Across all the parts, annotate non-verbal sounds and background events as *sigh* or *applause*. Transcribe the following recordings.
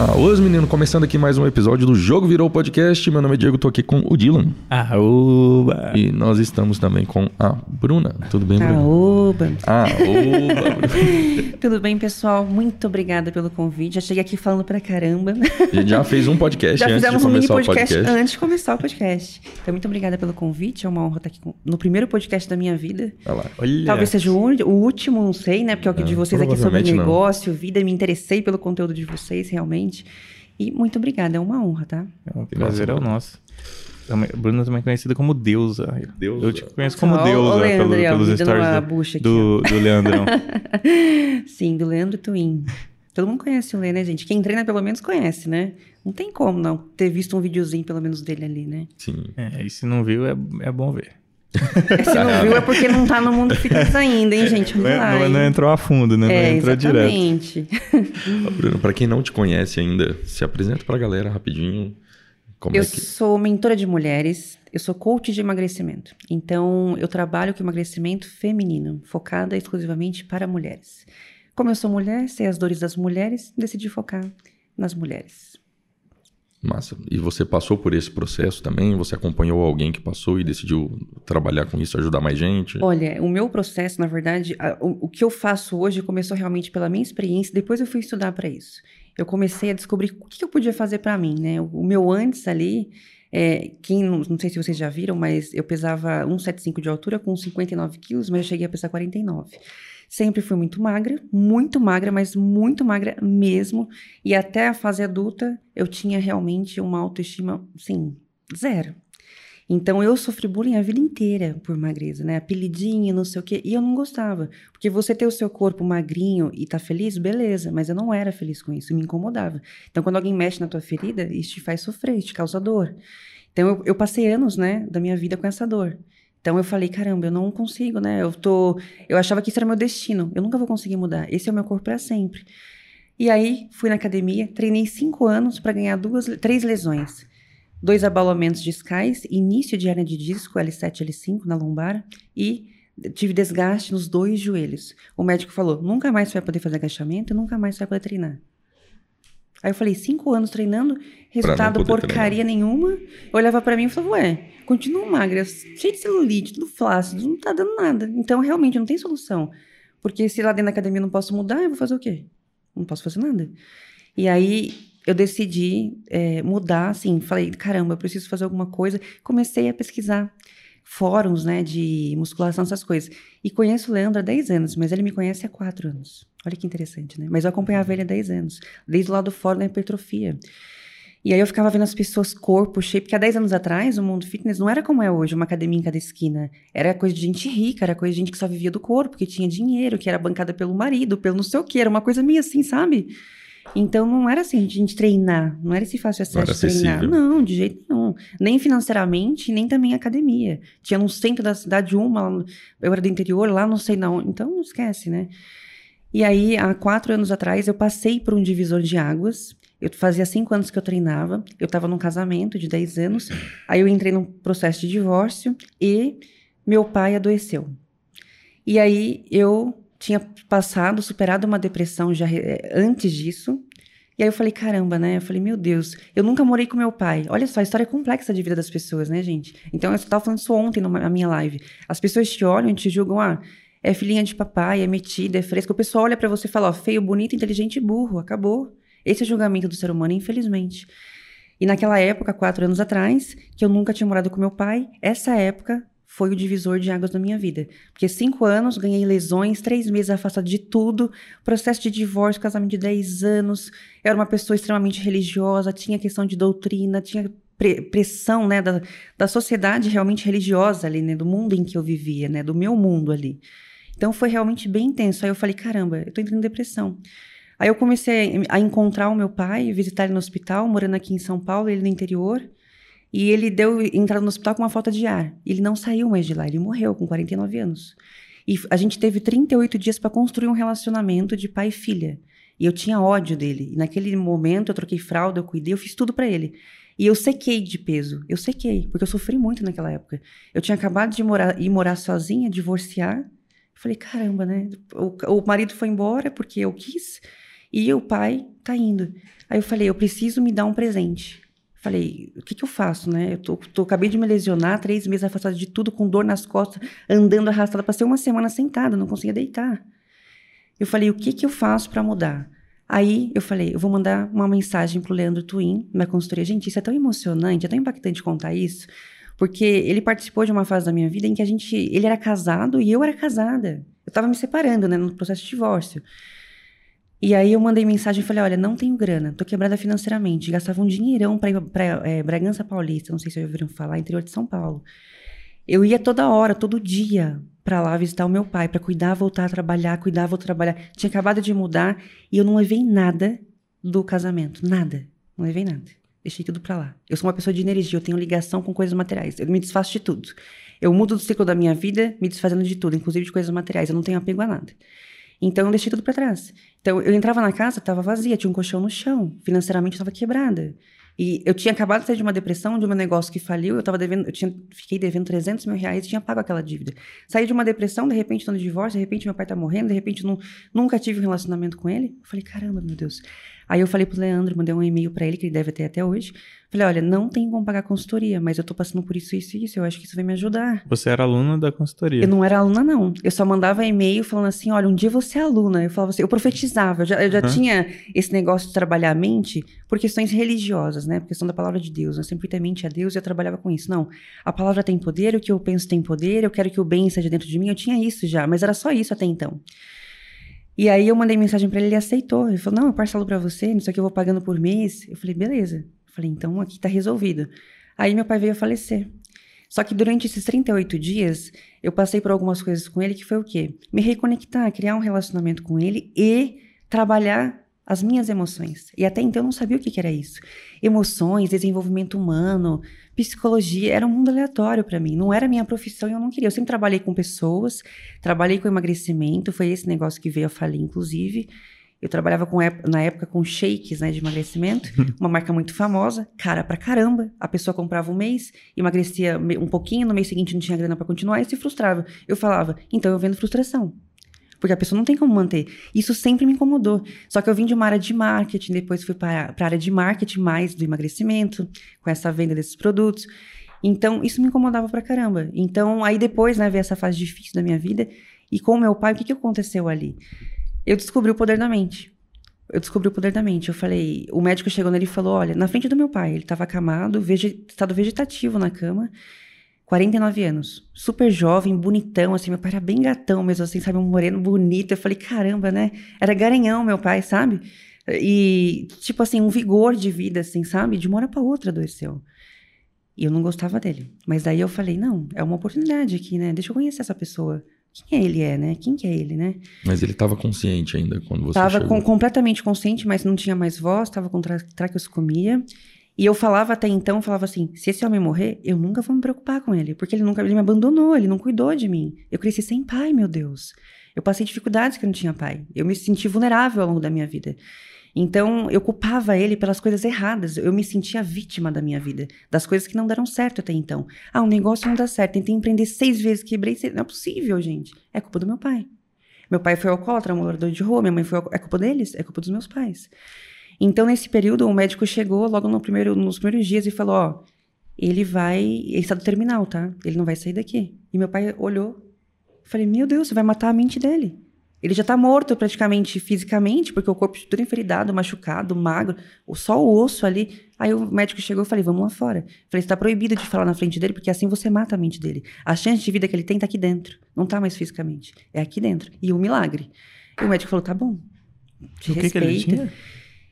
Ah, os meninos, começando aqui mais um episódio do Jogo Virou Podcast. Meu nome é Diego, tô aqui com o Dylan. Aoba! E nós estamos também com a Bruna. Tudo bem, Bruna? Aoba! Aoba! *laughs* Tudo bem, pessoal? Muito obrigada pelo convite. Já cheguei aqui falando pra caramba. A gente já fez um podcast *laughs* Já antes de fizemos um mini começar o podcast, podcast. antes de começar o podcast. Então, muito obrigada pelo convite. É uma honra estar aqui no primeiro podcast da minha vida. Olha lá. Olha. Talvez seja o, o último, não sei, né? Porque é o que de vocês aqui sobre provavelmente não. negócio, vida. Me interessei pelo conteúdo de vocês, realmente. E muito obrigada. É uma honra, tá? É um prazer é o nosso. Bruna também é conhecida como deusa. Deusa. Eu te conheço como Ó, o deusa Leandro pelo- pelos stories do, do, do Leandrão. *laughs* Sim, do Leandro Twin. Todo mundo conhece o Lê, né, gente? Quem treina pelo menos conhece, né? Não tem como não ter visto um videozinho pelo menos dele ali, né? Sim. é, e se não viu, é, é bom ver. Se não viu é porque não tá no mundo fitness ainda, hein, gente? Não, Vamos é- lá, não, hein? não entrou a fundo, né? É, não entrou direto. exatamente. Ó, Bruno, pra quem não te conhece ainda, se apresenta pra galera rapidinho. Como Eu é que... sou mentora de mulheres, eu sou coach de emagrecimento. Então, eu trabalho com emagrecimento feminino, focada exclusivamente para mulheres. Como eu sou mulher, sei as dores das mulheres, decidi focar nas mulheres. Massa. E você passou por esse processo também? Você acompanhou alguém que passou e decidiu trabalhar com isso, ajudar mais gente? Olha, o meu processo, na verdade, a- o, o que eu faço hoje começou realmente pela minha experiência, depois eu fui estudar para isso. Eu comecei a descobrir o que eu podia fazer para mim, né? O, o meu antes ali, é, quem não, não sei se vocês já viram, mas eu pesava 1,75 de altura com 59 quilos, mas eu cheguei a pesar 49. Sempre fui muito magra, muito magra, mas muito magra mesmo. E até a fase adulta, eu tinha realmente uma autoestima, assim, zero. Então eu sofri bullying a vida inteira por magreza, né? Apelidinho, não sei o quê. E eu não gostava. Porque você ter o seu corpo magrinho e tá feliz, beleza. Mas eu não era feliz com isso, me incomodava. Então quando alguém mexe na tua ferida, isso te faz sofrer, te causa dor. Então eu, eu passei anos, né, da minha vida com essa dor. Então eu falei, caramba, eu não consigo, né? Eu tô, eu achava que isso era meu destino. Eu nunca vou conseguir mudar. Esse é o meu corpo para sempre. E aí fui na academia, treinei cinco anos para ganhar duas, três lesões dois abalamentos discais, início de hernia de disco, L7, L5 na lombar e tive desgaste nos dois joelhos. O médico falou: nunca mais você vai poder fazer agachamento, nunca mais você vai poder treinar. Aí eu falei: cinco anos treinando, resultado porcaria nenhuma. Eu olhava pra mim e falava: ué, continuo magra, cheio de celulite, tudo flácido, não tá dando nada. Então realmente não tem solução. Porque se lá dentro da academia eu não posso mudar, eu vou fazer o quê? Não posso fazer nada. E aí eu decidi é, mudar, assim, falei, caramba, eu preciso fazer alguma coisa. Comecei a pesquisar fóruns, né, de musculação, essas coisas. E conheço o Leandro há 10 anos, mas ele me conhece há 4 anos. Olha que interessante, né? Mas eu acompanhava ele há 10 anos, desde lá do fórum da hipertrofia. E aí eu ficava vendo as pessoas corpo, shape, porque há 10 anos atrás o mundo fitness não era como é hoje, uma academia em cada esquina. Era coisa de gente rica, era coisa de gente que só vivia do corpo, que tinha dinheiro, que era bancada pelo marido, pelo não sei o que, era uma coisa meio assim, sabe? Então não era assim de gente treinar, não era esse fácil acesso de treinar. Não, de jeito nenhum. Nem financeiramente, nem também academia. Tinha no centro da cidade uma, eu era do interior, lá não sei não. Então não esquece, né? E aí, há quatro anos atrás, eu passei por um divisor de águas. Eu fazia cinco anos que eu treinava. Eu estava num casamento de 10 anos. Aí eu entrei num processo de divórcio e meu pai adoeceu. E aí eu tinha passado, superado uma depressão já eh, antes disso. E aí eu falei, caramba, né? Eu falei, meu Deus, eu nunca morei com meu pai. Olha só, a história é complexa de vida das pessoas, né, gente? Então, eu estava falando isso ontem na minha live. As pessoas te olham e te julgam, ah, é filhinha de papai, é metida, é fresca. O pessoal olha pra você e fala, ó, feio, bonito, inteligente e burro. Acabou. Esse é o julgamento do ser humano, infelizmente. E naquela época, quatro anos atrás, que eu nunca tinha morado com meu pai, essa época foi o divisor de águas da minha vida. Porque cinco anos, ganhei lesões, três meses afastado de tudo, processo de divórcio, casamento de 10 anos. Eu era uma pessoa extremamente religiosa, tinha questão de doutrina, tinha pre- pressão né, da, da sociedade realmente religiosa ali, né, do mundo em que eu vivia, né, do meu mundo ali. Então foi realmente bem intenso. Aí eu falei, caramba, eu tô entrando em depressão. Aí eu comecei a encontrar o meu pai, visitar ele no hospital, morando aqui em São Paulo, ele no interior. E ele deu entrada no hospital com uma falta de ar. Ele não saiu mais de lá, ele morreu com 49 anos. E a gente teve 38 dias para construir um relacionamento de pai e filha. E eu tinha ódio dele. E naquele momento eu troquei fralda, eu cuidei, eu fiz tudo para ele. E eu sequei de peso. Eu sequei, porque eu sofri muito naquela época. Eu tinha acabado de morar, ir morar sozinha, divorciar. Eu falei, caramba, né? O, o marido foi embora porque eu quis. E o pai tá indo. Aí eu falei, eu preciso me dar um presente. Falei, o que, que eu faço, né? Eu tô, tô, acabei de me lesionar, três meses afastada de tudo, com dor nas costas, andando arrastada. Passei uma semana sentada, não conseguia deitar. Eu falei, o que, que eu faço para mudar? Aí eu falei, eu vou mandar uma mensagem pro Leandro Twin, minha consultoria. Gente, isso é tão emocionante, é tão impactante contar isso, porque ele participou de uma fase da minha vida em que a gente, ele era casado e eu era casada. Eu tava me separando, né, no processo de divórcio. E aí eu mandei mensagem e falei, olha, não tenho grana, tô quebrada financeiramente. Gastava um dinheirão pra ir pra é, Bragança Paulista, não sei se vocês ouviram falar, interior de São Paulo. Eu ia toda hora, todo dia, para lá visitar o meu pai, para cuidar, voltar a trabalhar, cuidar, voltar a trabalhar. Tinha acabado de mudar e eu não levei nada do casamento, nada. Não levei nada. Deixei tudo para lá. Eu sou uma pessoa de energia, eu tenho ligação com coisas materiais. Eu me desfaço de tudo. Eu mudo do ciclo da minha vida, me desfazendo de tudo, inclusive de coisas materiais. Eu não tenho apego a nada. Então eu deixei tudo para trás. Então eu entrava na casa, tava vazia, tinha um colchão no chão, financeiramente estava quebrada. E eu tinha acabado de sair de uma depressão, de um negócio que faliu, eu tava devendo, eu tinha, fiquei devendo 300 mil reais e tinha pago aquela dívida. Saí de uma depressão, de repente tô no divórcio, de repente meu pai tá morrendo, de repente não, nunca tive um relacionamento com ele. Eu falei, caramba, meu Deus. Aí eu falei pro Leandro, mandei um e-mail para ele, que ele deve ter até hoje. Falei, olha, não tem como pagar consultoria, mas eu tô passando por isso, isso e isso. Eu acho que isso vai me ajudar. Você era aluna da consultoria? Eu não era aluna, não. Eu só mandava e-mail falando assim: olha, um dia você é aluna. Eu falava assim, eu profetizava. Eu já, eu já uhum. tinha esse negócio de trabalhar a mente por questões religiosas, né? Por questão da palavra de Deus. Eu sempre ter mente a Deus e eu trabalhava com isso. Não, a palavra tem poder, o que eu penso tem poder, eu quero que o bem seja dentro de mim. Eu tinha isso já, mas era só isso até então. E aí eu mandei mensagem para ele, ele aceitou. Ele falou: "Não, eu parcelo para você, isso aqui eu vou pagando por mês". Eu falei: "Beleza". Eu falei: "Então aqui tá resolvido". Aí meu pai veio a falecer. Só que durante esses 38 dias, eu passei por algumas coisas com ele que foi o quê? Me reconectar, criar um relacionamento com ele e trabalhar as minhas emoções. E até então eu não sabia o que, que era isso. Emoções, desenvolvimento humano, psicologia, era um mundo aleatório para mim. Não era minha profissão e eu não queria. Eu sempre trabalhei com pessoas, trabalhei com emagrecimento, foi esse negócio que veio a falir, inclusive. Eu trabalhava com, na época com shakes né, de emagrecimento, *laughs* uma marca muito famosa, cara pra caramba. A pessoa comprava um mês, emagrecia um pouquinho, no mês seguinte não tinha grana para continuar e se frustrava. Eu falava, então eu vendo frustração. Porque a pessoa não tem como manter. Isso sempre me incomodou. Só que eu vim de uma área de marketing, depois fui para a área de marketing mais do emagrecimento, com essa venda desses produtos. Então, isso me incomodava pra caramba. Então, aí depois, né, veio essa fase difícil da minha vida. E com o meu pai, o que, que aconteceu ali? Eu descobri o poder da mente. Eu descobri o poder da mente. Eu falei, o médico chegou nele e falou: olha, na frente do meu pai, ele estava acamado, veget, estado vegetativo na cama. 49 anos, super jovem, bonitão, assim, meu pai era bem gatão mesmo, assim, sabe, um moreno bonito. Eu falei, caramba, né? Era garanhão meu pai, sabe? E, tipo assim, um vigor de vida, assim, sabe? De uma hora pra outra adoeceu. E eu não gostava dele. Mas daí eu falei, não, é uma oportunidade aqui, né? Deixa eu conhecer essa pessoa. Quem é ele é, né? Quem que é ele, né? Mas ele estava consciente ainda quando você tava? Com, completamente consciente, mas não tinha mais voz, estava com tra traqueoscomia. E eu falava até então, falava assim, se esse homem morrer, eu nunca vou me preocupar com ele, porque ele nunca ele me abandonou, ele não cuidou de mim. Eu cresci sem pai, meu Deus. Eu passei dificuldades que eu não tinha pai. Eu me senti vulnerável ao longo da minha vida. Então, eu culpava ele pelas coisas erradas. Eu me sentia vítima da minha vida, das coisas que não deram certo até então. Ah, um negócio não dá certo. Tentei empreender seis vezes, quebrei seis. Não é possível, gente. É culpa do meu pai. Meu pai foi alcoólatra, morador de rua. Minha mãe foi. É culpa deles? É culpa dos meus pais. Então, nesse período, o médico chegou logo no primeiro, nos primeiros dias e falou: Ó, ele vai. Ele está do terminal, tá? Ele não vai sair daqui. E meu pai olhou. Falei: Meu Deus, você vai matar a mente dele. Ele já tá morto praticamente fisicamente, porque o corpo todo enferidado, machucado, magro, só o osso ali. Aí o médico chegou e falei: Vamos lá fora. Falei: Está proibido de falar na frente dele, porque assim você mata a mente dele. A chance de vida que ele tem tá aqui dentro. Não tá mais fisicamente. É aqui dentro. E o milagre. E o médico falou: Tá bom. Te o respeito. Que, que ele tinha?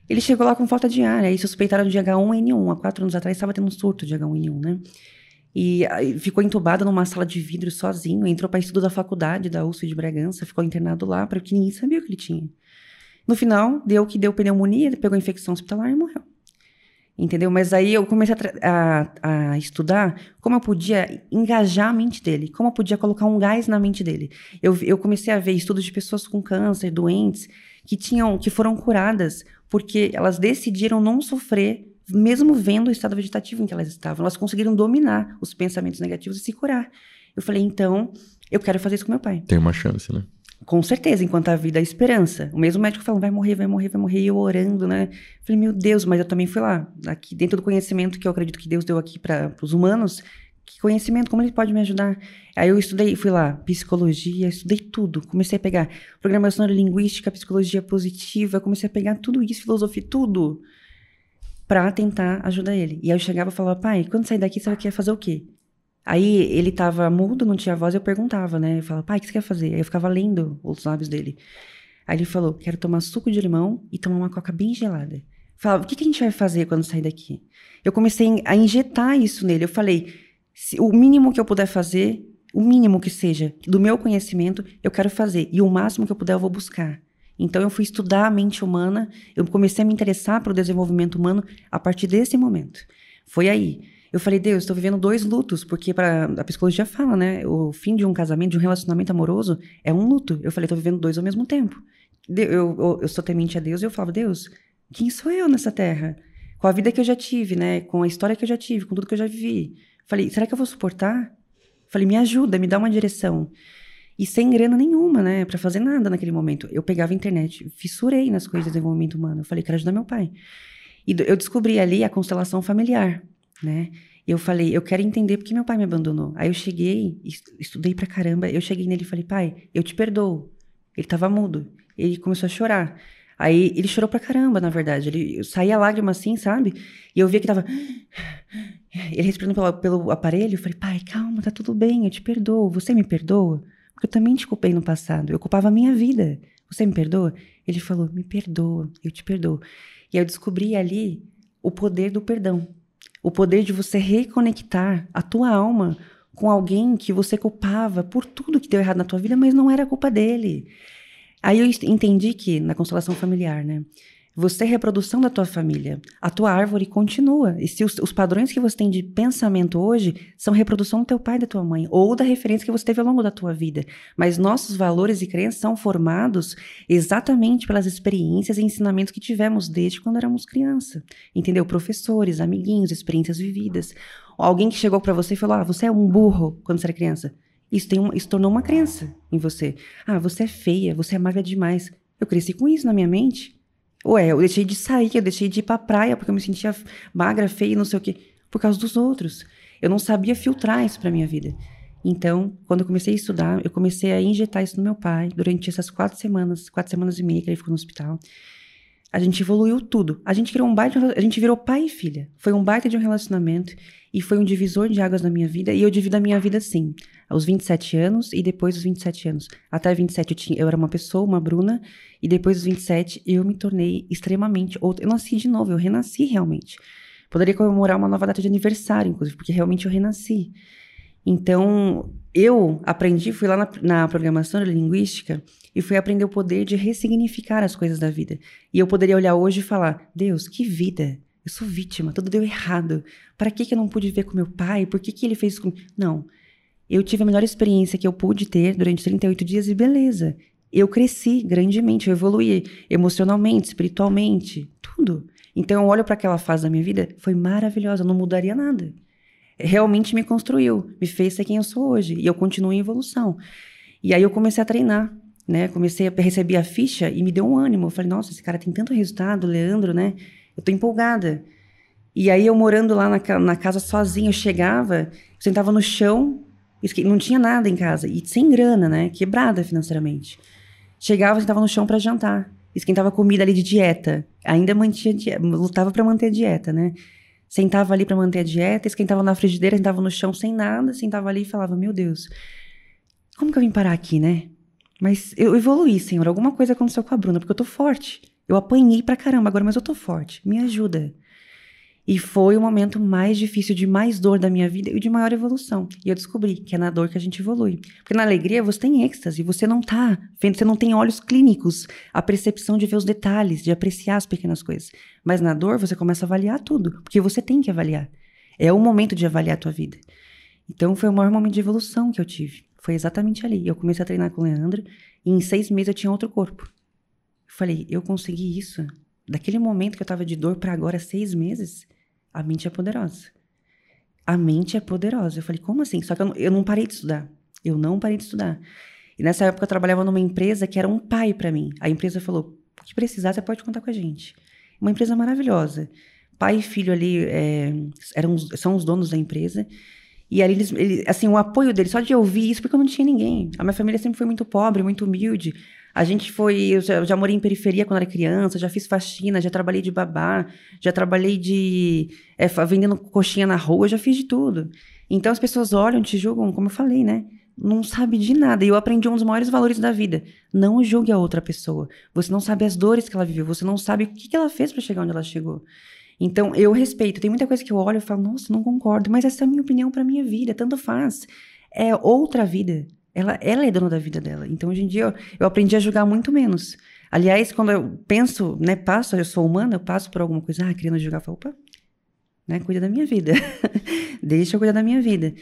Ele chegou lá com falta de ar, aí suspeitaram de H1N1. Há quatro anos atrás estava tendo um surto de H1N1, né? E ficou entubado numa sala de vidro sozinho, entrou para estudo da faculdade da USP de Bragança, ficou internado lá, porque ninguém sabia o que ele tinha. No final, deu que deu pneumonia, ele pegou infecção hospitalar e morreu. Entendeu? Mas aí eu comecei a, a, a, estudar como eu podia engajar a mente dele, como eu podia colocar um gás na mente dele. Eu, eu comecei a ver estudos de pessoas com câncer, doentes, que tinham, que foram curadas porque elas decidiram não sofrer, mesmo vendo o estado vegetativo em que elas estavam. Elas conseguiram dominar os pensamentos negativos e se curar. Eu falei, então, eu quero fazer isso com meu pai. Tem uma chance, né? Com certeza, enquanto a vida é esperança. O mesmo médico falando, vai morrer, vai morrer, vai morrer, e eu orando, né? Falei, meu Deus, mas eu também fui lá. Aqui, dentro do conhecimento que eu acredito que Deus deu aqui para os humanos, que conhecimento, como ele pode me ajudar? Aí eu estudei, fui lá, psicologia, estudei tudo. Comecei a pegar programação linguística, psicologia positiva, comecei a pegar tudo isso, filosofia, tudo, para tentar ajudar ele. E aí eu chegava e falava, pai, quando sair daqui, você querer fazer o quê? Aí ele tava mudo, não tinha voz, eu perguntava, né? Eu falava, pai, o que você quer fazer? Aí eu ficava lendo os lábios dele. Aí ele falou, quero tomar suco de limão e tomar uma coca bem gelada. Falava, o que, que a gente vai fazer quando sair daqui? Eu comecei a injetar isso nele. Eu falei, se, o mínimo que eu puder fazer, o mínimo que seja, do meu conhecimento, eu quero fazer. E o máximo que eu puder, eu vou buscar. Então eu fui estudar a mente humana, eu comecei a me interessar pelo desenvolvimento humano a partir desse momento. Foi aí. Eu falei, Deus, estou vivendo dois lutos, porque pra, a psicologia fala, né? O fim de um casamento, de um relacionamento amoroso, é um luto. Eu falei, estou vivendo dois ao mesmo tempo. Eu, eu, eu sou temente a Deus e eu falava, Deus, quem sou eu nessa terra? Com a vida que eu já tive, né? Com a história que eu já tive, com tudo que eu já vivi. Falei, será que eu vou suportar? Falei, me ajuda, me dá uma direção. E sem grana nenhuma, né? Pra fazer nada naquele momento. Eu pegava a internet, fissurei nas coisas de desenvolvimento humano. Eu falei, quero ajudar meu pai. E eu descobri ali a constelação familiar né? Eu falei, eu quero entender porque meu pai me abandonou. Aí eu cheguei, estudei pra caramba. Eu cheguei nele e falei, pai, eu te perdoo. Ele tava mudo. Ele começou a chorar. Aí ele chorou pra caramba, na verdade. Ele saía lágrima assim, sabe? E eu via que tava. Ele respirando pelo, pelo aparelho. Eu falei, pai, calma, tá tudo bem, eu te perdoo. Você me perdoa? Porque eu também te culpei no passado. Eu culpava a minha vida. Você me perdoa? Ele falou, me perdoa, eu te perdoo. E eu descobri ali o poder do perdão. O poder de você reconectar a tua alma com alguém que você culpava por tudo que deu errado na tua vida, mas não era culpa dele. Aí eu entendi que, na constelação familiar, né? Você é reprodução da tua família. A tua árvore continua. E se os, os, padrões que você tem de pensamento hoje são reprodução do teu pai da tua mãe, ou da referência que você teve ao longo da tua vida. Mas nossos valores e crenças são formados exatamente pelas experiências e ensinamentos que tivemos desde quando éramos criança. Entendeu? Professores, amiguinhos, experiências vividas. Alguém que chegou para você e falou: Ah, você é um burro quando você era criança. Isso, tem isso tornou uma crença em você. Ah, você é feia, você é magra demais. Eu cresci com isso na minha mente. Ué, eu deixei de sair, eu deixei de ir pra praia porque eu me sentia magra, feia, não sei o quê, por causa dos outros. Eu não sabia filtrar isso pra minha vida. Então, quando eu comecei a estudar, eu comecei a injetar isso no meu pai durante essas quatro semanas, quatro semanas e meia que ele ficou no hospital. A gente evoluiu tudo. A gente criou um baita, a gente virou pai e filha. Foi um baita de um relacionamento e foi um divisor de águas na minha vida e eu divido a minha vida assim aos 27 anos e depois dos 27 anos. Até 27 eu, tinha, eu era uma pessoa, uma Bruna, e depois dos 27 eu me tornei extremamente outra. Eu nasci de novo, eu renasci realmente. Poderia comemorar uma nova data de aniversário, inclusive, porque realmente eu renasci. Então, eu aprendi, fui lá na, na programação linguística e fui aprender o poder de ressignificar as coisas da vida. E eu poderia olhar hoje e falar: Deus, que vida! Eu sou vítima, tudo deu errado. Para que, que eu não pude ver com meu pai? Por que, que ele fez isso comigo? Não. Eu tive a melhor experiência que eu pude ter durante 38 dias e beleza. Eu cresci grandemente, eu evoluí emocionalmente, espiritualmente, tudo. Então eu olho para aquela fase da minha vida, foi maravilhosa, não mudaria nada. Realmente me construiu, me fez ser quem eu sou hoje e eu continuo em evolução. E aí eu comecei a treinar, né? Comecei a receber a ficha e me deu um ânimo. Eu falei, nossa, esse cara tem tanto resultado, Leandro, né? Eu tô empolgada. E aí eu morando lá na, na casa sozinha, eu chegava, sentava no chão, não tinha nada em casa. E sem grana, né? Quebrada financeiramente. Chegava, sentava no chão para jantar. Esquentava comida ali de dieta. Ainda mantinha lutava para manter a dieta, né? Sentava ali para manter a dieta, esquentava na frigideira, sentava no chão sem nada, sentava ali e falava: Meu Deus, como que eu vim parar aqui, né? Mas eu evoluí, Senhor. Alguma coisa aconteceu com a Bruna, porque eu tô forte. Eu apanhei pra caramba agora, mas eu tô forte. Me ajuda. E foi o momento mais difícil, de mais dor da minha vida e de maior evolução. E eu descobri que é na dor que a gente evolui. Porque na alegria você tem êxtase, você não tá vendo, você não tem olhos clínicos, a percepção de ver os detalhes, de apreciar as pequenas coisas. Mas na dor você começa a avaliar tudo, porque você tem que avaliar. É o momento de avaliar a tua vida. Então foi o maior momento de evolução que eu tive. Foi exatamente ali. Eu comecei a treinar com o Leandro e em seis meses eu tinha outro corpo. Eu falei, eu consegui isso. Daquele momento que eu tava de dor para agora, seis meses, a mente é poderosa. A mente é poderosa. Eu falei, como assim? Só que eu não, eu não parei de estudar. Eu não parei de estudar. E nessa época eu trabalhava numa empresa que era um pai para mim. A empresa falou: o que precisar, você pode contar com a gente. Uma empresa maravilhosa. Pai e filho ali é, eram, são os donos da empresa. E ali, eles, assim, o apoio deles, só de ouvir isso, porque eu não tinha ninguém. A minha família sempre foi muito pobre, muito humilde. A gente foi. Eu já, já, morei em periferia quando era criança, já fiz faxina, já trabalhei de babá, já trabalhei de. É, vendendo coxinha na rua, já fiz de tudo. Então as pessoas olham, te julgam, como eu falei, né? Não sabe de nada. E eu aprendi um dos maiores valores da vida. Não julgue a outra pessoa. Você não sabe as dores que ela viveu, você não sabe o que, que ela fez para chegar onde ela chegou. Então, eu respeito. Tem muita coisa que eu olho e falo, nossa, não concordo, mas essa é a minha opinião para minha vida, tanto faz. É outra vida. Ela, ela é dona da vida dela. Então, hoje em dia, eu, eu aprendi a julgar muito menos. Aliás, quando eu penso, né, passo, eu sou humana, eu passo por alguma coisa, ah, querendo julgar, eu falo, opa, né, cuida da minha vida. *laughs* Deixa eu cuidar da minha vida.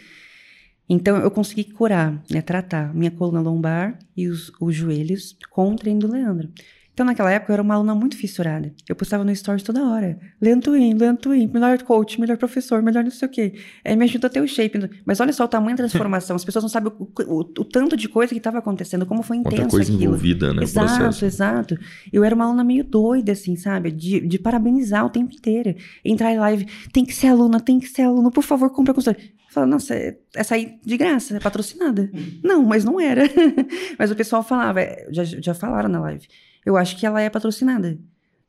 Então, eu consegui curar, né, tratar minha coluna lombar e os, os joelhos com o treino do Leandro. Então, naquela época, eu era uma aluna muito fissurada. Eu postava no Stories toda hora. Lentuim, Lentuim, melhor coach, melhor professor, melhor não sei o quê. Aí me ajudou a ter o shape. Mas olha só o tamanho da transformação. As pessoas não sabem o, o, o tanto de coisa que estava acontecendo, como foi intenso Quanta coisa aquilo. envolvida, né? Exato, processo. exato. Eu era uma aluna meio doida, assim, sabe? De, de parabenizar o tempo inteiro. Entrar em live, tem que ser aluna, tem que ser aluna, por favor, compre a consultoria. Falava, nossa, essa aí de graça, é patrocinada. Não, mas não era. *laughs* mas o pessoal falava, é, já, já falaram na live. Eu acho que ela é patrocinada.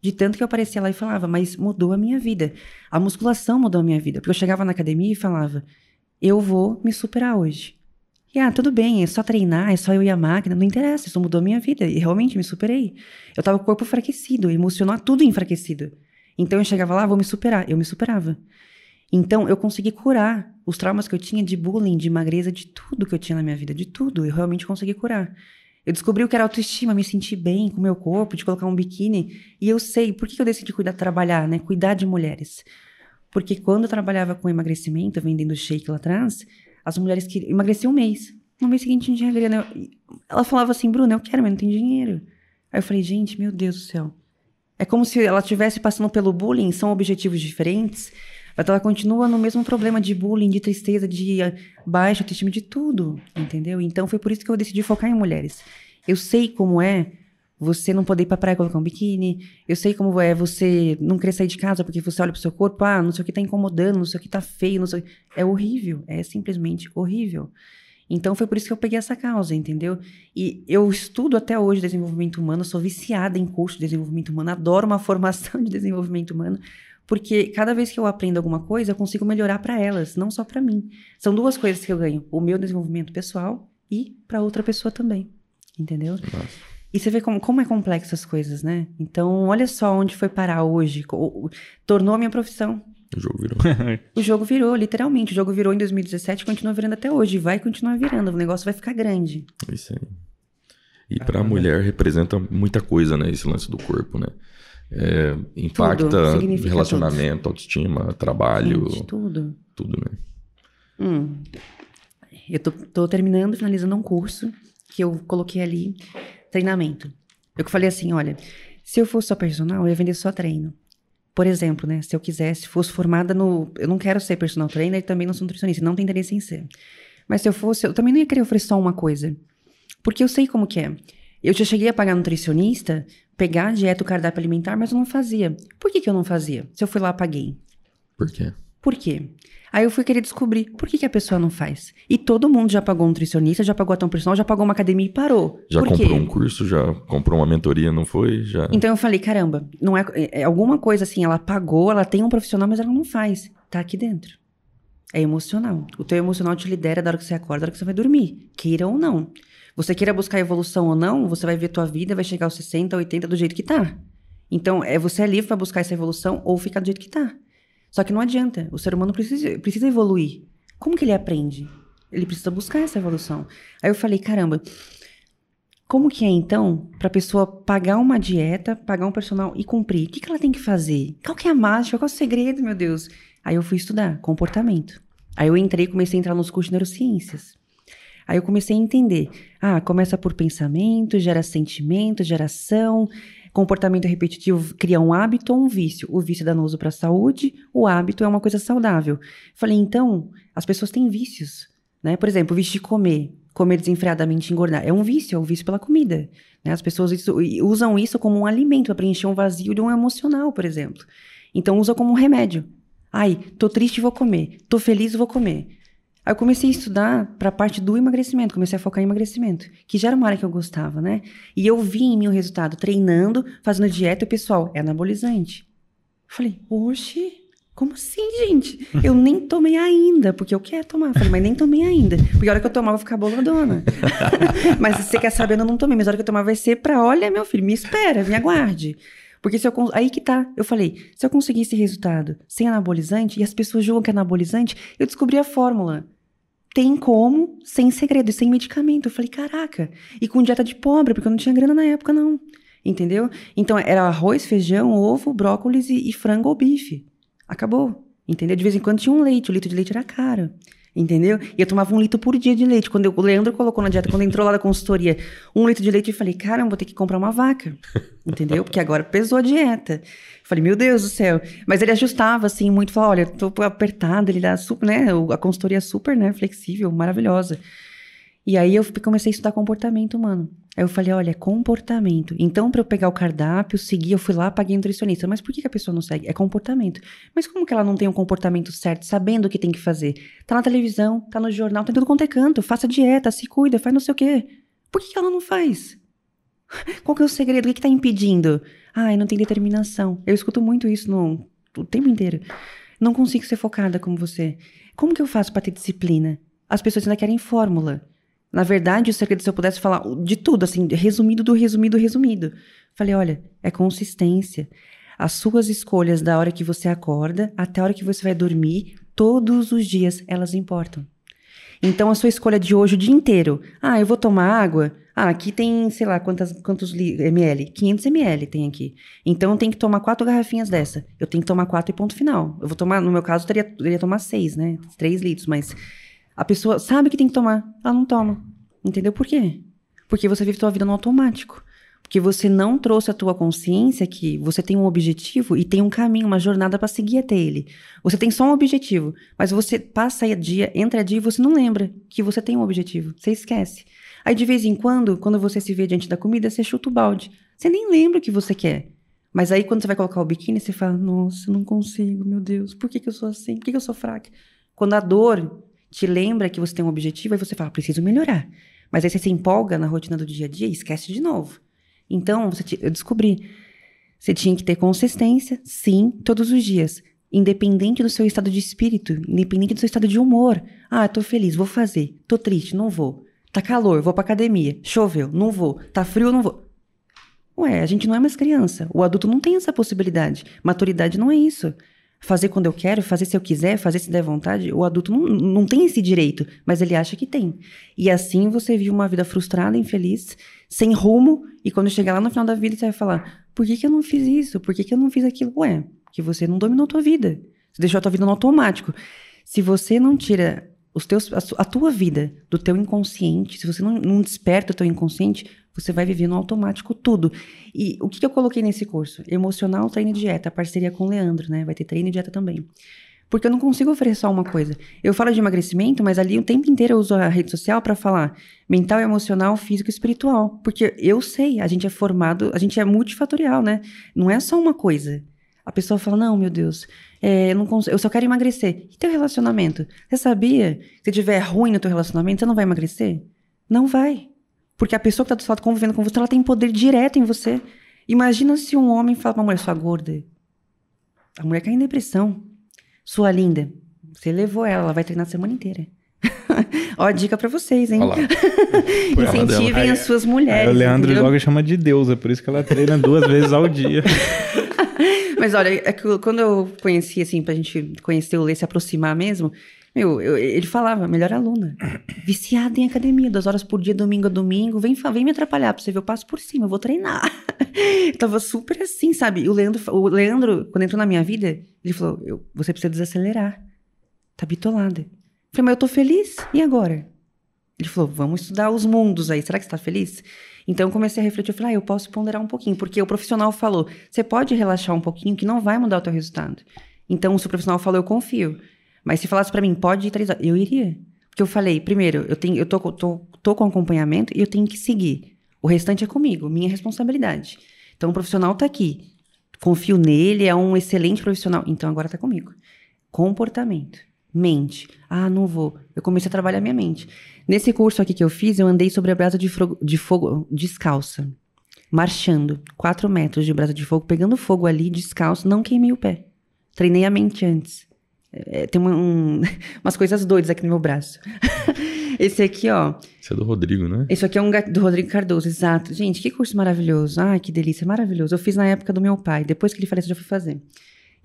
De tanto que eu aparecia lá e falava, mas mudou a minha vida. A musculação mudou a minha vida. Porque eu chegava na academia e falava, eu vou me superar hoje. E ah, tudo bem, é só treinar, é só eu e a máquina, não interessa, isso mudou a minha vida. E realmente me superei. Eu tava com o corpo enfraquecido, emocional, tudo enfraquecido. Então eu chegava lá, vou me superar. Eu me superava. Então eu consegui curar os traumas que eu tinha de bullying, de magreza, de tudo que eu tinha na minha vida, de tudo. Eu realmente consegui curar. Eu descobri o que era autoestima, me sentir bem com o meu corpo, de colocar um biquíni. E eu sei por que eu decidi cuidar, trabalhar, né? Cuidar de mulheres. Porque quando eu trabalhava com emagrecimento, vendendo shake lá atrás, as mulheres que emagreciam um mês. No mês seguinte não tinha grana. Ela falava assim, Bruna, eu quero, mas não tem dinheiro. Aí eu falei, gente, meu Deus do céu. É como se ela estivesse passando pelo bullying, são objetivos diferentes, mas ela continua no mesmo problema de bullying, de tristeza, de baixa autoestima, de tudo, entendeu? Então foi por isso que eu decidi focar em mulheres. Eu sei como é você não poder ir pra praia colocar um biquíni. Eu sei como é você não querer sair de casa porque você olha pro seu corpo, ah, não sei o que tá incomodando, não sei o que tá feio, não sei É horrível, é simplesmente horrível. Então foi por isso que eu peguei essa causa, entendeu? E eu estudo até hoje desenvolvimento humano, sou viciada em curso de desenvolvimento humano, adoro uma *laughs* formação de desenvolvimento humano, porque cada vez que eu aprendo alguma coisa, eu consigo melhorar para elas, não só para mim. São duas coisas que eu ganho: o meu desenvolvimento pessoal e para outra pessoa também. Entendeu? Nossa. E você vê como, como é complexo as coisas, né? Então, olha só onde foi parar hoje. O- o- Tornou a minha profissão. O jogo virou. *laughs* O jogo virou, literalmente. O jogo virou em 2017 e continua virando até hoje. Vai continuar virando. O negócio vai ficar grande. Isso aí. E pra mulher representa muita coisa, né? Esse lance do corpo, né? É, impacta relacionamento, autoestima, trabalho, Gente, tudo. tudo, né? Hum. Eu tô, tô terminando, finalizando um curso que eu coloquei ali, treinamento. Eu que falei assim, olha, se eu fosse só personal, eu ia vender só treino. Por exemplo, né, se eu quisesse, fosse formada no... Eu não quero ser personal trainer e também não sou nutricionista, não tenho interesse em ser. Mas se eu fosse, eu também não ia querer oferecer só uma coisa. Porque eu sei como que é. Eu já cheguei a pagar nutricionista, pegar a dieta, o cardápio alimentar, mas eu não fazia. Por que, que eu não fazia? Se eu fui lá, paguei. Por quê? Por quê? Aí eu fui querer descobrir por que, que a pessoa não faz. E todo mundo já pagou um nutricionista, já pagou até um personal, já pagou uma academia e parou. Já por comprou quê? um curso, já comprou uma mentoria, não foi? Já. Então eu falei, caramba, não é, é alguma coisa assim, ela pagou, ela tem um profissional, mas ela não faz. Tá aqui dentro. É emocional. O teu emocional te lidera da hora que você acorda, da hora que você vai dormir. Queira ou não. Você queira buscar evolução ou não, você vai ver tua vida, vai chegar aos 60, 80 do jeito que tá. Então, é você é livre pra buscar essa evolução ou ficar do jeito que tá. Só que não adianta. O ser humano precisa, precisa evoluir. Como que ele aprende? Ele precisa buscar essa evolução. Aí eu falei, caramba, como que é então pra pessoa pagar uma dieta, pagar um personal e cumprir? O que, que ela tem que fazer? Qual que é a mágica? Qual é o segredo, meu Deus? Aí eu fui estudar comportamento. Aí eu entrei e comecei a entrar nos cursos de neurociências. Aí eu comecei a entender. Ah, começa por pensamento, gera sentimento, geração, comportamento repetitivo cria um hábito ou um vício. O vício é danoso para a saúde, o hábito é uma coisa saudável. Falei, então, as pessoas têm vícios, né? Por exemplo, o vício de comer. comer desenfreadamente engordar. É um vício, é um vício pela comida. Né? As pessoas isso- usam isso como um alimento para preencher um vazio de um emocional, por exemplo. Então usa como um remédio. Ai, tô triste, vou comer. Tô feliz, vou comer. Aí eu comecei a estudar para a parte do emagrecimento, comecei a focar em emagrecimento, que já era uma área que eu gostava, né? E eu vi em mim o resultado treinando, fazendo dieta, e o pessoal, é anabolizante. Falei, oxe, como assim, gente? Eu *laughs* nem tomei ainda, porque eu quero tomar. Falei, mas nem tomei ainda. Porque a hora que eu tomar, eu vou ficar boladona. *laughs* mas se você quer saber, eu não tomei. Mas a hora que eu tomar vai ser pra, olha, meu filho, me espera, me aguarde. Porque se eu. Aí que tá. Eu falei, se eu conseguir esse resultado sem anabolizante, e as pessoas julgam que é anabolizante, eu descobri a fórmula. Tem como, sem segredo, sem medicamento. Eu falei, caraca. E com dieta de pobre, porque eu não tinha grana na época, não. Entendeu? Então era arroz, feijão, ovo, brócolis e, e frango ou bife. Acabou. Entendeu? De vez em quando tinha um leite, o litro de leite era caro. Entendeu? E eu tomava um litro por dia de leite. Quando eu- o Leandro colocou na dieta, quando entrou lá da consultoria, um litro de leite, eu falei, caramba, vou ter que comprar uma vaca. *laughs* Entendeu? Porque agora pesou a dieta. Eu falei, meu Deus do céu. Mas ele ajustava, assim, muito. Falava, olha, eu tô apertado. Ele dá super, né? A consultoria é super, né? Flexível, maravilhosa. E aí eu comecei a estudar comportamento humano. Aí eu falei, olha, é comportamento. Então, para eu pegar o cardápio, seguir, eu fui lá, paguei nutricionista. Mas por que, que a pessoa não segue? É comportamento. Mas como que ela não tem um comportamento certo, sabendo o que tem que fazer? Tá na televisão, tá no jornal, tá tudo quanto é canto. Faça dieta, se cuida, faz não sei o quê. Por que, que ela não faz? *laughs* Qual que é o segredo? O que, que tá impedindo? Ai, não tem determinação. Eu escuto muito isso no, o tempo inteiro. Não consigo ser focada como você. Como que eu faço para ter disciplina? As pessoas ainda querem fórmula. Na verdade, o segredo, se eu pudesse falar de tudo, assim, resumido do resumido, resumido. Falei, olha, é consistência. As suas escolhas da hora que você acorda até a hora que você vai dormir, todos os dias, elas importam. Então, a sua escolha de hoje o dia inteiro. Ah, eu vou tomar água. Ah, aqui tem, sei lá, quantas, quantos ml? 500 ml tem aqui. Então, eu tenho que tomar quatro garrafinhas dessa. Eu tenho que tomar quatro e ponto final. Eu vou tomar, no meu caso, eu teria, eu iria tomar seis, né? Três litros, mas a pessoa sabe que tem que tomar, ela não toma. Entendeu por quê? Porque você vive sua vida no automático. Porque você não trouxe a tua consciência que você tem um objetivo e tem um caminho, uma jornada para seguir até ele. Você tem só um objetivo, mas você passa a dia, entra dia e você não lembra que você tem um objetivo. Você esquece. Aí de vez em quando, quando você se vê diante da comida, você chuta o balde. Você nem lembra o que você quer. Mas aí quando você vai colocar o biquíni, você fala: "Nossa, eu não consigo, meu Deus. Por que, que eu sou assim? Por que, que eu sou fraca?" Quando a dor te lembra que você tem um objetivo, aí você fala: "Preciso melhorar." Mas aí você se empolga na rotina do dia a dia e esquece de novo. Então, ti- eu descobri. Você tinha que ter consistência, sim, todos os dias. Independente do seu estado de espírito, independente do seu estado de humor. Ah, tô feliz, vou fazer. Tô triste, não vou. Tá calor, vou pra academia. Choveu, não vou. Tá frio, não vou. Ué, a gente não é mais criança. O adulto não tem essa possibilidade. Maturidade não é isso. Fazer quando eu quero, fazer se eu quiser, fazer se der vontade. O adulto não, não tem esse direito, mas ele acha que tem. E assim você vive uma vida frustrada, infeliz, sem rumo, e quando chegar lá no final da vida, você vai falar: por que, que eu não fiz isso? Por que, que eu não fiz aquilo? Ué, que você não dominou a tua vida. Você deixou a tua vida no automático. Se você não tira os teus, a, a tua vida do teu inconsciente, se você não, não desperta o teu inconsciente, você vai viver no automático tudo. E o que, que eu coloquei nesse curso? Emocional, treino e dieta, parceria com o Leandro, né? Vai ter treino e dieta também. Porque eu não consigo oferecer só uma coisa. Eu falo de emagrecimento, mas ali o tempo inteiro eu uso a rede social para falar mental, emocional, físico e espiritual. Porque eu sei, a gente é formado, a gente é multifatorial, né? Não é só uma coisa. A pessoa fala, não, meu Deus, é, eu, não eu só quero emagrecer. E teu relacionamento? Você sabia? Se tiver ruim no teu relacionamento, você não vai emagrecer? Não vai. Porque a pessoa que está do seu lado convivendo com você, ela tem poder direto em você. Imagina se um homem fala pra uma mulher, sua gorda. A mulher cai em depressão. Sua linda. Você levou ela, ela vai treinar a semana inteira. *laughs* Ó, a dica pra vocês, hein? Olha lá. *laughs* Incentivem as suas Aí mulheres. o Leandro entendeu? logo chama de deusa, por isso que ela treina duas *laughs* vezes ao dia. Mas olha, é que quando eu conheci, assim, pra gente conhecer o Lê, se aproximar mesmo, meu, eu- ele falava, melhor aluna. Viciada em academia, duas horas por dia, domingo a domingo. Vem, vem me atrapalhar pra você ver, eu passo por cima, eu vou treinar. *laughs* Tava super assim, sabe? E o Leandro, o Leandro, quando entrou na minha vida, ele falou: eu- você precisa desacelerar. Tá bitolada. Eu falei, mas eu tô feliz, e agora? Ele falou, vamos estudar os mundos aí, será que você tá feliz? Então eu comecei a refletir, eu falei, ah, eu posso ponderar um pouquinho, porque o profissional falou, você pode relaxar um pouquinho que não vai mudar o teu resultado. Então se o profissional falou, eu confio. Mas se falasse pra mim, pode ir três horas, eu iria. Porque eu falei, primeiro, eu, tenho, eu tô, tô tô com acompanhamento e eu tenho que seguir. O restante é comigo, minha responsabilidade. Então o profissional tá aqui. Confio nele, é um excelente profissional. Então agora tá comigo. Comportamento. Mente. Ah, não vou. Eu comecei a trabalhar minha mente. Nesse curso aqui que eu fiz, eu andei sobre a brasa de, de fogo descalça. Marchando. Quatro metros de brasa de fogo, pegando fogo ali, descalço. Não queimei o pé. Treinei a mente antes. É, tem uma, um, *laughs* umas coisas doidas aqui no meu braço. *laughs* Esse aqui, ó. Esse é do Rodrigo, né? Esse aqui é um do Rodrigo Cardoso, exato. Gente, que curso maravilhoso. Ai, que delícia, maravilhoso. Eu fiz na época do meu pai. Depois que ele faleceu, eu já fui fazer.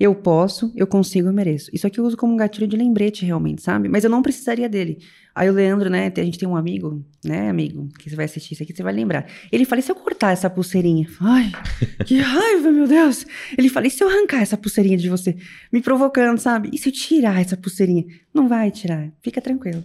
Eu posso, eu consigo, eu mereço. Isso aqui eu uso como um gatilho de lembrete, realmente, sabe? Mas eu não precisaria dele. Aí o Leandro, né? A gente tem um amigo, né, amigo, que você vai assistir isso aqui, você vai lembrar. Ele fala: e se eu cortar essa pulseirinha? Ai, *laughs* que raiva, meu Deus! Ele fala: e se eu arrancar essa pulseirinha de você? Me provocando, sabe? E se eu tirar essa pulseirinha? Não vai tirar, fica tranquilo.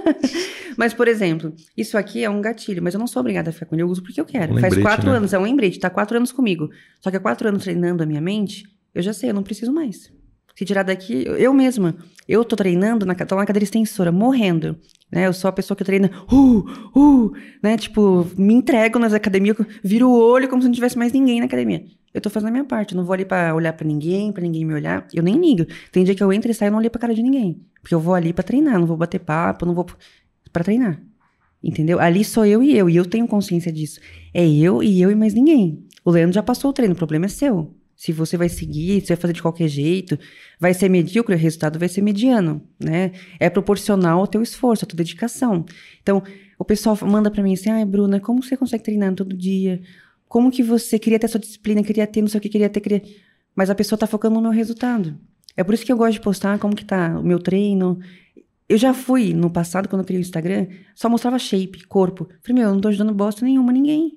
*laughs* mas, por exemplo, isso aqui é um gatilho, mas eu não sou obrigada a ficar com ele, eu uso porque eu quero. Um Faz quatro né? anos, é um lembrete, tá quatro anos comigo. Só que há quatro anos treinando a minha mente, eu já sei, eu não preciso mais. Se tirar daqui, eu mesma, eu tô treinando, na, tô na cadeira extensora, morrendo, né? Eu sou a pessoa que treina, uh, uh, né? Tipo, me entrego nas academias, viro o olho como se não tivesse mais ninguém na academia. Eu tô fazendo a minha parte, eu não vou ali para olhar para ninguém, para ninguém me olhar. Eu nem ligo. Tem dia que eu entro e saio e não olho pra cara de ninguém. Porque eu vou ali para treinar, não vou bater papo, não vou para treinar. Entendeu? Ali sou eu e eu, e eu tenho consciência disso. É eu e eu e mais ninguém. O Leandro já passou o treino, o problema é seu. Se você vai seguir, se vai fazer de qualquer jeito, vai ser medíocre, o resultado vai ser mediano, né? É proporcional ao teu esforço, à tua dedicação. Então, o pessoal manda para mim assim: "Ai, Bruna, como você consegue treinar todo dia? Como que você queria ter sua disciplina, queria ter, não sei o que queria ter, queria... Mas a pessoa tá focando no meu resultado. É por isso que eu gosto de postar como que tá o meu treino. Eu já fui no passado quando eu criei o Instagram, só mostrava shape, corpo. Falei: "Meu, eu não tô ajudando bosta nenhuma ninguém.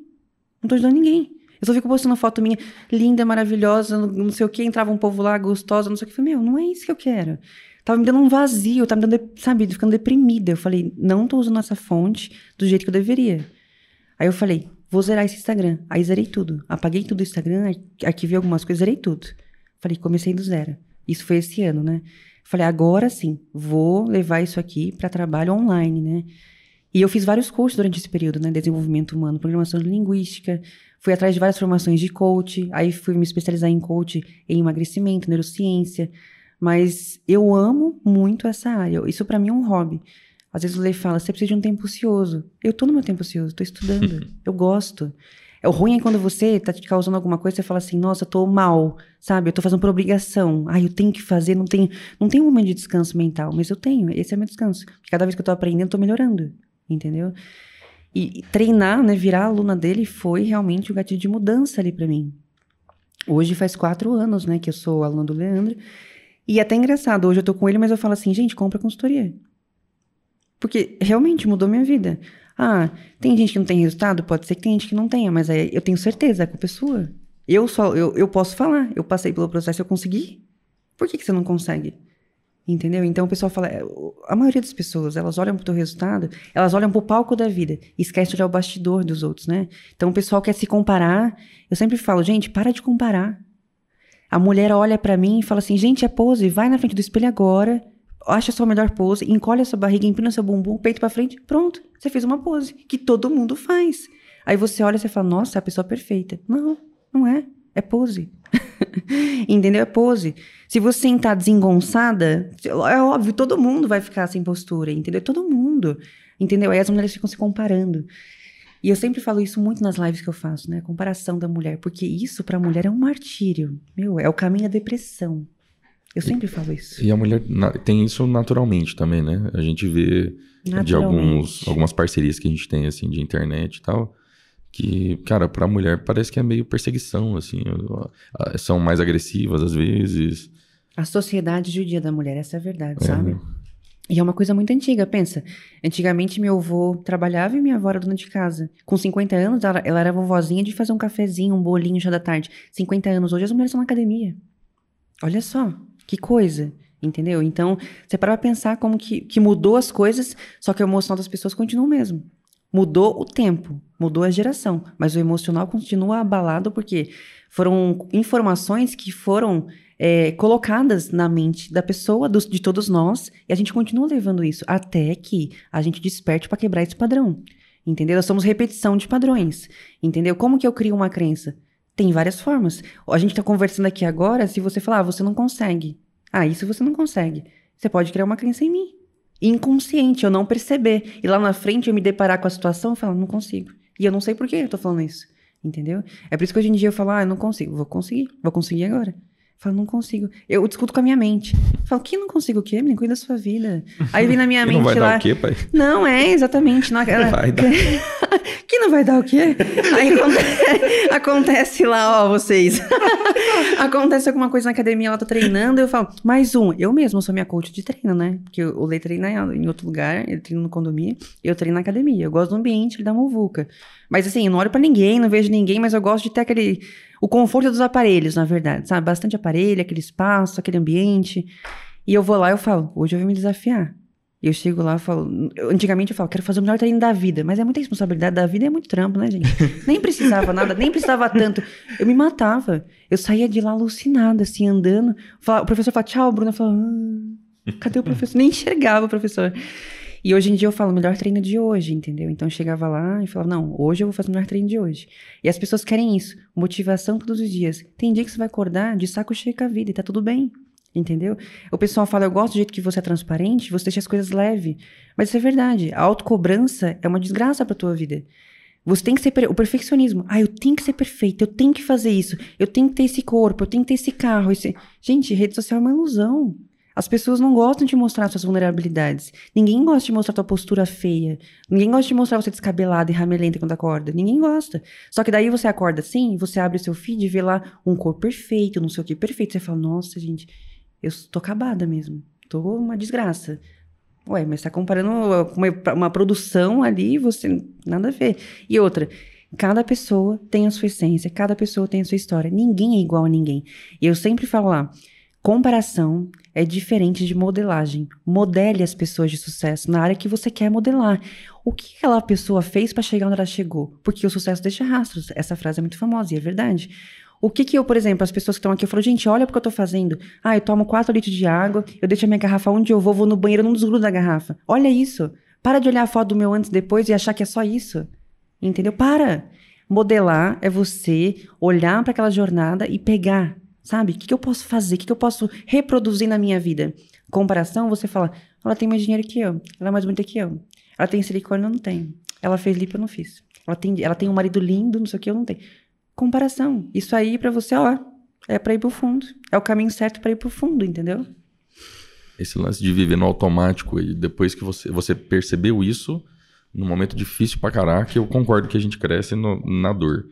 Não tô ajudando ninguém." Eu só fico postando foto minha linda, maravilhosa, não sei o que, entrava um povo lá, gostosa, não sei o que. Eu falei, meu, não é isso que eu quero. Tava me dando um vazio, tava me dando, sabe, ficando deprimida. Eu falei, não tô usando essa fonte do jeito que eu deveria. Aí eu falei, vou zerar esse Instagram. Aí zerei tudo. Apaguei tudo do Instagram, arquivei algumas coisas, zerei tudo. Falei, comecei do zero. Isso foi esse ano, né? Falei, agora sim, vou levar isso aqui para trabalho online, né? E eu fiz vários cursos durante esse período, né? Desenvolvimento humano, programação linguística, Fui atrás de várias formações de coach, aí fui me especializar em coach em emagrecimento, neurociência. Mas eu amo muito essa área. Isso para mim é um hobby. Às vezes o Lei fala, você precisa de um tempo ocioso. Eu tô no meu tempo ocioso, tô estudando. *laughs* eu gosto. É o ruim é quando você tá te causando alguma coisa, você fala assim, nossa, eu tô mal, sabe? Eu tô fazendo por obrigação. Ai, eu tenho que fazer, não tenho, não tenho um momento de descanso mental, mas eu tenho, esse é meu descanso. Cada vez que eu tô aprendendo, eu tô melhorando, entendeu? E treinar, né, virar aluna dele foi realmente o gatilho de mudança ali para mim. Hoje faz quatro anos, né, que eu sou aluna do Leandro. E é até engraçado, hoje eu tô com ele, mas eu falo assim, gente, compra consultoria. Porque realmente mudou minha vida. Ah, tem gente que não tem resultado? Pode ser que tem gente que não tenha, mas aí eu tenho certeza, a é sua. Eu só, eu, eu posso falar, eu passei pelo processo, eu consegui. Por que, que você não consegue? Entendeu? Então o pessoal fala, é, a maioria das pessoas, elas olham pro teu resultado, elas olham pro palco da vida e esquecem de olhar o bastidor dos outros, né? Então o pessoal quer se comparar. Eu sempre falo, gente, para de comparar. A mulher olha para mim e fala assim, gente, é pose, vai na frente do espelho agora, acha a sua melhor pose, encolhe a sua barriga, empina seu bumbum, peito para frente, pronto, você fez uma pose que todo mundo faz. Aí você olha e você fala, nossa, é a pessoa perfeita. Não, não é. É pose. *laughs* Entendeu? É pose. Se você sentar desengonçada, é óbvio, todo mundo vai ficar sem postura, entendeu? Todo mundo. Entendeu? Aí as mulheres ficam se comparando. E eu sempre falo isso muito nas lives que eu faço, né? A comparação da mulher, porque isso para a mulher é um martírio. Meu, é o caminho da depressão. Eu sempre falo isso. E a mulher tem isso naturalmente também, né? A gente vê de alguns, algumas parcerias que a gente tem, assim, de internet e tal que, cara, pra mulher parece que é meio perseguição, assim. São mais agressivas às vezes. A sociedade judia da mulher, essa é a verdade, é. sabe? E é uma coisa muito antiga, pensa. Antigamente meu avô trabalhava e minha avó era dona de casa. Com 50 anos, ela, ela era vovozinha de fazer um cafezinho, um bolinho já da tarde. 50 anos, hoje as mulheres estão na academia. Olha só, que coisa, entendeu? Então, você para pra pensar como que, que mudou as coisas, só que o emocional das pessoas continua o mesmo. Mudou o tempo, mudou a geração, mas o emocional continua abalado porque foram informações que foram é, colocadas na mente da pessoa, dos- de todos nós, e a gente continua levando isso até que a gente desperte para quebrar esse padrão. Entendeu? Nós somos repetição de padrões. Entendeu? Como que eu crio uma crença? Tem várias formas. A gente tá conversando aqui agora, se você falar, ah, você não consegue. Ah, isso você não consegue. Você pode criar uma crença em mim. Inconsciente, eu não perceber. E lá na frente eu me deparar com a situação e falar, não consigo. E eu não sei por que eu tô falando isso. Entendeu? É por isso que hoje em dia eu falo, ah, eu não consigo. Vou conseguir. Vou conseguir agora. Falo, não consigo. Eu discuto com a minha mente. Falo, que não consigo o quê? Menino, cuida da sua vida. Aí vem na minha *laughs* mente não vai lá. dar o quê, pai? Não, é, exatamente. Não, Vai dar. *laughs* que não vai dar o quê? Aí aconte- *laughs* acontece lá, ó, vocês. acontece alguma coisa na academia, ela tá treinando, eu falo, mais um. Eu mesma sou minha coach de treino, né? Porque o Lei treina em outro lugar, ele treina no condomínio, eu treino na academia. Eu gosto do ambiente, ele dá muvuca. Mas assim, eu não olho pra ninguém, não vejo ninguém, mas eu gosto de ter aquele. O conforto dos aparelhos, na verdade, sabe? Bastante aparelho, aquele espaço, aquele ambiente. E eu vou lá e eu falo, hoje eu vou me desafiar. E eu chego lá e falo. eu- Antigamente eu falo, quero fazer o melhor treino da vida. Mas é muita responsabilidade da vida e é muito trampo, né, gente? *laughs* Nem precisava nada, nem precisava tanto. Eu me matava. Eu saía de lá alucinada, assim, andando. Falava- o professor falava, tchau, Bruna. Eu falava, ah, cadê o professor? Nem enxergava o professor. E hoje em dia eu falo, melhor treino de hoje, entendeu? Então eu chegava lá e falava, não, hoje eu vou fazer o melhor treino de hoje. E as pessoas querem isso, motivação todos os dias. Tem dia que você vai acordar de saco cheio com a vida e tá tudo bem. Entendeu? O pessoal fala, eu gosto do jeito que você é transparente, você deixa as coisas leve. Mas isso é verdade. A autocobrança é uma desgraça pra tua vida. Você tem que ser. per- O perfeccionismo. Ah, eu tenho que ser perfeito, eu tenho que fazer isso, eu tenho que ter esse corpo, eu tenho que ter esse carro. Esse... Gente, rede social é uma ilusão. As pessoas não gostam de mostrar suas vulnerabilidades. Ninguém gosta de mostrar tua postura feia. Ninguém gosta de mostrar você descabelada e ramelenta quando acorda. Ninguém gosta. Só que daí você acorda assim, você abre o seu feed e vê lá um corpo perfeito, não sei o que perfeito. Você fala, nossa, gente, eu tô acabada mesmo. Tô uma desgraça. Ué, mas tá comparando com uma, uma produção ali, você. Nada a ver. E outra, cada pessoa tem a sua essência, cada pessoa tem a sua história. Ninguém é igual a ninguém. E eu sempre falo lá: comparação é diferente de modelagem. Modele as pessoas de sucesso na área que você quer modelar. O que aquela pessoa fez para chegar onde ela chegou? Porque o sucesso deixa rastros. Essa frase é muito famosa e é verdade. O que que eu, por exemplo, as pessoas que estão aqui, eu falo, gente, olha o que eu tô fazendo. Ah, eu tomo 4 litros de água, eu deixo a minha garrafa onde eu vou, vou no banheiro, não desgrudo da garrafa. Olha isso. Para de olhar a foto do meu antes e depois e achar que é só isso. Entendeu? Para. Modelar é você olhar para aquela jornada e pegar, sabe? O que, que eu posso fazer? O que, que eu posso reproduzir na minha vida? Comparação, você fala, ela tem mais dinheiro que eu, ela é mais bonita que eu. Ela tem silicone, eu não tenho. Ela fez lipo, eu não fiz. Ela tem, ela tem um marido lindo, não sei o que, eu não tenho. Comparação. Isso aí pra você, ó, é pra ir pro fundo. É o caminho certo pra ir pro fundo, entendeu? Esse lance de viver no automático e depois que você, você percebeu isso, num momento difícil pra caraca, eu concordo que a gente cresce no- na dor.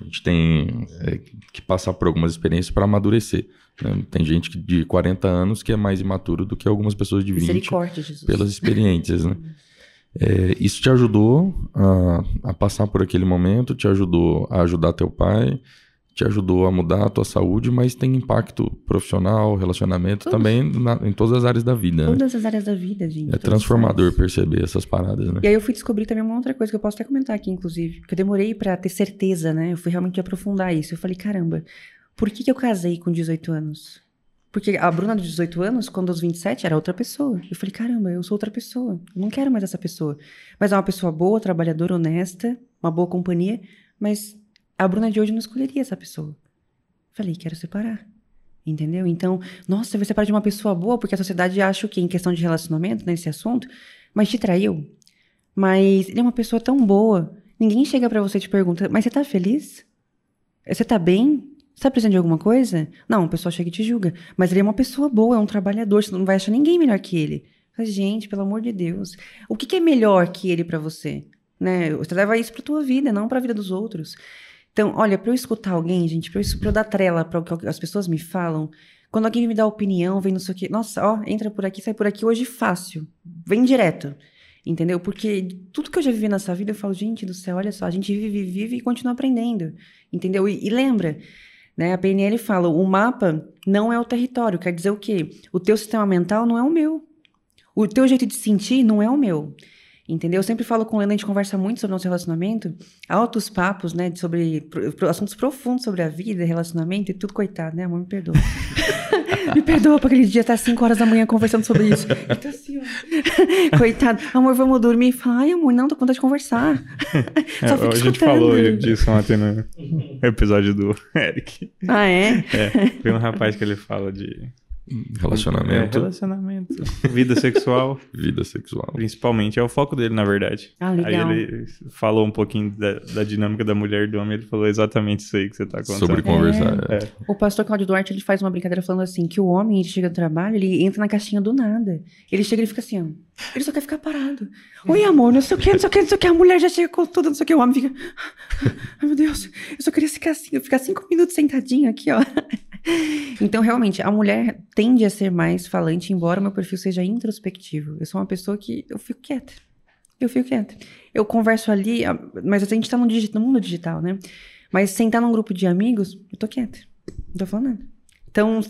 A gente tem é, que passar por algumas experiências para amadurecer. né? Tem gente de 40 anos que é mais imaturo do que algumas pessoas de 20 Misericórdia, Jesus. pelas experiências, né? É, isso te ajudou a, a passar por aquele momento, te ajudou a ajudar teu pai, te ajudou a mudar a tua saúde, mas tem impacto profissional, relacionamento Todos. também na- em todas as áreas da vida. né? Todas as áreas da vida, gente. É transformador perceber essas paradas, né? E aí eu fui descobrir também uma outra coisa que eu posso até comentar aqui, inclusive. Que eu demorei pra ter certeza, né? Eu fui realmente aprofundar isso. Eu falei, caramba, por que, que eu casei com 18 anos? Porque a Bruna de 18 anos, quando aos 27, era outra pessoa. Eu falei, caramba, eu sou outra pessoa. Eu não quero mais essa pessoa. Mas é uma pessoa boa, trabalhadora, honesta, uma boa companhia. Mas a Bruna de hoje não escolheria essa pessoa. Falei, quero separar. Entendeu? Então, nossa, você vai separar de uma pessoa boa, porque a sociedade acha o quê? Em questão de relacionamento, nesse assunto, mas te traiu. Mas ele é uma pessoa tão boa. Ninguém chega pra você e te pergunta, mas você tá feliz? Você tá bem? Você tá precisando de alguma coisa? Não, o pessoal chega e te julga. Mas ele é uma pessoa boa, é um trabalhador. Você não vai achar ninguém melhor que ele. Mas, gente, pelo amor de Deus. O que, que é melhor que ele pra você? Né? Você leva isso pra tua vida, não pra vida dos outros. Então, olha, pra eu escutar alguém, gente, pra eu, eu dar trela para o que as pessoas me falam, quando alguém me dá opinião, vem não sei o quê, nossa, ó, entra por aqui, sai por aqui, hoje fácil, vem direto, entendeu? Porque tudo que eu já vivi nessa vida, eu falo, gente do céu, olha só, a gente vive, vive e continua aprendendo, entendeu? E, e lembra, né, a PNL fala, o mapa não é o território, quer dizer o quê? O teu sistema mental não é o meu, o teu jeito de sentir não é o meu. Entendeu? Eu sempre falo com o Lena, a gente conversa muito sobre nosso relacionamento, altos papos, né, sobre assuntos profundos sobre a vida, relacionamento e tudo, coitado, né, amor, me perdoa. *laughs* me perdoa por aquele dia estar às 5 horas da manhã conversando sobre isso. *laughs* Então, assim, ó. coitado, amor, vamos dormir. Fala, ai, amor, não, tô com vontade de conversar. *laughs* Só é, a gente falou disso ontem no episódio do Eric. Ah, é? É, tem um rapaz que ele fala de Relacionamento. É, relacionamento. Vida sexual. *laughs* Vida sexual. Principalmente. É o foco dele, na verdade. Ah, legal. Aí ele falou um pouquinho da, da dinâmica da mulher e do homem. Ele falou exatamente isso aí que você tá contando. Sobre conversar. É. É. O pastor Claudio Duarte, ele faz uma brincadeira falando assim, que o homem, ele chega do trabalho, ele entra na caixinha do nada. Ele chega e fica assim, ó. Ele só quer ficar parado. Oi, amor, não sei o que, não sei o que, não sei o que. A mulher já chega com tudo, não sei o que. O homem fica... Ai, meu Deus. Eu só queria ficar assim, ficar cinco minutos sentadinho aqui, ó. *laughs* Então, realmente, a mulher tende a ser mais falante, embora meu perfil seja introspectivo. Eu sou uma pessoa que eu fico quieta. Eu fico quieta. Eu converso ali, mas a gente tá no, no mundo digital, né? Mas sentar num grupo de amigos, eu tô quieta. Não tô falando nada. Então,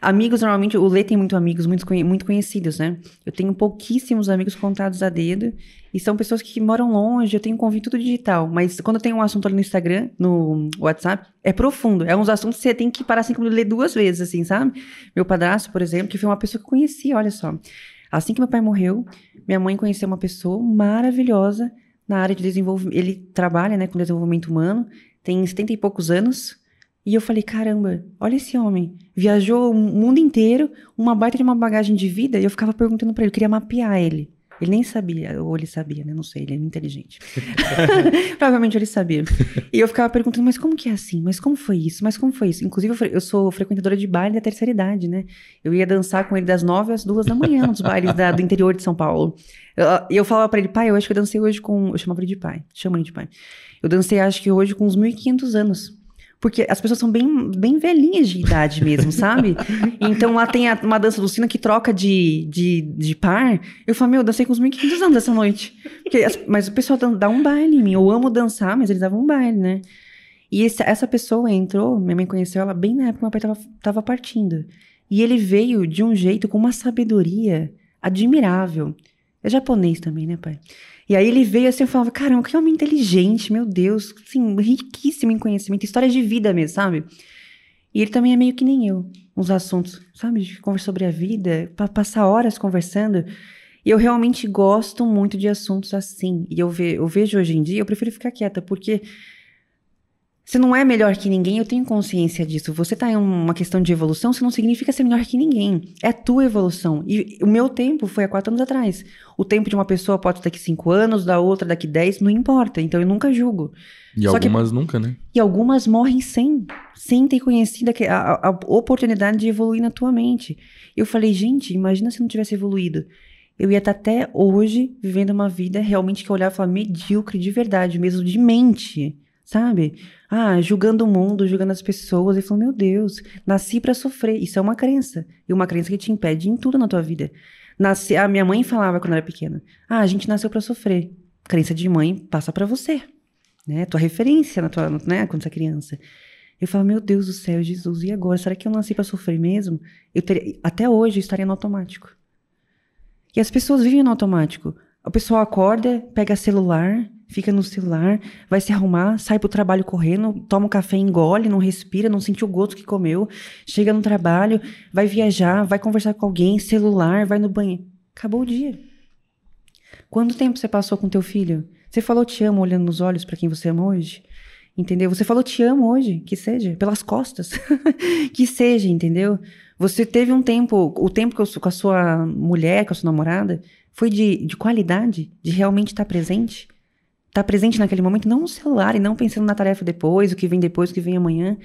amigos, normalmente, o Lê tem muito amigos muito, muito conhecidos, né? Eu tenho pouquíssimos amigos contados a dedo. E são pessoas que moram longe, eu tenho convite tudo digital. Mas quando tenho um assunto ali no Instagram, no WhatsApp, é profundo. É uns assuntos que você tem que parar assim como ler duas vezes, assim, sabe? Meu padrasto, por exemplo, que foi uma pessoa que eu conheci, olha só. Assim que meu pai morreu, minha mãe conheceu uma pessoa maravilhosa na área de desenvolvimento. Ele trabalha, né, com desenvolvimento humano, tem 70 e poucos anos. E eu falei, caramba, olha esse homem. Viajou o mundo inteiro, uma baita de uma bagagem de vida, e eu ficava perguntando para ele, eu queria mapear ele. Ele nem sabia, ou ele sabia, né? Não sei, ele é inteligente. *laughs* *laughs* Provavelmente ele sabia. E eu ficava perguntando, mas como que é assim? Mas como foi isso? Mas como foi isso? Inclusive, eu, sou frequentadora de baile da terceira idade, né? Eu ia dançar com ele das nove às duas da manhã nos bailes da, do interior de São Paulo. E eu, eu, falava para ele, pai, eu acho que eu dancei hoje com. Eu chamava ele de pai, chama ele de pai. Eu dancei, acho que hoje com uns 1.500 anos. Porque as pessoas são bem, bem velhinhas de idade mesmo, sabe? *laughs* Então lá tem a, uma dança do sino que troca de, de, de par. Eu falo, meu, eu dancei com os 1.500 anos essa noite. Porque, mas o pessoal dá um baile em mim. Eu amo dançar, mas eles davam um baile, né? E esse, essa pessoa entrou, minha mãe conheceu ela bem na época que meu pai tava, tava partindo. E ele veio de um jeito, com uma sabedoria admirável. É japonês também, né, pai? E aí ele veio assim e falava, caramba, que homem inteligente, meu Deus, assim, riquíssimo em conhecimento, história de vida mesmo, sabe? E ele também é meio que nem eu, uns assuntos, sabe, conversar sobre a vida, para passar horas conversando. E eu realmente gosto muito de assuntos assim. E eu, ve eu vejo hoje em dia, eu prefiro ficar quieta, porque você não é melhor que ninguém, eu tenho consciência disso. Você tá em uma questão de evolução, isso não significa ser melhor que ninguém. É a tua evolução. E o meu tempo foi há quatro anos atrás. O tempo de uma pessoa pode ser daqui cinco anos, da outra daqui dez, não importa. Então eu nunca julgo. E Só algumas que... nunca, né? E algumas morrem sem, sem ter conhecido a, a, a oportunidade de evoluir na tua mente. Eu falei, gente, imagina se não tivesse evoluído eu ia estar até hoje vivendo uma vida realmente que eu olhava e falava medíocre de verdade, mesmo de mente sabe? Ah, julgando o mundo, julgando as pessoas, e falou: Meu Deus, nasci para sofrer. Isso é uma crença. E uma crença que te impede em tudo na tua vida. Nasci, a minha mãe falava quando era pequena: Ah, a gente nasceu para sofrer. Crença de mãe passa para você, né? Tua referência na tua, né? Quando você é criança. Eu falo, meu Deus do céu, Jesus, e agora? Será que eu nasci para sofrer mesmo? Eu até hoje eu estaria no automático. E as pessoas vivem no automático. O pessoal acorda, pega celular, fica no celular, vai se arrumar, sai pro trabalho correndo, toma um café, engole, não respira, não sente o gosto que comeu, chega no trabalho, vai viajar, vai conversar com alguém, celular, vai no banheiro. Acabou o dia. Quanto tempo você passou com teu filho? Você falou te amo olhando nos olhos para quem você ama hoje? Entendeu? Você falou te amo hoje, que seja, pelas costas. *laughs* que seja, entendeu? Você teve um tempo, o tempo com a sua mulher, com a sua namorada, foi de, de qualidade, de realmente estar presente estar tá presente naquele momento, não no celular e não pensando na tarefa depois, o que vem depois, o que vem amanhã.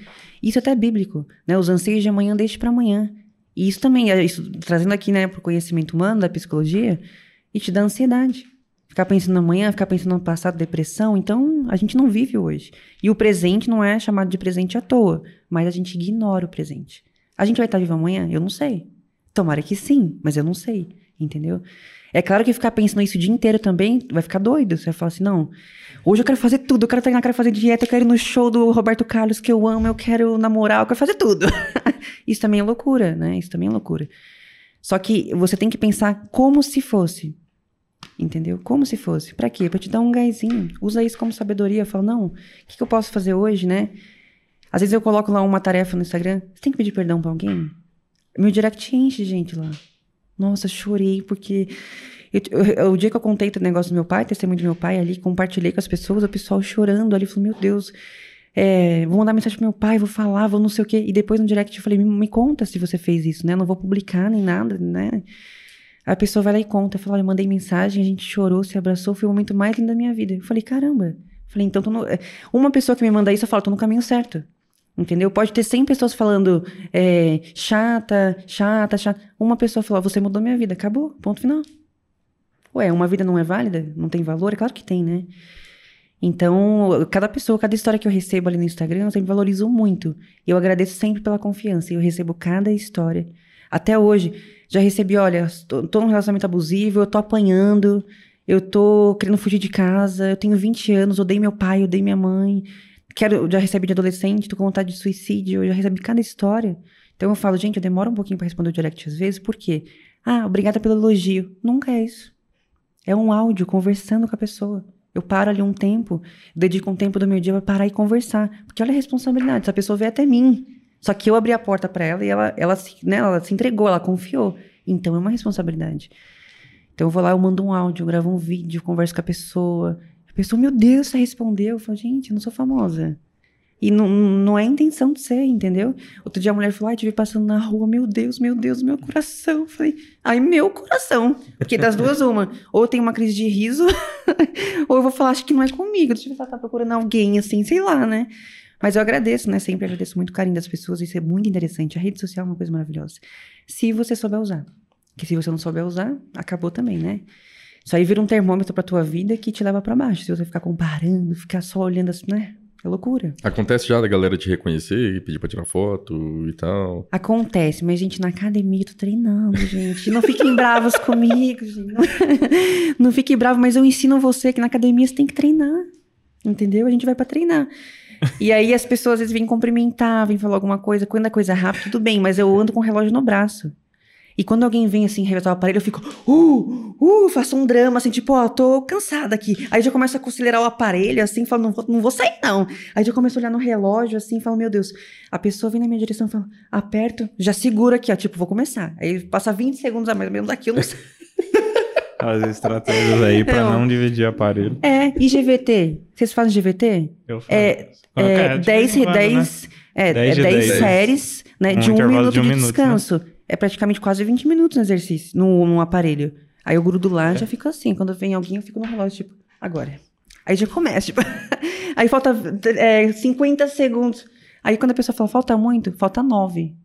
Isso até é bíblico, né? Os anseios de amanhã deixe para amanhã. E isso também, é isso, trazendo aqui, né, pro conhecimento humano da psicologia, e te dá ansiedade. Ficar pensando amanhã, ficar pensando no passado, depressão. Então, a gente não vive hoje. E o presente não é chamado de presente à toa, mas a gente ignora o presente. A gente vai estar vivo amanhã? Eu não sei. Tomara que sim, mas eu não sei, entendeu? É claro que ficar pensando isso o dia inteiro também vai ficar doido. Você vai falar assim, não, hoje eu quero fazer tudo, eu quero treinar, eu quero fazer dieta, eu quero ir no show do Roberto Carlos que eu amo, eu quero namorar, eu quero fazer tudo. *laughs* isso também é loucura, né? Isso também é loucura. Só que você tem que pensar como se fosse. Entendeu? Como se fosse. Pra quê? Pra te dar um gásinho. Usa isso como sabedoria. Fala, não, o que, que eu posso fazer hoje, né? Às vezes eu coloco lá uma tarefa no Instagram. Você tem que pedir perdão pra alguém? Meu direct enche, gente, lá. Nossa, chorei porque. Eu, eu, o dia que eu contei o negócio do meu pai, testemunho do meu pai ali, compartilhei com as pessoas, o pessoal chorando ali, falou: Meu Deus, é, vou mandar mensagem pro meu pai, vou falar, vou não sei o quê. E depois no direct eu falei: Me, me conta se você fez isso, né? Eu não vou publicar nem nada, né? A pessoa vai lá e conta, fala: Olha, eu mandei mensagem, a gente chorou, se abraçou, foi o momento mais lindo da minha vida. Eu falei: Caramba. falei: Então, no... uma pessoa que me manda isso, eu falo: Tô no caminho certo. Entendeu? Pode ter 100 pessoas falando é, chata, chata, chata. Uma pessoa falou, você mudou minha vida. Acabou, ponto final. Ué, uma vida não é válida? Não tem valor? É claro que tem, né? Então, cada pessoa, cada história que eu recebo ali no Instagram, eu sempre valorizo muito. Eu agradeço sempre pela confiança. Eu recebo cada história. Até hoje, já recebi, olha, tô, tô num relacionamento abusivo, eu tô apanhando, eu tô querendo fugir de casa, eu tenho 20 anos, odeio meu pai, odeio minha mãe quero, já recebi de adolescente, tô com vontade de suicídio, eu já recebi cada história. Então eu falo, gente, eu demoro um pouquinho para responder o direct às vezes, por quê? Ah, obrigada pelo elogio. Nunca é isso. É um áudio conversando com a pessoa. Eu paro ali um tempo, dedico um tempo do meu dia para parar e conversar. Porque olha a responsabilidade, essa pessoa veio até mim. Só que eu abri a porta para ela e ela, ela, né, ela se entregou, ela confiou. Então é uma responsabilidade. Então eu vou lá, eu mando um áudio, eu gravo um vídeo, converso com a pessoa, a pessoa, meu Deus, você respondeu. Eu falo, gente, eu não sou famosa. E não, não é intenção de ser, entendeu? Outro dia a mulher falou, ai, te vi passando na rua, meu Deus, meu Deus, meu coração. Eu falei, ai, meu coração. Porque das duas, *laughs* uma. Ou eu tenho uma crise de riso, *laughs* ou eu vou falar, acho que não é comigo. Deixa eu ver se ela tá procurando alguém, assim, sei lá, né? Mas eu agradeço, né? Sempre agradeço muito o carinho das pessoas. Isso é muito interessante. A rede social é uma coisa maravilhosa. Se você souber usar. Que se você não souber usar, acabou também, né? Isso aí vira um termômetro pra tua vida que te leva para baixo. Se você ficar comparando, ficar só olhando assim, né? É loucura. Acontece já da galera te reconhecer e pedir pra tirar foto e tal? Acontece, mas, gente, na academia eu tô treinando, gente. Não fiquem bravos *laughs* comigo, gente. Não, *laughs* não fiquem bravos, mas eu ensino você que na academia você tem que treinar. Entendeu? A gente vai para treinar. E aí as pessoas às vezes vêm cumprimentar, vêm falar alguma coisa. Quando é coisa rápida, tudo bem, mas eu ando com o relógio no braço. E quando alguém vem assim revetar o aparelho, eu fico, uh, uh, faço um drama, assim, tipo, ó, tô cansada aqui. Aí já começo a acelerar o aparelho, assim, falo, não vou, não vou sair, não. Aí já começo a olhar no relógio, assim, falo, meu Deus. A pessoa vem na minha direção e fala, aperto, já segura aqui, ó, tipo, vou começar. Aí passa 20 segundos a mais ou menos aqui, eu não sei. *laughs* As estratégias aí pra não, não dividir aparelho. É, e GVT? Vocês fazem GVT? Eu faço. É, é 10, 10, né? é, 10, é 10 séries, né, um de um minuto de, um de minuto, descanso. Né? É praticamente quase 20 minutos no exercício, no, no aparelho. Aí eu grudo lá, já fico assim. Quando vem alguém, eu fico no relógio, tipo, agora. Aí já começa, tipo. *laughs* aí falta é, 50 segundos. Aí quando a pessoa fala, falta muito, falta nove.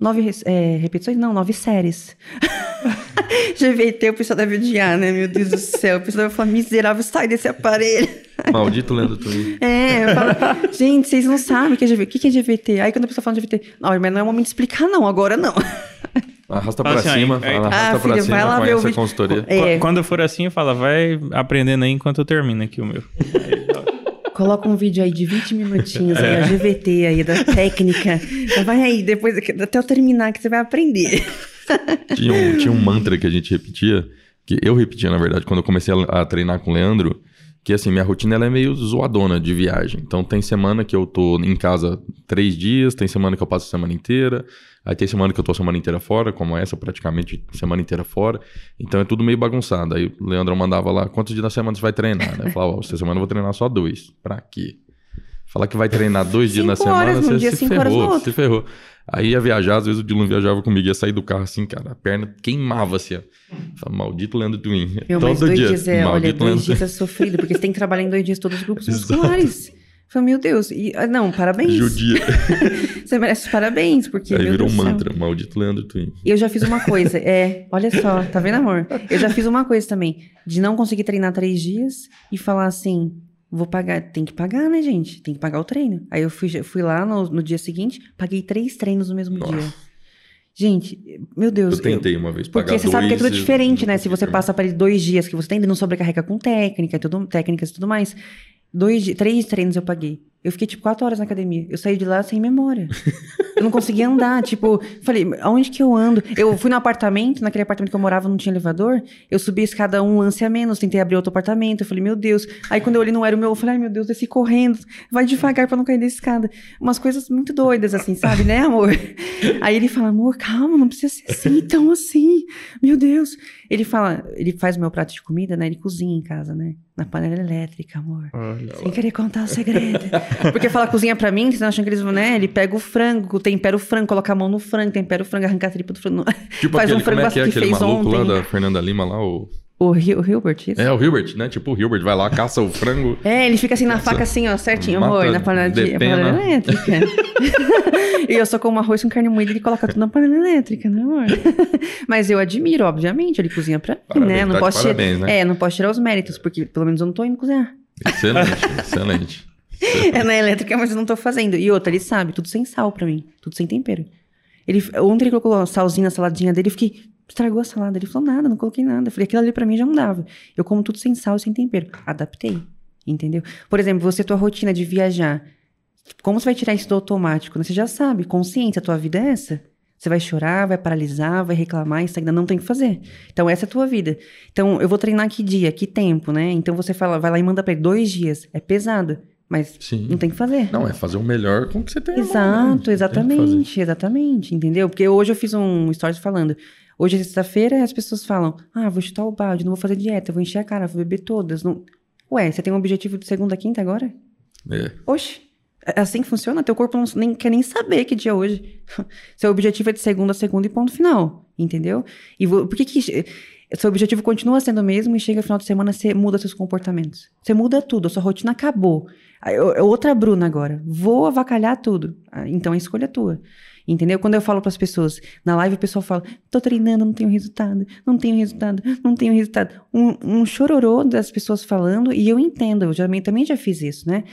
Nove é, repetições? Não, nove séries. *laughs* GVT, o pessoal deve odiar, né? Meu Deus do céu. O pessoal vai falar, miserável, sai desse aparelho. Maldito lendo tudo. É, eu falo, gente, vocês não sabem o que é GVT. O que é GVT? Aí quando a pessoa fala de GVT, não, mas não é o momento de explicar, não, agora não. Arrasta pra assim, cima, aí, arrasta ah, pra filho, cima, vai lá ver o vídeo. consultoria. É. Quando for assim, fala, vai aprendendo aí enquanto eu termino aqui o meu. Coloca um vídeo aí de 20 minutinhos aí, a GVT aí, da técnica. Vai aí, depois, até eu terminar, que você vai aprender. Tinha um, tinha um mantra que a gente repetia, que eu repetia, na verdade, quando eu comecei a, a treinar com o Leandro, que assim, minha rotina ela é meio zoadona de viagem. Então tem semana que eu tô em casa três dias, tem semana que eu passo a semana inteira, aí tem semana que eu tô a semana inteira fora, como essa, praticamente semana inteira fora. Então é tudo meio bagunçado. Aí o Leandro mandava lá, quantos dias na semana você vai treinar? Né? Eu falava, ó, essa semana eu vou treinar só dois. Pra quê? Falar que vai treinar dois dias na semana, você dia, se ferrou, se ferrou. Aí ia viajar, às vezes o Dylan viajava comigo, ia sair do carro assim, cara, a perna queimava-se. Assim, maldito Leandro Twin. Meu, Todo dois dia. Dias é, olha, dois Leandro... dias é sofrido, porque você tem que trabalhar em dois dias todos os grupos *laughs* musculares. Falei, meu Deus, e, ah, não, parabéns. Judia. *laughs* você merece parabéns, porque. Aí virou um mantra, maldito Leandro Twin. Eu já fiz uma coisa, é, olha só, tá vendo, amor? Eu já fiz uma coisa também, de não conseguir treinar três dias e falar assim, Vou pagar, tem que pagar, né, gente? Tem que pagar o treino. Aí eu fui, fui lá no, no dia seguinte, paguei três treinos no mesmo Nossa. dia. Gente, meu Deus. Eu tentei uma vez pagar Porque você sabe que é tudo diferente, né? Se você passa para dois dias que você tem, não sobrecarrega com técnica, tudo, técnicas e tudo mais. Dois, três treinos eu paguei. Eu fiquei, tipo, quatro horas na academia. Eu saí de lá sem memória. eu não conseguia andar. *laughs* Tipo, falei, aonde que eu ando? Eu fui no apartamento, naquele apartamento que eu morava não tinha elevador. Eu subi a escada um lance a menos, tentei abrir outro apartamento. Eu falei, meu Deus. Aí quando eu olhei, não era o meu. Eu falei, ai, meu Deus, desci correndo. Vai devagar pra não cair da escada. Umas coisas muito doidas, assim, sabe, né, amor? Aí ele fala, amor, calma, não precisa ser assim, tão assim. Meu Deus. Ele fala, ele faz o meu prato de comida, né? Ele cozinha em casa, né? Na panela elétrica, amor. Olha Sem querer contar o segredo. *laughs* Porque fala cozinha pra mim, vocês acham que eles vão, né? Ele pega o frango, tempera o frango, coloca a mão no frango, tempera o frango, arranca a tripa do frango. *laughs* Tipo faz aquele, um frango como é que, é, que aquele fez maluco ontem. lá da Fernanda Lima lá, o... O, o Hilbert, isso? É, o Hilbert, né? Tipo, o Hilbert vai lá, caça o frango. É, ele fica assim na faca, assim, ó, certinho, amor, na panela, de, panela elétrica. *laughs* e eu só como arroz com carne moída, ele coloca tudo na panela elétrica, né, amor? *laughs* Mas eu admiro, obviamente, ele cozinha pra mim, né? Não tá posso parabéns, né? É, não posso tirar os méritos, porque pelo menos eu não tô indo cozinhar. Excelente, excelente. *laughs* É na elétrica, mas eu não tô fazendo. E outra, ele sabe, tudo sem sal pra mim, tudo sem tempero. Ele, ontem ele colocou salzinho na saladinha dele, eu fiquei, estragou a salada. Ele falou, nada, não coloquei nada. Eu falei, aquilo ali pra mim já não dava. Eu como tudo sem sal e sem tempero. Adaptei, entendeu? Por exemplo, você, tua rotina de viajar. Como você vai tirar isso do automático? Né? Você já sabe, consciência, a tua vida é essa. Você vai chorar, vai paralisar, vai reclamar, isso ainda não tem que fazer. Então, essa é a tua vida. Então, eu vou treinar que dia, que tempo, né? Então, você fala, vai lá e manda pra ele dois dias. É pesado, mas Sim. não tem que fazer. Não, é fazer o melhor com o que você tem. Exato, né? exatamente, exatamente, entendeu? Porque hoje eu fiz um story falando, Hoje é sexta-feira as pessoas falam: ah, vou chutar o balde, não vou fazer dieta, vou encher a cara, vou beber todas. Não... Ué, você tem um objetivo de segunda a quinta agora? É. Oxe, é assim que funciona? Teu corpo não nem, quer nem saber que dia é hoje. *laughs* Seu objetivo é de segunda a segunda e ponto final, entendeu? E vou, por que que seu objetivo continua sendo o mesmo e chega no final de semana você muda seus comportamentos? Você muda tudo, a sua rotina acabou. É outra Bruna agora. Vou avacalhar tudo. Ah, então a escolha é tua. Entendeu? Quando eu falo para as pessoas, na live o pessoal fala: tô treinando, não tenho resultado, não tenho resultado, não tenho resultado. Um, um chororô das pessoas falando, e eu entendo, eu já, também já fiz isso, né?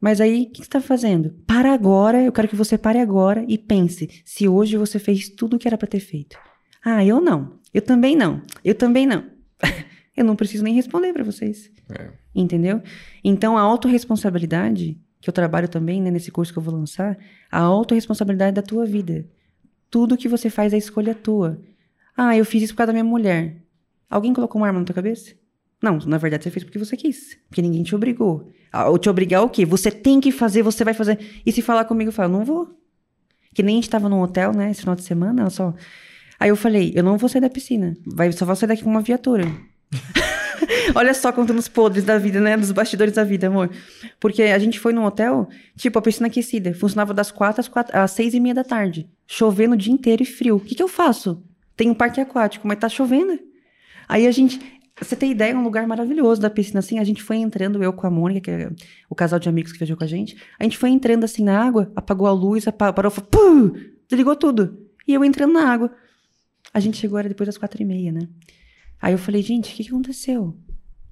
Mas aí, o que você está fazendo? Para agora, eu quero que você pare agora e pense se hoje você fez tudo o que era para ter feito. Ah, eu não. Eu também não. Eu também não. *laughs* eu não preciso nem responder para vocês. É. Entendeu? Então, a autorresponsabilidade que eu trabalho também, né, nesse curso que eu vou lançar, a autorresponsabilidade da tua vida. Tudo que você faz é escolha tua. Ah, eu fiz isso por causa da minha mulher. Alguém colocou uma arma na tua cabeça? Não, na verdade você fez porque você quis. Porque ninguém te obrigou. Ou te obrigar o quê? Você tem que fazer, você vai fazer. E se falar comigo, eu falo, não vou. Que nem a gente tava num hotel, né, esse final de semana, só. Aí eu falei, eu não vou sair da piscina. Vai, só vou sair daqui com uma viatura. *laughs* Olha só contando os podres da vida, né? Dos bastidores da vida, amor. Porque a gente foi num hotel, tipo, a piscina aquecida. Funcionava das quatro às, quatro, às seis e meia da tarde. Chovendo o dia inteiro e frio. O que, que eu faço? Tem um parque aquático, mas tá chovendo. Aí a gente. Você tem ideia, é um lugar maravilhoso da piscina, assim. A gente foi entrando, eu com a Mônica, que é o casal de amigos que viajou com a gente. A gente foi entrando assim na água, apagou a luz, parou, pum, desligou tudo. E eu entrando na água. A gente chegou, era depois das quatro e meia, né? Aí eu falei, gente, o que, que aconteceu?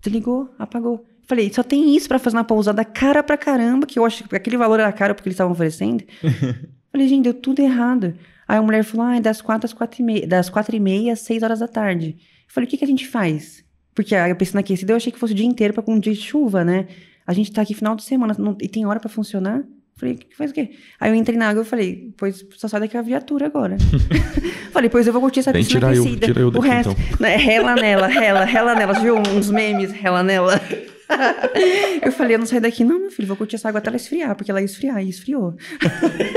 Desligou, apagou. Falei, só tem isso para fazer na pousada cara pra caramba, que eu acho que aquele valor era caro porque eles estavam oferecendo. *laughs* Falei, gente, deu tudo errado. Aí a mulher falou, ah, é das quatro às quatro e meia, das quatro e meia às seis horas da tarde. Falei, o que, que a gente faz? Porque a piscina aquecida eu achei que fosse o dia inteiro para um dia de chuva, né? A gente tá aqui final de semana não, e tem hora para funcionar. Falei, que faz o quê? Aí eu entrei na água e falei, pois só sai daqui a viatura agora. *laughs* falei, pois eu vou curtir essa Vem piscina aquecida. Eu, tira eu daqui, o resto, então. né, rela nela, rela, rela nela. Você viu uns memes, rela nela? *laughs* *laughs* eu falei, eu não saio daqui, não, meu filho, vou curtir essa água até ela esfriar, porque ela ia esfriar, e esfriou.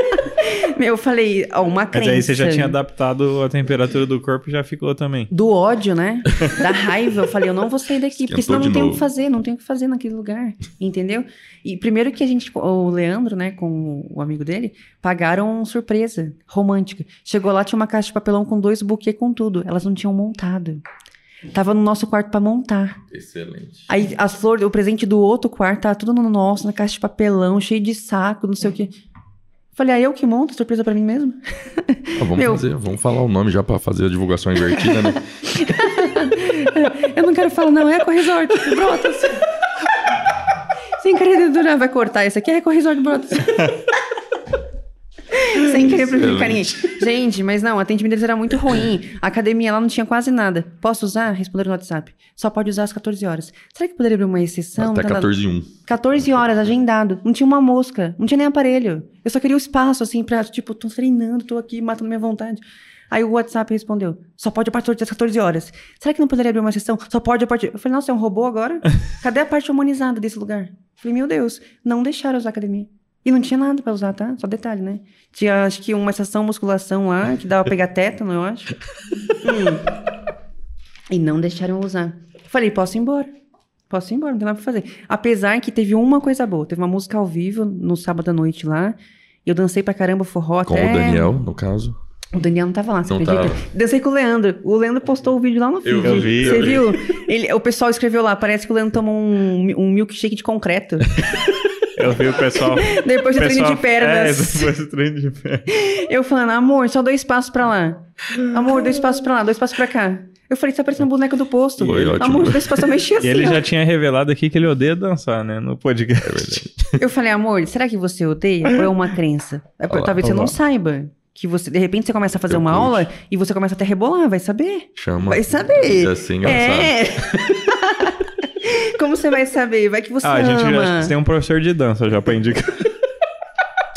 *laughs* eu falei, ó, uma crença. Mas aí você já tinha adaptado a temperatura do corpo e já ficou também. Do ódio, né? Da raiva. Eu falei, eu não vou sair daqui, porque senão não tenho o que fazer, não tenho o que fazer naquele lugar, entendeu? E primeiro que a gente, o Leandro, né, com o amigo dele, pagaram surpresa romântica. Chegou lá, tinha uma caixa de papelão com dois buquês com tudo. Elas não tinham montado. Tava no nosso quarto para montar. Excelente. Aí as flores, o presente do outro quarto, tava tudo no nosso, na caixa de papelão, cheio de saco, não sei o quê. Falei, ah, eu que monto, surpresa para mim mesmo. Ah, vamos Meu. fazer, vamos falar o nome já para fazer a divulgação invertida, né? *laughs* eu não quero falar, não, é Eco Resort, Brotas. Sem querer vai cortar isso aqui, é Eco Resort Brotas. *laughs* sem querer prejudicar ninguém. Gente, mas não, a atendimento deles era muito ruim. A academia lá não tinha quase nada. Posso usar? Responderam no WhatsApp. Só pode usar às 14 horas. Será que poderia abrir uma exceção? Até 14 e 1. 14 horas, agendado. Não tinha uma mosca. Não tinha nem aparelho. Eu só queria o espaço, assim, pra, tipo, tô treinando, tô aqui matando minha vontade. Aí o WhatsApp respondeu: só pode a partir das 14 horas. Será que não poderia abrir uma sessão? Só pode a partir. Eu falei: nossa, é um robô agora? *laughs* Cadê a parte humanizada desse lugar? Eu falei: meu Deus, não deixaram usar a academia. E não tinha nada pra usar, tá? Só detalhe, né? Tinha, acho que, uma estação musculação lá, que dava pra pegar tétano, eu acho. hum. E não deixaram usar. Falei, posso ir embora. Posso ir embora, não tem nada pra fazer. Apesar que teve uma coisa boa. Teve uma música ao vivo no sábado à noite lá. E eu dancei pra caramba forró Com até... o Daniel, no caso. O Daniel não tava lá, você Não acredita? tava. Dancei com o Leandro. O Leandro postou o vídeo lá no feed. Eu vi, Você eu vi. viu? Ele, o pessoal escreveu lá, parece que o Leandro tomou um, um milkshake de concreto. *laughs* Eu vi o pessoal. *laughs* Depois do treino de pernas. É, depois do treino de pernas. Eu falando, amor, só dois passos pra lá. Amor, dois passos pra lá, dois passos pra cá. Eu falei, tá parecendo um boneco do posto. Foi ótimo. Amor, dois passos eu mexi assim. E ele ó. já tinha revelado aqui que ele odeia dançar, né? No podcast. Eu falei, amor, será que você odeia ou é uma crença? É, Olha lá, Talvez você olha não saiba. Que você, de repente, você começa a fazer Eu uma curto. aula e você começa até a rebolar, vai saber. Chama. Vai saber. Engraçado. É. Como você vai saber? Vai que você Ah, a gente ama. já tem um professor de dança já pra indicar.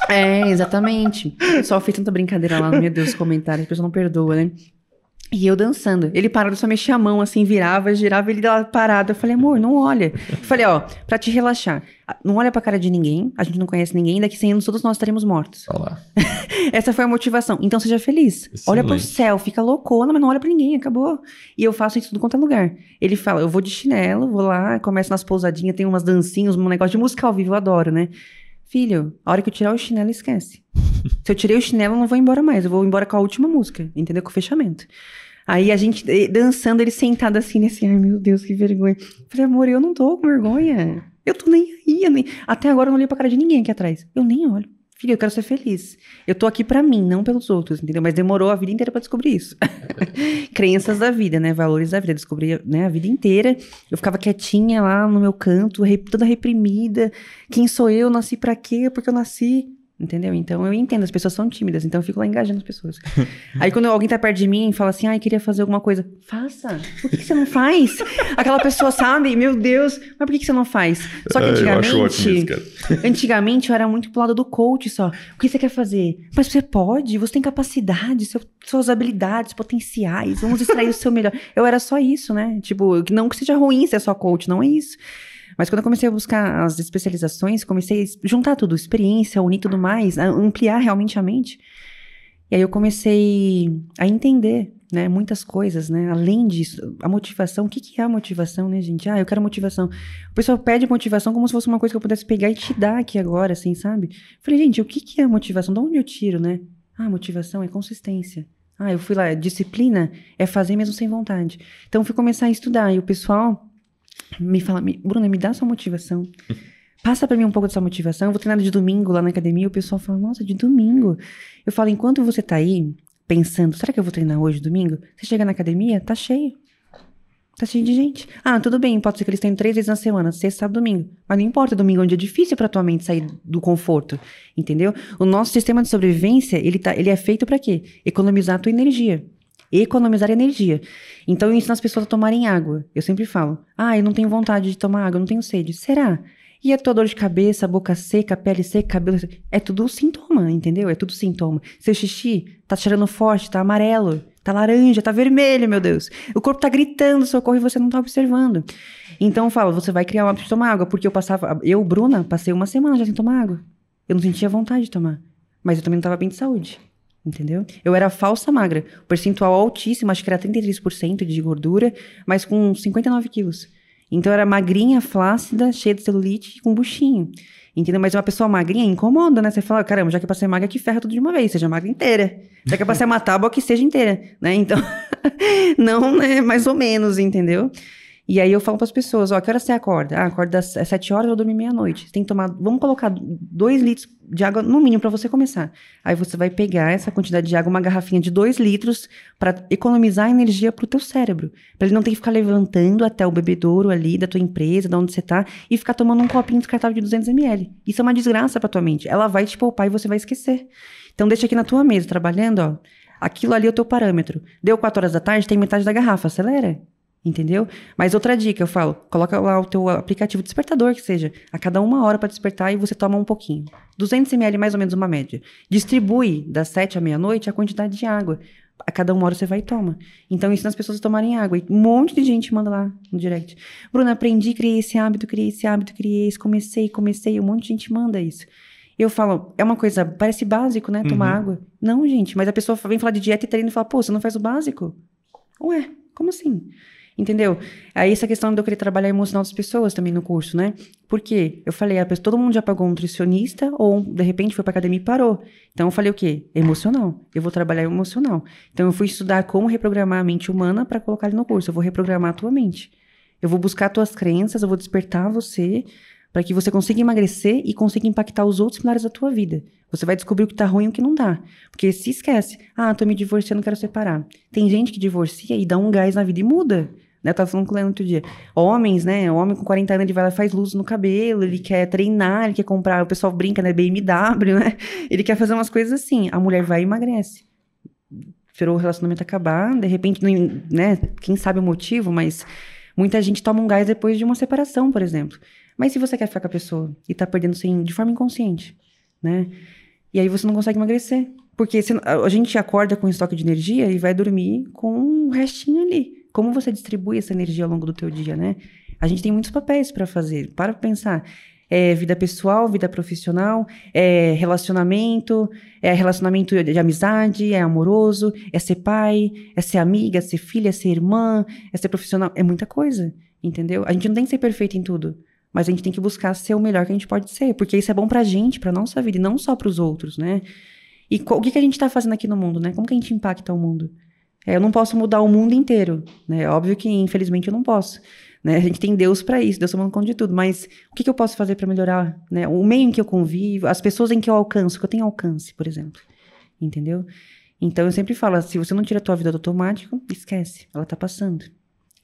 É, exatamente. O pessoal fez tanta brincadeira lá, meu Deus, os comentários, a pessoa não perdoa, né? E eu dançando. Ele parado, só mexia a mão, assim, virava, girava, ele lá parado. Eu falei, amor, não olha. Eu falei, ó, pra te relaxar, não olha pra cara de ninguém, a gente não conhece ninguém, daqui 100 anos todos nós estaremos mortos. Olha lá. *laughs* Essa foi a motivação. Então seja feliz. Olha pro Excelente. céu, fica loucona, mas não olha pra ninguém, acabou. E eu faço isso em tudo quanto é lugar. Ele fala, eu vou de chinelo, vou lá, começo nas pousadinhas, tem umas dancinhas, um negócio de música ao vivo, eu adoro, né? Filho, a hora que eu tirar o chinelo, esquece. Se eu tirei o chinelo, eu não vou embora mais. Eu vou embora com a última música, entendeu? Com o fechamento. Aí a gente eh, dançando, ele sentado assim, né, assim, ai meu Deus, que vergonha. Falei, amor, eu não tô com vergonha. Eu tô nem aí. nem... Até agora eu não olhei pra cara de ninguém aqui atrás. Eu nem olho. Eu quero ser feliz. Eu tô aqui pra mim, não pelos outros, entendeu? Mas demorou a vida inteira pra descobrir isso. *laughs* Crenças da vida, né? Valores da vida. Descobri né, a vida inteira. Eu ficava quietinha lá no meu canto, toda reprimida. Quem sou eu? Nasci pra quê? Porque eu nasci. Entendeu? Então eu entendo, as pessoas são tímidas, então eu fico lá engajando as pessoas. *laughs* Aí quando alguém tá perto de mim e fala assim, ai, queria fazer alguma coisa, faça. Por que, que você não faz? *laughs* Aquela pessoa sabe, meu Deus, mas por que, que você não faz? Só que Ah, eu isso, antigamente, cara. *laughs* antigamente eu era muito pro lado do coach só. O que você quer fazer? Mas você pode, você tem capacidade, seu- suas habilidades, potenciais, vamos extrair o seu melhor. Eu era só isso, né? Tipo, não que seja ruim ser só coach, não é isso. Mas quando eu comecei a buscar as especializações, comecei a juntar tudo, experiência, unir tudo mais, ampliar realmente a mente. E aí eu comecei a entender, né, muitas coisas, né, além disso, a motivação, o que que é a motivação, né, gente? Ah, eu quero motivação. O pessoal pede motivação como se fosse uma coisa que eu pudesse pegar e te dar aqui agora, assim, sabe? Falei, gente, o que que é motivação? De onde eu tiro, né? Ah, motivação é consistência. Ah, eu fui lá, disciplina é fazer mesmo sem vontade. Então fui começar a estudar e o pessoal me fala, me, Bruna, me dá sua motivação. Passa pra mim um pouco dessa motivação. Eu vou treinar de domingo lá na academia. O pessoal fala, nossa, de domingo. Eu falo, enquanto você tá aí pensando, será que eu vou treinar hoje, domingo? Você chega na academia, tá cheio. Tá cheio de gente. Ah, tudo bem, pode ser que eles tenham três vezes na semana, sexta, sábado, domingo. Mas não importa, domingo é um dia difícil pra tua mente sair do conforto, entendeu? O nosso sistema de sobrevivência, ele, tá, ele é feito pra quê? Economizar a tua energia. Economizar energia. Então eu ensino as pessoas a tomarem água. Eu sempre falo, ah, eu não tenho vontade de tomar água, eu não tenho sede. Será? E a tua dor de cabeça, boca seca, pele seca, cabelo seco, é tudo sintoma, entendeu? É tudo sintoma. Seu xixi tá cheirando forte, tá amarelo, tá laranja, tá vermelho, meu Deus. O corpo tá gritando socorro e você não tá observando. Então eu falo, você vai criar o hábito de tomar água, porque eu passava, eu, Bruna, passei uma semana já sem tomar água. Eu não sentia vontade de tomar, mas eu também não tava bem de saúde. Entendeu? Eu era falsa magra. Percentual altíssimo, acho que era 33% de gordura, mas com 59 quilos. Então eu era magrinha, flácida, cheia de celulite e com buchinho. Entendeu? Mas uma pessoa magrinha incomoda, né? Você fala, caramba, já que pra ser magra, que ferra tudo de uma vez, seja magra inteira. Já que pra ser uma tábua, que seja inteira, né? Então, *laughs* não, né? Mais ou menos, entendeu? E aí eu falo para as pessoas, ó, que hora você acorda? Ah, acorda às sete horas, eu dormir meia-noite. Tem que tomar, vamos colocar dois litros de água no mínimo para você começar. Aí você vai pegar essa quantidade de água, uma garrafinha de dois litros, para economizar energia para o teu cérebro. Para ele não ter que ficar levantando até o bebedouro ali da tua empresa, de onde você tá, e ficar tomando um copinho descartável de 200 ml. Isso é uma desgraça para tua mente. Ela vai te poupar e você vai esquecer. Então deixa aqui na tua mesa, trabalhando, ó. Aquilo ali é o teu parâmetro. Deu quatro horas da tarde, tem metade da garrafa, acelera. Entendeu? Mas outra dica, eu falo, coloca lá o teu aplicativo despertador, que seja, a cada uma hora para despertar e você toma um pouquinho. 200 ml, mais ou menos uma média. Distribui das 7 à meia-noite a quantidade de água. A cada uma hora você vai e toma. Então, ensina as pessoas a tomarem água. E um monte de gente manda lá no direct. Bruna, aprendi, criei esse hábito, criei esse hábito, criei esse, comecei, comecei. Um monte de gente manda isso. Eu falo, é uma coisa, parece básico, né? Tomar uhum. água. Não, gente, mas a pessoa vem falar de dieta e treino e fala, pô, você não faz o básico? Ué, como assim? Entendeu? Aí essa questão de eu querer trabalhar emocional das pessoas também no curso, né? Por quê? Eu falei, a pessoa, todo mundo já pagou um nutricionista ou de repente foi pra academia e parou. Então eu falei o quê? Emocional. Eu vou trabalhar emocional. Então eu fui estudar como reprogramar a mente humana para colocar ali no curso. Eu vou reprogramar a tua mente. Eu vou buscar tuas crenças, eu vou despertar você para que você consiga emagrecer e consiga impactar os outros pilares da tua vida. Você vai descobrir o que tá ruim e o que não dá. Porque se esquece, ah, tô me divorciando, quero separar. Tem gente que divorcia e dá um gás na vida e muda. Né? Eu tava falando com o Leandro outro dia. Homens, né? O homem com 40 anos, ele vai lá faz luz no cabelo, ele quer treinar, ele quer comprar, o pessoal brinca, né? BMW, né? Ele quer fazer umas coisas assim. A mulher vai e emagrece. Esperou o relacionamento acabar, de repente, né? Quem sabe o motivo, mas muita gente toma um gás depois de uma separação, por exemplo. Mas se você quer ficar com a pessoa e tá perdendo sim de forma inconsciente, né? E aí você não consegue emagrecer. Porque a gente acorda com estoque de energia e vai dormir com um restinho ali. Como você distribui essa energia ao longo do teu dia, né? A gente tem muitos papéis para fazer. Para pensar. É vida pessoal, vida profissional, é relacionamento, é relacionamento de amizade, é amoroso, é ser pai, é ser amiga, é ser filha, é ser irmã, é ser profissional. É muita coisa, entendeu? A gente não tem que ser perfeito em tudo. Mas a gente tem que buscar ser o melhor que a gente pode ser, porque isso é bom pra gente, pra nossa vida, e não só pros outros, né? E o que, que a gente tá fazendo aqui no mundo, né? Como que a gente impacta o mundo? É, eu não posso mudar o mundo inteiro, né? É óbvio que, infelizmente, eu não posso. Né? A gente tem Deus para isso, Deus tomando conta de tudo. Mas o que, que eu posso fazer para melhorar né? o meio em que eu convivo, as pessoas em que eu alcanço, que eu tenho alcance, por exemplo. Entendeu? Então eu sempre falo, se você não tira a tua vida do automático, esquece, ela tá passando.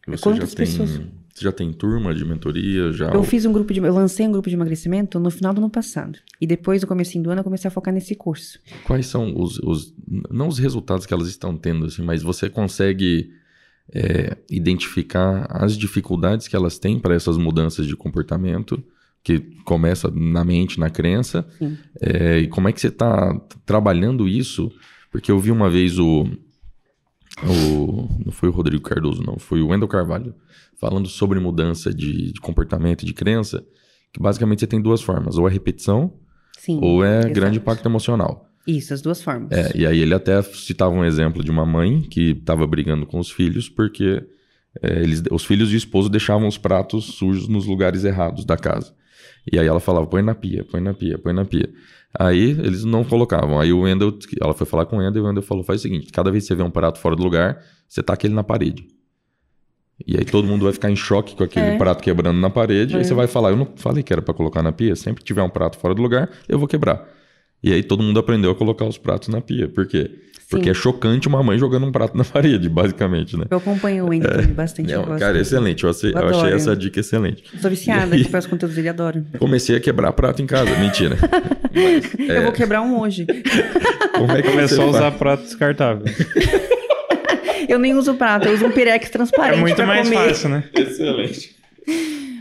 Você Quantas pessoas... Você já tem turma de mentoria? Já... Eu fiz um grupo de. Eu lancei um grupo de emagrecimento no final do ano passado. E depois, no começo do ano, eu comecei a focar nesse curso. Quais são os, os. Não os resultados que elas estão tendo, assim, mas você consegue é, identificar as dificuldades que elas têm para essas mudanças de comportamento, que começa na mente, na crença. É, e como é que você está trabalhando isso? Porque eu vi uma vez o o, não foi o Rodrigo Cardoso, não, foi o Wendel Carvalho, falando sobre mudança de, de comportamento e de crença, que basicamente você tem duas formas, ou é repetição, Sim, ou é exatamente. grande impacto emocional. Isso, as duas formas. É, e aí ele até citava um exemplo de uma mãe que estava brigando com os filhos porque é, eles, os filhos e o esposo deixavam os pratos sujos nos lugares errados da casa. E aí ela falava, põe na pia, põe na pia, põe na pia. Aí eles não colocavam. Aí o Wendel, ela foi falar com o Wendel e o Wendel falou: faz o seguinte: cada vez que você vê um prato fora do lugar, você taca ele na parede. E aí todo mundo vai ficar em choque com aquele é. prato quebrando na parede. É. Aí você vai falar: eu não falei que era para colocar na pia. Sempre que tiver um prato fora do lugar, eu vou quebrar. E aí todo mundo aprendeu a colocar os pratos na pia. Por quê? Porque é chocante uma mãe jogando um prato na *laughs* parede, basicamente, né? Eu acompanho o Wendy é, bastante. É, cara, excelente. Eu, achei, eu achei essa dica excelente. Sou viciada aí, que faz conteúdos dele, adoro. *laughs* Comecei a quebrar prato em casa, mentira. *laughs* Mas, é... Eu vou quebrar um hoje. Como é que Começou a usar prato descartável. eu nem uso prato, eu uso um pirex transparente. É muito mais comer. fácil, né? Excelente.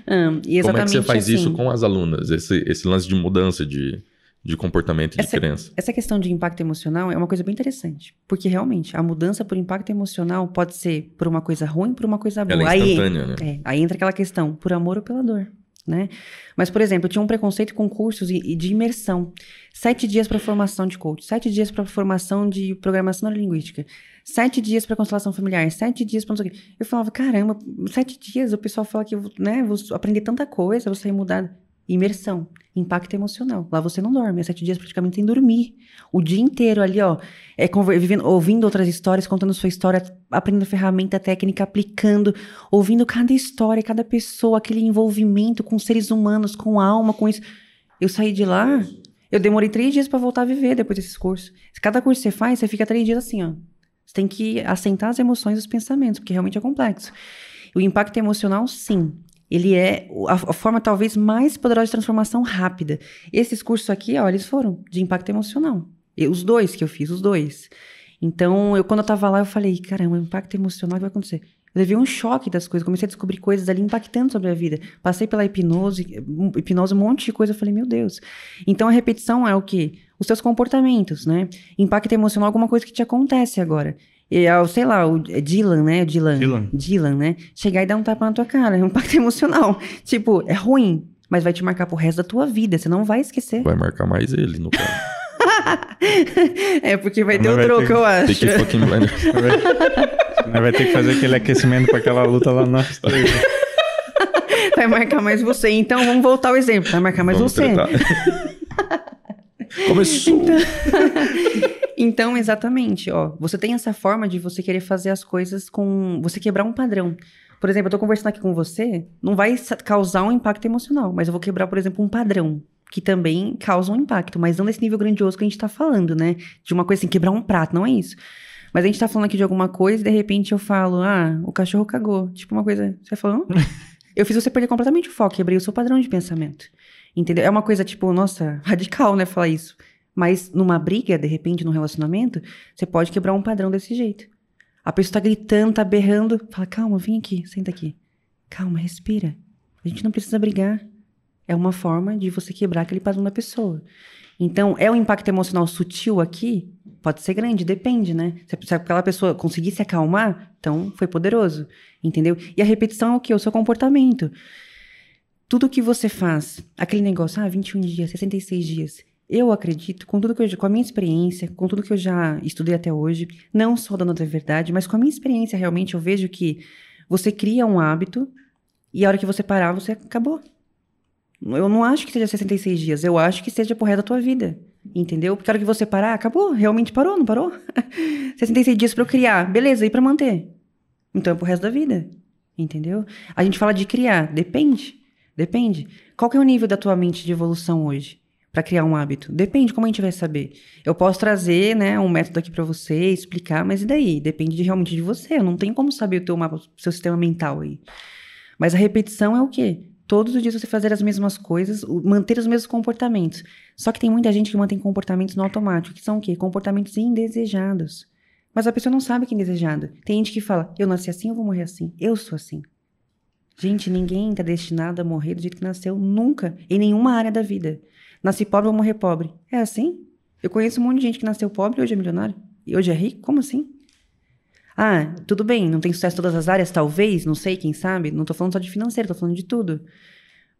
Hum, Como é que você faz assim, isso com as alunas? Esse, esse lance de mudança de de comportamento e essa, de crença. Essa questão de impacto emocional é uma coisa bem interessante. Porque realmente, a mudança por impacto emocional pode ser por uma coisa ruim, por uma coisa boa. Ela é instantânea, aí, né? É, aí entra aquela questão, por amor ou pela dor. Né? Mas, por exemplo, eu tinha um preconceito com cursos e, de imersão. Sete dias para formação de coach, sete dias para formação de programação neurolinguística, sete dias para constelação familiar, sete dias para não sei o quê. Eu falava, caramba, sete dias, o pessoal fala que né, vou aprender tanta coisa, vou sair mudada. Imersão. Impacto emocional. Lá você não dorme, é sete dias praticamente sem dormir. O dia inteiro ali, ó, é vivendo, ouvindo outras histórias, contando sua história, aprendendo ferramenta técnica, aplicando, ouvindo cada história, cada pessoa, aquele envolvimento com seres humanos, com alma, com isso. Eu saí de lá, eu demorei três dias para voltar a viver depois desses cursos. Cada curso que você faz, você fica três dias assim, ó. Você tem que assentar as emoções e os pensamentos, porque realmente é complexo. O impacto emocional, sim. Ele é a, a, forma talvez mais poderosa de transformação rápida. Esses cursos aqui, ó, eles foram de impacto emocional. E, os dois que eu fiz, os dois. Então, eu quando eu tava lá, eu falei, caramba, impacto emocional que vai acontecer? Eu levei um choque das coisas, comecei a descobrir coisas ali impactando sobre a vida. Passei pela hipnose, hipnose, um monte de coisa, eu falei, meu Deus. Então a repetição é o quê? Os seus comportamentos, né? Impacto emocional é alguma coisa que te acontece agora. E, sei lá, o Dylan, né? Dylan. Dylan. Dylan, né? Chegar e dar um tapa na tua cara. É um *laughs* impacto emocional. tipo, é ruim, mas vai te marcar pro resto da tua vida. Você não vai esquecer. Vai marcar mais ele, no *laughs* caso. é, porque vai ter o troco, ter... eu acho. Tem que fucking vai... *laughs* vai ter que fazer aquele aquecimento para aquela luta lá na Vai marcar mais você. Então, vamos voltar ao exemplo. Vai marcar mais vamos você. Começou. Então... *laughs* então, exatamente, ó. Você tem essa forma de você querer fazer as coisas com. Você quebrar um padrão. Por exemplo, eu tô conversando aqui com você, não vai causar um impacto emocional, mas eu vou quebrar, por exemplo, um padrão que também causa um impacto, mas não nesse nível grandioso que a gente tá falando, né? De uma coisa assim, quebrar um prato, não é isso. Mas a gente tá falando aqui de alguma coisa e de repente eu falo, ah, o cachorro cagou. Tipo uma coisa. Você falou? *laughs* eu fiz você perder completamente o foco, quebrei o seu padrão de pensamento. Entendeu? É uma coisa, tipo, nossa, *laughs* radical, né, falar isso. Mas numa briga, de repente, num relacionamento, você pode quebrar um padrão desse jeito. A pessoa tá gritando, tá berrando. Fala, calma, vem aqui, senta aqui. Calma, respira. A gente não precisa brigar. É uma forma de você quebrar aquele padrão da pessoa. Então, é um impacto emocional sutil aqui? Pode ser grande, depende, né? Se aquela pessoa conseguir se acalmar, então foi poderoso, entendeu? E a repetição é o quê? O seu comportamento tudo que você faz, aquele negócio, ah, 21 dias, 66 dias, eu acredito, com tudo que eu, com a minha experiência, com tudo que eu já estudei até hoje, não só da da verdade, mas com a minha experiência realmente eu vejo que você cria um hábito e a hora que você parar, você acabou. Eu não acho que seja 66 dias, eu acho que seja por resto da tua vida. Entendeu? Porque a hora que você parar, acabou, realmente parou, não parou? *laughs* 66 dias para eu criar, beleza, e para manter? Então é pro resto da vida. Entendeu? A gente fala de criar, depende. Depende. Qual que é o nível da tua mente de evolução hoje para criar um hábito? Depende como a gente vai saber. Eu posso trazer, né, um método aqui para você, explicar, mas e daí? Depende de, realmente de você. Eu não tenho como saber o teu mapa, o seu sistema mental aí. Mas a repetição é o quê? Todos os dias você fazer as mesmas coisas, manter os mesmos comportamentos. Só que tem muita gente que mantém comportamentos no automático, que são o quê? Comportamentos indesejados. Mas a pessoa não sabe que é indesejado. Tem gente que fala, eu nasci assim, eu vou morrer assim. Eu sou assim. Gente, ninguém está destinado a morrer do jeito que nasceu, nunca, em nenhuma área da vida. Nasci pobre, vou morrer pobre. É assim? Eu conheço um monte de gente que nasceu pobre e hoje é milionário. E hoje é rico? Como assim? Ah, tudo bem, não tem sucesso em todas as áreas, talvez, não sei, quem sabe. Não estou falando só de financeiro, estou falando de tudo.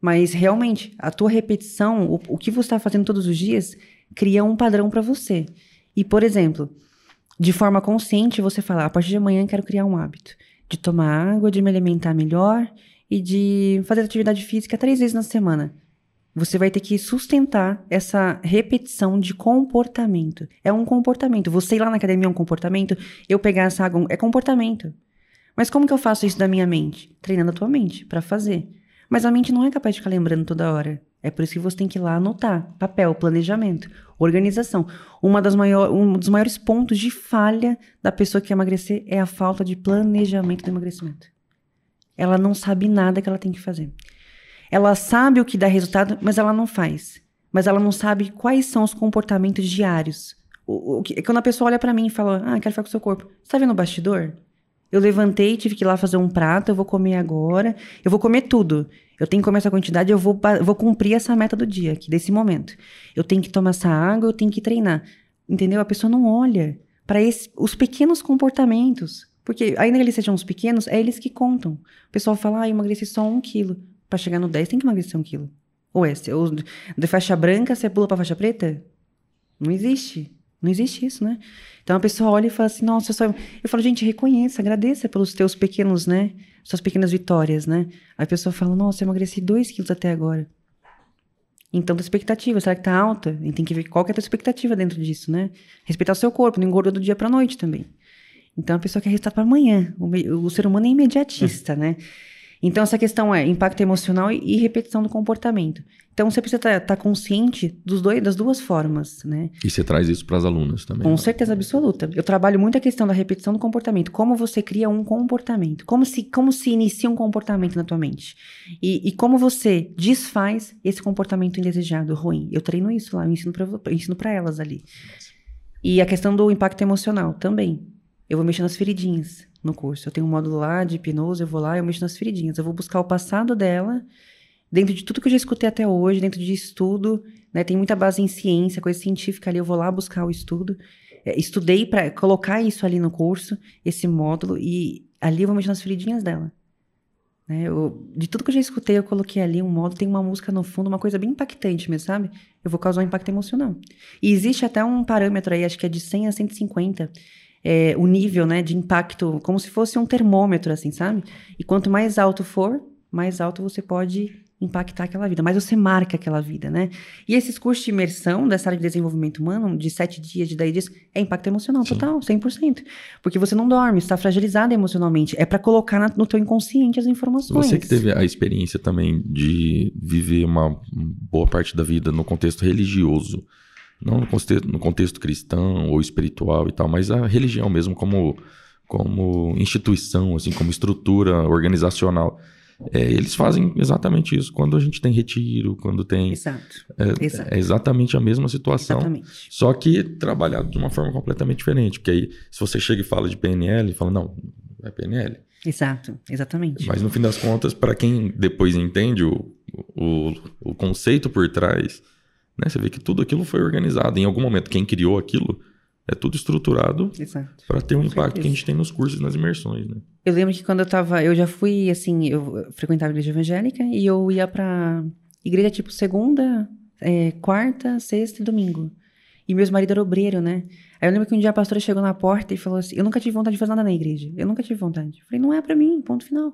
Mas realmente, a tua repetição, o, o que você está fazendo todos os dias, cria um padrão para você. E, por exemplo, de forma consciente, você fala: a partir de amanhã quero criar um hábito de tomar água, de me alimentar melhor e de fazer atividade física três vezes na semana. Você vai ter que sustentar essa repetição de comportamento. É um comportamento. Você ir lá na academia é um comportamento. Eu pegar essa água é comportamento. Mas como que eu faço isso da minha mente? Treinando a tua mente para fazer. Mas a mente não é capaz de ficar lembrando toda hora. É por isso que você tem que ir lá anotar. Papel, planejamento, organização. Uma das maior, um dos maiores pontos de falha da pessoa que quer emagrecer é a falta de planejamento do emagrecimento. Ela não sabe nada que ela tem que fazer. Ela sabe o que dá resultado, mas ela não faz. Mas ela não sabe quais são os comportamentos diários. O, o, quando a pessoa olha para mim e fala, ah, quero ficar com o seu corpo. Você tá vendo o bastidor? Eu levantei, tive que ir lá fazer um prato, eu vou comer agora. Eu vou comer tudo. Eu tenho que comer essa quantidade, eu vou, vou cumprir essa meta do dia, aqui, desse momento. Eu tenho que tomar essa água, eu tenho que treinar. Entendeu? A pessoa não olha para os pequenos comportamentos. Porque, ainda que eles sejam os pequenos, é eles que contam. O pessoal fala, ah, eu emagreci só um quilo. Para chegar no 10, tem que emagrecer um quilo. Ou é, ou de faixa branca, você pula pra faixa preta? Não existe. Não existe isso, né? Então a pessoa olha e fala assim, nossa, só. Eu falo, gente, reconheça, agradeça pelos teus pequenos, né? Suas pequenas vitórias, né? Aí a pessoa fala, nossa, eu emagreci dois quilos até agora. Então, tua expectativa, será que tá alta? E tem que ver qual que é a tua expectativa dentro disso, né? Respeitar o seu corpo, não engorda do dia pra noite também. Então, a pessoa quer resultado para amanhã. O, o, ser humano é imediatista, é. né? Então, essa questão é impacto emocional e, e repetição do comportamento. Então, você precisa estar tá, tá consciente dos dois, das duas formas, né? E você traz isso para as alunas também. Com né? certeza absoluta. Eu trabalho muito a questão da repetição do comportamento. Como você cria um comportamento. Como se, como se inicia um comportamento na tua mente. E, e como você desfaz esse comportamento indesejado, ruim. Eu treino isso lá, eu ensino para elas ali. E a questão do impacto emocional também. Eu vou mexer nas feridinhas no curso. Eu tenho um módulo lá de hipnose, eu vou lá, eu mexo nas feridinhas. Eu vou buscar o passado dela, dentro de tudo que eu já escutei até hoje, dentro de estudo, né? Tem muita base em ciência, coisa científica ali, eu vou lá buscar o estudo. É, estudei para colocar isso ali no curso, esse módulo, e ali eu vou mexer nas feridinhas dela. Né? Eu, de tudo que eu já escutei, eu coloquei ali um módulo, tem uma música no fundo, uma coisa bem impactante mesmo, sabe? Eu vou causar um impacto emocional. E existe até um parâmetro aí, acho que é de 100 a 150, é, o nível né, de impacto, como se fosse um termômetro, assim, sabe? E quanto mais alto for, mais alto você pode impactar aquela vida, mais você marca aquela vida, né? E esses cursos de imersão dessa área de desenvolvimento humano, de sete dias, de dez dias, é impacto emocional Sim. total, 100%. Porque você não dorme, está fragilizado emocionalmente. É para colocar no teu inconsciente as informações. Você que teve a experiência também de viver uma boa parte da vida no contexto religioso, não no contexto, no contexto cristão ou espiritual e tal, mas a religião mesmo como, como instituição, assim, como estrutura organizacional. É, eles fazem exatamente isso. Quando a gente tem retiro, quando tem. Exato. É, Exato. é exatamente a mesma situação. Exatamente. Só que trabalhado de uma forma completamente diferente. Porque aí, se você chega e fala de PNL, fala, não, é PNL. Exato, exatamente. Mas no fim das contas, para quem depois entende o, o, o conceito por trás, né? Você vê que tudo aquilo foi organizado. Em algum momento, quem criou aquilo é tudo estruturado para ter um impacto certeza. que a gente tem nos cursos e nas imersões, né? Eu lembro que quando eu tava, eu já fui assim, eu frequentava a igreja evangélica e eu ia para igreja tipo segunda, é, quarta, sexta e domingo. E meu marido era obreiro, né? Aí eu lembro que um dia a pastora chegou na porta e falou assim: Eu nunca tive vontade de fazer nada na igreja. Eu nunca tive vontade. Eu falei: Não é para mim, ponto final.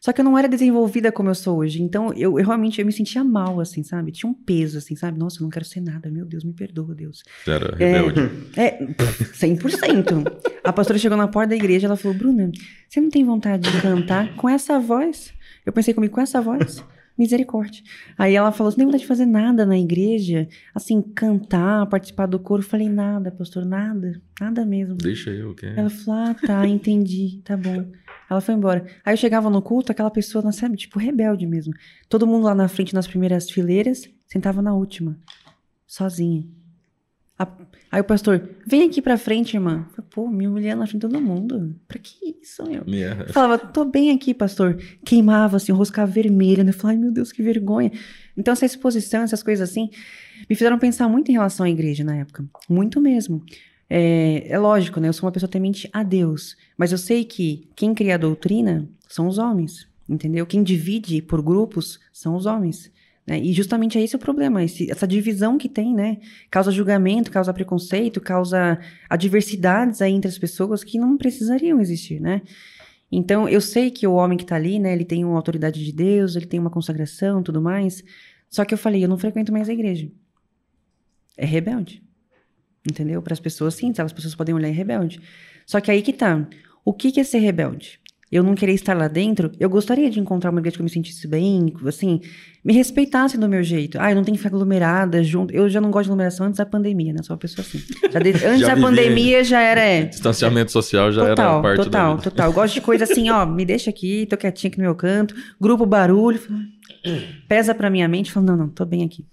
Só que eu não era desenvolvida como eu sou hoje. Então eu, eu, realmente eu me sentia mal, assim, sabe? Tinha um peso, assim, sabe? Nossa, eu não quero ser nada. Meu Deus, me perdoa, Deus. Era rebelde. É, é 100%. a pastora chegou na porta da igreja ela falou: Bruna, você não tem vontade de cantar com essa voz? Eu pensei comigo, com essa voz? Misericórdia. Aí ela falou: Você nem vontade de fazer nada na igreja? Assim, cantar, participar do coro? Eu falei: Nada, pastor, nada. Nada mesmo. Deixa eu, ok. Ela falou: Ah, tá, entendi, tá bom. Ela foi embora. Aí eu chegava no culto, aquela pessoa, sabe, tipo, rebelde mesmo. Todo mundo lá na frente, nas primeiras fileiras, sentava na última, sozinha. Aí o pastor, vem aqui pra frente, irmã. falei, Pô, me humilhando na frente de todo mundo. Pra que isso, meu? Yeah. Falava, tô bem aqui, pastor. Queimava, assim, ficava vermelho. Né? Eu falei, ai meu Deus, que vergonha. Então, essa exposição, essas coisas assim, me fizeram pensar muito em relação à igreja na época. Muito mesmo. É, é lógico, né? Eu sou uma pessoa temente a Deus. Mas eu sei que quem cria a doutrina são os homens. Entendeu? Quem divide por grupos são os homens. Né? E justamente é esse o problema, esse, essa divisão que tem, né? Causa julgamento, causa preconceito, causa adversidades aí entre as pessoas que não precisariam existir, né? Então, eu sei que o homem que está ali, né, ele tem uma autoridade de Deus, ele tem uma consagração, tudo mais. Só que eu falei, eu não frequento mais a igreja. É rebelde. Entendeu? Para as pessoas, sim, as pessoas podem olhar e rebelde. Só que aí que tá. O que, que é ser rebelde? Eu não querer estar lá dentro, eu gostaria de encontrar uma igreja que eu me sentisse bem, assim, me respeitasse do meu jeito. Ah, eu não tenho que ficar aglomerada junto. Eu já não gosto de aglomeração antes da pandemia, né? Sou uma pessoa assim. De... *laughs* Antes já da pandemia já era. É. Distanciamento social já total, era parte Total, da total. Eu gosto de coisa assim, ó, me deixa aqui, tô quietinha aqui no meu canto, grupo barulho. *clears throat* Pesa pra minha mente, falo, não, não, tô bem aqui.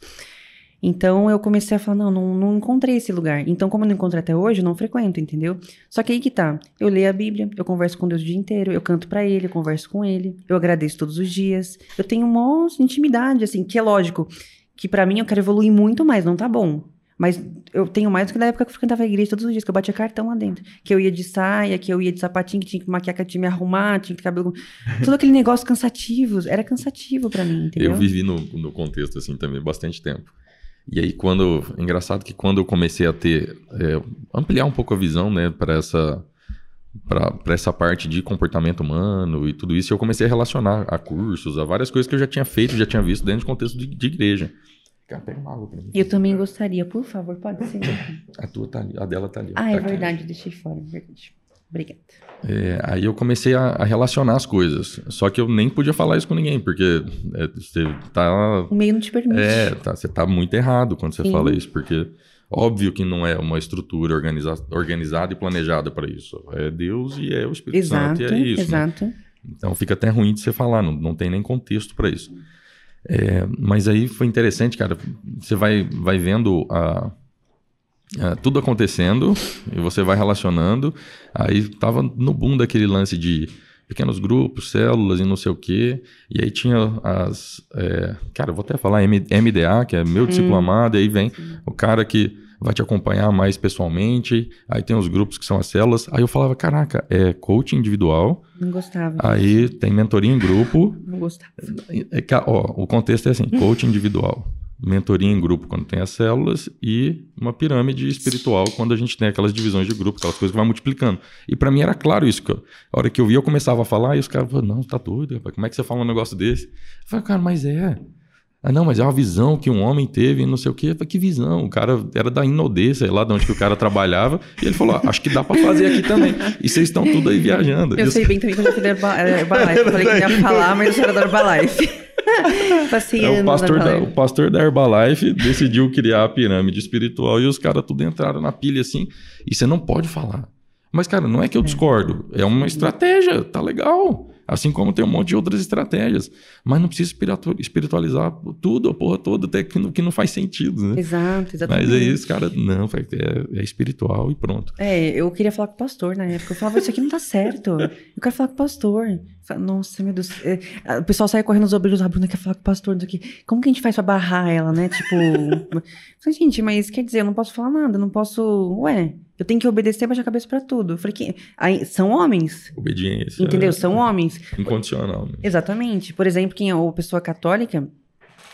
Então eu comecei a falar, não, não, não, encontrei esse lugar. Então, como eu não encontrei até hoje, eu não frequento, entendeu? Só que aí que tá. Eu leio a Bíblia, eu converso com Deus o dia inteiro, eu canto para ele, eu converso com ele, eu agradeço todos os dias. Eu tenho uma intimidade, assim, que é lógico, que para mim eu quero evoluir muito mais, não tá bom. Mas eu tenho mais do que na época que eu frequentava a igreja todos os dias, que eu batia cartão lá dentro. Que eu ia de saia, que eu ia de sapatinho, que tinha que maquiar, que tinha que me arrumar, tinha que cabelo. *laughs* Todo aquele negócio cansativo. Era cansativo para mim, entendeu? Eu vivi no, no contexto, assim, também, bastante tempo. E aí, quando. Engraçado que quando eu comecei a ter. É, ampliar um pouco a visão, né, para essa. Para essa parte de comportamento humano e tudo isso, eu comecei a relacionar a cursos, a várias coisas que eu já tinha feito, já tinha visto dentro do contexto de, de igreja. Cara, pega uma água pra mim. Eu também gostaria, por favor, pode ser. A tua tá ali, a dela tá ali. Ah, tá é aqui. verdade, deixei fora, é verdade. Obrigada. É, aí eu comecei a, a relacionar as coisas. Só que eu nem podia falar isso com ninguém, porque é, você tá. O meio não te permite. É, tá, você tá muito errado quando você Sim. fala isso, porque óbvio que não é uma estrutura organiza, organizada e planejada para isso. É Deus e é o Espírito Exato, Santo e é isso. né? exato. Então fica até ruim de você falar, não, não tem nem contexto para isso. É, mas aí foi interessante, cara. Você vai, vai vendo a, a- tudo acontecendo e você vai relacionando. Aí tava no boom daquele lance de pequenos grupos, células e não sei o quê. E aí tinha as. é, cara, eu vou até falar MDA, que é meu discípulo amado, e aí vem o cara que vai te acompanhar mais pessoalmente. Aí tem os grupos que são as células. Aí eu falava, caraca, é coaching individual. Não gostava. Aí tem mentoria em grupo. Não gostava. É que, ó, o contexto é assim: coaching individual, mentoria em grupo quando tem as células e uma pirâmide espiritual quando a gente tem aquelas divisões de grupo, aquelas coisas que vai multiplicando. E pra mim era claro isso. A hora que eu vi, eu começava a falar e os caras falavam: não, tá doido, rapaz, como é que você fala um negócio desse? Eu falei, cara, mas é. Ah, não, mas é uma visão que um homem teve não sei o quê. Eu falei, que visão? O cara era da Inodê, sei lá de onde que o cara trabalhava. E ele falou: ah, acho que dá pra fazer aqui também. E vocês estão tudo aí viajando. Eu E os sei bem também que eu já fui da Herba- *laughs* é, Herbalife. Eu falei que ia falar, mas eu era da Herbalife. Passei *laughs* É, o, pastor da, Herbalife. o pastor da Herbalife decidiu criar a pirâmide espiritual e os caras tudo entraram na pilha assim. E você não pode falar. Mas, cara, não é que eu discordo. É uma estratégia, tá legal. Assim como tem um monte de outras estratégias. Mas não precisa espiritu- espiritualizar tudo, a porra toda, até que não, que não faz sentido, né? Exato, exatamente. Mas aí os caras, não, é, é espiritual e pronto. É, eu queria falar com o pastor na época. Eu falava, isso aqui não tá certo. Eu quero falar com o pastor. Nossa, meu Deus. É, o pessoal sai correndo nos obreiros, a Bruna quer falar com o pastor. Isso aqui. Como que a gente faz pra barrar ela, né? Tipo. *laughs* falei, gente, mas quer dizer, eu não posso falar nada, não posso. Ué, eu tenho que obedecer baixar a cabeça pra tudo. Eu falei, que... aí, são homens. Obediência. Entendeu? é São homens. Incondicional. Né? Exatamente. Por exemplo, quem é uma pessoa católica,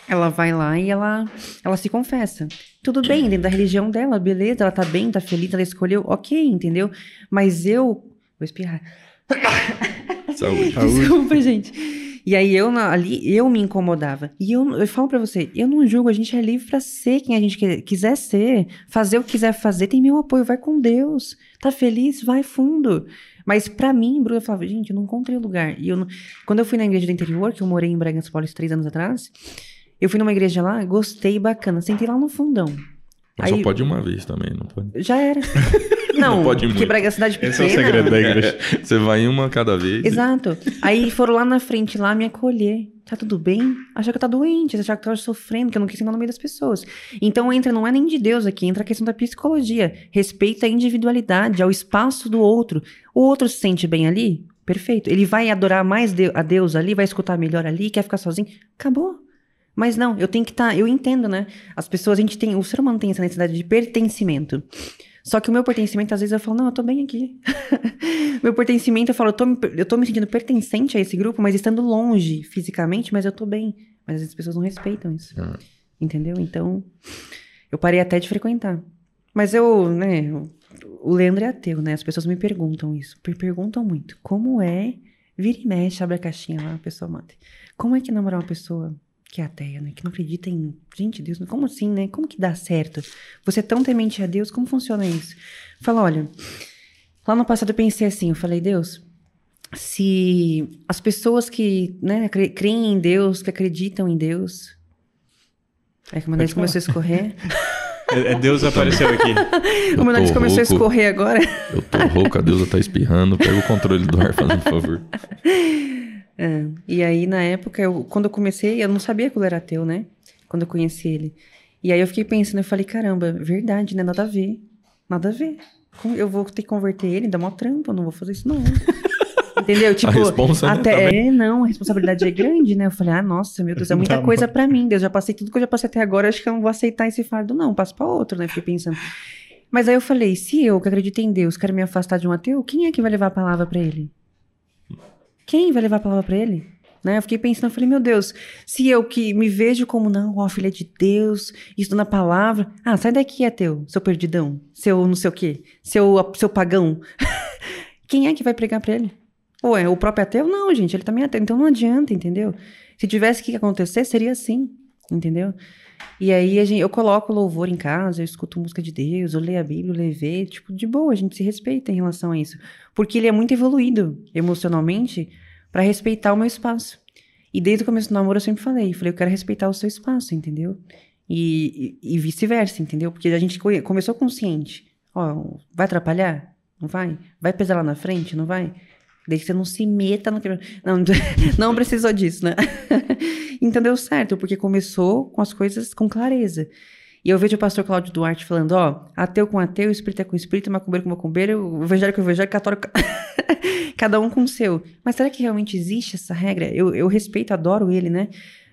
ela vai lá e ela, ela se confessa. Tudo bem, dentro da religião dela, beleza, ela tá bem, tá feliz, ela escolheu, ok, entendeu? Mas eu. Vou espirrar. *laughs* Saúde. Desculpa, gente. E aí eu ali, eu me incomodava. E eu, eu falo pra você, eu não julgo, a gente é livre pra ser quem a gente quiser ser, fazer o que quiser fazer, tem meu apoio, vai com Deus. Tá feliz? Vai fundo. Mas pra mim, Bruna, eu falava, gente, eu não encontrei lugar. E eu não- quando eu fui na igreja do interior, que eu morei em Bragança Paulista três anos atrás, eu fui numa igreja lá, gostei, bacana, sentei lá no fundão. Mas só Aí- pode uma vez também, não pode? Já era. *laughs* Não, Não pode porque. Bragança é cidade pequena. Esse é o segredo da igreja. Você vai uma cada vez. Exato. Aí foram lá na frente lá me acolher. Tá tudo bem? Achar que eu tá doente, achar que eu tava sofrendo, que eu não quis sentar no meio das pessoas. Então entra, não é nem de Deus aqui, entra a questão da psicologia. Respeita a individualidade, ao espaço do outro. O outro se sente bem ali? Perfeito. Ele vai adorar mais a Deus ali, vai escutar melhor ali, quer ficar sozinho? Acabou. Mas não, eu tenho que estar. eu entendo, né? As pessoas, a gente tem. O ser humano tem essa necessidade de pertencimento. Só que o meu pertencimento, às vezes, eu falo, não, eu tô bem aqui. *laughs* meu pertencimento, eu falo, eu tô, me- eu tô me sentindo pertencente a esse grupo, mas estando longe fisicamente, mas eu tô bem. Mas às vezes as pessoas não respeitam isso. Ah. Entendeu? Então, eu parei até de frequentar. Mas eu, né, o- o Leandro é ateu, né? As pessoas me perguntam isso. Me perguntam muito. Como é, vira e mexe, abre a caixinha lá, a pessoa manda. Como é que namorar uma pessoa que é ateia, né? Que não acredita em. Gente, Deus, como assim, né? Como que dá certo? Você é tão temente a Deus, como funciona isso? Fala, olha, lá no passado eu pensei assim, eu falei, Deus, se as pessoas que, né, cre- creem em Deus, que acreditam em Deus. É que o meu nariz começou a escorrer. *laughs* É, é Deus apareceu aqui. *laughs* o meu nariz começou a escorrer agora. Eu tô rouco, a deusa tá espirrando. Pega o controle do ar, fazendo favor. *laughs* É, E aí, na época, eu, quando eu comecei, eu não sabia que ele era ateu, né? Quando eu conheci ele. E aí eu fiquei pensando, eu falei, caramba, verdade, né? Nada a ver. Nada a ver. Como Eu vou ter que converter ele, dá mó trampo, eu não vou fazer isso, não. *laughs* Entendeu? Tipo, responsa, né, até, também. é, não, a responsabilidade é grande, né? Eu falei, ah, nossa, meu Deus, é muita coisa pra mim. Deus, já passei tudo que eu já passei até agora, acho que eu não vou aceitar esse fardo, não. Passo pra outro, né? Fiquei pensando. Mas aí eu falei, se eu, que acredito em Deus, quero me afastar de um ateu, quem é que vai levar a palavra pra ele? Quem vai levar a palavra pra ele? Né? Eu fiquei pensando, eu falei, meu Deus, se eu que me vejo como, não, ó, filha de Deus, isso na palavra. Ah, sai daqui, ateu, seu perdidão, seu não sei o quê, seu, seu pagão. *laughs* Quem é que vai pregar pra ele? Ou é o próprio ateu? Não, gente, ele também é ateu, então não adianta, entendeu? Se tivesse que acontecer, seria assim, entendeu? E aí gente, eu coloco louvor em casa, eu escuto música de Deus, eu leio a Bíblia, eu leio, tipo, de boa, a gente se respeita em relação a isso. Porque ele é muito evoluído emocionalmente para respeitar o meu espaço. E desde o começo do namoro eu sempre falei, falei, eu quero respeitar o seu espaço, entendeu? E, e, e vice-versa, entendeu? Porque a gente começou consciente. Ó, vai atrapalhar? Não vai? Vai pesar lá na frente? Não vai? Desde que você não se meta no Não, *laughs* não precisou disso, né? *laughs* então deu certo, porque começou com as coisas com clareza. E eu vejo o pastor Cláudio Duarte falando, ó, ateu com ateu, espírita com espírita, macumbeiro com macumbeiro, evangélico com evangélico, católico... *laughs* Cada um com o seu. Mas será que realmente existe essa regra? Eu, eu respeito, adoro ele, né?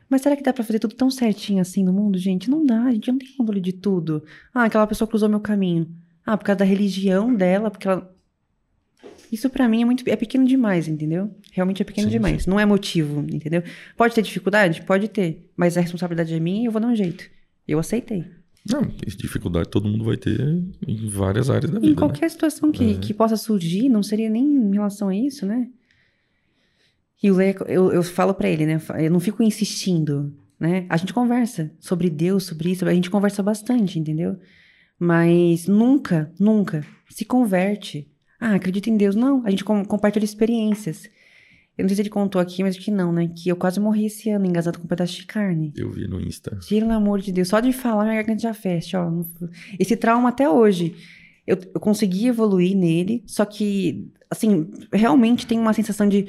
Mas será que dá pra fazer tudo tão certinho assim no mundo, gente? Não dá, a gente não tem controle de tudo. Ah, aquela pessoa cruzou meu caminho. Ah, por causa da religião dela, porque ela isso para mim é muito é pequeno demais, entendeu? Realmente é pequeno sim, demais. Sim. Não é motivo, entendeu? Pode ter dificuldade? Pode ter. Mas a responsabilidade é minha e eu vou dar um jeito. Eu aceitei. Não, dificuldade todo mundo vai ter em várias áreas da vida. Em né? qualquer né? situação que, é. que possa surgir, não seria nem em relação a isso, né? E o Lê, eu, eu falo para ele, né? Eu não fico insistindo, né? A gente conversa sobre Deus, sobre isso, a gente conversa bastante, entendeu? Mas nunca, nunca se converte ah, acredita em Deus. Não, a gente com, compartilha experiências. Eu não sei se ele contou aqui, mas acho que não, né? Que eu quase morri esse ano engasado com um pedaço de carne. Eu vi no Insta. Pelo amor de Deus. Só de falar, minha garganta já fecha, ó. Esse trauma até hoje. Eu, eu consegui evoluir nele, só que, assim, realmente tem uma sensação de.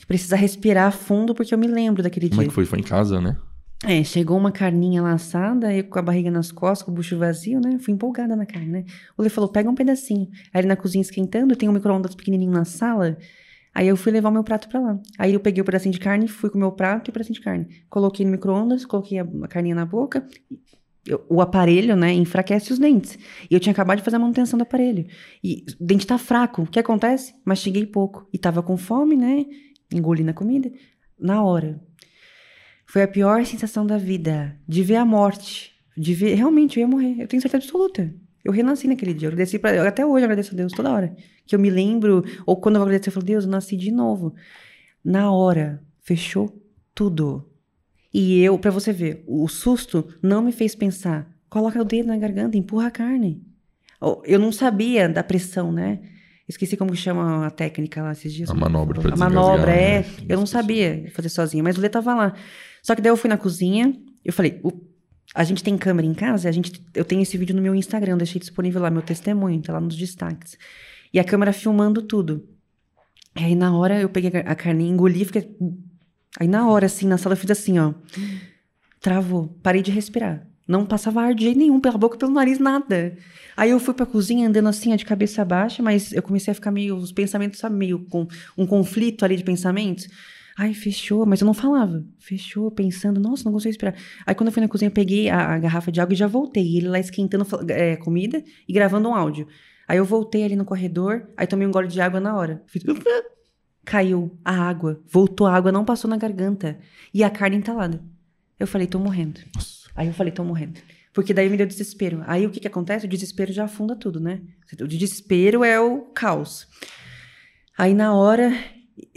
que precisa respirar fundo, porque eu me lembro daquele Como dia. Como é que foi? Foi em casa, né? É, chegou uma carninha laçada, eu com a barriga nas costas, com o bucho vazio, né? Fui empolgada na carne, né? O Lê falou, pega um pedacinho. Aí ele na cozinha esquentando, tem um micro-ondas pequenininho na sala. Aí eu fui levar o meu prato para lá. Aí eu peguei o pedacinho de carne, fui com o meu prato e o pedacinho de carne. Coloquei no micro-ondas, coloquei a, a carninha na boca. Eu, o aparelho, né, enfraquece os dentes. E eu tinha acabado de fazer a manutenção do aparelho. E o dente tá fraco. O que acontece? Mastiguei pouco. E tava com fome, né? Engoli na comida. Na hora, foi a pior sensação da vida. De ver a morte. De ver. Realmente, eu ia morrer. Eu tenho certeza absoluta. Eu renasci naquele dia. Eu agradeci pra, até hoje eu agradeço a Deus toda hora. Que eu me lembro. Ou quando eu vou agradecer, eu falo, Deus, eu nasci de novo. Na hora, fechou tudo. E eu, para você ver, o susto não me fez pensar. Coloca o dedo na garganta, empurra a carne. Eu não sabia da pressão, né? Esqueci como chama a técnica lá esses dias. A manobra pra A manobra, é. Né? Eu não sabia fazer sozinha, mas o Lê tava lá. Só que daí eu fui na cozinha, eu falei, a gente tem câmera em casa, a gente, eu tenho esse vídeo no meu Instagram, deixei disponível lá, meu testemunho, tá lá nos destaques. E a câmera filmando tudo. E aí na hora eu peguei a carninha, engoli, fiquei... Aí na hora, assim, na sala eu fiz assim, ó. Travou, parei de respirar. Não passava ar de jeito nenhum, pela boca, pelo nariz, nada. Aí eu fui pra cozinha andando assim, de cabeça baixa, mas eu comecei a ficar meio, os pensamentos, sabe, meio com um conflito ali de pensamentos. Ai, fechou, mas eu não falava. Fechou, pensando, nossa, não consigo esperar. Aí quando eu fui na cozinha, eu peguei a, a garrafa de água e já voltei. E ele lá esquentando é, comida e gravando um áudio. Aí eu voltei ali no corredor, aí tomei um gole de água na hora. Fiz... Caiu a água, voltou a água, não passou na garganta. E a carne entalada. Eu falei, tô morrendo. Aí eu falei, tô morrendo. Porque daí me deu desespero. Aí o que que acontece? O desespero já afunda tudo, né? O desespero é o caos. Aí na hora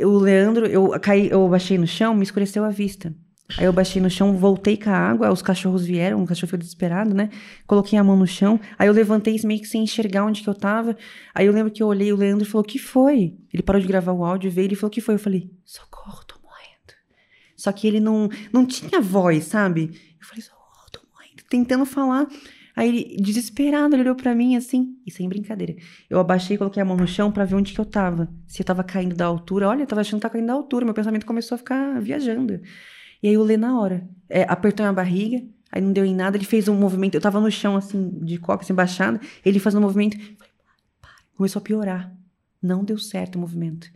o Leandro, eu caí, eu baixei no chão, me escureceu a vista. Aí eu baixei no chão, voltei com a água, os cachorros vieram, o cachorro ficou desesperado, né? Coloquei a mão no chão, aí eu levantei meio que sem enxergar onde que eu tava. Aí eu lembro que eu olhei, o Leandro falou, que foi? Ele parou de gravar o áudio, veio, ele falou, que foi? Eu falei, socorro, tô morrendo. Só que ele não, não tinha voz, sabe? Eu falei, socorro, tô morrendo, tentando falar. Aí desesperado, ele olhou para mim assim, e sem brincadeira. Eu abaixei e coloquei a mão no chão para ver onde que eu tava. Se eu tava caindo da altura. Olha, eu tava achando que tava caindo da altura. Meu pensamento começou a ficar viajando. E aí eu lê na hora. É, apertou minha barriga, aí não deu em nada. Ele fez um movimento. Eu tava no chão, assim, de coca, assim, baixada. Ele fazendo um movimento. Falei. Começou a piorar. Não deu certo o movimento.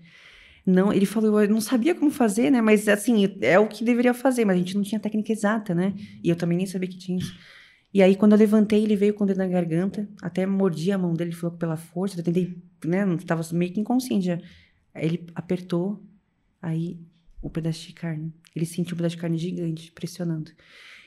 Não, ele falou, eu não sabia como fazer, né? Mas assim, é o que deveria fazer, mas a gente não tinha técnica exata, né? E eu também nem sabia que tinha isso. E aí, quando eu levantei, ele veio com o dedo na garganta, até mordi a mão dele, ele falou que pela força, eu tentei, né, não estava meio que inconsciente ele apertou, aí o pedaço de carne. Ele sentiu um pedaço de carne gigante, pressionando.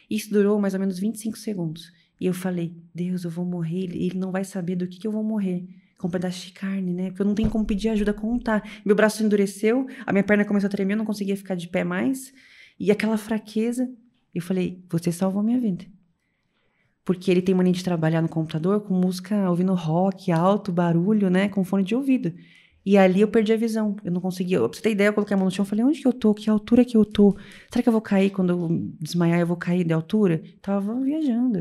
Isso durou mais ou menos 25 segundos. E eu falei, Deus, eu vou morrer, ele não vai saber do que, que eu vou morrer. Com um pedaço de carne, né? Porque eu não tenho como pedir ajuda, contar. Meu braço endureceu, a minha perna começou a tremer, eu não conseguia ficar de pé mais. E aquela fraqueza, Eu falei, você salvou minha vida. Porque ele tem mania de trabalhar no computador com música, ouvindo rock, alto, barulho, né? Com fone de ouvido. E ali eu perdi a visão. Eu não conseguia. Pra você ter ideia, eu coloquei a mão no chão e falei, onde que eu tô? Que altura que eu tô? Será que eu vou cair quando eu desmaiar? Eu vou cair de altura? Tava viajando.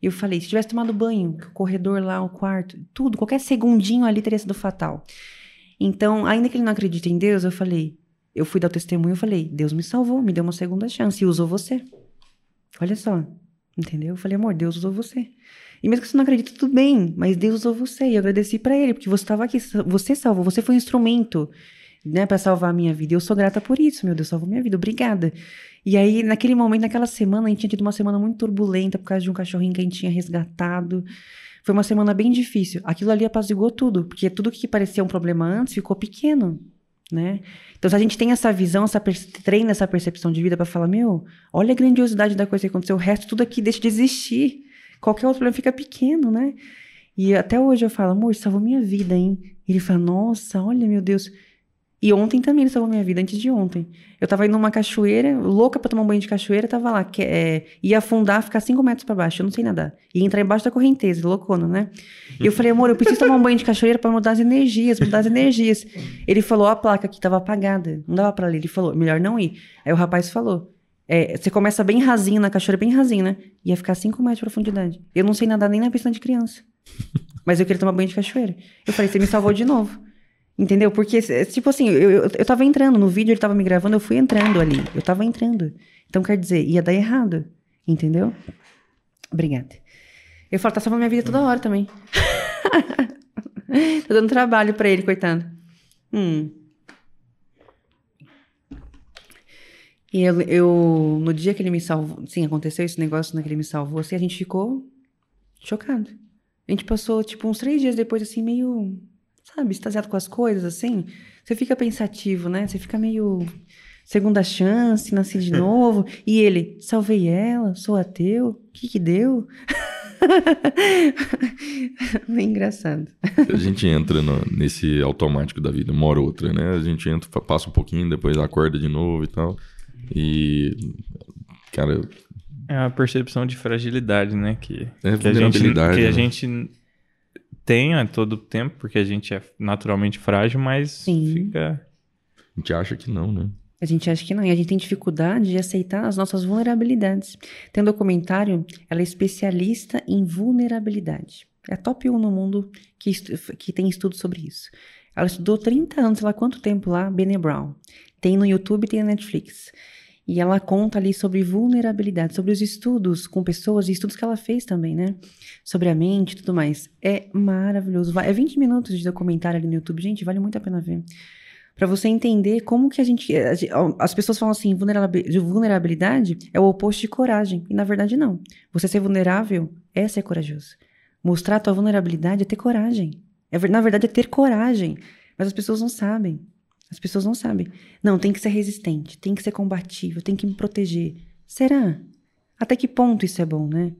E eu falei, se tivesse tomado banho, o corredor lá, o quarto, tudo, qualquer segundinho ali teria sido fatal. Então, ainda que ele não acredite em Deus, eu falei, eu fui dar o testemunho, eu falei, Deus me salvou, me deu uma segunda chance e usou você. Olha só, entendeu? Eu falei, amor, Deus usou você. E mesmo que você não acredite, tudo bem, mas Deus usou você. E eu agradeci para ele, porque você estava aqui, você salvou, você foi um instrumento, né, para salvar a minha vida. Eu sou grata por isso, meu Deus, salvou minha vida, obrigada. E aí, naquele momento, naquela semana, a gente tinha tido uma semana muito turbulenta por causa de um cachorrinho que a gente tinha resgatado. Foi uma semana bem difícil. Aquilo ali apaziguou tudo, porque tudo que parecia um problema antes ficou pequeno, né? Então, se a gente tem essa visão, essa treina essa percepção de vida para falar, meu, olha a grandiosidade da coisa que aconteceu, o resto tudo aqui deixa de existir qualquer outro problema fica pequeno, né? E até hoje eu falo, amor, salvou minha vida, hein? E ele fala, nossa, olha, meu Deus. E ontem também ele salvou minha vida, antes de ontem. Eu tava indo numa cachoeira, louca pra tomar um banho de cachoeira, tava lá, que, é, ia afundar, ficar cinco metros para baixo, eu não sei nadar. Ia entrar embaixo da correnteza, loucona, né? E eu falei, amor, eu preciso tomar um banho de cachoeira para mudar as energias, mudar as energias. Ele falou, a placa aqui tava apagada, não dava pra ler. Ele falou, melhor não ir. Aí o rapaz falou, é, você começa bem rasinho na cachoeira, bem rasinho, né? Ia ficar 5 metros de profundidade. Eu não sei nadar nem na piscina de criança. Mas eu queria tomar banho de cachoeira. Eu falei, você me salvou de novo. Entendeu? Porque, tipo assim, eu, eu, eu tava entrando no vídeo, ele tava me gravando, eu fui entrando ali. Eu tava entrando. Então, quer dizer, ia dar errado. Entendeu? Obrigada. Eu falo, tá salvando minha vida toda hora também. *laughs* Tô dando trabalho pra ele, coitado. Hum. E eu, eu, no dia que ele me salvou, sim, aconteceu esse negócio, naquele né, ele me salvou, assim, a gente ficou chocado. A gente passou, tipo, uns três dias depois, assim, meio, sabe, extasiado com as coisas, assim. Você fica pensativo, né? Você fica meio segunda chance, nasci de *laughs* novo. e ele, salvei ela, sou ateu, o que que deu? *laughs* Bem engraçado. A gente entra no, nesse automático da vida, uma hora ou outra, né? A gente entra, passa um pouquinho, depois acorda de novo e tal. E, cara. É uma percepção de fragilidade, né? Que, é que, a gente, que né? a gente tem a todo tempo, porque a gente é naturalmente frágil, mas Sim. fica. A gente acha que não, né? A gente acha que não, e a gente tem dificuldade de aceitar as nossas vulnerabilidades. Tem um documentário, ela é especialista em vulnerabilidade. É a top 1 no mundo que, que tem estudo sobre isso. Ela estudou 30 anos, sei lá quanto tempo lá, Bene Brown. Tem no YouTube, tem na Netflix. E ela conta ali sobre vulnerabilidade, sobre os estudos com pessoas e estudos que ela fez também, né? Sobre a mente e tudo mais. É maravilhoso. É 20 minutos de documentário ali no YouTube. Gente, vale muito a pena ver. Para você entender como que a gente. As pessoas falam assim: vulnerabilidade é o oposto de coragem. E na verdade, não. Você ser vulnerável é ser corajoso. Mostrar a tua vulnerabilidade é ter coragem. É, na verdade, é ter coragem. Mas as pessoas não sabem. As pessoas não sabem. Não, tem que ser resistente, tem que ser combativo, tem que me proteger. Será? Até que ponto isso é bom, né?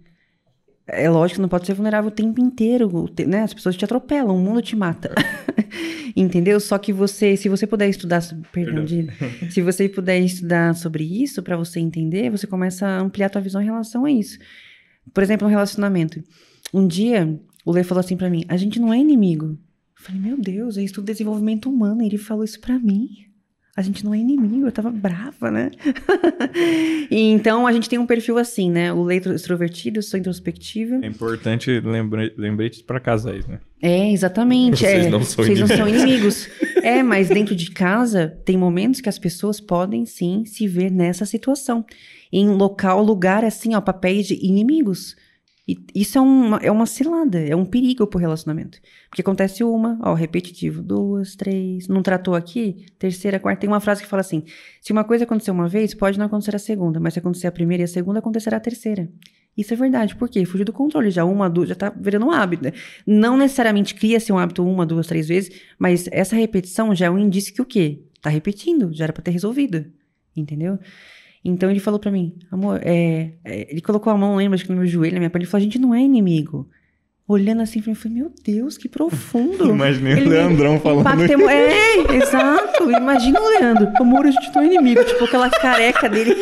É lógico, não pode ser vulnerável o tempo inteiro, né? As pessoas te atropelam, o mundo te mata. *laughs* Entendeu? Só que você, se você puder estudar, perdão, de, se você puder estudar sobre isso para você entender, você começa a ampliar a tua visão em relação a isso. Por exemplo, um relacionamento. Um dia, o Lê falou assim para mim: "A gente não é inimigo, Falei, meu Deus, é estudo desenvolvimento humano. E ele falou isso para mim. A gente não é inimigo, eu tava brava, né? *laughs* e então a gente tem um perfil assim, né? O leito extrovertido, sou introspectiva. É importante lembre lembretes para casais, né? É, exatamente. Vocês é, não são vocês não são inimigos. é, mas dentro de casa tem momentos que as pessoas podem sim se ver nessa situação. Em local, lugar assim, ó, papéis de inimigos. E isso é uma, é uma cilada, é um perigo pro relacionamento. Porque acontece uma, ó, repetitivo, duas, três, não tratou aqui, terceira, quarta. Tem uma frase que fala assim: se uma coisa acontecer uma vez, pode não acontecer a segunda, mas se acontecer a primeira e a segunda, acontecerá a terceira. Isso é verdade, por quê? Fugir do controle, já uma, duas, já tá virando um hábito. Né? Não necessariamente cria-se um hábito uma, duas, três vezes, mas essa repetição já é um indício que o quê? Tá repetindo, já era pra ter resolvido. Entendeu? Então ele falou para mim, amor, é, é, ele colocou a mão, lembra, acho que no meu joelho, na minha perna, ele falou, a gente não é inimigo. Olhando assim, eu falei, meu Deus, que profundo. *laughs* Imaginei o Leandrão falando isso. É, exato. Imagina o Leandro. Amor, a gente não é inimigo. Tipo, aquela careca dele.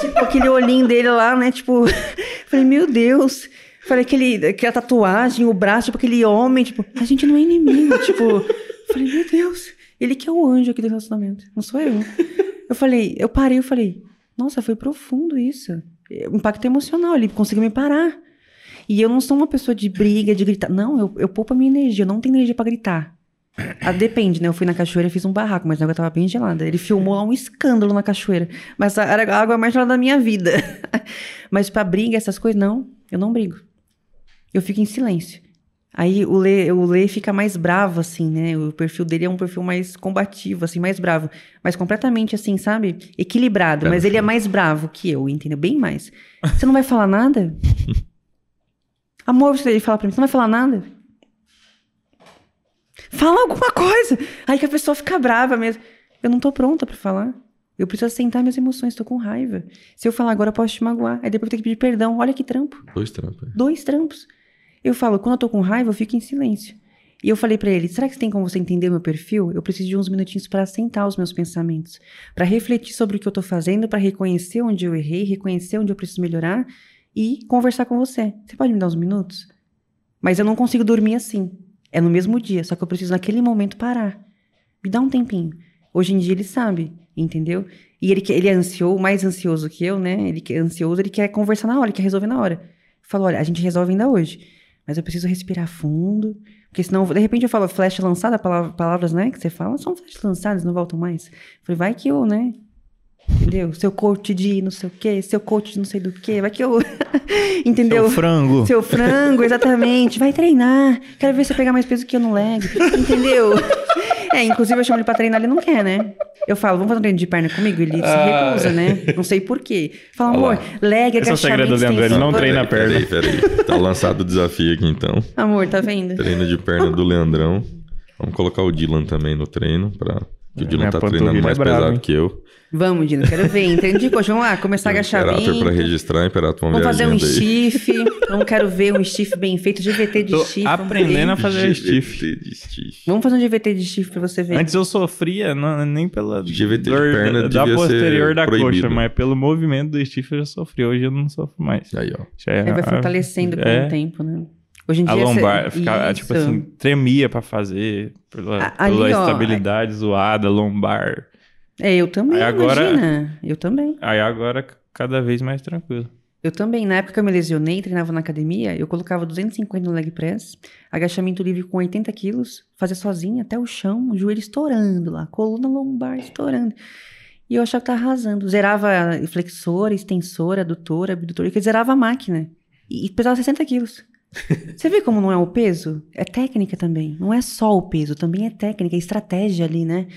tipo, aquele olhinho dele lá, né? Tipo, *laughs* falei, meu Deus. Falei, aquele, aquela tatuagem, o braço, tipo, aquele homem, tipo, a gente não é inimigo, tipo. Falei, meu Deus, ele que é o anjo aqui do relacionamento, não sou eu. Eu falei, eu parei, eu falei, nossa, foi profundo isso. Impacto emocional, ele conseguiu me parar. E eu não sou uma pessoa de briga, de gritar. Não, eu, eu poupo a minha energia, eu não tenho energia para gritar. Ah, depende, né? Eu fui na cachoeira e fiz um barraco, mas a água tava bem gelada. Ele filmou lá um escândalo na cachoeira. Mas era a água mais gelada da minha vida. *laughs* mas pra briga, essas coisas, não. Eu não brigo. Eu fico em silêncio. Aí o Lê, o Lê fica mais bravo, assim, né? O perfil dele é um perfil mais combativo, assim, mais bravo. Mas completamente, assim, sabe? Equilibrado. Mas ele é mais bravo que eu, entendeu? Bem mais. Você não vai falar nada? *laughs* Amor, você fala pra mim, você não vai falar nada? Fala alguma coisa. Aí que a pessoa fica brava mesmo. Eu não tô pronta para falar. Eu preciso aceitar minhas emoções, tô com raiva. Se eu falar agora, eu posso te magoar. Aí depois eu tenho que pedir perdão. Olha que trampo. Dois trampos. É. Dois trampos. Eu falo, quando eu tô com raiva, eu fico em silêncio. E eu falei para ele: será que tem como você entender meu perfil? Eu preciso de uns minutinhos para assentar os meus pensamentos, para refletir sobre o que eu tô fazendo, para reconhecer onde eu errei, reconhecer onde eu preciso melhorar e conversar com você. Você pode me dar uns minutos? Mas eu não consigo dormir assim. É no mesmo dia, só que eu preciso naquele momento parar. Me dá um tempinho. Hoje em dia ele sabe, entendeu? E ele, ele é ansioso, mais ansioso que eu, né? Ele é ansioso, ele quer conversar na hora, ele quer resolver na hora. Falou, olha, a gente resolve ainda hoje. Mas eu preciso respirar fundo, porque senão, de repente eu falo flecha lançada, palavras, né, que você fala, são flechas lançadas, não voltam mais. falei, vai que eu, né, Entendeu? Seu coach de não sei o quê, seu coach de não sei do quê. Vai que eu. *laughs* Entendeu? Seu frango. Seu frango, exatamente. Vai treinar. Quero ver você pegar mais peso que eu no leg. Entendeu? É, inclusive eu chamo ele pra treinar, ele não quer, né? Eu falo, vamos fazer um treino de perna comigo? Ele se ah. recusa, né? Não sei por quê. Fala, amor, leg, Esse agachamento... Esse é o segredo do Leandro, ele não treina a perna. Peraí, peraí. Tá lançado o desafio aqui, então. Amor, tá vendo? Treino de perna do Leandrão. Vamos colocar o Dylan também no treino, pra... Que o Dylan tá treinando mais é bravo, pesado hein? que eu. Vamos, Dino, quero ver. Entendi, poxa, vamos lá, começar a agachar bem. para registrar, Imperator, vamos, vamos fazer um stiff. Não quero ver um stiff bem feito, GVT de Tô stiff. aprendendo a fazer stiff. de stiff. Vamos fazer um GVT de stiff pra você ver. Antes eu sofria, não, nem pela GVT de perna da, da posterior da proibido. coxa, mas pelo movimento do stiff eu já sofri. Hoje eu não sofro mais. Aí, ó. Já é, vai fortalecendo com é, o tempo, né? Hoje em a dia. A lombar, você... ficava, tipo assim, tremia pra fazer, pela, a, ali, pela ó, estabilidade zoada, lombar. É, eu também, aí agora, imagina. Eu também. Aí agora, cada vez mais tranquilo. Eu também. Na época que eu me lesionei, treinava na academia, eu colocava 250 no leg press, agachamento livre com 80 quilos, fazia sozinha até o chão, o joelho estourando lá, coluna lombar estourando. E eu achava que tava arrasando. Zerava flexora, extensora, adutora, abdutora, que zerava a máquina. E pesava 60 quilos. *laughs* Você vê como não é o peso? É técnica também. Não é só o peso, também é técnica, é estratégia ali, né?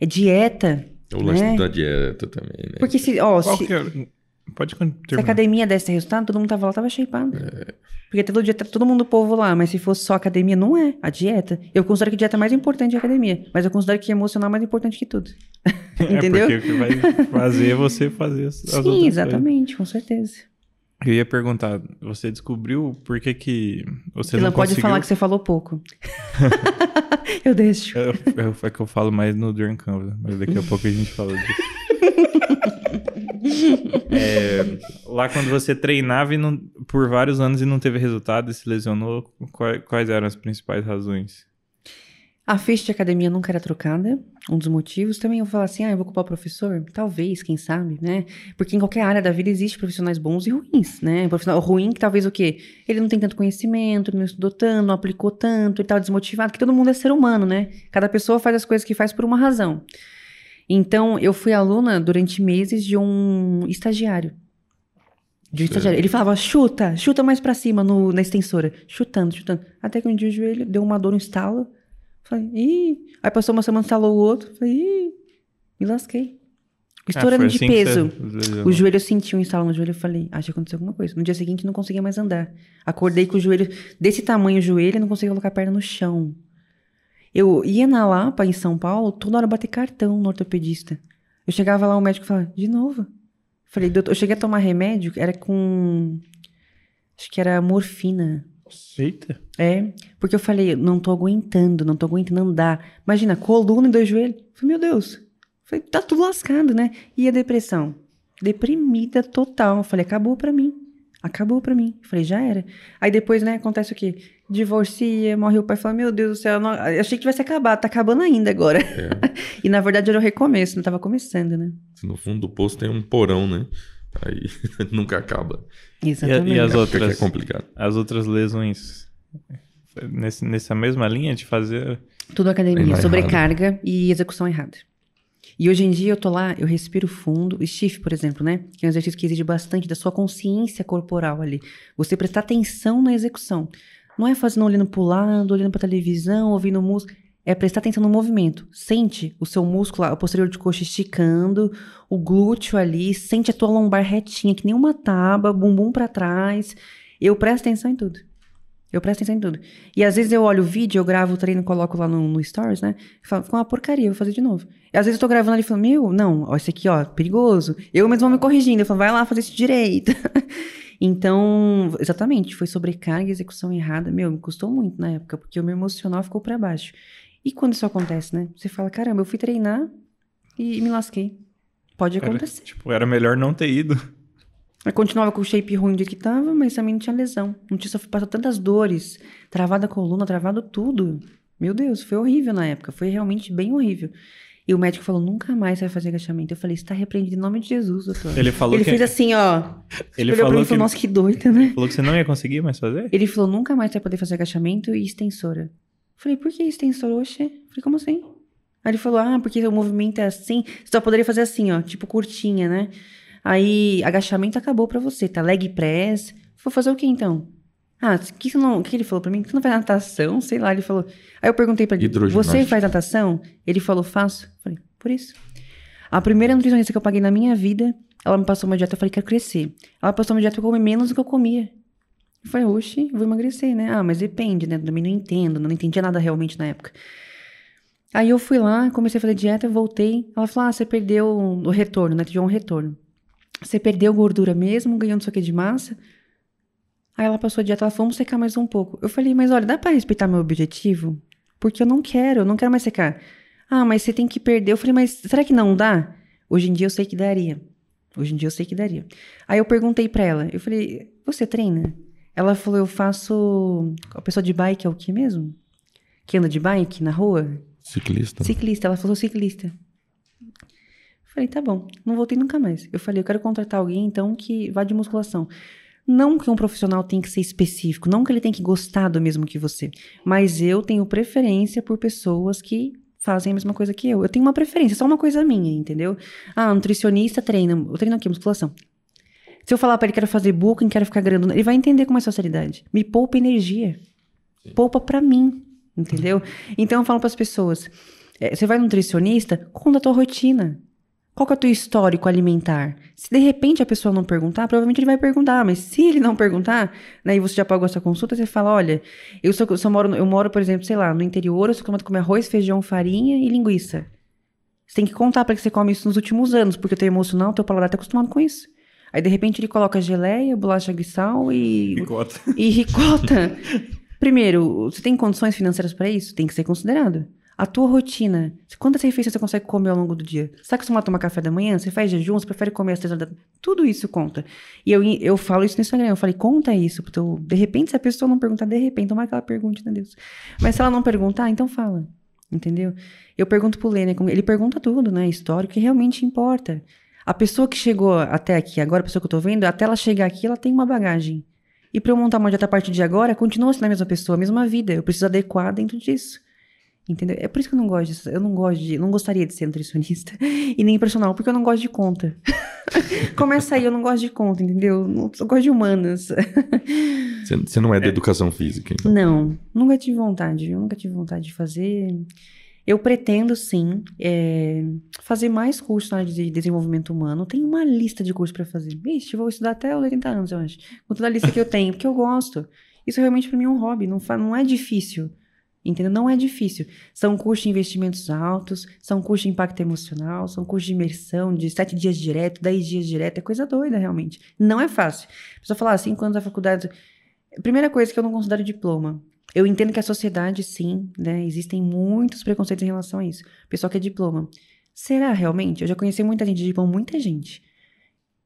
É dieta. O lance né? da dieta também, né? Porque se, ó, se, é? Pode terminar. Se a academia desse resultado, todo mundo tava lá, tava shapeado. É. Porque todo dia tá todo mundo povo lá, mas se fosse só academia, não é. A dieta. Eu considero que dieta é mais importante que a academia, mas eu considero que emocional é mais importante que tudo. *laughs* Entendeu? É porque o que vai fazer é você fazer as Sim, exatamente, coisas. com certeza. Eu ia perguntar, você descobriu por que que você não, não pode conseguiu... falar que você falou pouco. *laughs* eu deixo. É, é, que eu falo mais no Duran Canvas, mas daqui a pouco a gente fala disso. *laughs* é, lá quando você treinava e não, por vários anos e não teve resultado e se lesionou, quais, quais eram as principais razões? A ficha de academia nunca era trocada. Um dos motivos também eu falar assim, ah, eu vou culpar o professor? Talvez, quem sabe, né? Porque em qualquer área da vida existe profissionais bons e ruins, né? Um profissional ruim que talvez o quê? Ele não tem tanto conhecimento, não estudou tanto, não aplicou tanto, ele tá desmotivado, porque todo mundo é ser humano, né? Cada pessoa faz as coisas que faz por uma razão. Então, eu fui aluna durante meses de um estagiário. De um estagiário. Ele falava, chuta, chuta mais para cima no, na extensora. Chutando, chutando. Até que um dia o joelho deu uma dor, um estalo. Falei, ih. Aí passou uma semana, instalou o outro. Falei, ih, me lasquei. Estourando ah, de assim peso. O joelho eu senti um instalo no joelho. Eu falei, acho que aconteceu alguma coisa. No dia seguinte não conseguia mais andar. Acordei com o joelho desse tamanho, o joelho, e não conseguia colocar a perna no chão. Eu ia na Lapa, em São Paulo, toda hora bater cartão no ortopedista. Eu chegava lá, o médico falava, de novo. Falei, doutor, eu cheguei a tomar remédio, era com. Acho que era morfina. Eita. É, porque eu falei, não tô aguentando, não tô aguentando andar. Imagina, coluna e dois joelhos. Falei, meu Deus. Falei, tá tudo lascado, né? E a depressão? Deprimida total. Eu falei, acabou pra mim. Acabou pra mim. Eu falei, já era. Aí depois, né, acontece o quê? Divorcia, morre o pai. Fala, meu Deus do céu, não... eu achei que tivesse acabado. Tá acabando ainda agora. É. *laughs* e na verdade era o recomeço, não tava começando, né? No fundo do poço tem um porão, né? Aí *laughs* nunca acaba. Exatamente. E, e as É outras? É complicado. As outras lesões. Nesse, nessa mesma linha de fazer. Tudo academia, sobrecarga e execução errada. E hoje em dia eu tô lá, eu respiro fundo. O Stiff, por exemplo, né? Que é um exercício que exige bastante da sua consciência corporal ali. Você prestar atenção na execução. Não é fazendo olhando pro lado, olhando pra televisão, ouvindo música. É prestar atenção no movimento. Sente o seu músculo, o posterior de coxa esticando, o glúteo ali, sente a tua lombar retinha, que nem uma tábua, bumbum pra trás. Eu presto atenção em tudo. Eu presto atenção em tudo. E às vezes eu olho o vídeo, eu gravo o treino, coloco lá no, no Stories, né? E falo, ficou uma porcaria, vou fazer de novo. E às vezes eu tô gravando ali e falo, meu, não, ó, isso aqui, ó, perigoso. Eu mesmo vou me corrigindo. Eu falo, vai lá fazer isso direito. *laughs* então, exatamente, foi sobrecarga e execução errada. Meu, me custou muito na época, porque o meu emocional ficou pra baixo. E quando isso acontece, né? Você fala, caramba, eu fui treinar e me lasquei. Pode Era, acontecer. tipo, era melhor não ter ido. Eu continuava com o shape ruim jeito que tava, mas também não tinha lesão. Não tinha sofrido passado tantas dores. Travada a coluna, travado tudo. Meu Deus, foi horrível na época. Foi realmente bem horrível. E o médico falou, nunca mais vai fazer agachamento. Eu falei, você tá repreendido em nome de Jesus, doutor. Ele falou Ele que. fez assim, ó. Ele mim falou e que, falou, nossa, que doida, né? falou que você não ia conseguir mais fazer? Ele falou, nunca mais vai poder fazer agachamento e extensora. Falei, por que extensora? Oxê. Eu falei, como assim? Aí ele falou, ah, porque o movimento é assim. Você só poderia fazer assim, ó, tipo curtinha, né? Aí, agachamento acabou pra você, tá? Leg press. Vou fazer o que então? Ah, que você não, o que ele falou pra mim? Que você não faz natação? Sei lá, ele falou. Aí eu perguntei pra ele, você faz natação? Ele falou, faço. Eu falei, por isso. A primeira nutricionista que eu paguei na minha vida, ela me passou uma dieta, eu falei, quero crescer. Ela passou uma dieta pra eu comer menos do que eu comia. Eu falei, oxe, vou emagrecer, né? Ah, mas depende, né? Também não entendo, não entendia nada realmente na época. Aí eu fui lá, comecei a fazer dieta, voltei. Ela falou, ah, você perdeu o retorno, né? Teve um retorno. Você perdeu gordura mesmo, ganhou não sei o que de massa. Aí ela passou a dieta, ela falou, vamos secar mais um pouco. Eu falei, mas olha, dá pra respeitar meu objetivo? Porque eu não quero, eu não quero mais secar. Ah, mas você tem que perder. Eu falei, mas será que não dá? Hoje em dia eu sei que daria. Hoje em dia eu sei que daria. Aí eu perguntei pra ela, eu falei, você treina? Ela falou, eu faço. A pessoa de bike é o que mesmo? Que anda de bike na rua? Ciclista. Ciclista, ela falou ciclista. Falei, tá bom, não voltei nunca mais. Eu falei, eu quero contratar alguém, então, que vá de musculação. Não que um profissional tem que ser específico, não que ele tem que gostar do mesmo que você, mas eu tenho preferência por pessoas que fazem a mesma coisa que eu. Eu tenho uma preferência, só uma coisa minha, entendeu? Ah, nutricionista treina, eu treino aqui, musculação. Se eu falar pra ele quero fazer booking, quero ficar grande, ele vai entender com mais facilidade. Me poupa energia. Poupa pra mim, entendeu? Então eu falo pras pessoas, é, você vai nutricionista, conta a tua rotina. Qual que é o teu histórico alimentar? Se de repente a pessoa não perguntar, provavelmente ele vai perguntar, mas se ele não perguntar, né, e você já pagou essa consulta, você fala, olha, eu só, eu só moro, eu moro, por exemplo, sei lá, no interior, eu sou acostumado a comer arroz, feijão, farinha e linguiça. Você tem que contar para que você come isso nos últimos anos, porque o teu emocional, o teu paladar tá acostumado com isso. Aí, de repente, ele coloca geleia, bolacha de sal e, Ricota. *laughs* e ricota. Primeiro, você tem condições financeiras para isso? Tem que ser considerado. A tua rotina. Quantas refeições você consegue comer ao longo do dia? Você está acostumado a tomar café da manhã? Você faz jejum? Você prefere comer às três horas da Tudo isso conta. E eu, eu falo isso no Instagram. Eu falei, conta isso. pro teu- De repente, se a pessoa não perguntar, de repente, tomara que ela pergunte, né, Deus? Mas se ela não perguntar, então fala. Entendeu? Eu pergunto pro Lê, né? Ele pergunta tudo, né? Histórico, que realmente importa. A pessoa que chegou até aqui, agora a pessoa que eu tô vendo, até ela chegar aqui, ela tem uma bagagem. E pra eu montar uma dieta a partir de agora, continua sendo a mesma pessoa, a mesma vida. Eu preciso adequar dentro disso. Entendeu? É por isso que eu não gosto disso. Eu não gosto de. Não gostaria de ser nutricionista *laughs* e nem personal, porque eu não gosto de conta. *laughs* Começa aí, eu não gosto de conta, entendeu? Não- Eu gosto de humanas. Você, você não é da educação física, então. Não, nunca tive vontade. Eu nunca tive vontade de fazer. Eu pretendo, sim, é, fazer mais cursos na área de desenvolvimento humano. Tem uma lista de cursos para fazer. Vixe, vou estudar até os 80 anos, eu acho. Com toda a lista que eu tenho, porque eu gosto. Isso realmente para mim é um hobby, não, não é difícil. Entendeu? Não é difícil. São cursos de investimentos altos, são cursos de impacto emocional, são cursos de imersão de sete dias direto, dez dias direto. É coisa doida, realmente. Não é fácil. A pessoa fala, ah, cinco anos da faculdade. Primeira coisa que eu não considero diploma. Eu entendo que a sociedade, sim, né? Existem muitos preconceitos em relação a isso. Pessoal quer diploma. Será realmente? Eu já conheci muita gente de diploma, muita gente.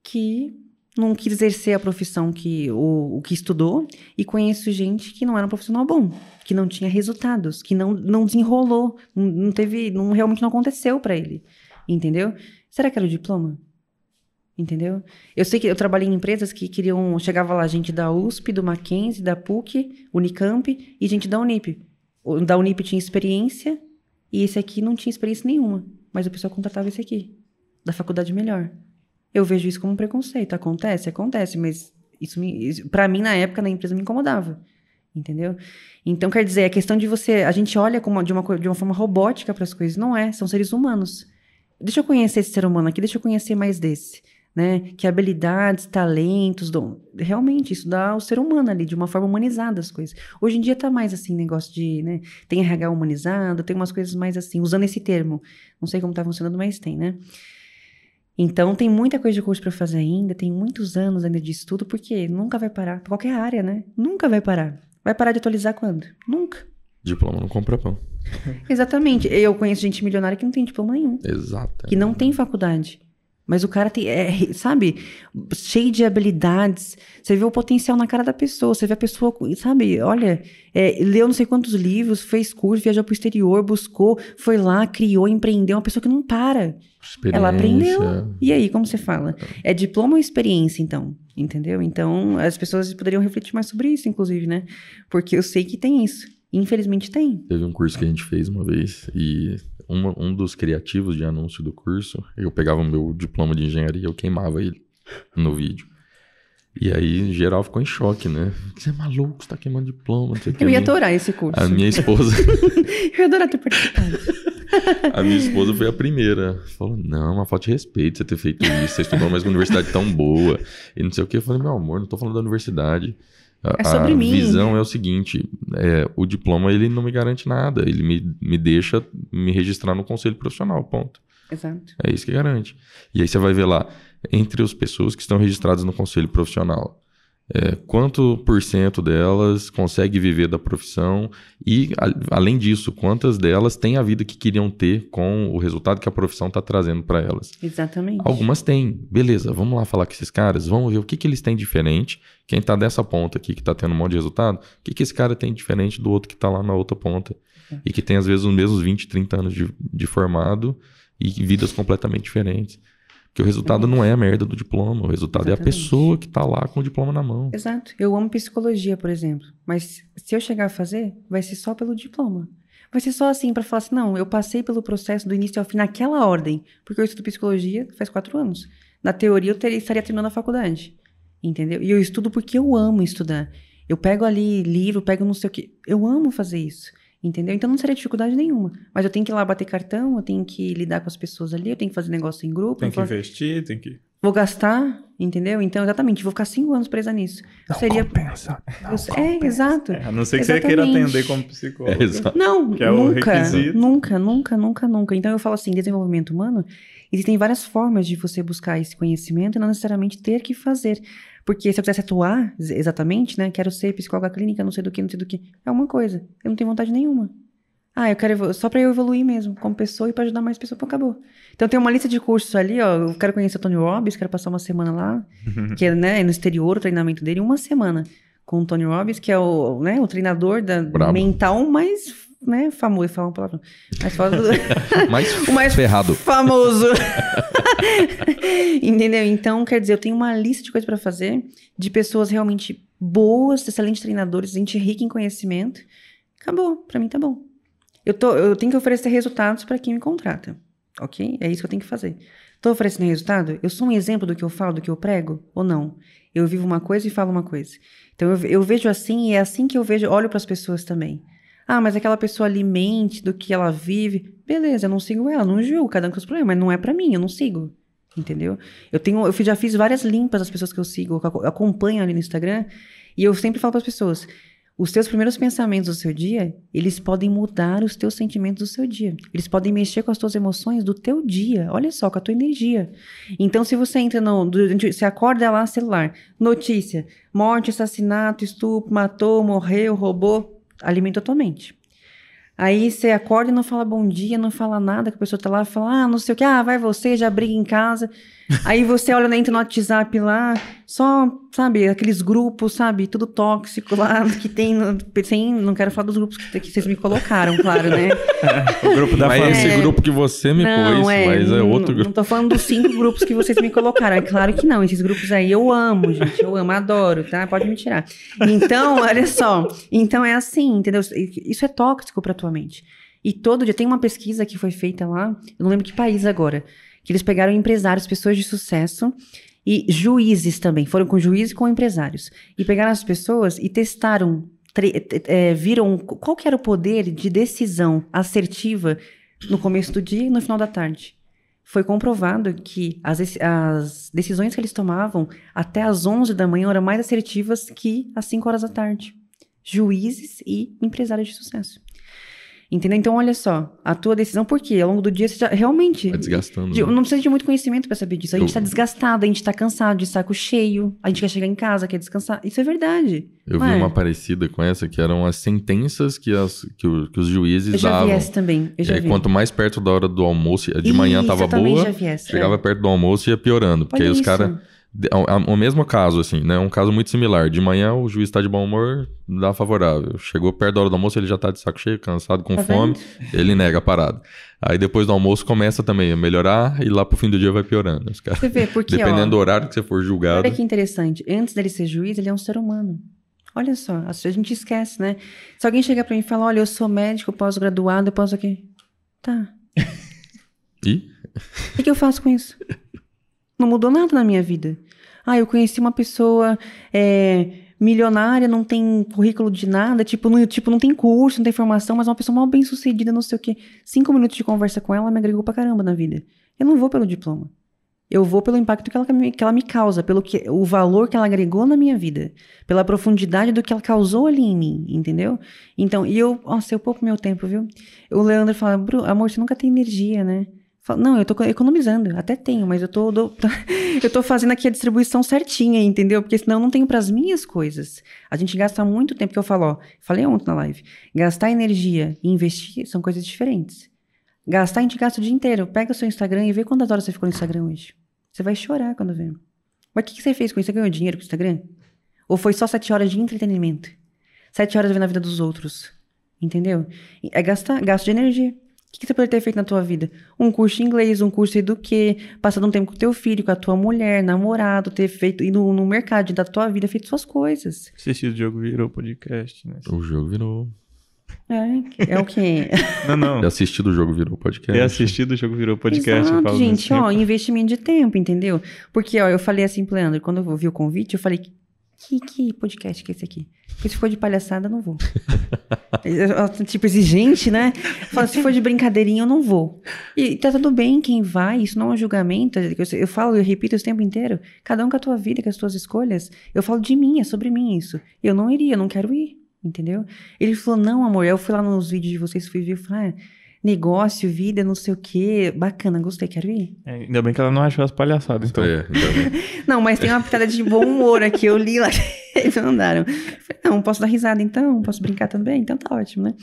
que não quis exercer a profissão que o, o que estudou e conheço gente que não era um profissional bom, que não tinha resultados, que não, não desenrolou, não, não teve, não realmente não aconteceu para ele, entendeu? Será que era o diploma? Entendeu? Eu sei que eu trabalhei em empresas que queriam. Chegava lá gente da USP, do Mackenzie, da PUC, Unicamp e gente da Unip. O da Unip tinha experiência e esse aqui não tinha experiência nenhuma. Mas o pessoal contratava esse aqui, da faculdade melhor. Eu vejo isso como um preconceito. Acontece? Acontece, mas isso, isso para mim, na época, na empresa, me incomodava. Entendeu? Então, quer dizer, a questão de você. A gente olha como de, uma, de uma forma robótica para as coisas. Não é, são seres humanos. Deixa eu conhecer esse ser humano aqui, deixa eu conhecer mais desse né? Que habilidades, talentos, dom. Realmente, isso dá ao ser humano ali, de uma forma humanizada as coisas. Hoje em dia tá mais assim, negócio de, né? Tem RH humanizado, tem umas coisas mais assim, usando esse termo. Não sei como tá funcionando, mas tem, né? Então, tem muita coisa de curso para fazer ainda, tem muitos anos ainda de estudo, porque nunca vai parar. Qualquer área, né? Nunca vai parar. Vai parar de atualizar quando? Nunca. Diploma não compra pão. Exatamente. Eu conheço gente milionária que não tem diploma nenhum. Exato. Que não tem faculdade. Mas o cara tem, é, sabe, cheio de habilidades. Você vê o potencial na cara da pessoa. Você vê a pessoa, sabe, olha, é, leu não sei quantos livros, fez curso, viajou pro exterior, buscou, foi lá, criou, empreendeu. Uma pessoa que não para. Ela aprendeu. E aí, como você fala? É diploma ou experiência, então? Entendeu? Então, as pessoas poderiam refletir mais sobre isso, inclusive, né? Porque eu sei que tem isso. Infelizmente tem. Teve um curso que a gente fez uma vez e uma, um dos criativos de anúncio do curso, eu pegava o meu diploma de engenharia, eu queimava ele no vídeo. E aí, geral ficou em choque, né? Você é maluco, você tá queimando diploma. eu ia adorar esse curso. A minha esposa. *laughs* *laughs* eu ia adorar ter participado. *laughs* a minha esposa foi a primeira. Falou: não, uma falta de respeito você ter feito isso. Você estudou mais uma universidade tão boa. E não sei o que. Eu falei: meu amor, não tô falando da universidade. É sobre a mim. visão é o seguinte: é, o diploma ele não me garante nada, ele me, me deixa me registrar no conselho profissional, ponto. Exato. É isso que garante. E aí você vai ver lá, entre as pessoas que estão registradas no conselho profissional, é, quanto por cento delas consegue viver da profissão e, a, além disso, quantas delas têm a vida que queriam ter com o resultado que a profissão está trazendo para elas. Exatamente. Algumas têm. Beleza, vamos lá falar com esses caras, vamos ver o que, que eles têm diferente. Quem está dessa ponta aqui, que está tendo um monte de resultado, o que, que esse cara tem diferente do outro que está lá na outra ponta. É. E que tem, às vezes, os mesmos 20, 30 anos de, de formado e vidas completamente diferentes. Porque o resultado não é a merda do diploma, o resultado Exatamente. é a pessoa que está lá com o diploma na mão. Exato. Eu amo psicologia, por exemplo. Mas se eu chegar a fazer, vai ser só pelo diploma. Vai ser só assim, para falar assim, não, eu passei pelo processo do início ao fim naquela ordem. Porque eu estudo psicologia faz quatro anos. Na teoria, eu teria, estaria terminando a faculdade. Entendeu? E eu estudo porque eu amo estudar. Eu pego ali livro, pego não sei o que. Eu amo fazer isso. Entendeu? Então não seria dificuldade nenhuma. Mas eu tenho que ir lá bater cartão, eu tenho que lidar com as pessoas ali, eu tenho que fazer negócio em grupo. Tem que investir, tem que. Vou gastar, entendeu? Então, exatamente, vou ficar cinco anos presa nisso. Não seria. Compensa. Não eu... compensa. É, exato. É, a não ser que exatamente. você queira atender como psicólogo. É, não, que é nunca, nunca, nunca, nunca, nunca. Então eu falo assim, desenvolvimento humano, existem várias formas de você buscar esse conhecimento e não necessariamente ter que fazer. Porque se eu quisesse atuar exatamente, né? Quero ser psicóloga clínica, não sei do que, não sei do que. É uma coisa. Eu não tenho vontade nenhuma. Ah, eu quero só para eu evoluir mesmo, como pessoa e para ajudar mais pessoas, acabou. Então tem uma lista de cursos ali, ó. Eu quero conhecer o Tony Robbins, quero passar uma semana lá, *laughs* que é né, no exterior o treinamento dele, uma semana com o Tony Robbins, que é o, né, o treinador da, mental mais né, famoso, falar uma palavra, mais famoso, *laughs* mais *laughs* o mais ferrado. famoso. *laughs* Entendeu? Então, quer dizer, eu tenho uma lista de coisas para fazer, de pessoas realmente boas, excelentes treinadores, gente rica em conhecimento. Acabou, para mim tá bom. Eu, tô, eu tenho que oferecer resultados para quem me contrata, ok? É isso que eu tenho que fazer. Estou oferecendo resultado? Eu sou um exemplo do que eu falo, do que eu prego? Ou não? Eu vivo uma coisa e falo uma coisa. Então eu, eu vejo assim e é assim que eu vejo, olho para as pessoas também. Ah, mas aquela pessoa alimente do que ela vive. Beleza, eu não sigo ela, não julgo, cada um com seus problemas, mas não é para mim, eu não sigo. Entendeu? Eu tenho, eu já fiz várias limpas das pessoas que eu sigo, que eu acompanho ali no Instagram, e eu sempre falo para as pessoas: os teus primeiros pensamentos do seu dia, eles podem mudar os teus sentimentos do seu dia. Eles podem mexer com as tuas emoções do teu dia. Olha só, com a tua energia. Então, se você entra no. Você acorda lá, celular, notícia: morte, assassinato, estupro, matou, morreu, roubou. Alimenta a tua mente. Aí você acorda e não fala bom dia, não fala nada, que a pessoa tá lá e fala, ah, não sei o que, ah, vai você, já briga em casa. Aí você olha, entra no WhatsApp lá, só, sabe, aqueles grupos, sabe, tudo tóxico lá, que tem, sem, não quero falar dos grupos que, que vocês me colocaram, claro, né? *laughs* o grupo da mas família. esse grupo que você me não, pôs, é, mas é outro grupo. Não tô falando dos cinco grupos que vocês me colocaram, é claro que não, esses grupos aí eu amo, gente, eu amo, adoro, tá? Pode me tirar. Então, olha só, então é assim, entendeu? Isso é tóxico pra tua mente. E todo dia, tem uma pesquisa que foi feita lá, eu não lembro que país agora, que eles pegaram empresários, pessoas de sucesso e juízes também, foram com juízes e com empresários. E pegaram as pessoas e testaram, é, viram qual que era o poder de decisão assertiva no começo do dia e no final da tarde. Foi comprovado que as, as decisões que eles tomavam até as 11 da manhã eram mais assertivas que às 5 horas da tarde. Juízes e empresários de sucesso. Entendeu? Então, olha só, a tua decisão, por quê? Ao longo do dia você já realmente. Tá desgastando. De, né? Não precisa de muito conhecimento para saber disso. A gente eu... tá desgastado, a gente tá cansado, de saco cheio, a gente quer chegar em casa, quer descansar. Isso é verdade. Eu vi é? uma parecida com essa, que eram as sentenças que, as, que, o, que os juízes davam. Eu já davam. vi essa também. Eu já é, vi. Quanto mais perto da hora do almoço, de manhã tava boa, chegava é. perto do almoço e ia piorando. Porque Olha aí os caras o mesmo caso, assim, né? Um caso muito similar. De manhã o juiz está de bom humor, dá favorável. Chegou perto da hora do almoço, ele já está de saco cheio, cansado, com tá fome, vendo? ele nega a parada. Aí depois do almoço começa também a melhorar e lá pro fim do dia vai piorando. Os Você vê, *laughs* porque, Dependendo ó, do horário que você for julgado. Olha que interessante. Antes dele ser juiz, ele é um ser humano. Olha só, a gente esquece, né? Se alguém chegar para mim e falar, olha, eu sou médico, pós-graduado, eu posso aqui. Tá. *laughs* E? O que eu faço com isso? *laughs* Não mudou nada na minha vida. Ah, eu conheci uma pessoa é, milionária, não tem currículo de nada, tipo não, tipo, não tem curso, não tem formação, mas é uma pessoa mal bem sucedida, não sei o quê. Cinco minutos de conversa com ela me agregou pra caramba na vida. Eu não vou pelo diploma. Eu vou pelo impacto que ela, que ela me causa, pelo que, o valor que ela agregou na minha vida, pela profundidade do que ela causou ali em mim, entendeu? Então, e eu, nossa, eu pouco meu tempo, viu? O Leandro fala, amor, você nunca tem energia, né? Não, eu tô economizando, até tenho, mas eu tô, do, *laughs* eu tô fazendo aqui a distribuição certinha, entendeu? Porque senão eu não tenho para as minhas coisas. A gente gasta muito tempo, que eu falo, ó, falei ontem na live, gastar energia e investir são coisas diferentes. Gastar, a gente gasta o dia inteiro. Pega o seu Instagram e vê quantas horas você ficou no Instagram hoje. Você vai chorar quando vê. Mas o que, que você fez com isso? Você ganhou dinheiro com o Instagram? Ou foi só sete horas de entretenimento? Sete horas vendo a vida dos outros. Entendeu? É gastar, gasto de energia. O que, você poderia ter feito na tua vida? Um curso de inglês, um curso do quê? Passado um tempo com teu filho, com a tua mulher, namorado, ter feito, ir no, no mercado da tua vida, feito suas coisas. Assistir o jogo virou podcast, né? O jogo virou. É, é o quê? *laughs* não, não. É assistir do jogo virou podcast. É assistir do jogo virou podcast. Exato, gente, ó, investimento de tempo, entendeu? Porque, ó, eu falei assim pro Leandro, quando eu vi o convite, eu falei, que, que podcast que é esse aqui? Porque se for de palhaçada, eu não vou. *laughs* tipo, exigente, né? Fala, se for de brincadeirinha, eu não vou. E tá tudo bem quem vai, isso não é um julgamento. Eu, falo, eu repito isso o tempo inteiro. Cada um com a tua vida, com as tuas escolhas. Eu falo de mim, é sobre mim isso. Eu não iria, eu não quero ir, entendeu? Ele falou, não, amor. Eu fui lá nos vídeos de vocês, fui ver, eu falei, ah, negócio, vida, não sei o quê. Bacana, gostei, quero ir. É, ainda bem que ela não achou as palhaçadas, então. É, *laughs* não, mas tem uma pitada de bom humor aqui, eu li lá, *laughs* eles mandaram. Falei, não, posso dar risada então, posso brincar também, então tá ótimo, né?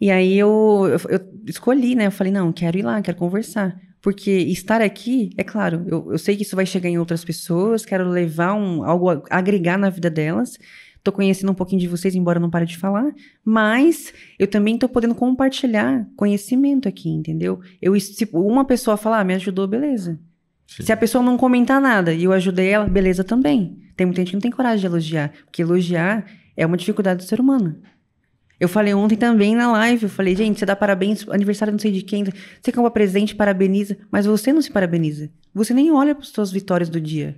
E aí eu, eu, eu, escolhi, né? Eu falei, não, quero ir lá, quero conversar. Porque estar aqui, é claro, eu, eu sei que isso vai chegar em outras pessoas, quero levar um, algo, a, agregar na vida delas. Tô conhecendo um pouquinho de vocês, embora não pare de falar, mas eu também tô podendo compartilhar conhecimento aqui, entendeu? Eu, se uma pessoa falar, ah, me ajudou, beleza. Sim. Se a pessoa não comentar nada e eu ajudei ela, beleza também. Tem muita gente que não tem coragem de elogiar, porque elogiar é uma dificuldade do ser humano. Eu falei ontem também na live, eu falei, gente, você dá parabéns, aniversário não sei de quem, você compra presente, parabeniza, mas você não se parabeniza. Você nem olha para as suas vitórias do dia.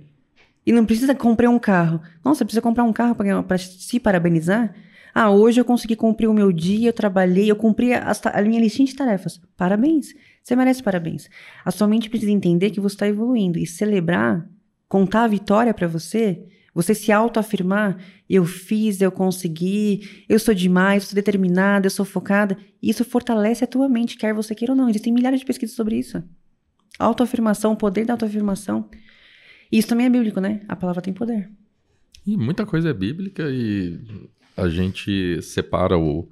E não precisa comprar um carro. Nossa, precisa comprar um carro para se parabenizar? Ah, hoje eu consegui cumprir o meu dia, eu trabalhei, eu cumpri a, a minha listinha de tarefas. Parabéns. Você merece parabéns. A sua mente precisa entender que você está evoluindo e celebrar, contar a vitória para você, você se autoafirmar, eu fiz, eu consegui, eu sou demais, eu sou determinada, eu sou focada. Isso fortalece a tua mente, quer você queira ou não. Existem milhares de pesquisas sobre isso. Autoafirmação, o poder da autoafirmação. Isso também é bíblico, né? A palavra tem poder. E muita coisa é bíblica e a gente separa o,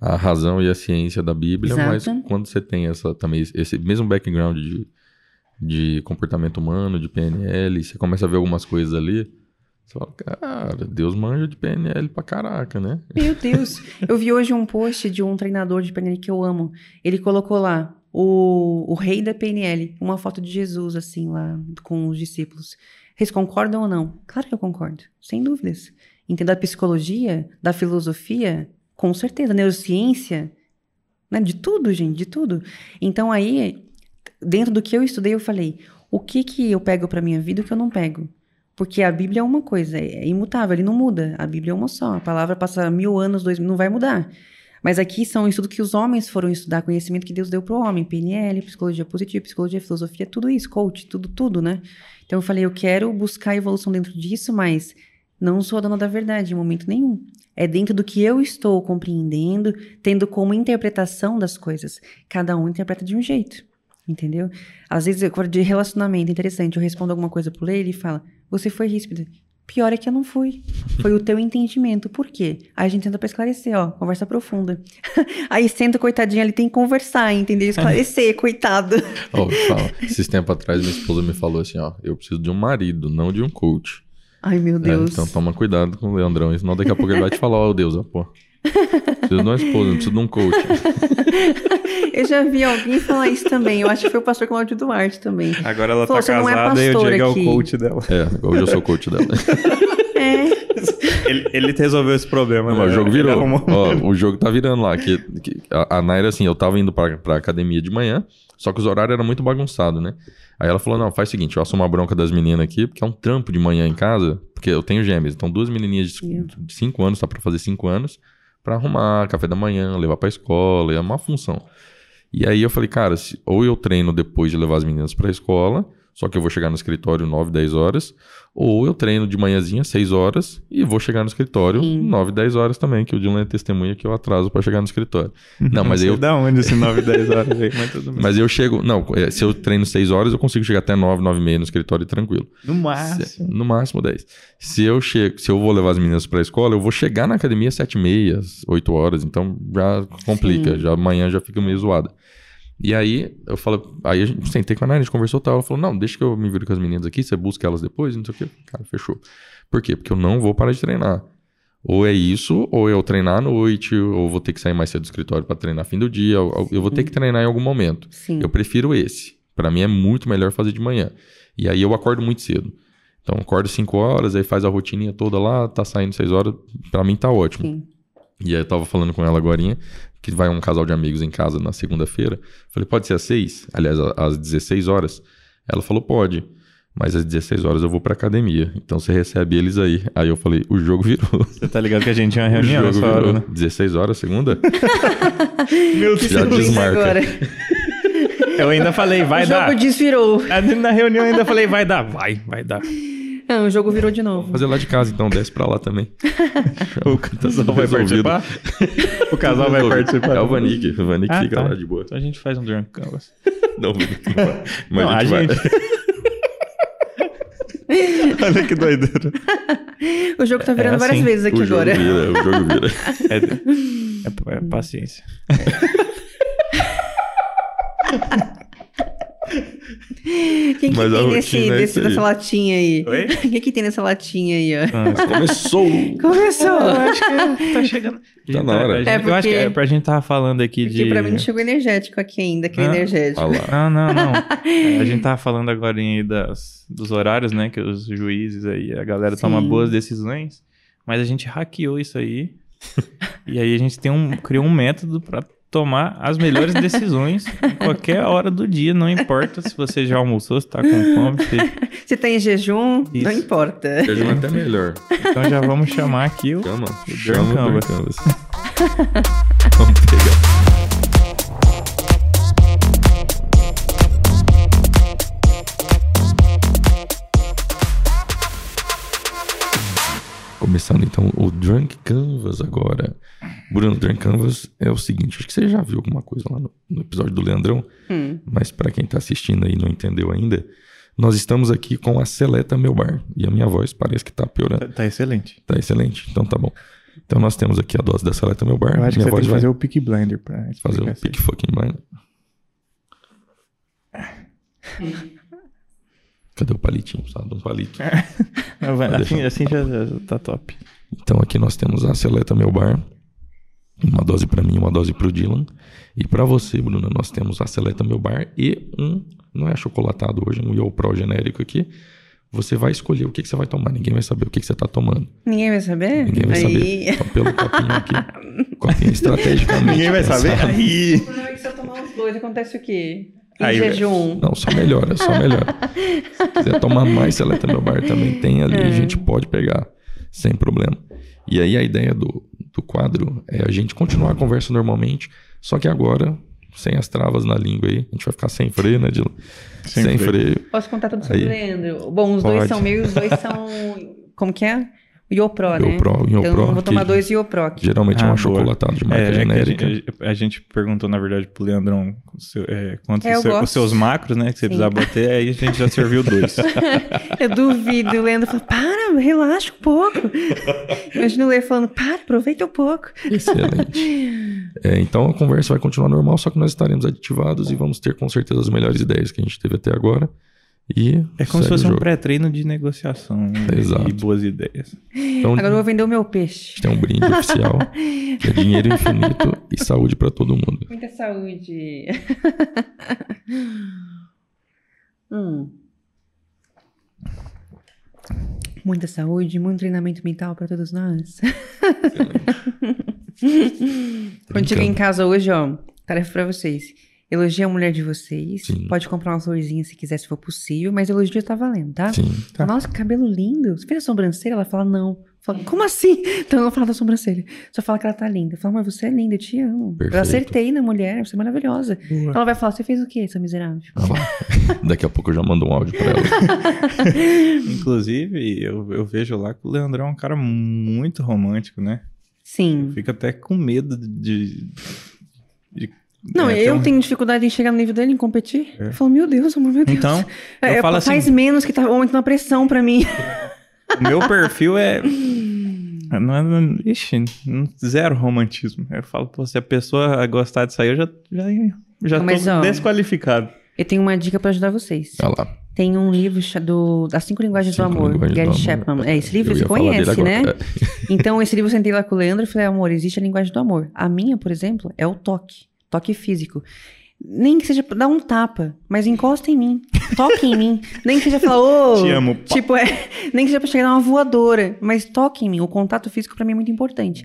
a razão e a ciência da Bíblia, Exato. mas quando você tem essa também esse mesmo background de, de comportamento humano, de PNL, você começa a ver algumas coisas ali, você fala, cara, Deus manja de PNL pra caraca, né? Meu Deus. Eu vi hoje um post de um treinador de PNL que eu amo. Ele colocou lá o, o rei da PNL, uma foto de Jesus, assim, lá com os discípulos. Vocês concordam ou não? Claro que eu concordo, sem dúvidas. Entender da psicologia, da filosofia, com certeza. Neurociência, né? De tudo, gente, de tudo. Então aí, dentro do que eu estudei, eu falei: o que que eu pego pra minha vida e o que eu não pego? Porque a Bíblia é uma coisa, é imutável, ele não muda. A Bíblia é uma só. A palavra passa mil anos, dois mil, não vai mudar. Mas aqui são estudos que os homens foram estudar, conhecimento que Deus deu para o homem, PNL, psicologia positiva, psicologia, filosofia, tudo isso, coach, tudo, tudo, né? Então eu falei, eu quero buscar evolução dentro disso, mas não sou a dona da verdade em momento nenhum. É dentro do que eu estou compreendendo, tendo como interpretação das coisas. Cada um interpreta de um jeito, entendeu? Às vezes, de relacionamento, interessante, eu respondo alguma coisa pro Lei, ele fala, você foi ríspida. Pior é que eu não fui. Foi o teu entendimento. Por quê? Aí a gente tenta pra esclarecer, ó, conversa profunda. *laughs* Aí senta, coitadinha, ele tem que conversar, entendeu? Esclarecer, *laughs* coitado. Ó, fala, *laughs* esses tempos atrás minha esposa me falou assim, ó, eu preciso de um marido, não de um coach. Ai, meu É, Deus. então toma cuidado com o Leandrão, senão daqui a pouco ele vai te falar, ó, Deus, ó, pô. Preciso de uma esposa, não preciso de um coach. Eu já vi alguém falar isso também. Eu acho que foi o pastor Cláudio Duarte também. Agora ela tá não é casada e o Diego é o aqui. coach dela. É, hoje eu sou coach dela. *laughs* É. Ele, ele resolveu esse problema. Não, né? mas o jogo virou. Ó, o jogo tá virando lá. Que, que a, a Naira, assim, eu tava indo pra, pra academia de manhã, só que os horários eram muito bagunçados, né? Aí ela falou: não, faz o seguinte, eu assumo a bronca das meninas aqui, porque é um trampo de manhã em casa, porque eu tenho gêmeas. Então, duas menininhas de 5 anos, tá pra fazer 5 anos, pra arrumar café da manhã, levar pra escola, é uma função. E aí eu falei, cara, se- ou eu treino depois de levar as meninas pra escola, só que eu vou chegar no escritório 9, 10 horas, ou eu treino de manhãzinha 6 horas e vou chegar no escritório Sim. 9, 10 horas também, que o Dylan é testemunha que eu atraso pra chegar no escritório. *laughs* Não, mas eu da onde esse 9, 10 horas aí, mas tudo *laughs* bem. mas eu chego, não, é, se eu treino 6 horas, eu consigo chegar até 9, 9 e meia no escritório tranquilo. No Se- máximo. no máximo 10. Se eu chego, se eu vou levar as meninas pra escola, eu vou chegar na academia 7 e meia, 8 horas, então já complica, Sim. já amanhã já fica meio zoada. E aí eu falo, aí a gente sentei com a Nara, a gente conversou tal, ela falou: "Não, deixa que eu me viro com as meninas aqui, você busca elas depois", não sei o quê. Cara, fechou. Por quê? Porque eu não vou parar de treinar. Ou é isso, ou eu treinar à noite, ou vou ter que sair mais cedo do escritório pra treinar fim do dia, eu vou ter que treinar em algum momento. Sim. Eu prefiro esse. Pra mim é muito melhor fazer de manhã. E aí eu acordo muito cedo. Então acordo 5 horas, aí faz a rotininha toda lá, tá saindo 6 horas, Pra mim tá ótimo. Sim. E aí eu tava falando com ela agora, que vai um casal de amigos em casa na segunda-feira. Falei, pode ser às 6? Aliás, às 16 horas. Ela falou, pode. Mas às 16 horas eu vou pra academia. Então você recebe eles aí. Aí eu falei, o jogo virou. Você tá ligado que a gente tinha uma O reunião nessa hora, virou. né? 16 horas, segunda? *laughs* Meu Já Feliz desmarca. agora. Eu ainda falei, vai o dar. jogo desvirou. Na reunião eu ainda falei, vai dar. Vai, vai dar. Não, o jogo virou de novo. Fazer lá de casa, então desce pra lá também. *laughs* O casal vai Resolvido. participar? O casal vai participar? É o Vanik. O Vanik Ah, fica tá. lá de boa. Então a gente faz um Drunk Canvas. *laughs* Não, o Vanik não vai. Mas Não, a gente, a vai. *laughs* Olha que doideira. O jogo tá virando É várias assim, vezes aqui o jogo agora. vira, o jogo vira. É, é- é paciência. *laughs* Quem que Mas tem nesse, é desse- nessa latinha aí? Oi? *laughs* O que que tem nessa latinha aí, ó? Ah, Começou! *laughs* Começou! acho que tá chegando. Tá na hora. A gente- É Eu acho que porque- é pra gente tava falando aqui Porque de. pra mim não chegou energético aqui ainda, aquele Ah. energético. Olha lá. Não, não, não. É, a gente tava falando agora aí das, dos horários, né? Que os juízes aí, a galera toma Sim. boas decisões. Mas a gente hackeou isso aí. e aí a gente tem um, criou um método pra tomar as melhores decisões em qualquer hora do dia. Não importa se você já almoçou, se tá com fome. se- *laughs* Se tá em jejum, não Isso. importa. Jejum é até melhor. Então já vamos chamar aqui o. Chama. Chama o Canvas. *laughs* Começando então o Drunk Canvas agora. Bruno, o Drunk Canvas é o seguinte, acho que você já viu alguma coisa lá no, no episódio do Leandrão, Hum. mas para quem tá assistindo aí e não entendeu ainda, nós estamos aqui com a Seleta Meu Bar. E a minha voz parece que tá piorando. Tá, tá excelente. Tá excelente, então tá bom. Então nós temos aqui a dose da Seleta Meu Bar. Eu acho que Minha você tem que vai fazer o Pick Blinder pra fazer o pick fucking blind. Cadê o palitinho? Sabe um palito. Não, vai- assim, assim já, já tá top. Então aqui nós temos a Seleta Meu Bar. Uma dose pra mim, uma dose pro Dylan. E pra você, Bruna, nós temos a Seleta Meu Bar e um, não é achocolatado hoje, um Yo Pro genérico aqui. Você vai escolher o que, que você vai tomar. Ninguém vai saber o que, que você tá tomando. Ninguém vai saber? Ninguém vai Aí... saber. Então, pelo copinho aqui. Copinho *laughs* estrategicamente. Ninguém vai saber. pensado. Aí. Se eu tomar os dois, acontece o quê? Em Aí, jejum. Não, só melhora, só melhora. *laughs* Se quiser tomar mais Seleta Meu Bar, também tem ali, a gente pode pegar sem problema. E aí a ideia do, do quadro é a gente continuar a conversa normalmente, só que agora, sem as travas na língua aí, a gente vai ficar sem freio, né, Dilo? Sem Sem, freio. freio. Posso contar tudo sobre Aí. o Leandro? Bom, os dois Pode. são meus, os dois *laughs* são. Como que é? O Iopro, né? Iopro, Iopro, então eu vou tomar que dois Iopro aqui. Geralmente é Ah, um boa. achocolatado de marca É, é que a genérica. gente, a gente perguntou, na verdade, pro Leandrão o seu- é, quantos É, seu- os seus macros, né? Que você Sim. precisava bater, aí a gente já serviu dois. *laughs* Eu duvido. O Leandro fala: para, relaxa um pouco. *laughs* Imagina o Lê falando: para, aproveita um pouco. Excelente. É, então a conversa vai continuar normal, só que nós estaremos aditivados e vamos ter com certeza as melhores ideias que a gente teve até agora. E É como se fosse um pré-treino de negociação Exato. e boas ideias. Então, Agora eu vou vender o meu peixe. tem um brinde oficial, que é dinheiro infinito e saúde para todo mundo. Muita saúde. *laughs* hum. Muita saúde, muito treinamento mental para todos nós. *laughs* Quando chegar em casa hoje, ó, tarefa pra vocês. Elogia a mulher de vocês. Sim. Pode comprar uma florzinha se quiser, se for possível, mas elogio tá valendo, tá? Sim. Tá. Nossa, que cabelo lindo. Você fez a sobrancelha? Ela fala, não. Fala, como assim? Então não falo da sobrancelha. Só fala que ela tá linda. Eu falo, mas você é linda, eu te amo. Perfeito. Eu acertei na mulher, você é maravilhosa. Boa. Ela vai falar, você fez o quê, essa miserável? Ah. *laughs* Daqui a pouco eu já mando um áudio para ela. *laughs* Inclusive, eu, eu vejo lá que o Leandrão é um cara muito romântico, né? Sim. Fica até com medo de. de- Não, é, eu um- tenho dificuldade em chegar no nível dele, em competir. É. Eu falo, meu Deus, amor, meu Deus. Então, eu É, falo faz assim- menos que tá aumentando a pressão pra mim. O meu perfil é. *laughs* Não é não- ixi, zero romantismo. Eu falo, pô, se a pessoa gostar disso aí, eu já, já, já Mas, tô ó, desqualificado. Eu tenho uma dica pra ajudar vocês. Olha lá. Tem um livro do, das Cinco Linguagens Cinco do Amor, Linguagens Gary. Chapman. É, esse livro você conhece, né? agora. Então, esse livro eu sentei lá com o Leandro e falei, amor, existe a linguagem do amor. A minha, por exemplo, é o toque. Toque físico. Nem que seja dar um tapa, mas encosta em mim. Toque em mim. *laughs* Nem que seja falar, ô. Te amo, pá. Tipo, é, *laughs* nem que seja pra chegar numa voadora, mas toque em mim. O contato físico pra mim é muito importante.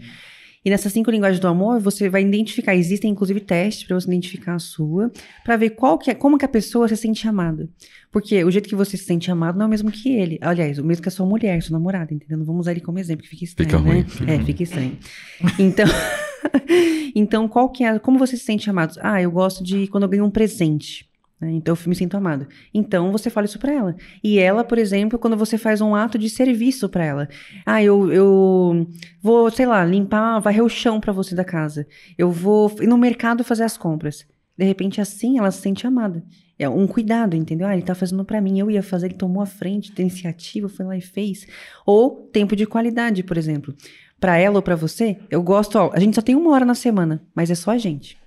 E nessas cinco linguagens do amor, você vai identificar, existem inclusive testes para você identificar a sua, pra ver qual que é, como que a pessoa se sente amada. Porque o jeito que você se sente amado não é o mesmo que ele. Aliás, o mesmo que a sua mulher, sua namorada, entendeu? Não vamos usar ele como exemplo, que fica estranho, Fica né? ruim, é, fica estranho. *laughs* Então, *laughs* então qual que é, como você se sente amado? Ah, eu gosto de quando eu ganho um presente. né? Então eu me sinto amado. Então você fala isso pra ela. E ela, por exemplo, quando você faz um ato de serviço pra ela. Ah, eu, eu vou, sei lá, limpar, varrer o chão pra você da casa. Eu vou ir no mercado fazer as compras. De repente, assim, ela se sente amada. É um cuidado, entendeu? Ah, ele tá fazendo pra mim, eu ia fazer, ele tomou a frente da iniciativa, foi lá e fez. Ou tempo de qualidade, por exemplo. Pra ela ou pra você, eu gosto, ó, a gente só tem uma hora na semana, mas é só a gente.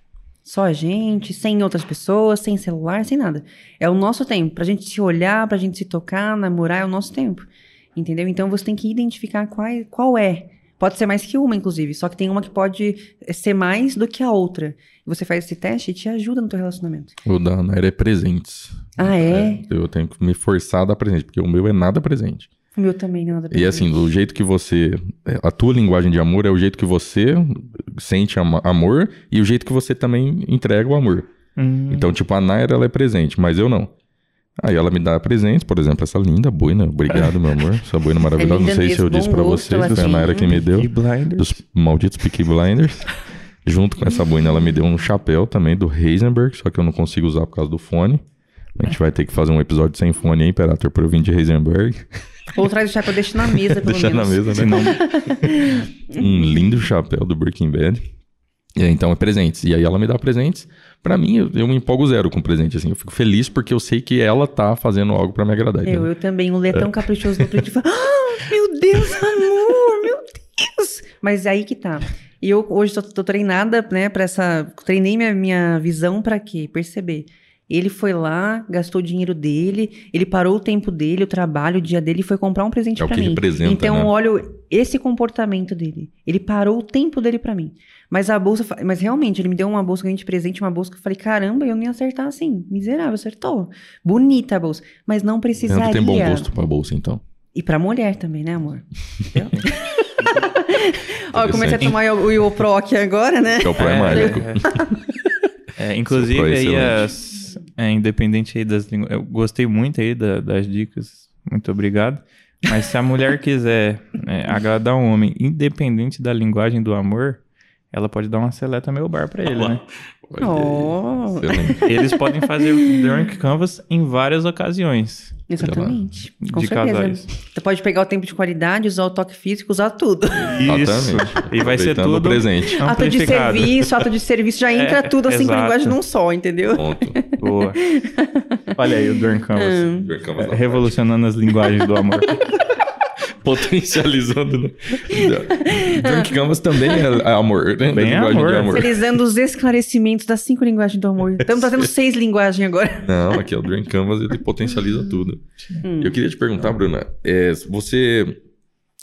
Só a gente, sem outras pessoas, sem celular, sem nada. É o nosso tempo. Pra gente se olhar, pra gente se tocar, namorar, é o nosso tempo. Entendeu? Então você tem que identificar qual, qual é. Pode ser mais que uma, inclusive. Só que tem uma que pode ser mais do que a outra. Você faz esse teste e te ajuda no teu relacionamento. O da Naira é presentes. Ah, é? Eu tenho que me forçar a dar presente, porque o meu é nada presente. O meu também, não. nada E assim, do jeito que você. A tua linguagem de amor é o jeito que você sente ama- amor e o jeito que você também entrega o amor. Hum, Então, tipo, a Naira ela é presente, mas eu não. Aí ela me dá presentes, por exemplo, essa linda boina. Obrigado, meu amor. Essa boina maravilhosa. não sei se eu disse gosto, vocês, foi a. Naira que me deu. Peaky Blinders. Dos malditos Peaky Blinders. *laughs* Junto com essa boina, ela me deu um chapéu também do Heisenberg, só que eu não consigo usar por causa do fone. A gente vai ter que fazer um episódio sem fone aí, Imperator, por eu vir de Heisenberg. Ou traz o chapéu, deixa na mesa, *laughs* pelo Deixar na menos. mesa, né? *laughs* um lindo chapéu do Breaking Bad. E aí, então é presentes. E aí ela me dá presentes. Pra mim, eu, eu me empolgo zero com presente, assim. Eu fico feliz porque eu sei que ela tá fazendo algo pra me agradar. Eu, eu também. Um letão caprichoso no tweet e *laughs* fala: Ah, meu Deus, amor, meu Deus. Mas aí que tá. E eu hoje tô, tô treinada, né, pra essa. Treinei minha, minha visão pra quê? Perceber. Ele foi lá, gastou o dinheiro dele, ele parou o tempo dele, o trabalho, o dia dele e foi comprar um presente É o que mim. representa, então, né? olho esse comportamento dele. Ele parou o tempo dele pra mim. Mas a bolsa, mas realmente, ele me deu uma bolsa ganhei de presente, uma bolsa que eu falei, caramba, eu não ia acertar assim. Miserável, acertou. Bonita a bolsa. Mas não precisaria. Leandro tem bom gosto pra bolsa, então. E pra mulher também, né, amor? Entendeu? *laughs* Ó, eu comecei a tomar o Iopro aqui agora, né? Que é o Pro é É, mágico. É, *laughs* inclusive, Super aí, as, é, independente aí das línguas. Eu gostei muito aí da- das dicas. Muito obrigado. Mas se a mulher *laughs* quiser é, agradar um homem, independente da linguagem do amor, ela pode dar uma seleta meu bar pra ele, né? Oh. Eles podem fazer drunk canvas em várias ocasiões exatamente. Com de certeza. casais. Você pode pegar o tempo de qualidade, usar o toque físico, usar tudo. Isso. Exatamente. E vai ser tudo presente. Ato de serviço, ato de serviço, já entra É, tudo assim com linguagem num só, entendeu? Ponto. Boa. Olha aí o drunk canvas. Brincamos É, na revolucionando as linguagens do amor. *laughs* Potencializando. né? Drunk Canvas também é amor, né? Bem Da linguagem amor. de amor. Utilizando os esclarecimentos das cinco linguagens do amor. Estamos fazendo *laughs* seis linguagens agora. Não, aqui é o Drink Canvas, ele potencializa tudo. Hum. Eu queria te perguntar, Bruna, é, você...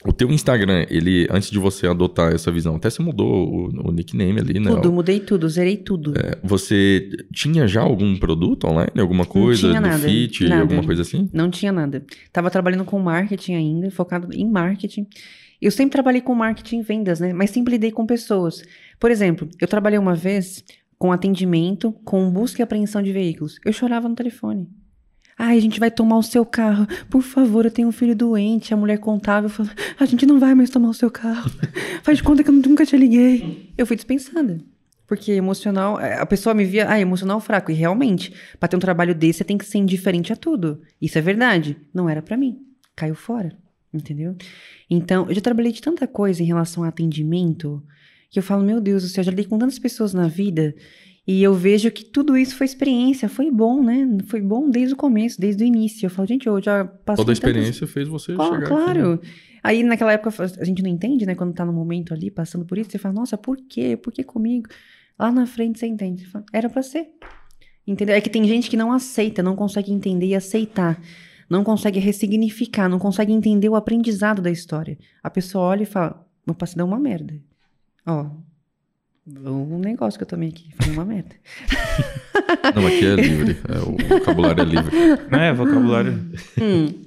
O teu Instagram, ele, antes de você adotar essa visão, até você mudou o, o nickname ali, né? Tudo, mudei tudo, zerei tudo. É, você tinha já algum produto online? Alguma coisa tinha do nada, Fit? nada. Alguma coisa assim? Não tinha nada. Tava trabalhando com marketing ainda, focado em marketing. Eu sempre trabalhei com marketing e vendas, né? Mas sempre lidei com pessoas. Por exemplo, eu trabalhei uma vez com atendimento, com busca e apreensão de veículos. Eu chorava no telefone. Ai, a gente vai tomar o seu carro. Por favor, eu tenho um filho doente. A mulher contável falou: a gente não vai mais tomar o seu carro. *laughs* Faz de conta que eu nunca te liguei. Eu fui dispensada. Porque emocional, eh, a pessoa me via, ah, emocional fraco. E realmente, pra ter um trabalho desse, você tem que ser indiferente a tudo. Isso é verdade. Não era pra mim. Caiu fora. Entendeu? Então, eu já trabalhei de tanta coisa em relação a atendimento que eu falo, meu Deus do céu, eu já lidei com tantas pessoas na vida e eu vejo que tudo isso foi experiência, foi bom, né? Foi bom desde o começo, desde o início. Eu falo, gente, eu já passei Toda a experiência fez você Claro, chegar aqui, né? claro. Aí naquela época a gente não entende, né? Quando tá no momento ali, passando por isso, você fala, nossa, por quê? Por que comigo? Lá na frente você entende. Você fala, Era pra ser. Entendeu? É que tem gente que não aceita, não consegue entender e aceitar. Não consegue ressignificar, não consegue entender o aprendizado da história. A pessoa olha e fala, meu passado é uma merda. Ó, o negócio que eu tomei aqui foi uma merda. *laughs* Não, aqui é livre. é, o vocabulário é livre. Não é vocabulário. Hum.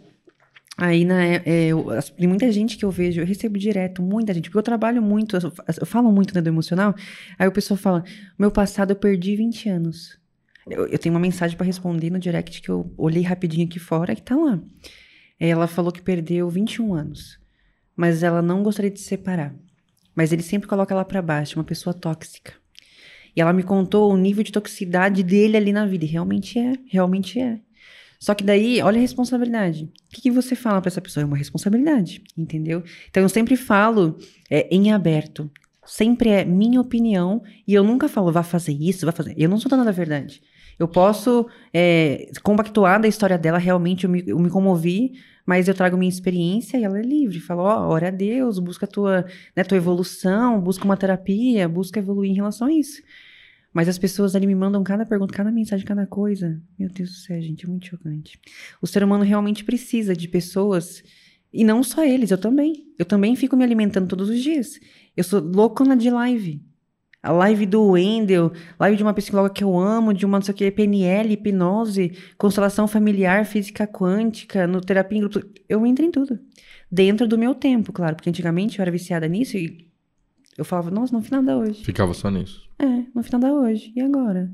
Aí, né, é, eu- as- tem muita gente que eu vejo, eu recebo direto, muita gente, porque eu trabalho muito, eu, eu falo muito né, do emocional, aí o pessoal fala, meu passado eu perdi 20 anos. Eu, eu tenho uma mensagem pra responder no direct que eu olhei rapidinho aqui fora, que tá lá. Ela falou que perdeu 21 anos, mas ela não gostaria de se separar. Mas ele sempre coloca ela pra baixo, uma pessoa tóxica. E ela me contou o nível de toxicidade dele ali na vida, e realmente é, realmente é. Só que daí, olha a responsabilidade. O que, que você fala pra essa pessoa? É uma responsabilidade, entendeu? Então eu sempre falo é, em aberto. Sempre é minha opinião e eu nunca falo, vá fazer isso, vá fazer. Eu não sou dona da verdade. Eu posso é, compactuar da história dela, realmente eu me, eu me comovi, mas eu trago minha experiência e ela é livre. Falo, ó, ora a Deus, busca a tua, né, tua evolução, busca uma terapia, busca evoluir em relação a isso. Mas as pessoas ali me mandam cada pergunta, cada mensagem, cada coisa. Meu Deus do céu, gente, é muito chocante. O ser humano realmente precisa de pessoas, e não só eles, eu também. Eu também fico me alimentando todos os dias. Eu sou loucona de live. A live do Wendel, live de uma psicóloga que eu amo, de uma não sei o que, PNL, hipnose, constelação familiar, física quântica, no terapia em grupo. Eu entro em tudo. Dentro do meu tempo, claro, porque antigamente eu era viciada nisso e eu falava, nossa, não fiz nada hoje. Ficava só nisso. É, no final da hoje. E agora?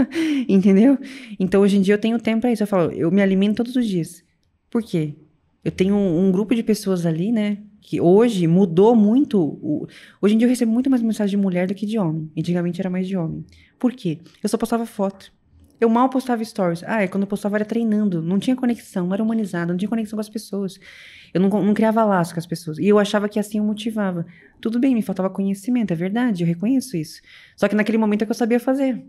*laughs* Entendeu? Então, hoje em dia, eu tenho tempo pra isso. Eu falo, eu me alimento todos os dias. Por quê? Eu tenho um, um grupo de pessoas ali, né? Que hoje mudou muito. o- Hoje em dia, eu recebo muito mais mensagem de mulher do que de homem. Antigamente, era mais de homem. Por quê? Eu só postava foto. Eu mal postava stories. Ah, é quando eu postava era treinando. Não tinha conexão, não era humanizado, não tinha conexão com as pessoas. Eu não, não criava laço com as pessoas. E eu achava que assim eu motivava. Tudo bem, me faltava conhecimento, é verdade, eu reconheço isso. Só que naquele momento é que eu sabia fazer.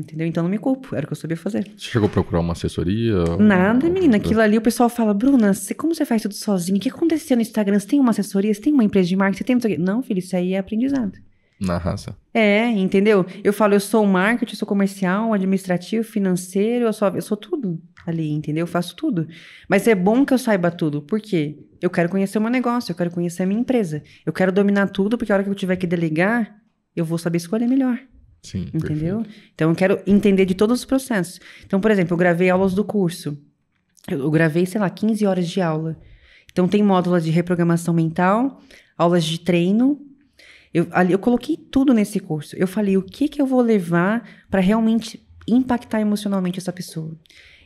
Entendeu? Então não me culpo, era o que eu sabia fazer. Você chegou a procurar uma assessoria? Nada, menina. Aquilo ali o pessoal fala, Bruna, você, como você faz tudo sozinha? O que aconteceu no Instagram? Você tem uma assessoria? Você tem uma empresa de marketing? Você tem não sei o quê. Não, filho, isso aí é aprendizado. Na raça. É, entendeu? Eu falo, eu sou marketing, eu sou comercial, administrativo, financeiro, eu sou, eu sou tudo ali, entendeu? Eu faço tudo. Mas é bom que eu saiba tudo. Por quê? Eu quero conhecer o meu negócio, eu quero conhecer a minha empresa. Eu quero dominar tudo, porque a hora que eu tiver que delegar, eu vou saber escolher melhor. Sim, Entendeu? perfeito. Então eu quero entender de todos os processos. Então, por exemplo, eu gravei aulas do curso. Eu, gravei, sei lá, 15 horas de aula. Então tem módulos de reprogramação mental, aulas de treino. Eu, eu coloquei tudo nesse curso. Eu falei o que, que eu vou levar para realmente impactar emocionalmente essa pessoa.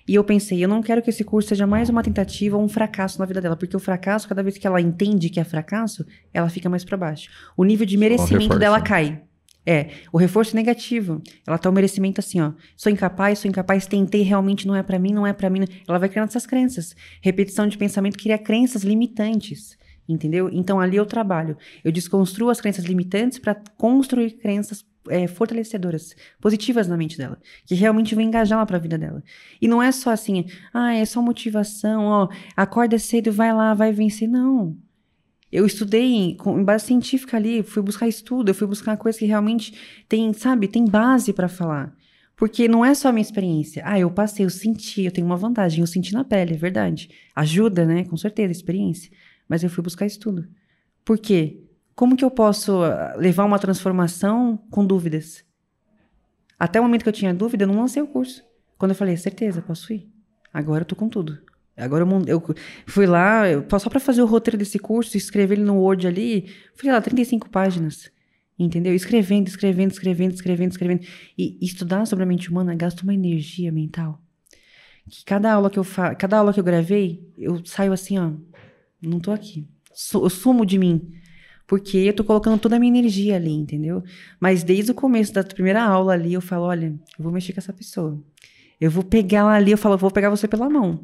E eu pensei, eu não quero que esse curso seja mais uma tentativa ou um fracasso na vida dela, porque o fracasso, cada vez que ela entende que é fracasso, ela fica mais para baixo. O nível de merecimento dela cai. É, o reforço negativo. Ela tá o merecimento assim, ó. Sou incapaz, sou incapaz, tentei, realmente não é pra mim, não é pra mim. Ela vai criando essas crenças. Repetição de pensamento cria crenças limitantes. Entendeu? Então ali eu trabalho. Eu desconstruo as crenças limitantes para construir crenças é, fortalecedoras, positivas na mente dela, que realmente vão engajar ela para a vida dela. E não é só assim, ah, é só motivação, ó, acorda cedo, vai lá, vai vencer. Não. Eu estudei em, em base científica ali, fui buscar estudo, eu fui buscar coisa que realmente tem, sabe, tem base para falar. Porque não é só a minha experiência. Ah, eu passei, eu senti, eu tenho uma vantagem, eu senti na pele, é verdade. Ajuda, né? Com certeza, experiência. Mas eu fui buscar estudo. Por quê? Como que eu posso ah, levar uma transformação com dúvidas? Até o momento que eu tinha dúvida, eu não lancei o curso. Quando eu falei, certeza, posso ir. Agora eu tô com tudo. Agora eu, eu fui lá, eu, só para fazer o roteiro desse curso, escrever ele no Word ali, fui lá, 35 páginas. Entendeu? Escrevendo, escrevendo, escrevendo, escrevendo, escrevendo. E estudar sobre a mente humana gasta uma energia mental. Que cada aula que eu fa cada aula que eu gravei, eu saio assim, ó, não tô aqui. Eu sumo de mim. Porque eu tô colocando toda a minha energia ali, entendeu? Mas desde o começo da primeira aula ali, eu falo, olha, eu vou mexer com essa pessoa. Eu vou pegar ela ali, eu falo, vou pegar você pela mão.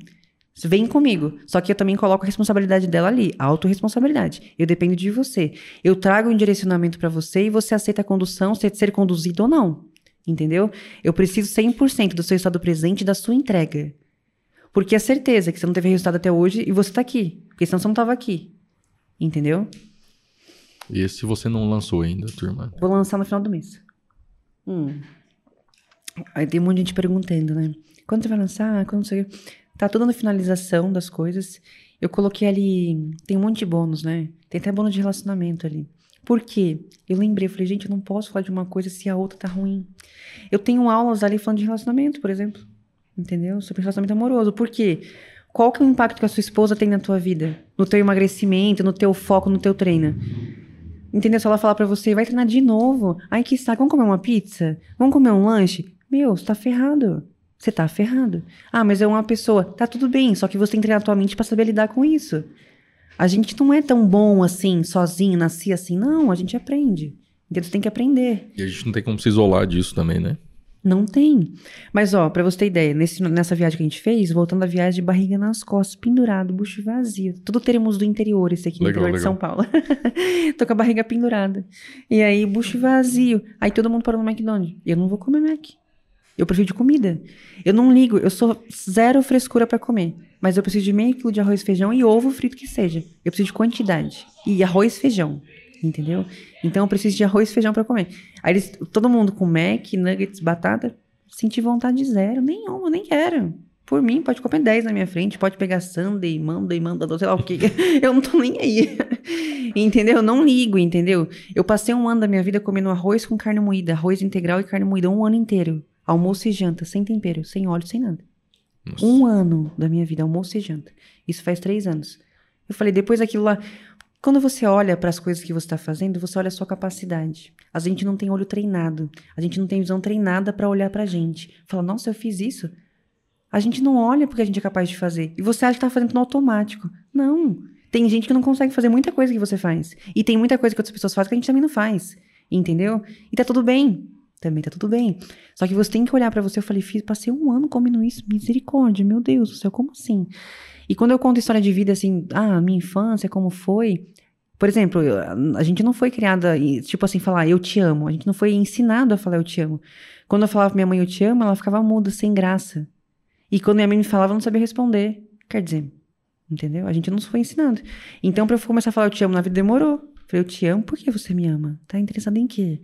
Vem comigo. Só que eu também coloco a responsabilidade dela ali, a autorresponsabilidade. Eu dependo de você. Eu trago um direcionamento pra você e você aceita a condução, se ser conduzido ou não. Entendeu? Eu preciso 100% do seu estado presente e da sua entrega. Porque é certeza que você não teve resultado até hoje e você tá aqui. Porque senão você não tava aqui. Entendeu? E esse você não lançou ainda, turma? Vou lançar no final do mês. Hum. Aí tem um monte de gente perguntando, né? Quando você vai lançar? Quando você... Tá tudo na finalização das coisas. Eu coloquei ali... Tem um monte de bônus, né? Tem até bônus de relacionamento ali. Por quê? Eu lembrei, eu falei, gente, eu não posso falar de uma coisa se a outra tá ruim. Eu tenho aulas ali falando de relacionamento, por exemplo. Entendeu? Sobre relacionamento amoroso. Por quê? Qual que é o impacto que a sua esposa tem na tua vida? No teu emagrecimento, no teu foco, no teu treino? Entendeu? Se ela falar pra você, vai treinar de novo. Ai, que saco, vamos comer uma pizza? Vamos comer um lanche? Meu, você tá ferrado. Você tá ferrado. Ah, mas é uma pessoa. Tá tudo bem, só que você tem que treinar a tua mente pra saber lidar com isso. A gente não é tão bom assim, sozinho, nasci assim. Não, a gente aprende. Entendeu? Você tem que aprender. E a gente não tem como se isolar disso também, né? Não tem. Mas, ó, pra você ter ideia, nesse- nessa viagem que a gente fez, voltando da viagem de barriga nas costas, pendurado, bucho vazio. Tudo teremos do interior, esse aqui, Legal, interior de legal. São Paulo. *laughs* Tô com a barriga pendurada. E aí, bucho vazio. Aí todo mundo parou no McDonald's. Eu não vou comer Mac. Eu prefiro de comida. Eu não ligo, eu sou zero frescura pra comer. Mas eu preciso de meio quilo de arroz, feijão e ovo frito que seja. Eu preciso de quantidade. E arroz, feijão. Entendeu? Então eu preciso de arroz e feijão pra comer. Aí eles, todo mundo com Mac, nuggets, batata. Senti vontade zero. Nenhuma, nem quero. Por mim, pode comer 10 na minha frente, pode pegar Sunday, Monday, manda, sei lá o quê. *laughs* Eu não tô nem aí. *laughs* entendeu? Eu não ligo, entendeu? Eu passei um ano da minha vida comendo arroz com carne moída, arroz integral e carne moída um ano inteiro. Almoço e janta, sem tempero, sem óleo, sem nada. Nossa. Um ano da minha vida, almoço e janta. Isso faz três anos. Eu falei, depois daquilo lá. Quando você olha para as coisas que você está fazendo, você olha a sua capacidade. A gente não tem olho treinado. A gente não tem visão treinada para olhar pra gente. Fala, nossa, eu fiz isso. A gente não olha porque a gente é capaz de fazer. E você acha que tá fazendo no automático. Não. Tem gente que não consegue fazer muita coisa que você faz. E tem muita coisa que outras pessoas fazem que a gente também não faz. Entendeu? E tá tudo bem. Também tá tudo bem. Só que você tem que olhar pra você. Eu falei, fiz, passei um ano comendo isso. Misericórdia, meu Deus do céu, como assim? E quando eu conto história de vida, assim, ah, minha infância, como foi, Por exemplo, a gente não foi criada, tipo assim, falar eu te amo. A gente não foi ensinado a falar eu te amo. Quando eu falava pra minha mãe eu te amo, ela ficava muda, sem graça. E quando minha mãe me falava, eu não sabia responder. Quer dizer, entendeu? A gente não foi ensinado. Então, pra eu começar a falar eu te amo na vida, demorou. Falei, eu te amo, por que você me ama? Tá interessado em quê?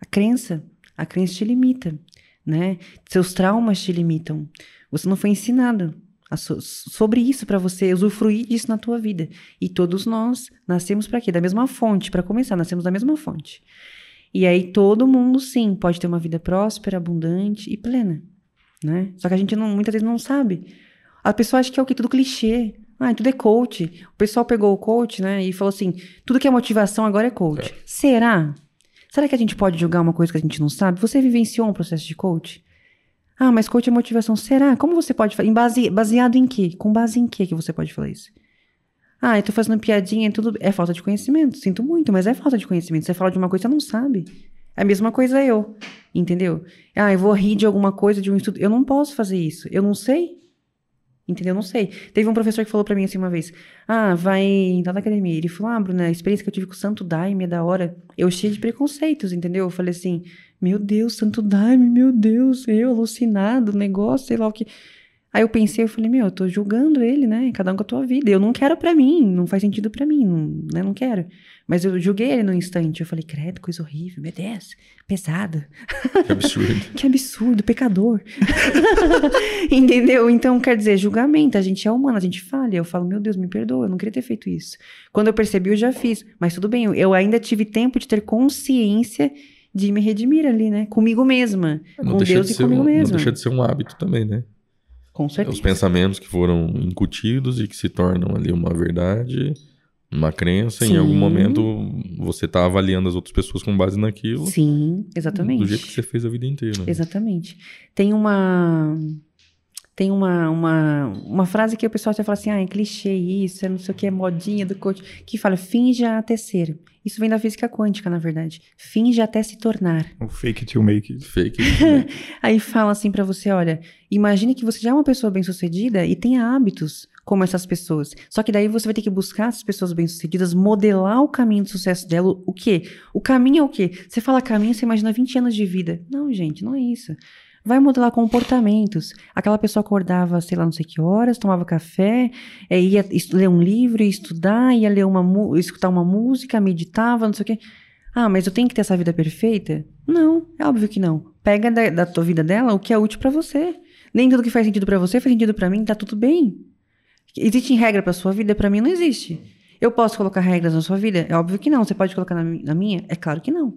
A crença. A crença te limita, né? Seus traumas te limitam. Você não foi ensinado so sobre isso para você usufruir disso na tua vida. E todos nós nascemos para quê? Da mesma fonte, para começar, nascemos da mesma fonte. E aí todo mundo sim pode ter uma vida próspera, abundante e plena, né? Só que a gente não, muitas vezes não sabe. A pessoa acha que é o que tudo clichê. Ah, tudo é coach. O pessoal pegou o coach, né, e falou assim: tudo que é motivação agora é coach. É. Será? Será que a gente pode julgar uma coisa que a gente não sabe? Você vivenciou um processo de coach? Ah, mas coach é motivação. Será? Como você pode fazer? Base, baseado em quê? Com base em quê que você pode falar isso? Ah, eu tô fazendo piadinha, tudo. É falta de conhecimento. Sinto muito, mas é falta de conhecimento. Você fala de uma coisa que você não sabe. É a mesma coisa eu. Entendeu? Ah, eu vou rir de alguma coisa, de um estudo. Eu não posso fazer isso. Eu não sei. Entendeu? Não sei. Teve um professor que falou para mim assim uma vez: Ah, vai lá na academia. Ele falou: Ah, Bruna, a experiência que eu tive com o Santo Daime é da hora. Eu cheio de preconceitos, entendeu? Eu falei assim: Meu Deus, Santo Daime, meu Deus, eu alucinado, negócio, sei lá o que. Aí eu pensei, eu falei, meu, eu tô julgando ele, né? Cada um com a tua vida. Eu não quero para mim, não faz sentido para mim, não, né? Não quero. Mas eu julguei ele no instante. Eu falei, credo, coisa horrível, meu Deus, pesada. Que absurdo. *laughs* que absurdo, pecador. *laughs* Entendeu? Então, quer dizer, julgamento, a gente é humano, a gente falha. Eu falo, meu Deus, me perdoa, eu não queria ter feito isso. Quando eu percebi, eu já fiz. Mas tudo bem, eu ainda tive tempo de ter consciência de me redimir ali, né? Comigo mesma. Não com Deus de e comigo um, mesma. Não deixa de ser um hábito também, né? Com certeza. Os pensamentos que foram incutidos e que se tornam ali uma verdade, uma crença. Sim. Em algum momento você está avaliando as outras pessoas com base naquilo. Sim, exatamente. Do jeito que você fez a vida inteira. Exatamente. Tem uma. Tem uma, uma, uma frase que o pessoal já fala assim: ah, é clichê isso, é não sei o que, é modinha do coach, que fala: finja até ser. Isso vem da física quântica, na verdade. Finge até se tornar. O fake till make it. Fake it. *laughs* Aí fala assim para você, olha, imagine que você já é uma pessoa bem-sucedida e tenha hábitos como essas pessoas. Só que daí você vai ter que buscar essas pessoas bem-sucedidas, modelar o caminho de sucesso dela. O quê? O caminho é o quê? Você fala caminho, você imagina 20 anos de vida. Não, gente, não é isso. Vai modelar comportamentos. Aquela pessoa acordava, sei lá, não sei que horas, tomava café, é, ia ler um livro, ia estudar, ia ler uma, escutar uma música, meditava, não sei o quê. Ah, mas eu tenho que ter essa vida perfeita? Não, é óbvio que não. Pega da, da tua vida dela o que é útil para você. Nem tudo que faz sentido para você faz sentido para mim, tá tudo bem. Existe regra para sua vida? Para mim não existe. Eu posso colocar regras na sua vida? É óbvio que não. Você pode colocar na, na minha? É claro que não.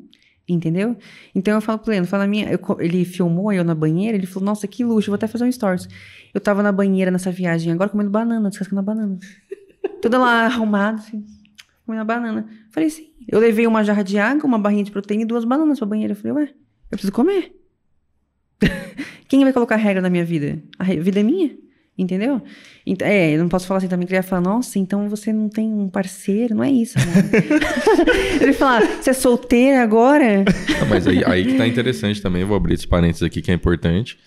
Entendeu? Então eu falo pro Leandro, fala minha, eu, ele filmou eu na banheira, ele falou, nossa, que luxo, vou até fazer um stories. Eu tava na banheira nessa viagem, agora comendo banana, descascando a banana. *laughs* Toda lá arrumada, assim, comendo a banana. Falei assim, eu levei uma jarra de água, uma barrinha de proteína e duas bananas pra banheira. Eu falei, ué, eu preciso comer. *laughs* Quem vai colocar regra na minha vida? A vida é minha. Entendeu? Então, é, eu não posso falar assim também, que ele ia falar, nossa, então você não tem um parceiro, não é isso, né? *laughs* ele fala, você é solteira agora? Não, mas aí, aí que tá interessante também, eu vou abrir esse parênteses aqui que é importante.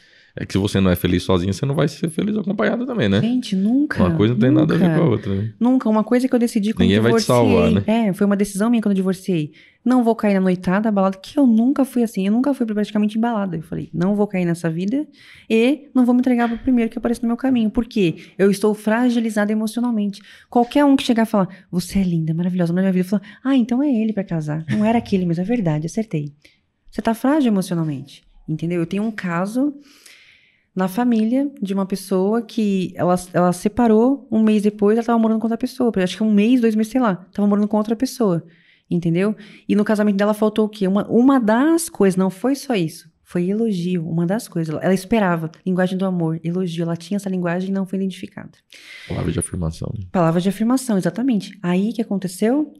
É que se você não é feliz sozinho, você não vai ser feliz acompanhado também, né? Gente, nunca. Uma coisa não tem nunca, nada a ver com a outra, né? Nunca. Uma coisa que eu decidi quando Ninguém divorciei. vai te salvar, né? É, foi uma decisão minha quando eu divorciei. Não vou cair na noitada, balada, que eu nunca fui assim. Eu nunca fui praticamente embalada. Eu falei, não vou cair nessa vida e não vou me entregar pro primeiro que aparece no meu caminho. Por quê? Eu estou fragilizada emocionalmente. Qualquer um que chegar e falar, você é linda, maravilhosa, na minha vida, falar, ah, então é ele para casar. Não era aquele, mas é verdade, acertei. Você tá frágil emocionalmente. Entendeu? Eu tenho um caso na família de uma pessoa que ela, ela separou um mês depois, ela tava morando com outra pessoa. Acho que um mês, dois meses, sei lá. Tava morando com outra pessoa. Entendeu? E no casamento dela faltou o quê? Uma, uma das coisas, não foi só isso. Foi elogio, uma das coisas. Ela esperava. Linguagem do amor, elogio. Ela tinha essa linguagem e não foi identificada. Palavra de afirmação. Né? Palavra de afirmação, exatamente. Aí que aconteceu?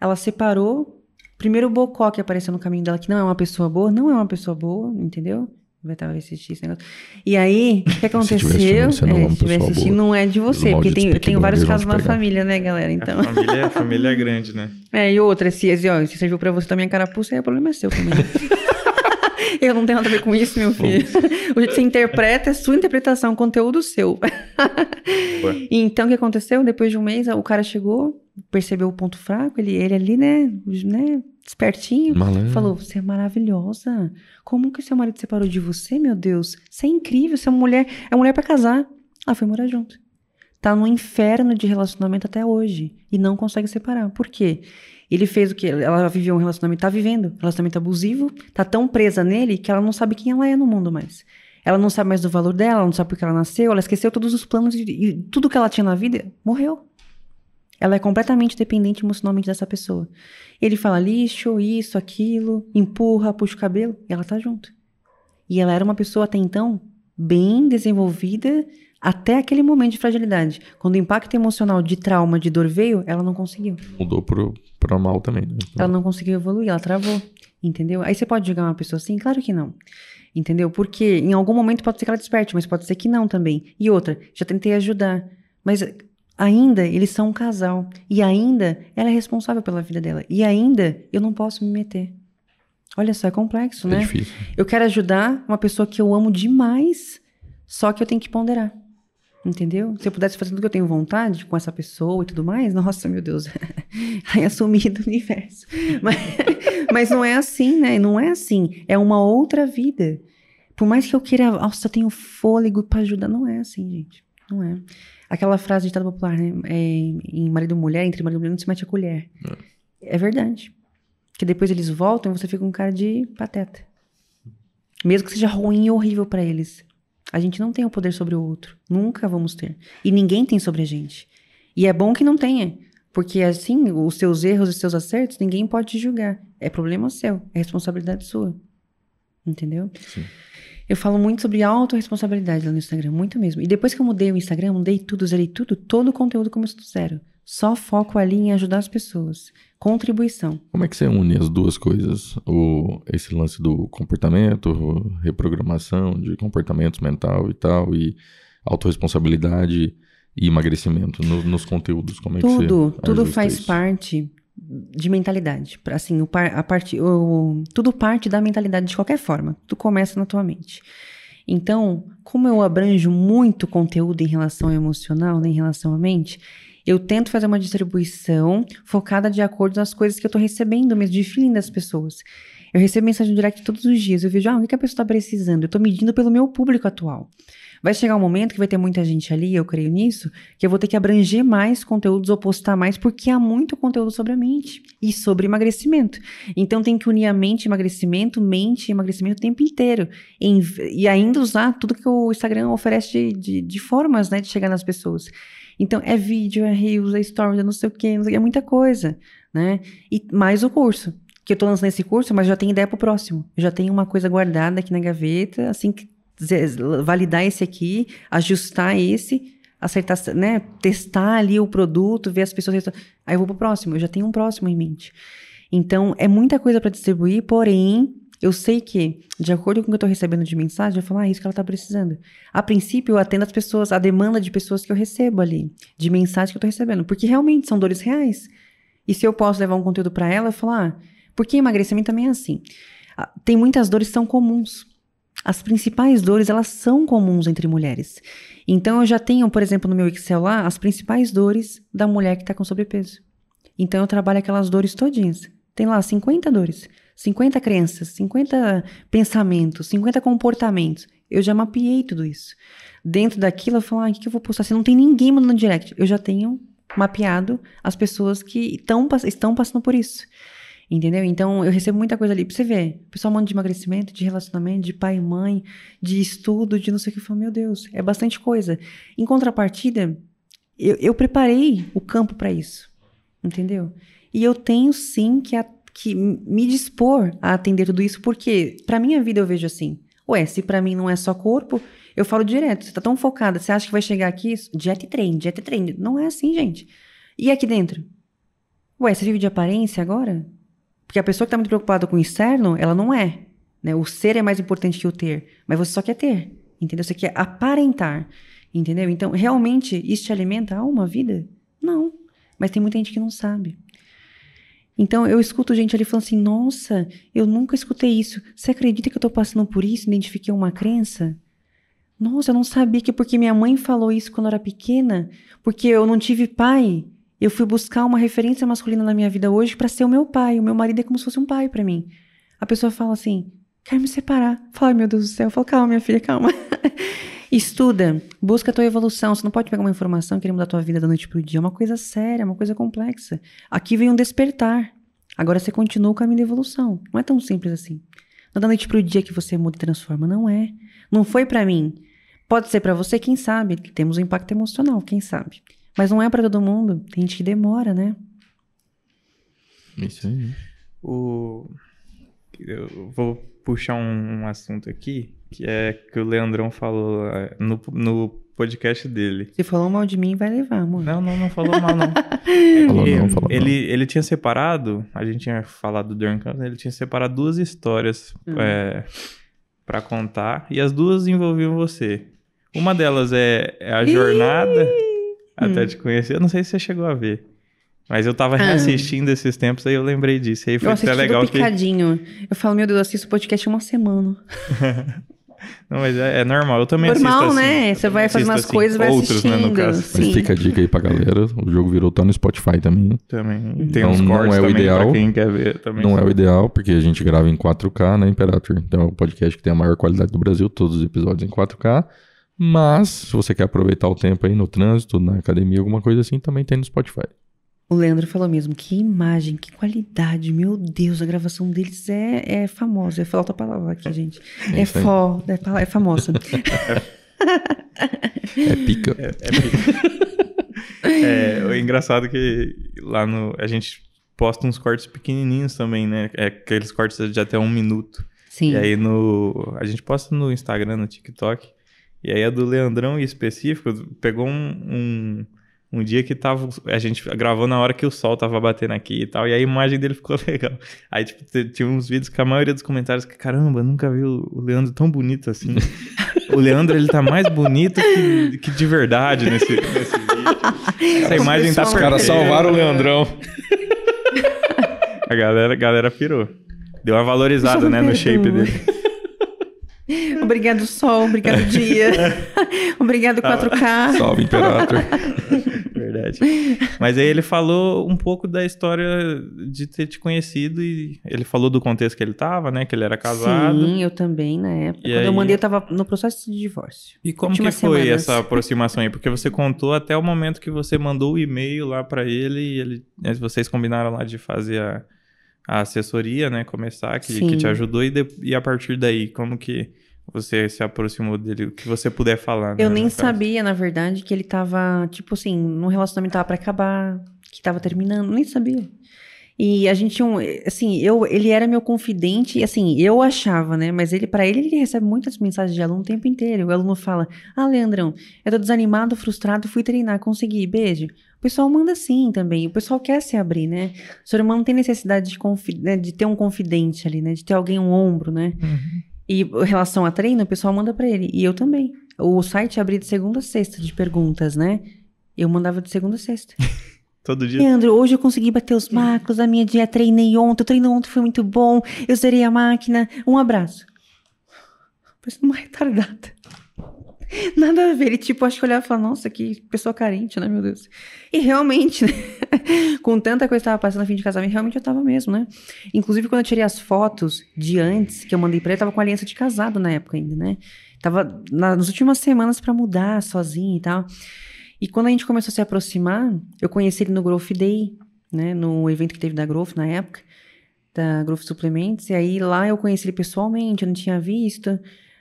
Ela separou. Primeiro o bocó que apareceu no caminho dela, que não é uma pessoa boa, não é uma pessoa boa, entendeu? Vai estar assistir esse negócio. E aí, o que *laughs* aconteceu? se tiver assistindo, não é de você, porque tem, eu tenho vários casos na família, né, galera? Então... A família, *laughs* a família é grande, né? É, e outra, se, se, ó, se serviu pra você também a carapuça, aí o problema é seu também. *laughs* eu não tenho nada a ver com isso, meu filho. o jeito que você interpreta é sua interpretação, conteúdo seu. então, o que aconteceu? Depois de um mês, o cara chegou, percebeu o ponto fraco, ele, ele ali, né, né, espertinho, Malandro. falou: Você é maravilhosa. Como que seu marido separou de você, meu Deus? Você é incrível, você é uma mulher, é mulher pra casar. Ela foi morar junto. Tá no inferno de relacionamento até hoje e não consegue separar. Por quê? Ele fez o que? Ela viveu um relacionamento, tá vivendo, relacionamento abusivo, tá tão presa nele que ela não sabe quem ela é no mundo mais. Ela não sabe mais do valor dela, ela não sabe por que ela nasceu, ela esqueceu todos os planos e, e tudo que ela tinha na vida, morreu. Ela é completamente dependente emocionalmente dessa pessoa. Ele fala lixo, isso, aquilo, empurra, puxa o cabelo, e ela tá junto. E ela era uma pessoa até então bem desenvolvida até aquele momento de fragilidade. Quando o impacto emocional de trauma, de dor veio, ela não conseguiu. Mudou pro, pro mal também, né? Ela não conseguiu evoluir, ela travou. Entendeu? Aí você pode julgar uma pessoa assim? Claro que não. Entendeu? Porque em algum momento pode ser que ela desperte, mas pode ser que não também. E outra, já tentei ajudar. Mas ainda eles são um casal. E ainda ela é responsável pela vida dela. E ainda eu não posso me meter. Olha só, é complexo, É né? difícil. Eu quero ajudar uma pessoa que eu amo demais, só que eu tenho que ponderar. Entendeu? Se eu pudesse fazer tudo que eu tenho vontade com essa pessoa e tudo mais, nossa, meu Deus. *laughs* Aí assumir do universo. Mas, *laughs* mas não é assim, né? Não é assim. É uma outra vida. Por mais que eu queira, nossa, eu tenho fôlego pra ajudar. Não é assim, gente. Não é. Aquela frase de ditado popular, né? É, em marido e mulher, entre marido e mulher, não se mete a colher. É verdade. Que depois eles voltam e você fica com cara de pateta. Mesmo que seja ruim e horrível pra eles. A gente não tem o poder sobre o outro. Nunca vamos ter. E ninguém tem sobre a gente. E é bom que não tenha. Porque assim, os seus erros e seus acertos, ninguém pode te julgar. É problema seu. É responsabilidade sua. Entendeu? Sim. Eu falo muito sobre autorresponsabilidade lá no Instagram, muito mesmo. E depois que eu mudei o Instagram, mudei tudo, zerei tudo, todo o conteúdo começou do zero. Só foco ali em ajudar as pessoas. Contribuição. Como é que você une as duas coisas? O, esse lance do comportamento, reprogramação de comportamentos mental e tal, e autorresponsabilidade e emagrecimento no- nos conteúdos. Como é que Tudo, você tudo faz isso? parte de mentalidade. Assim, o par, a parte, o, tudo parte da mentalidade de qualquer forma. Tudo começa na tua mente. Então, como eu abranjo muito conteúdo em relação ao emocional, né, em relação à mente, eu tento fazer uma distribuição focada de acordo com as coisas que eu tô recebendo mesmo, de feeling das pessoas. Eu recebo mensagem direct todos os dias. Eu vejo, ah, o que a pessoa está precisando? Eu tô medindo pelo meu público atual. Vai chegar um momento que vai ter muita gente ali, eu creio nisso, que eu vou ter que abranger mais conteúdos ou postar mais, porque há muito conteúdo sobre a mente e sobre emagrecimento. Então tem que unir a mente, emagrecimento, mente e emagrecimento o tempo inteiro. Em- e ainda usar tudo que o Instagram oferece de, de, de formas né, de chegar nas pessoas. Então é vídeo, é reels, é stories, é não sei o quê, é muita coisa, né? E mais o curso. Que eu tô lançando esse curso, mas já tenho ideia pro próximo. Eu já tenho uma coisa guardada aqui na gaveta, assim que validar esse aqui, ajustar esse, acertar, né? Testar ali o produto, ver as pessoas. Aí eu vou pro próximo. Eu já tenho um próximo em mente. Então, é muita coisa para distribuir, porém, eu sei que, de acordo com o que eu tô recebendo de mensagem, eu falo, ah, é isso que ela tá precisando. A princípio, eu atendo as pessoas, a demanda de pessoas que eu recebo ali, de mensagem que eu tô recebendo, porque realmente são dores reais. E se eu posso levar um conteúdo para ela, eu falo, ah, porque emagrecimento também é assim. Ah, Tem muitas dores que são comuns. As principais dores, elas são comuns entre mulheres. Então, eu já tenho, por exemplo, no meu Excel lá, as principais dores da mulher que está com sobrepeso. Então, eu trabalho aquelas dores todinhas. Tem lá 50 dores, 50 crenças, 50 pensamentos, 50 comportamentos. Eu já mapeei tudo isso. Dentro daquilo, eu falo, ah, o que, eu vou postar? Se não tem ninguém mandando direct, eu já tenho mapeado as pessoas que tão, estão passando por isso. Entendeu? Então, eu recebo muita coisa ali. Pra você ver, o pessoal manda de emagrecimento, de relacionamento, de pai e mãe, de estudo, de não sei o que. Eu falo, meu Deus, é bastante coisa. Em contrapartida, eu, eu preparei o campo para isso. Entendeu? E eu tenho sim que, a- que me dispor a atender tudo isso, porque pra minha vida eu vejo assim. Ué, se pra mim não é só corpo, eu falo direto. Você tá tão focada, você acha que vai chegar aqui, dieta e treino, dieta e treino. Não é assim, gente. E aqui dentro? Ué, você vive de aparência agora? Porque a pessoa que tá muito preocupada com o externo, ela não é. Né? O ser é mais importante que o ter. Mas você só quer ter. Entendeu? Você quer aparentar. Entendeu? Então, realmente, isso te alimenta a alma, a vida? Não. Mas tem muita gente que não sabe. Então, eu escuto gente ali falando assim: nossa, eu nunca escutei isso. Você acredita que eu tô passando por isso? Identifiquei uma crença? Nossa, eu não sabia que porque minha mãe falou isso quando eu era pequena, porque eu não tive pai, Eu fui buscar uma referência masculina na minha vida hoje para ser o meu pai. O meu marido é como se fosse um pai para mim. A pessoa fala assim: quer me separar. Fala, meu Deus do céu. Eu falo, calma, minha filha, calma. *laughs* Estuda, busca a tua evolução. Você não pode pegar uma informação e querer mudar a tua vida da noite pro dia. É uma coisa séria, é uma coisa complexa. Aqui vem um despertar. Agora você continua o caminho da evolução. Não é tão simples assim. Não é da noite pro dia que você muda e transforma. Não é. Não foi para mim. Pode ser para você, quem sabe. Temos um impacto emocional, quem sabe. Mas não é para todo mundo. Tem gente que demora, né? Isso aí. O... Eu vou puxar um, um assunto aqui, que é que o Leandrão falou é, no, no podcast dele. Se falou mal de mim, vai levar, amor. Não, não, não falou mal, não. *laughs* Falou ele, não, falou ele, ele tinha separado, a gente tinha falado do Campos, ele tinha separado duas histórias Hum. é, para contar, e as duas envolviam você. Uma delas é, é a jornada até te conhecer. Eu não sei se você chegou a ver. Mas eu tava Ah. reassistindo esses tempos, aí eu lembrei disso. Aí Eu foi até assisti legal tudo que. picadinho. Eu falo, meu Deus, eu assisto o podcast uma semana. *laughs* Não, mas é, é normal. Eu também Normal, assisto assim. né? Eu Você vai fazendo assisto as coisas, vai Outros, né, no assistindo. caso. Mas Sim. fica a dica aí pra galera. O jogo virou tá no Spotify também. Também. Tem Então, uns não cortes é o também ideal. pra quem quer ver também. Não é o ideal, porque a gente grava em 4K, né, Imperator? Então é o podcast que tem a maior qualidade do Brasil, todos os episódios em 4K. Mas, se você quer aproveitar o tempo aí no trânsito, na academia, alguma coisa assim, também tem no Spotify. O Leandro falou mesmo, que imagem, que qualidade, meu Deus, a gravação deles é, é famosa. É falta palavra aqui, gente. É É, fó, é, é famosa. *laughs* *laughs* É pica. É, é pica. É, o engraçado é que lá no. A gente posta uns cortes pequenininhos também, né? É aqueles cortes de até um minuto. Sim. E aí no. A gente posta no Instagram, no TikTok. E aí a do Leandrão em específico pegou um, um, um dia que tava. A gente gravou na hora que o sol tava batendo aqui e tal. E a imagem dele ficou *laughs* legal. Aí, tipo, tinha uns vídeos que a maioria dos comentários que, caramba, nunca vi o Leandro tão bonito assim. *laughs* o Leandro, ele tá mais bonito que, que de verdade nesse, nesse vídeo. Essa imagem tá Os caras salvaram o Leandrão. *laughs* A galera, a galera pirou. Deu uma valorizada, né, no shape dele. *laughs* Obrigado, sol, obrigado, dia. *laughs* obrigado, 4K. Salve, Imperator. *laughs* Verdade. Mas aí ele falou um pouco da história de ter te conhecido e ele falou do contexto que ele tava, né? Que ele era casado. Sim, eu também, na época. E Quando aí- eu mandei, eu tava no processo de divórcio. E como Últimas que foi semanas. essa aproximação aí? Porque você contou até o momento que você mandou o e-mail lá pra ele e ele, né, vocês combinaram lá de fazer a, a assessoria, né? Começar, que, que te ajudou. E, de- e a partir daí, como que você se aproximou dele? O que você puder falar. né, Eu nem sabia, na verdade, que ele tava, tipo assim, num relacionamento tava pra acabar, que tava terminando, nem sabia. E a gente tinha um, assim, eu, ele era meu confidente, e assim, eu achava, né? Mas ele, para ele, ele recebe muitas mensagens de aluno o tempo inteiro. O aluno fala: Ah, Leandrão, eu tô desanimado, frustrado, fui treinar, consegui, beijo. O pessoal manda sim também. O pessoal quer se abrir, né? O ser humano tem necessidade de, confi- né, de ter um confidente ali, né? De ter alguém, um ombro, né? Uhum. E em relação a treino, o pessoal manda pra ele. E eu também. O site abria de segunda a sexta de perguntas, né? Eu mandava de segunda a sexta. *laughs* Todo dia. Leandro, hoje eu consegui bater os macros, a minha dia treinei ontem, o treino ontem foi muito bom, eu zerei a máquina. Um abraço. Parece uma retardada. *laughs* Nada a ver. Ele, tipo, acho que olhava e falava, nossa, que pessoa carente, né, meu Deus. E realmente, né? *laughs* Com tanta coisa que tava passando no fim de casamento, realmente eu tava mesmo, né? Inclusive, quando eu tirei as fotos de antes, que eu mandei pra ele, eu tava com aliança de casado na época ainda, né? Tava na- nas últimas semanas pra mudar sozinho e tal. E quando a gente começou a se aproximar, eu conheci ele no Growth Day, né? No evento que teve da Growth na época, da Growth Suplementos. E aí lá eu conheci ele pessoalmente, eu não tinha visto.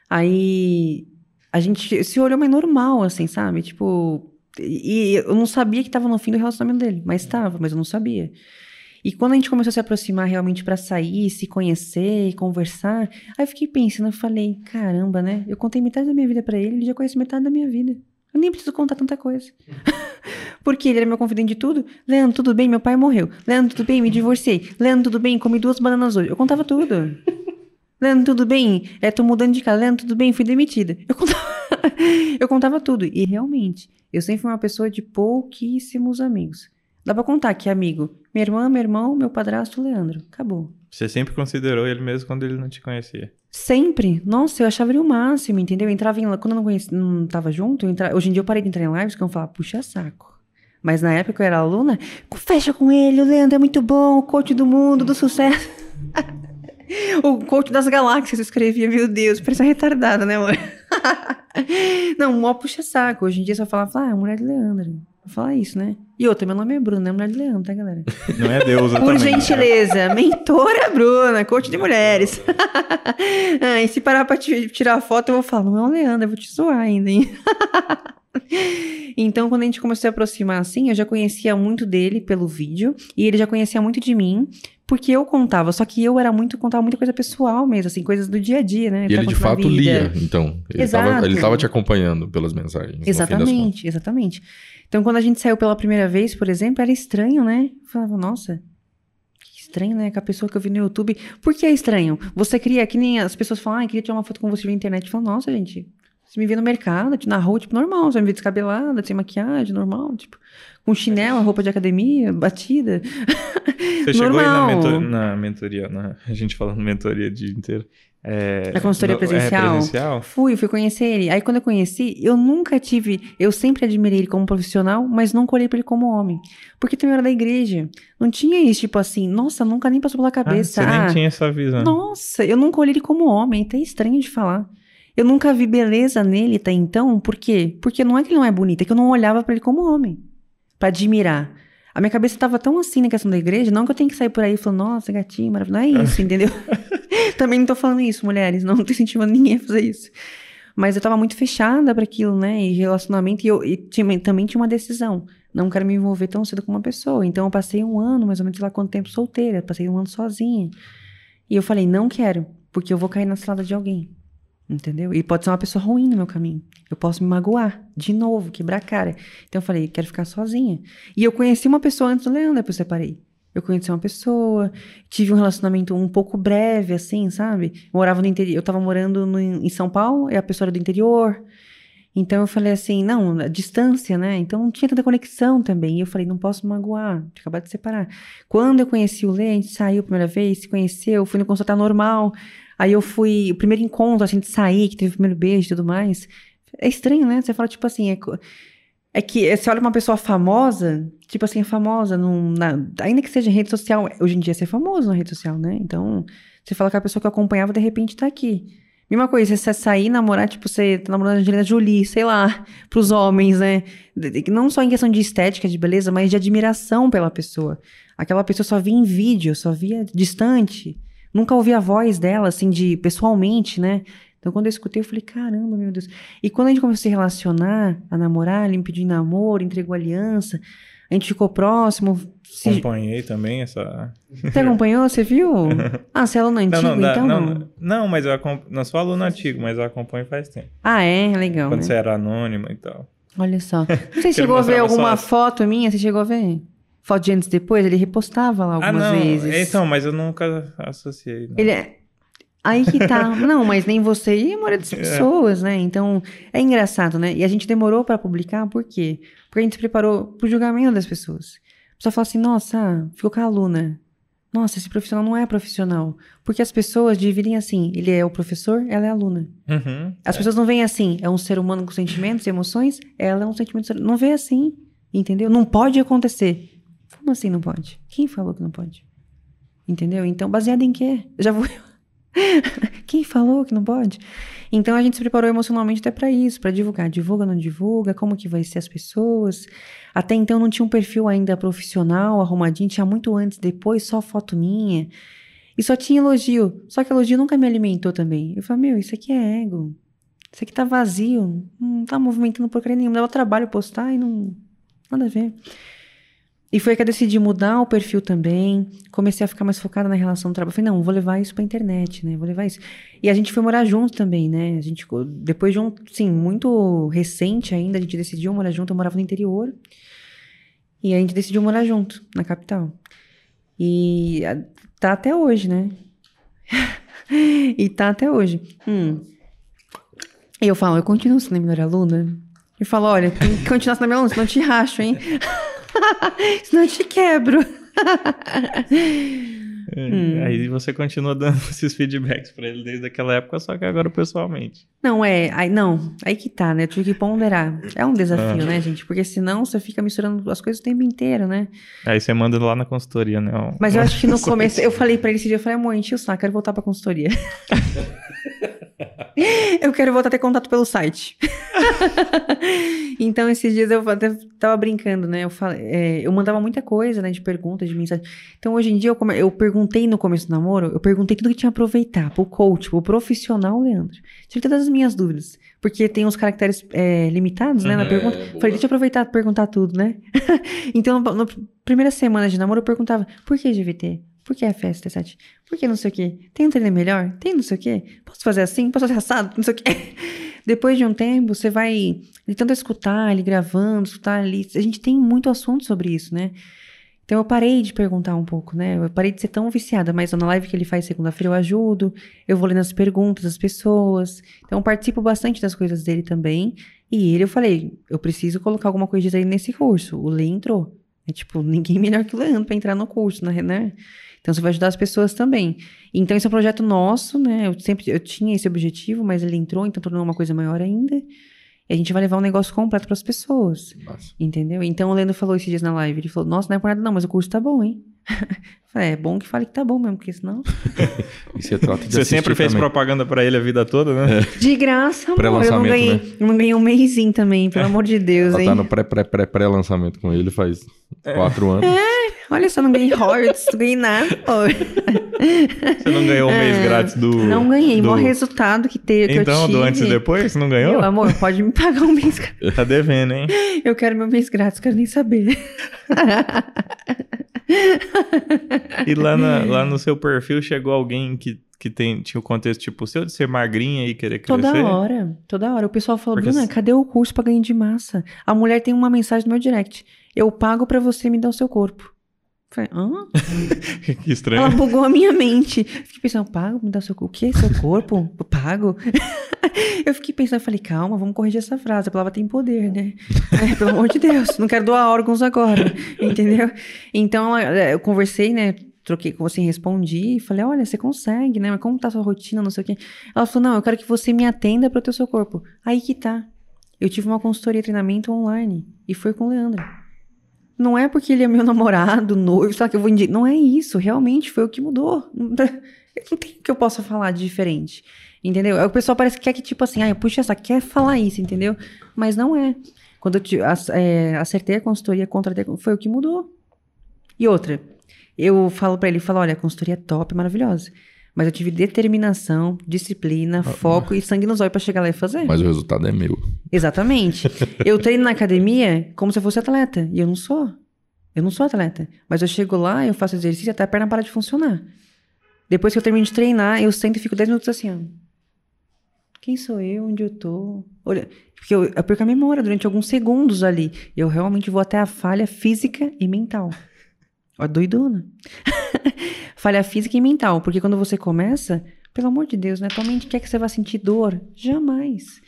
Aí a gente se olhou mais normal, assim, sabe? Tipo. E eu não sabia que tava no fim do relacionamento dele, mas tava, mas eu não sabia. E quando a gente começou a se aproximar realmente pra sair, se conhecer e conversar, aí eu fiquei pensando, eu falei, caramba, né? Eu contei metade da minha vida pra ele, ele já conhece metade da minha vida. Eu nem preciso contar tanta coisa. *laughs* Porque ele era meu confidente de tudo. Leandro, tudo bem? Meu pai morreu. Leandro, tudo bem? Me divorciei. Leandro, tudo bem? Comi duas bananas hoje. Eu contava tudo. Leandro, tudo bem? É, tô mudando de casa. Leandro, tudo bem? Fui demitida. Eu contava, *laughs* eu contava tudo. E realmente, eu sempre fui uma pessoa de pouquíssimos amigos. Dá pra contar que amigo, minha irmã, meu irmão, meu padrasto, Leandro. Acabou. Você sempre considerou ele mesmo quando ele não te conhecia. Sempre. Nossa, eu achava ele o máximo, entendeu? Eu entrava em. Quando eu não, conhecia, não tava junto, eu entrava, hoje em dia eu parei de entrar em lives, que eu falava, puxa saco. Mas na época eu era aluna, fecha com ele, o Leandro é muito bom, o coach do mundo, do sucesso. *laughs* o coach das galáxias eu escrevia, meu Deus, parecia retardada, né, amor? *laughs* Não, mó puxa saco. Hoje em dia só falava, ah, mulher de Leandro. Vou falar isso, né? E outra, meu nome é Bruna, é mulher de Leandro, tá, galera? Não é Deus, Por gentileza, mentora Bruna, coach de mulheres. *laughs* ah, e se parar pra tirar foto, eu vou falar, não é o Leandro, eu vou te zoar ainda, hein? *laughs* então, quando a gente começou a se aproximar assim, eu já conhecia muito dele pelo vídeo, e ele já conhecia muito de mim, porque eu contava, só que eu era muito, contava muita coisa pessoal mesmo, assim, coisas do dia a dia, né? E ele de fato lia, então. Ele Exato. ele tava te acompanhando pelas mensagens. Exatamente, exatamente. Então, quando a gente saiu pela primeira vez, por exemplo, era estranho, né? Eu falava, nossa, que estranho, né? Com a pessoa que eu vi no YouTube. Por que é estranho? Você queria, que nem as pessoas falam, ah, queria tirar uma foto com você na internet. Eu falo, nossa, gente, você me vê no mercado, na rua, tipo, normal. Você me vê descabelada, sem maquiagem, normal, tipo, com chinelo, roupa de academia, batida. Você chegou aí na, mentor, na mentoria, na, a gente falando mentoria o dia inteiro. É, a consultoria presencial? É presencial? Fui, fui conhecer ele. Aí quando eu conheci, eu nunca tive. Eu sempre admirei ele como profissional, mas nunca olhei pra ele como homem. Porque também era da igreja. Não tinha isso, tipo assim, nossa, nunca nem passou pela ah, cabeça. Ah, você ah, nem tinha essa visão. Nossa, eu nunca olhei ele como homem. Até estranho de falar. Eu nunca vi beleza nele até então. Por quê? Porque não é que ele não é bonito, é que eu não olhava para ele como homem. Para admirar. A minha cabeça tava tão assim na questão da igreja, não que eu tenho que sair por aí falando, nossa, gatinho, maravilhoso. Não é isso, entendeu? *laughs* Também não tô falando isso, mulheres. Não tô incentivando ninguém a fazer isso. Mas eu tava muito fechada para aquilo, né? E relacionamento. E eu e tinha, também tinha uma decisão. Não quero me envolver tão cedo com uma pessoa. Então eu passei um ano, mais ou menos, lá quanto tempo solteira. Passei um ano sozinha. E eu falei, não quero, porque eu vou cair na cilada de alguém. Entendeu? E pode ser uma pessoa ruim no meu caminho. Eu posso me magoar de novo, quebrar a cara. Então eu falei, quero ficar sozinha. E eu conheci uma pessoa antes do Leandro, depois eu separei. Eu conheci uma pessoa, tive um relacionamento um pouco breve, assim, sabe? Morava no interior, eu tava morando no, em São Paulo, e a pessoa era do interior. Então eu falei assim, não, distância, né? Então não tinha tanta conexão também. E eu falei, não posso magoar, de acabar de separar. Quando eu conheci o Lê, a gente saiu a primeira vez, se conheceu, fui no consultar normal. Aí eu fui, o primeiro encontro, assim, de sair, que teve o primeiro beijo e tudo mais. É estranho, né? Você fala, tipo assim, é, é que você olha uma pessoa famosa, tipo assim, é famosa, num, na, ainda que seja em rede social, hoje em dia é famoso na rede social, né? Então, você fala que a pessoa que eu acompanhava, de repente, tá aqui. Mesma coisa, você sair, namorar, tipo, você tá namorando a Angelina Jolie, sei lá, *laughs* pros homens, né? Não só em questão de estética, de beleza, mas de admiração pela pessoa. Aquela pessoa só via em vídeo, só via distante. Nunca ouvi a voz dela, assim, de pessoalmente, né? Então, quando eu escutei, eu falei, caramba, meu Deus. E quando a gente começou a se relacionar, a namorar, ele me pediu namoro, entregou aliança, a gente ficou próximo. Se... Acompanhei também essa. Você acompanhou? Você viu? *laughs* Ah, você é aluno antigo, não, não, então? Não, não, não mas eu acompanho. Não sou aluno antigo, mas eu acompanho faz tempo. Ah, é? Legal. Quando né? você era anônimo e tal. Olha só. *laughs* Você chegou a ver alguma foto minha? Você chegou a ver? Foto de antes e depois, ele repostava lá algumas ah, não. vezes. Então, mas eu nunca associei. Não. Ele é... Aí que tá. *laughs* não, mas nem você e a maioria das é. pessoas, é. né? Então, é engraçado, né? E a gente demorou para publicar, por quê? Porque a gente se preparou pro julgamento das pessoas. A pessoa fala assim, nossa, ficou com a aluna. Nossa, esse profissional não é profissional. Porque as pessoas dividem assim: ele é o professor, ela é a aluna. Uhum, as é. pessoas não veem assim: é um ser humano com sentimentos e emoções, ela é um sentimento. Não vê assim, entendeu? Não pode acontecer. Como assim não pode? Quem falou que não pode? Entendeu? Então, baseado em quê? Já vou. *laughs* Quem falou que não pode? Então a gente se preparou emocionalmente até para isso, para divulgar. Divulga, não divulga, como que vai ser as pessoas. Até então não tinha um perfil ainda profissional, arrumadinho, tinha muito antes, depois só foto minha. E só tinha elogio. Só que elogio nunca me alimentou também. Eu falei, meu, isso aqui é ego. Isso aqui tá vazio, não tá movimentando porcaria nenhuma. Dava trabalho postar e não. Nada a ver. E foi que eu decidi mudar o perfil também. Comecei a ficar mais focada na relação do trabalho. Falei, não, vou levar isso pra internet, né? Vou levar isso. E a gente foi morar junto também, né? A gente, depois de um, sim, muito recente ainda, a gente decidiu morar junto. Eu morava no interior. E a gente decidiu morar junto, na capital. E tá até hoje, né? *laughs* e tá até hoje. Hum. E eu falo, eu continuo sendo a melhor aluna? E falo, olha, tem que continuar sendo a melhor aluna, senão eu te racho, hein? *laughs* *laughs* Senão eu te quebro. Hum. Aí você continua dando *laughs* esses feedbacks pra ele desde aquela época, só que agora pessoalmente. Não, é. Aí, não, aí que tá, né? Tive que ponderar. É um desafio, ah. né, gente? Porque senão você fica misturando as coisas o tempo inteiro, né? Aí você manda lá na consultoria, né? Mas eu acho que no *laughs* começo. Eu falei pra ele esse dia, eu falei, amor, enchi o saco, quero voltar pra consultoria. *laughs* eu quero voltar a ter contato pelo site. *laughs* então, esses dias eu até tava brincando, né? Eu, falei, é, eu mandava muita coisa, né? De perguntas, de mensagem. Então, hoje em dia, eu, come... eu perguntei no começo do namoro, eu perguntei tudo que tinha a aproveitar pro coach, pro profissional Leandro. Tive todas as minhas dúvidas. Porque tem uns caracteres é, limitados, né? Na pergunta. É, Falei, deixa eu aproveitar perguntar tudo, né? *laughs* então, na primeira semana de namoro, eu perguntava, por que GVT? Por que festa 7? Por que não sei o quê? Tem um treino melhor? Tem não sei o quê? Posso fazer assim? Posso fazer assado? Não sei o quê. *laughs* Depois de um tempo, você vai de tanto escutar ele gravando, escutar ali. A gente tem muito assunto sobre isso, né? Então eu parei de perguntar um pouco, né? Eu parei de ser tão viciada, mas na live que ele faz segunda-feira eu ajudo, eu vou lendo as perguntas das pessoas. Então eu participo bastante das coisas dele também. E ele eu falei, eu preciso colocar alguma coisa aí nesse curso. O Lê entrou. É tipo, ninguém *laughs* melhor que o Leandro para entrar no curso, né? Então você vai ajudar as pessoas também. Então esse é um projeto nosso, né? Eu sempre eu tinha esse objetivo, mas ele entrou, então tornou uma coisa maior ainda. E a gente vai levar um negócio completo para as pessoas. Nossa. Entendeu? Então o Leandro falou esses dias na live, ele falou: "Nossa, não é por nada não, mas o curso tá bom, hein?" *laughs* é bom que fale que tá bom mesmo, porque senão. *laughs* você você sempre fez também. propaganda para ele a vida toda, né? É. De graça, amor. Eu não ganhei, né? eu não ganhei um mêsinho também, pelo amor de Deus, Ela hein? tá no pré-pré-pré-pré-lançamento com ele faz é. quatro anos. É, olha só, não ganhei royalties, não ganhei nada. Você não ganhou um mês é, grátis do. Não ganhei, do... o resultado que, te, que então, eu tive. Então, do antes e depois, você não ganhou? Meu amor, pode me pagar um mês grátis. Tá devendo, hein? Eu quero meu mês grátis, quero nem saber. *laughs* *laughs* e lá, na, lá no seu perfil chegou alguém que, que tem, tinha o contexto tipo seu de ser magrinha e querer crescer? Toda hora, toda hora. O pessoal falou, Porque Bruna, cadê o curso pra ganhar de massa? A mulher tem uma mensagem no meu direct. Eu pago para você me dar o seu corpo. Falei, hã? *laughs* que estranho. Ela bugou a minha mente. Fiquei pensando, pago? Me dá seu corpo? O quê? Seu corpo? Pago? *laughs* eu fiquei pensando, falei, calma, vamos corrigir essa frase. A palavra tem poder, né? *laughs* É, pelo amor de Deus, não quero doar órgãos agora, entendeu? Então, eu conversei, né? Troquei com você, respondi e falei, olha, você consegue, né? Mas como tá a sua rotina, não sei o quê. Ela falou, não, eu quero que você me atenda para o seu corpo. Aí que tá. Eu tive uma consultoria treinamento online e foi com o Leandro. Não é porque ele é meu *laughs* namorado, noivo, sabe que eu vou indicar. Não é isso, realmente foi o que mudou. *laughs* Não tem o que eu possa falar de diferente. Entendeu? É o pessoal parece que quer que, tipo assim, ah, puxa essa, quer falar isso, entendeu? Mas não é. Quando eu te, é, acertei a consultoria contra foi o que mudou. E outra, eu falo para ele, falo, olha, a consultoria é top, maravilhosa. Mas eu tive determinação, disciplina, ah, foco e sangue nos olhos para chegar lá e fazer. Mas o resultado é meu. Exatamente. *laughs* eu treino na academia como se eu fosse atleta. E eu não sou. Eu não sou atleta. Mas eu chego lá, eu faço exercício até a perna para de funcionar. Depois que eu termino de treinar, eu sento e fico 10 minutos assim, ó. Quem sou eu? Onde eu tô? Olha, porque eu, eu perco a memória durante alguns segundos ali. Eu realmente vou até a falha física e mental. Doidona. *laughs* Falha física e mental, porque quando você começa, pelo amor de Deus, né? Tua mente quer que você vá sentir dor? Jamais.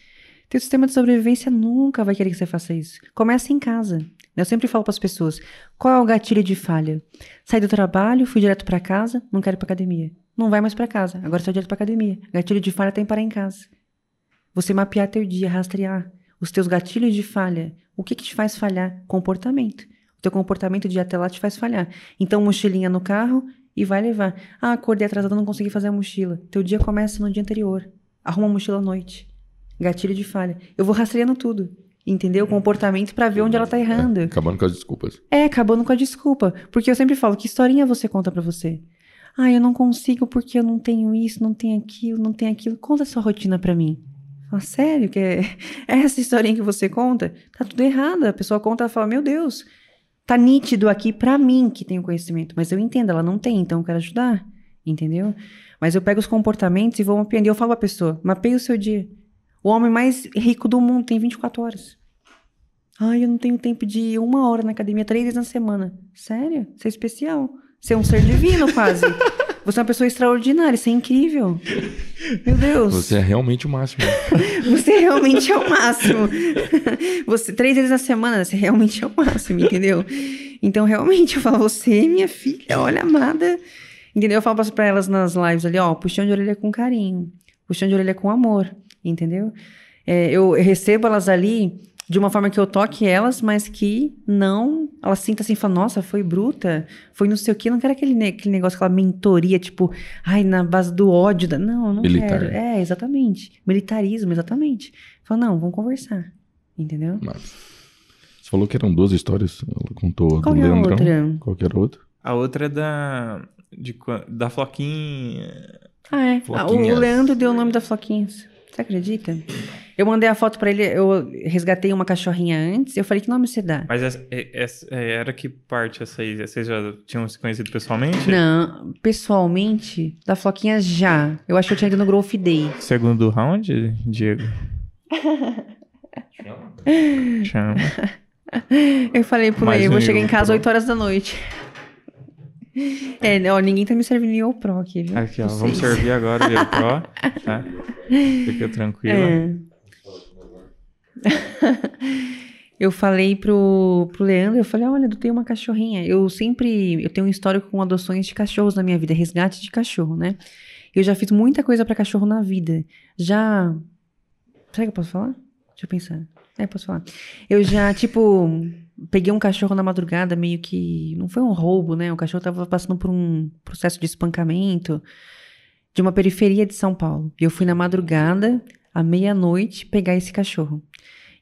Teu sistema de sobrevivência nunca vai querer que você faça isso. Começa em casa. Eu sempre falo para as pessoas: qual é o gatilho de falha? Saí do trabalho, fui direto para casa, não quero ir para academia. Não vai mais para casa, agora só direto para academia. Gatilho de falha tem parar em casa. Você mapear teu dia, rastrear os teus gatilhos de falha. O que, que te faz falhar? Comportamento teu comportamento de ir até lá te faz falhar. Então, mochilinha no carro e vai levar. Ah, acordei atrasada, não consegui fazer a mochila. Teu dia começa no dia anterior. Arruma a mochila à noite. Gatilho de falha. Eu vou rastreando tudo. Entendeu? O comportamento para ver onde ela tá errando. É, acabando com as desculpas. É, acabando com a desculpa. Porque eu sempre falo, que historinha você conta para você? Ah, eu não consigo porque eu não tenho isso, não tenho aquilo, não tenho aquilo. Conta a sua rotina para mim. Ah, sério? Que *laughs* é essa historinha que você conta? Tá tudo errado. A pessoa conta e fala, meu Deus, tá nítido aqui para mim que tem o conhecimento, mas eu entendo, ela não tem, então eu quero ajudar, entendeu? Mas eu pego os comportamentos e vou mapeando. Eu falo pra pessoa, mapeia o seu dia. O homem mais rico do mundo tem 24 horas. Ai, eu não tenho tempo de ir uma hora na academia, três vezes na semana. Sério? Você é especial. Você é um ser divino, quase. *laughs* Você é uma pessoa extraordinária, isso é incrível. Meu Deus. Você é realmente o máximo. *laughs* você realmente é o máximo. *laughs* Você, três vezes na semana, você realmente é o máximo, entendeu? Então, realmente, eu falo, você, minha filha, olha, amada. Entendeu? Eu falo pra elas nas lives ali, ó, puxão de orelha com carinho, puxão de orelha com amor, entendeu? É, eu recebo elas ali de uma forma que eu toque elas, mas que não. Elas sintam assim, falam, nossa, foi bruta, foi não sei o quê. Não quero aquele, aquele negócio, aquela mentoria, tipo, ai, na base do ódio. Da... Não, eu não Militar. quero. É, exatamente. Militarismo, exatamente. Fala, não, vamos conversar. Entendeu? Mas... Você falou que eram duas histórias. Ela contou a Qual do é a Leandrão. outra? Qual que era a outra? A outra é da. De, da Floquinha. Ah, é. Ah, o. Leandro deu o nome da Floquinhas. Você acredita? Eu mandei a foto pra ele, eu resgatei uma cachorrinha antes. Eu falei, que nome você dá? Mas essa, é- essa- é, era que parte essa aí? Vocês já tinham se conhecido pessoalmente? Não, pessoalmente, da Floquinha já. Eu acho que eu tinha ido no Growth Day. Segundo round, Diego? Chama. *laughs* Eu falei pro Mais ele, eu um vou chegar em casa Pro. 8 horas da noite. É, ó, ninguém tá me servindo Yo Pro aqui, viu? Aqui, ó. Vocês. Vamos servir agora o *laughs* Pro. Tá? Fica tranquilo. É. eu falei pro, pro Leandro, eu falei, olha, eu tenho uma cachorrinha. Eu sempre, eu tenho um histórico com adoções de cachorros na minha vida, resgate de cachorro, né? Eu já fiz muita coisa pra cachorro na vida. Já... Será que eu posso falar? Deixa eu pensar. É, posso falar. Eu já, tipo, peguei um cachorro na madrugada, meio que... Não foi um roubo, né? O cachorro tava passando por um processo de espancamento de uma periferia de São Paulo. E eu fui na madrugada, à meia-noite, pegar esse cachorro.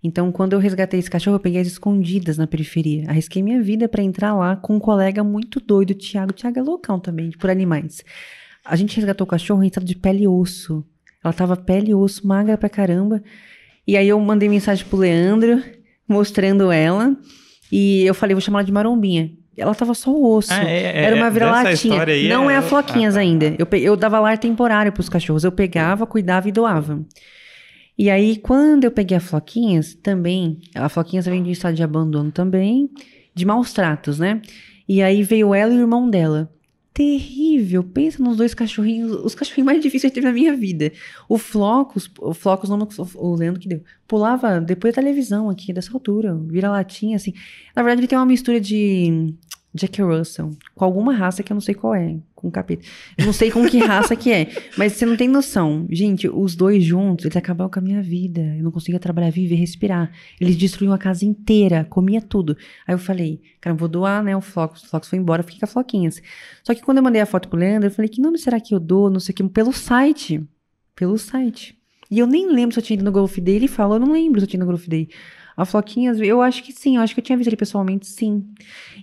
Então, quando eu resgatei esse cachorro, eu peguei as escondidas na periferia. Arrisquei minha vida pra entrar lá com um colega muito doido, Thiago. Thiago é loucão também, por animais. A gente resgatou o cachorro em estado de pele e osso. Ela tava pele e osso, magra pra caramba. E aí eu mandei mensagem pro Leandro, mostrando ela. E eu falei, vou chamar ela de marombinha. Ela tava só o osso. Ah, é, é, Era uma é, vira-latinha. Não é, é- a Floquinhas ah, tá. ainda. Eu, eu dava lar temporário pros cachorros. Eu pegava, cuidava e doava. E aí, quando eu peguei a Floquinhas, também, a Floquinhas vem de estado de abandono também, de maus tratos, né? E aí veio ela e o irmão dela. Terrível. Pensa nos dois cachorrinhos, os cachorrinhos mais difíceis que teve na minha vida. O Flocos, o Flocos, não, o Leandro que deu, pulava depois da televisão aqui, dessa altura, vira latinha, assim. Na verdade, ele tem uma mistura de Jack Russell, com alguma raça que eu não sei qual é, com capeta. Eu não sei com que raça que é, *laughs* mas você não tem noção. Gente, os dois juntos, eles acabaram com a minha vida. Eu não conseguia trabalhar, viver, respirar. Eles destruíam a casa inteira, comia tudo. Aí eu falei, cara, eu vou doar, né, o Flocos. O Flocos foi embora, fiquei com a Floquinhas. Só que quando eu mandei a foto pro Leandro, eu falei, que nome será que eu dou? Não sei o que, pelo site. Pelo site. E eu nem lembro se eu tinha ido no Golf Day. Ele falou, eu não lembro se eu tinha ido no Golf Day. A Floquinhas, eu acho que sim, eu acho que eu tinha visto ele pessoalmente, sim.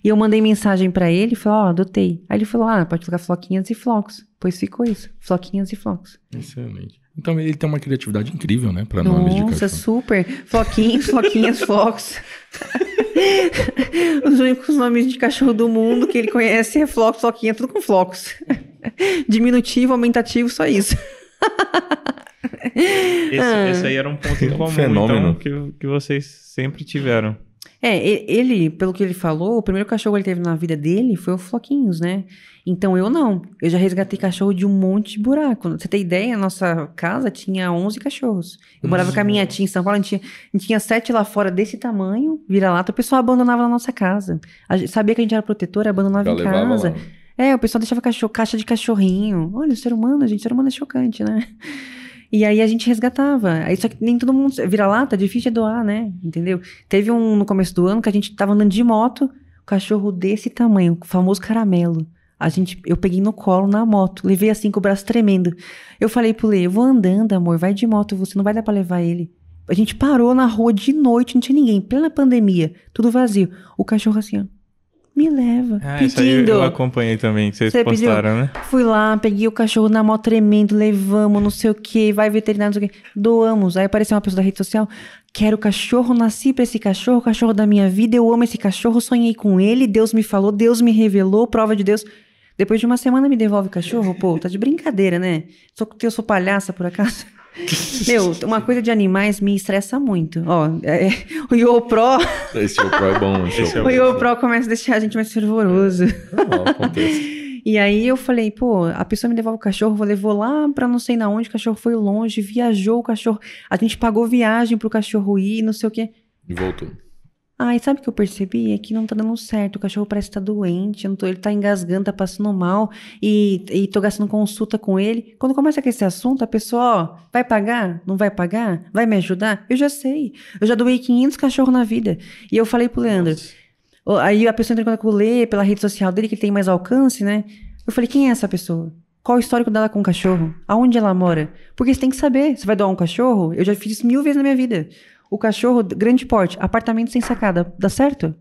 E eu mandei mensagem pra ele, falei, ó, adotei. Aí ele falou, ah, pode colocar Floquinhas e Flocos. Pois ficou isso, Floquinhas e Flocos. Excelente. Então ele tem uma criatividade incrível, né? Pra nomes de Nossa, cachorro. super. Floquinhos, Floquinhas, Flocos. *laughs* Os únicos nomes de cachorro do mundo que ele conhece é Flocos, Floquinha, tudo com Flocos. *laughs* Diminutivo, aumentativo, só isso. *laughs* Esse, Ah. esse aí era um ponto em É um comum, fenômeno. então, que, que vocês sempre tiveram. É, ele, pelo que ele falou, o primeiro cachorro que ele teve na vida dele foi o Floquinhos, né? Então eu não. Eu já resgatei cachorro de um monte de buraco. Pra Você tem ideia? A nossa casa tinha 11 cachorros. Eu morava com a minha tia em São Paulo, a gente tinha, a gente tinha sete lá fora desse tamanho, vira-lata. O pessoal abandonava na nossa casa. A gente- sabia que a gente era protetora, abandonava Já em casa. lá. É, o pessoal deixava cachorro, caixa de cachorrinho. Olha, o ser humano, gente, o ser humano é chocante, né? E aí a gente resgatava. Só que nem todo mundo. Vira-lata, é difícil de doar, né? Entendeu? Teve um no começo do ano que a gente tava andando de moto, um cachorro desse tamanho, o famoso caramelo. A gente, eu peguei no colo na moto, levei assim com o braço tremendo. Eu falei pro Lê, eu vou andando, amor, vai de moto, você não vai dar pra levar ele. A gente parou na rua de noite, não tinha ninguém, plena pandemia, tudo vazio. O cachorro assim, ó, me leva, Ah, isso aí eu- pedindo. acompanhei também, que vocês Você pediu? postaram, né? Fui lá, peguei o cachorro na moto tremendo, levamos, não sei o que, vai veterinário, não sei o que. Doamos. Aí apareceu uma pessoa da rede social. Quero cachorro, nasci pra esse cachorro, cachorro da minha vida, eu amo esse cachorro, sonhei com ele, Deus me falou, Deus me revelou, prova de Deus. Depois de uma semana me devolve o cachorro, pô, tá de brincadeira, né? Só que eu sou palhaça, por acaso. Meu, uma coisa de animais me estressa muito. Ó, é, *laughs* o YoPro, Esse o Pro é bom. Esse, Esse é é o o YoPro começa a deixar a gente mais fervoroso. Normal, acontece. *laughs* E aí eu falei, pô, a pessoa me devolve o cachorro, levou lá pra não sei na onde, o cachorro foi longe, viajou o cachorro. A gente pagou viagem pro cachorro ir, não sei o quê. E voltou. Ai, sabe o que eu percebi? É que não tá dando certo. O cachorro parece que tá doente. tô- ele tá engasgando, tá passando mal. E, e tô gastando consulta com ele. Quando começa com esse assunto, a pessoa, ó, vai pagar? Não vai pagar? Vai me ajudar? Eu já sei. Eu já doei 500 cachorros na vida. E eu falei pro Leandro. Ó, Aí a pessoa entrou em contato com o Lê pela rede social dele, que ele tem mais alcance, né? Eu falei, quem é essa pessoa? Qual o histórico dela com o cachorro? Aonde ela mora? Porque você tem que saber. Você vai doar um cachorro? Eu já fiz isso mil vezes na minha vida. O cachorro, grande porte, apartamento sem sacada, dá certo?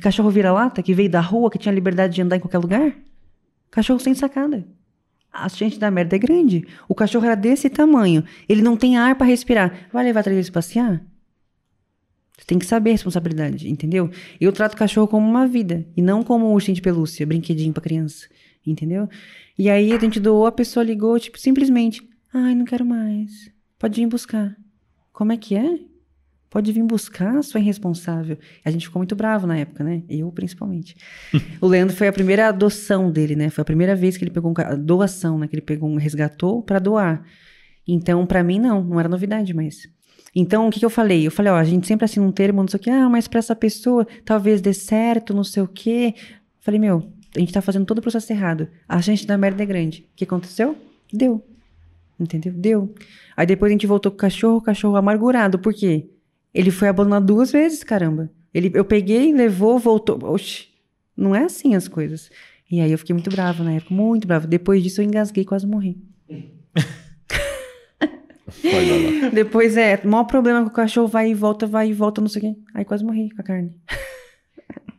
Cachorro vira-lata, que veio da rua, que tinha liberdade de andar em qualquer lugar? Cachorro sem sacada. A chance da merda é grande. O cachorro era desse tamanho. Ele não tem ar pra respirar. Vai levar três vezes passear? Você tem que saber a responsabilidade, entendeu? Eu trato o cachorro como uma vida e não como um ursinho de pelúcia, brinquedinho pra criança, entendeu? E aí a gente doou, a pessoa ligou, tipo, simplesmente, ai, não quero mais. Pode vir buscar. Como é que é? Pode vir buscar, sua irresponsável. A gente ficou muito bravo na época, né? Eu, principalmente. *laughs* o Leandro foi a primeira adoção dele, né? Foi a primeira vez que ele pegou um doação, né? Que ele pegou um resgatou pra doar. Então, pra mim, não, não era novidade mais. Então, o que, que eu falei? Eu falei, ó, a gente sempre assina um termo, não sei o quê, ah, mas pra essa pessoa talvez dê certo, não sei o quê. Falei, meu, a gente tá fazendo todo o processo errado. A chance da merda é grande. O que aconteceu? Deu. Entendeu? Deu. Aí depois a gente voltou com o cachorro, o cachorro amargurado. Por quê? Ele foi abandonado duas vezes, caramba. Ele, eu peguei, levou, voltou. Oxi, não é assim as coisas. E aí eu fiquei muito brava na época, muito brava. Depois disso eu engasguei, quase morri. *laughs* Depois é, o maior problema que o cachorro vai e volta, vai e volta, não sei o quê. Aí quase morri com a carne.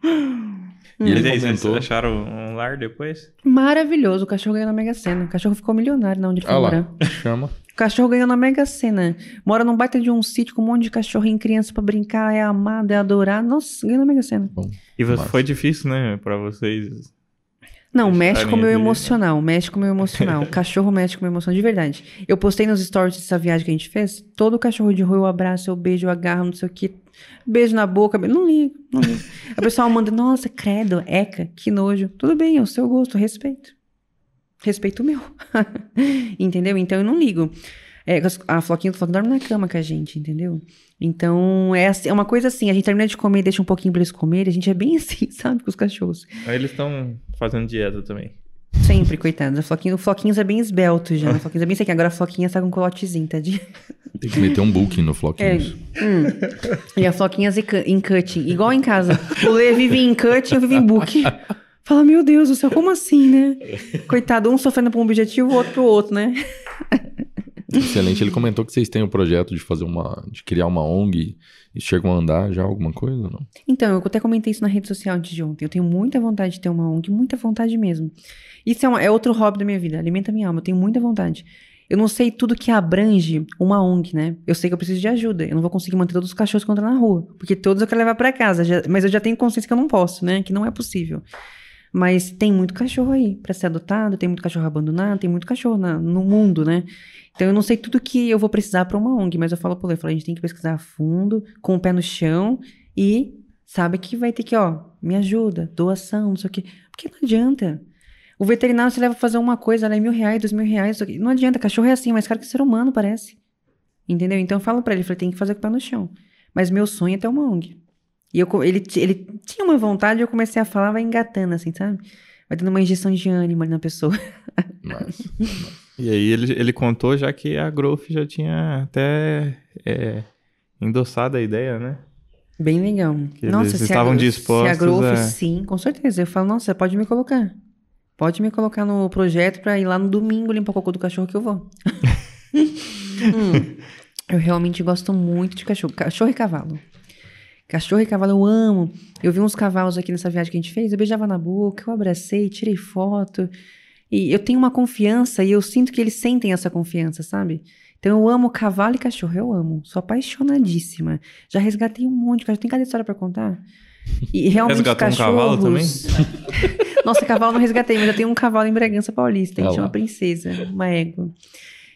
*laughs* E ele aí, vocês comentou. acharam um lar depois? Maravilhoso, o cachorro ganhou na Mega Sena. O cachorro ficou milionário na onde ele foi morar. Chama. O cachorro ganhou na Mega Sena. Mora num baita de um sítio com um monte de cachorrinho, criança pra brincar, é amado, é adorado. Nossa, ganhou na Mega Sena. E vo- Massa. foi difícil, né, pra vocês? Não, Deixa mexe eu com o meu ali. emocional, mexe com o meu *laughs* emocional. O cachorro mexe com o meu emocional, de verdade. Eu postei nos stories dessa viagem que a gente fez, todo cachorro de rua eu abraço, eu beijo, eu agarro, não sei o que. Beijo na boca, be- não ligo, não ligo. *laughs* A pessoa manda, nossa, credo, eca, que nojo. Tudo bem, é o seu gosto, respeito. Respeito o meu. *laughs* entendeu? Então eu não ligo. É, a Floquinha, a Floquinha dorme na cama com a gente, entendeu? Então, é, assim- é uma coisa assim, a gente termina de comer, deixa um pouquinho pra eles comerem, a gente é bem assim, sabe, com os cachorros. Aí eles estão fazendo dieta também. Sempre, coitado. A Floquinha, o Floquinhos é bem esbelto já. O Floquinhos é bem sequinho. Agora a Floquinha tá com um colotezinho, tadinho. Tem que meter um booking no É. Floquinhos. Hum. E a Floquinhas em cu- em cutting. Igual em casa. O Lê vive em cutting, eu vivo em book. Fala, meu Deus do céu, como assim, né? Coitado, um sofrendo pra um objetivo, o outro pro outro, né? Excelente. Ele comentou que vocês têm o projeto de fazer uma. de criar uma ONG e chegam a andar já alguma coisa, não? Então, eu até comentei isso na rede social antes de ontem. Eu tenho muita vontade de ter uma ONG, muita vontade mesmo. Isso é, é outro hobby da minha vida, alimenta minha alma. Eu tenho muita vontade. Eu não sei tudo que abrange uma ONG, né? Eu sei que eu preciso de ajuda. Eu não vou conseguir manter todos os cachorros que eu na rua. Porque todos eu quero levar pra casa. já- mas eu já tenho consciência que eu não posso, né? Que não é possível. Mas tem muito cachorro aí pra ser adotado, tem muito cachorro abandonado, tem muito cachorro na- no mundo, né? Então eu não sei tudo que eu vou precisar pra uma ONG, mas eu falo pro Lê, eu falo, a gente tem que pesquisar a fundo, com o pé no chão e sabe que vai ter que, ó, me ajuda, doação, não sei o quê. Porque não adianta. O veterinário você leva pra fazer uma coisa, ela é mil reais, dois mil reais, não adianta, cachorro é assim, mais caro que ser humano, parece. Entendeu? Então eu falo pra ele, falei, tem que fazer com o pé no chão. Mas meu sonho é ter uma ONG. E eu, ele, ele tinha uma vontade, eu comecei a falar, vai engatando, assim, sabe? Vai dando uma injeção de ânimo ali na pessoa. Mas. *laughs* E aí ele, ele contou já que a Growth já tinha até é, endossado a ideia, né? Bem legal. Que eles se a estavam Gro- dispostos Se a Growth, a- sim, com certeza. Eu falo, nossa, pode me colocar. Pode me colocar no projeto pra ir lá no domingo limpar o cocô do cachorro que eu vou. *laughs* Hum, eu realmente gosto muito de cachorro. Cachorro e cavalo. Cachorro e cavalo eu amo. Eu vi uns cavalos aqui nessa viagem que a gente fez, eu beijava na boca, eu abracei, tirei foto. E eu tenho uma confiança e eu sinto que eles sentem essa confiança, sabe? Então eu amo cavalo e cachorro, eu amo. Sou apaixonadíssima. Já resgatei um monte de cachorro. Tem cada história pra contar? E *laughs* realmente Resgatou um cachorros... cavalo também? *laughs* Nossa, cavalo não resgatei, mas eu tenho um cavalo em Bragança Paulista, Ah que lá. chama Princesa, uma égua.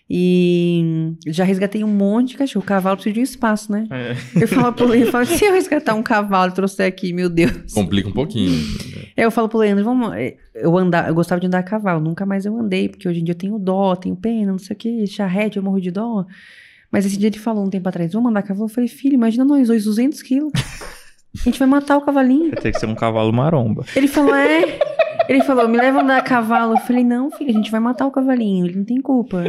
E já resgatei um monte de cachorro. Cavalo precisa de um espaço, né? É. Eu falo pro falo, se eu resgatar um cavalo e trouxer aqui, meu Deus. Complica um pouquinho. *laughs* Eu falo pro Leandro, vamos. é, Eu, andar, eu gostava de andar a cavalo, nunca mais eu andei, porque hoje em dia eu tenho dó, tenho pena, não sei o que, charrete, eu morro de dó. Mas esse dia ele falou um tempo atrás, vamos andar a cavalo? Eu falei, filho, imagina nós dois, 200 quilos. A gente vai matar o cavalinho. Vai ter que ser um cavalo maromba. Ele falou, é. Ele falou, me leva andar a cavalo. Eu falei, não, filho, a gente vai matar o cavalinho, ele não tem culpa.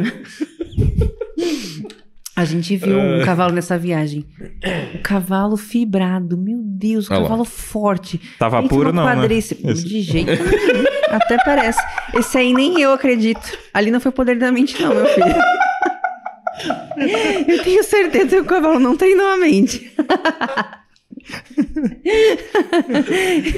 A gente viu um cavalo nessa viagem. O cavalo fibrado, meu Deus, o Olha lá. cavalo forte. Tava puro não, né? quadríceps. Esse- De jeito *laughs* nenhum. Até parece. Esse aí nem eu acredito. Ali não foi poder da mente, não, meu filho. Eu tenho certeza que o cavalo não treinou a mente. *laughs*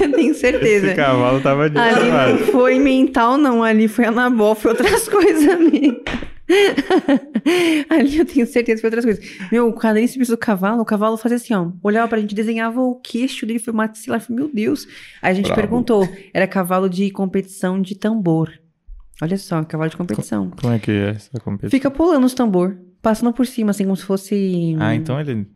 Eu tenho certeza. Esse cavalo tava Ali não foi mental, não. Ali foi anabol, foi outras *laughs* coisas, amigo. *laughs* Ali eu tenho certeza que foi outras coisas. Meu, o quadríceps do cavalo, o cavalo fazia assim, ó. Olhava pra gente, desenhava o queixo dele, foi maxilar. Meu Deus. Aí a gente Bravo. perguntou. Era cavalo de competição de tambor. Olha só, cavalo de competição. Como é que é essa competição? Fica pulando os tambor. Passando por cima, assim, como se fosse... Ah, então ele...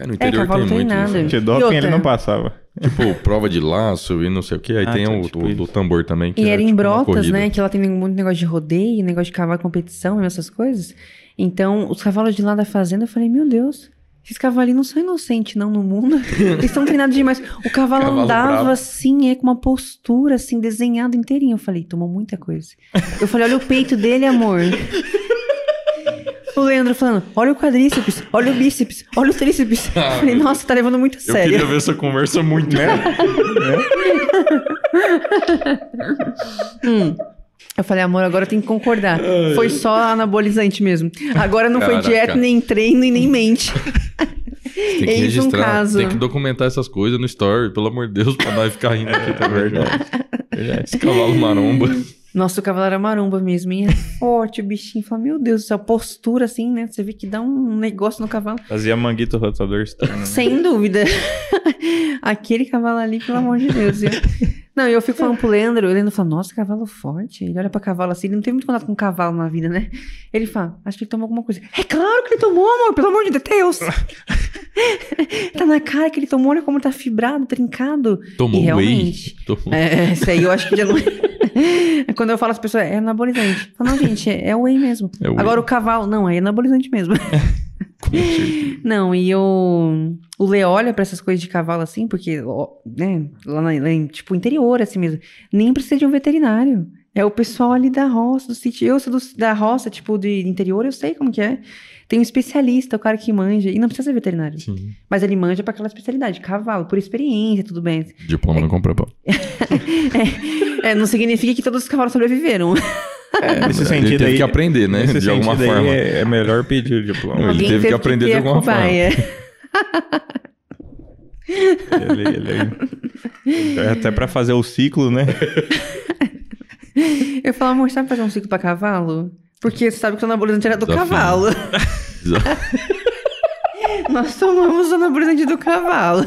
É, no interior cavalo tem muito treinado. isso. De E doping ele não passava. Tipo, *laughs* prova de laço e não sei o que. Aí Ah, tem tá, o, tipo o isso. do tambor também. Que E é, era em tipo, Brotas, né? Que lá tem muito negócio de rodeio, negócio de cavalo competição, essas coisas. Então, os cavalos de lá da fazenda, eu falei, meu Deus, esses cavalinhos não são inocentes, não, no mundo. *laughs* Eles estão treinados demais. O cavalo, Cavalo andava bravo. assim, é, com uma postura, assim, desenhada inteirinho. Eu falei, tomou muita coisa. Eu falei, olha o peito dele, amor. *laughs* O Leandro falando, olha o quadríceps, olha o bíceps, olha o tríceps. Eu falei, nossa, tá levando muito a Eu sério. queria ver essa conversa muito. Né? Hum. Eu falei, amor, agora tem que concordar. Foi só anabolizante mesmo. Agora não foi Caraca. dieta, nem treino e nem mente. Tem que Eis um registrar, caso. tem que documentar essas coisas no story, pelo amor de Deus, pra nós ficar rindo aqui verdade. verdade. Esse cavalo maromba. Nossa, o cavalo era maromba mesmo, hein? É *laughs* forte o bichinho. Fala, meu Deus do céu, postura assim, né? Você vê que dá um negócio no cavalo. Fazia manguito rotador externo. né? Sem dúvida. *laughs* Aquele cavalo ali, pelo amor de Deus. viu? *laughs* Não, e eu fico falando pro Leandro, o Leandro fala, nossa, cavalo forte. Ele olha pra cavalo assim, ele não tem muito contato com cavalo na vida, né? Ele fala, acho que ele tomou alguma coisa. É claro que ele tomou, amor, pelo amor de Deus. *laughs* tá na cara que ele tomou, olha como tá fibrado, trincado. Tomou E whey. realmente. Tomou... É, isso aí eu acho que já não é. *laughs* Quando eu falo as pessoas, é anabolizante. Eu falo, não, gente, é, é whey mesmo. É whey. Agora o cavalo, não, é anabolizante mesmo. *laughs* Não, e o, o Lê olha pra essas coisas de cavalo assim, porque, né, lá, na, lá em, tipo, interior assim mesmo, nem precisa de um veterinário. É o pessoal ali da roça, do sítio. Eu sou do- da roça, tipo, de interior, eu sei como que é. Tem um especialista, o cara que manja, e não precisa ser veterinário. Sim. Mas ele manja pra aquela especialidade, cavalo, por experiência, tudo bem. Diploma não compra pão. *laughs* É, não significa que todos os cavalos sobreviveram. É, nesse Ele sentido teve aí, que aprender, né? nesse De alguma forma. É, é melhor pedir o diploma. Ele Alguém teve que aprender de ter a alguma forma. cobaia. Ele, ele- é até pra fazer o ciclo, né? *laughs* Eu falo, amor, sabe fazer um ciclo pra cavalo? Porque você sabe que o anabolizante era do Desafio. cavalo. *laughs* Nós tomamos o anabolizante do cavalo.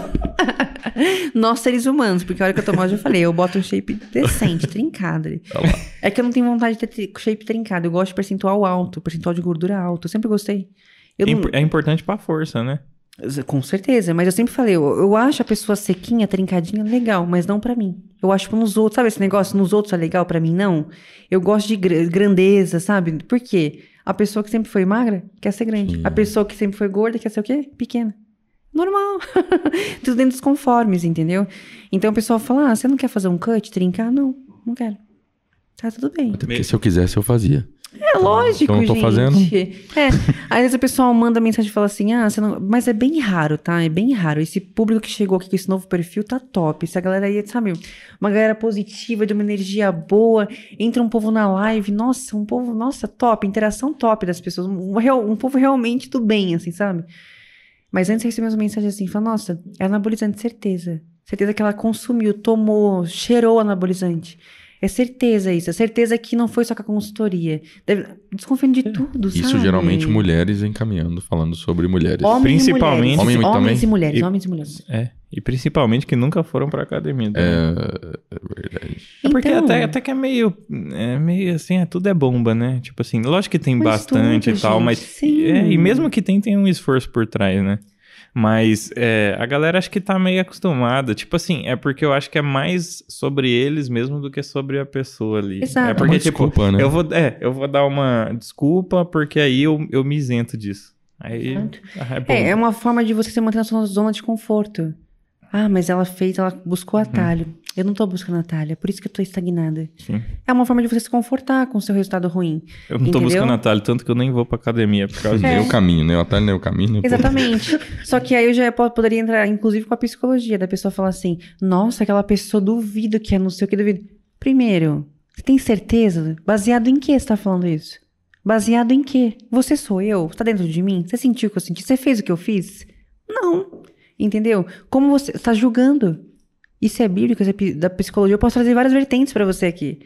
Nós, seres humanos, porque a hora que eu tomar, eu já falei, eu boto um shape decente, trincado ali. Olha lá. É que eu não tenho vontade de ter shape trincado. Eu gosto de percentual alto, percentual de gordura alto. Eu sempre gostei. Eu É não- É importante pra força, né? Com certeza, mas eu sempre falei, eu, eu acho a pessoa sequinha, trincadinha, legal, mas não pra mim. Eu acho nos outros, sabe esse negócio? Nos outros é legal, pra mim não. Eu gosto de gra- grandeza, sabe? Por quê? A pessoa que sempre foi magra quer ser grande. Sim. A pessoa que sempre foi gorda quer ser o quê? Pequena. Normal. *laughs* Tudo dentro dos conformes, entendeu? Então o pessoal fala: ah, você não quer fazer um cut, trincar? Não, não quero. Tá tudo bem. Até porque se eu quisesse, eu fazia. É lógico, Então eu tô gente. fazendo. É. Às vezes o pessoal manda mensagem e fala assim: ah, não. Mas é bem raro, tá? É bem raro. Esse público que chegou aqui com esse novo perfil tá top. Se a galera aí, sabe, uma galera positiva, de uma energia boa, entra um povo na live, nossa, um povo, nossa, top, interação top das pessoas. Um, um povo realmente do bem, assim, sabe? Mas antes recebi umas mensagens assim, fala, nossa, é anabolizante, certeza. Certeza que ela consumiu, tomou, cheirou anabolizante. É certeza isso, é certeza que não foi só com a consultoria. Deve... Desconfiando de tudo, sabe? Isso geralmente mulheres encaminhando, falando sobre mulheres. Homens Principalmente- e mulheres. Homem homens e mulheres, E- homens e mulheres. É. E principalmente que nunca foram pra academia. né? É, é verdade. É porque Então, até, até que é meio, é meio assim, é, tudo é bomba, né? Tipo assim, lógico que tem bastante tudo, e tal, gente, mas. sim. é, e mesmo que tem, tem um esforço por trás, né? Mas é, a galera acho que tá meio acostumada. Tipo assim, é porque eu acho que é mais sobre eles mesmo do que sobre a pessoa ali. Exato. É É porque, uma tipo, desculpa, né? eu vou, é, eu vou dar uma desculpa porque aí eu, eu me isento disso. Aí. É. É, é uma forma de você se manter na sua zona de conforto. Ah, mas ela fez, ela buscou atalho. Eu não tô buscando atalho, é por isso que eu tô estagnada. Sim. É uma forma de você se confortar com o seu resultado ruim. Eu não tô Entendeu? buscando atalho, tanto que eu nem vou pra academia por causa Nem disso. o caminho, né? O atalho nem o caminho. né? Pô, Exatamente. *laughs* Só que aí eu já po- poderia entrar, inclusive, com a psicologia, da pessoa falar assim: nossa, aquela pessoa duvido que é não sei o que duvido. Primeiro, você tem certeza? Baseado em que você tá falando isso? Baseado em quê? Você sou eu? Você tá dentro de mim? Você sentiu o que eu senti? Você fez o que eu fiz? Não. Entendeu? Como você está julgando? Isso é bíblico, isso é da psicologia. Eu posso trazer várias vertentes para você aqui.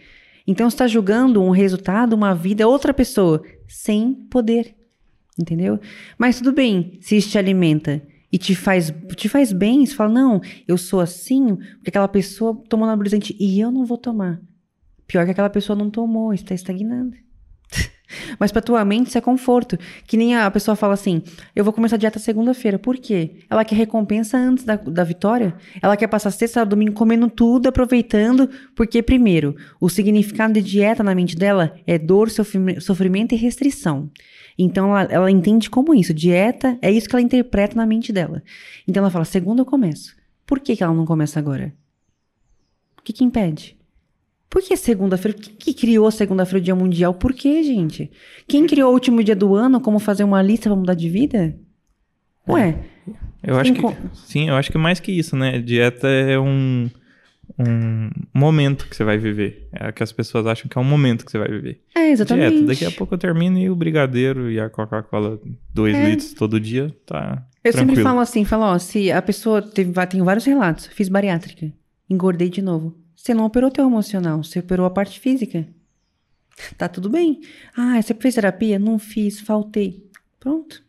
Então, está julgando um resultado, uma vida, outra pessoa, sem poder. Entendeu? Mas tudo bem, se isso te alimenta e te faz, te faz bem, você fala, não, eu sou assim, porque aquela pessoa tomou anabolizante e eu não vou tomar. Pior que aquela pessoa não tomou, está estagnando. Mas pra tua mente isso é conforto. Que nem a pessoa fala assim: eu vou começar a dieta segunda-feira. Por quê? Ela quer recompensa antes da, da vitória. Ela quer passar sexta, domingo comendo tudo, aproveitando. Porque, primeiro, o significado de dieta na mente dela é dor, sofrime- sofrimento e restrição. Então ela, ela entende como isso. Dieta é isso que ela interpreta na mente dela. Então ela fala: segunda eu começo. Por que, que ela não começa agora? O que, que impede? Por que segunda-feira? Quem que criou segunda-feira, o Dia Mundial? Por quê, gente? Quem criou o último dia do ano, como fazer uma lista pra mudar de vida? Ué, Eu acho que. Sim, eu acho que mais que isso, né? Dieta é um, um momento que você vai viver. É que as pessoas acham que é um momento que você vai viver. é exatamente. Dieta, daqui a pouco eu termino e o brigadeiro e a Coca-Cola 2 É. litros todo dia tá. Eu sempre tranquilo. falo assim, falo, ó, se a pessoa teve, tem vários relatos, fiz bariátrica, engordei de novo. Você não operou teu emocional, você operou a parte física. Tá tudo bem. Ah, você fez terapia? Não fiz, faltei. Pronto.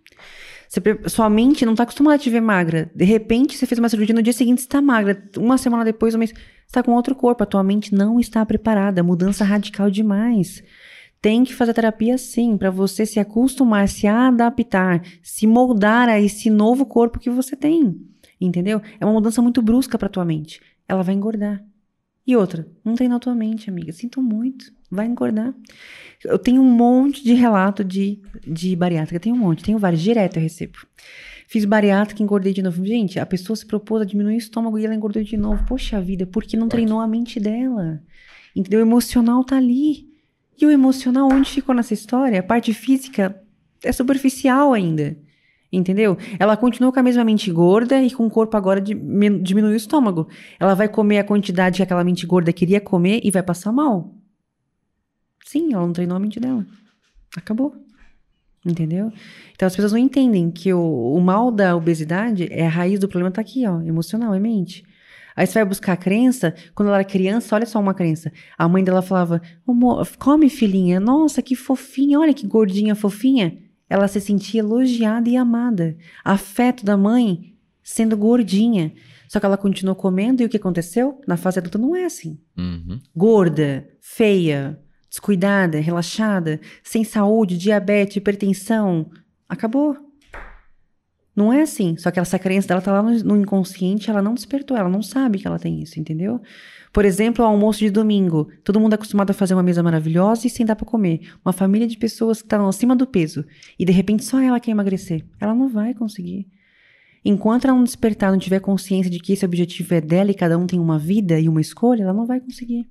Você sua mente não tá acostumada a te ver magra. De repente, você fez uma cirurgia, no dia seguinte você tá magra. Uma semana depois, um mês, você tá com outro corpo. A tua mente não está preparada. Mudança radical demais. Tem que fazer terapia sim, para você se acostumar, se adaptar, se moldar a esse novo corpo que você tem. Entendeu? É uma mudança muito brusca para tua mente. Ela vai engordar. E outra, não tem na tua mente, amiga. Sinto muito. Vai engordar. Eu tenho um monte de relato de, de bariátrica. Tenho um monte. Tenho vários. Direto eu recebo. Fiz bariátrica, engordei de novo. Gente, a pessoa se propôs a diminuir o estômago e ela engordou de novo. Poxa vida, porque não treinou a mente dela. Entendeu? O emocional tá ali. E o emocional, onde ficou nessa história? A parte física é superficial ainda. Entendeu? Ela continuou com a mesma mente gorda e com o corpo agora diminuiu o estômago. Ela vai comer a quantidade que aquela mente gorda queria comer e vai passar mal. Sim, ela não treinou a mente dela. Acabou. Entendeu? Então as pessoas não entendem que o, o mal da obesidade é a raiz do problema tá aqui, ó, emocional, é mente. Aí você vai buscar a crença, quando ela era criança, olha só uma crença. A mãe dela falava: "Ô, mo- come filhinha, nossa, que fofinha, olha que gordinha fofinha. Ela se sentia elogiada e amada. Afeto da mãe sendo gordinha. Só que ela continuou comendo e o que aconteceu? Na fase adulta não é assim Uhum. gorda, feia, descuidada, relaxada, sem saúde, diabetes, hipertensão. Acabou. Não é assim. Só que essa crença dela tá lá no, no inconsciente, ela não despertou, ela não sabe que ela tem isso, entendeu? Por exemplo, o almoço de domingo. Todo mundo é acostumado a fazer uma mesa maravilhosa e sem dar pra comer. Uma família de pessoas que estão acima do peso. E de repente só ela quer emagrecer. Ela não vai conseguir. Enquanto ela não despertar, não tiver consciência de que esse objetivo é dela e cada um tem uma vida e uma escolha, ela não vai conseguir.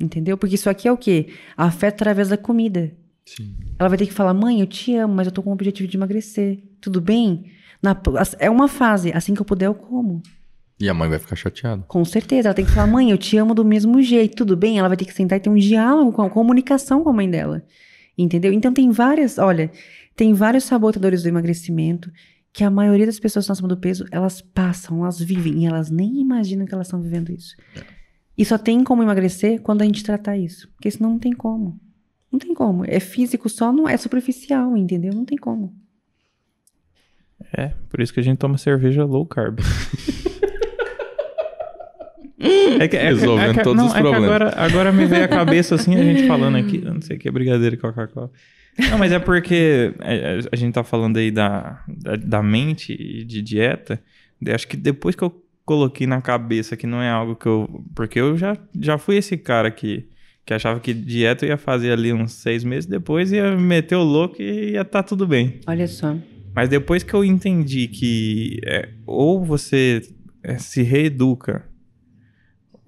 Entendeu? Porque isso aqui é o quê? Afeto através da comida. Sim. Ela vai ter que falar, mãe, eu te amo, mas eu tô com o objetivo de emagrecer. Tudo bem? Na- é uma fase, assim que eu puder, eu como. E a mãe vai ficar chateada. Com certeza. Ela tem que falar, mãe, eu te amo do mesmo jeito, tudo bem? Ela vai ter que sentar e ter um diálogo, com a comunicação com a mãe dela. Entendeu? Então tem várias, olha, tem vários sabotadores do emagrecimento que a maioria das pessoas que estão acima do peso, elas passam, elas vivem e elas nem imaginam que elas estão vivendo isso. E só tem como emagrecer quando a gente tratar isso. Porque senão não tem como. Não tem como. É físico só, não é superficial, entendeu? Não tem como. É, por isso que a gente toma cerveja low carb. *laughs* É que, é, Resolvendo é que- todos não, os é que problemas. agora, agora me veio a cabeça assim, a gente falando aqui, *laughs* não sei o que é brigadeiro e Coca-Cola. Não, mas é porque é, a gente tá falando aí da, da, da mente e de dieta. Acho que depois que eu coloquei na cabeça que não é algo que eu. Porque eu já, já fui esse cara que, que achava que dieta eu ia fazer ali uns seis meses, depois ia meter o louco e ia tá tudo bem. Olha só. Mas depois que eu entendi que é, ou você é, se reeduca.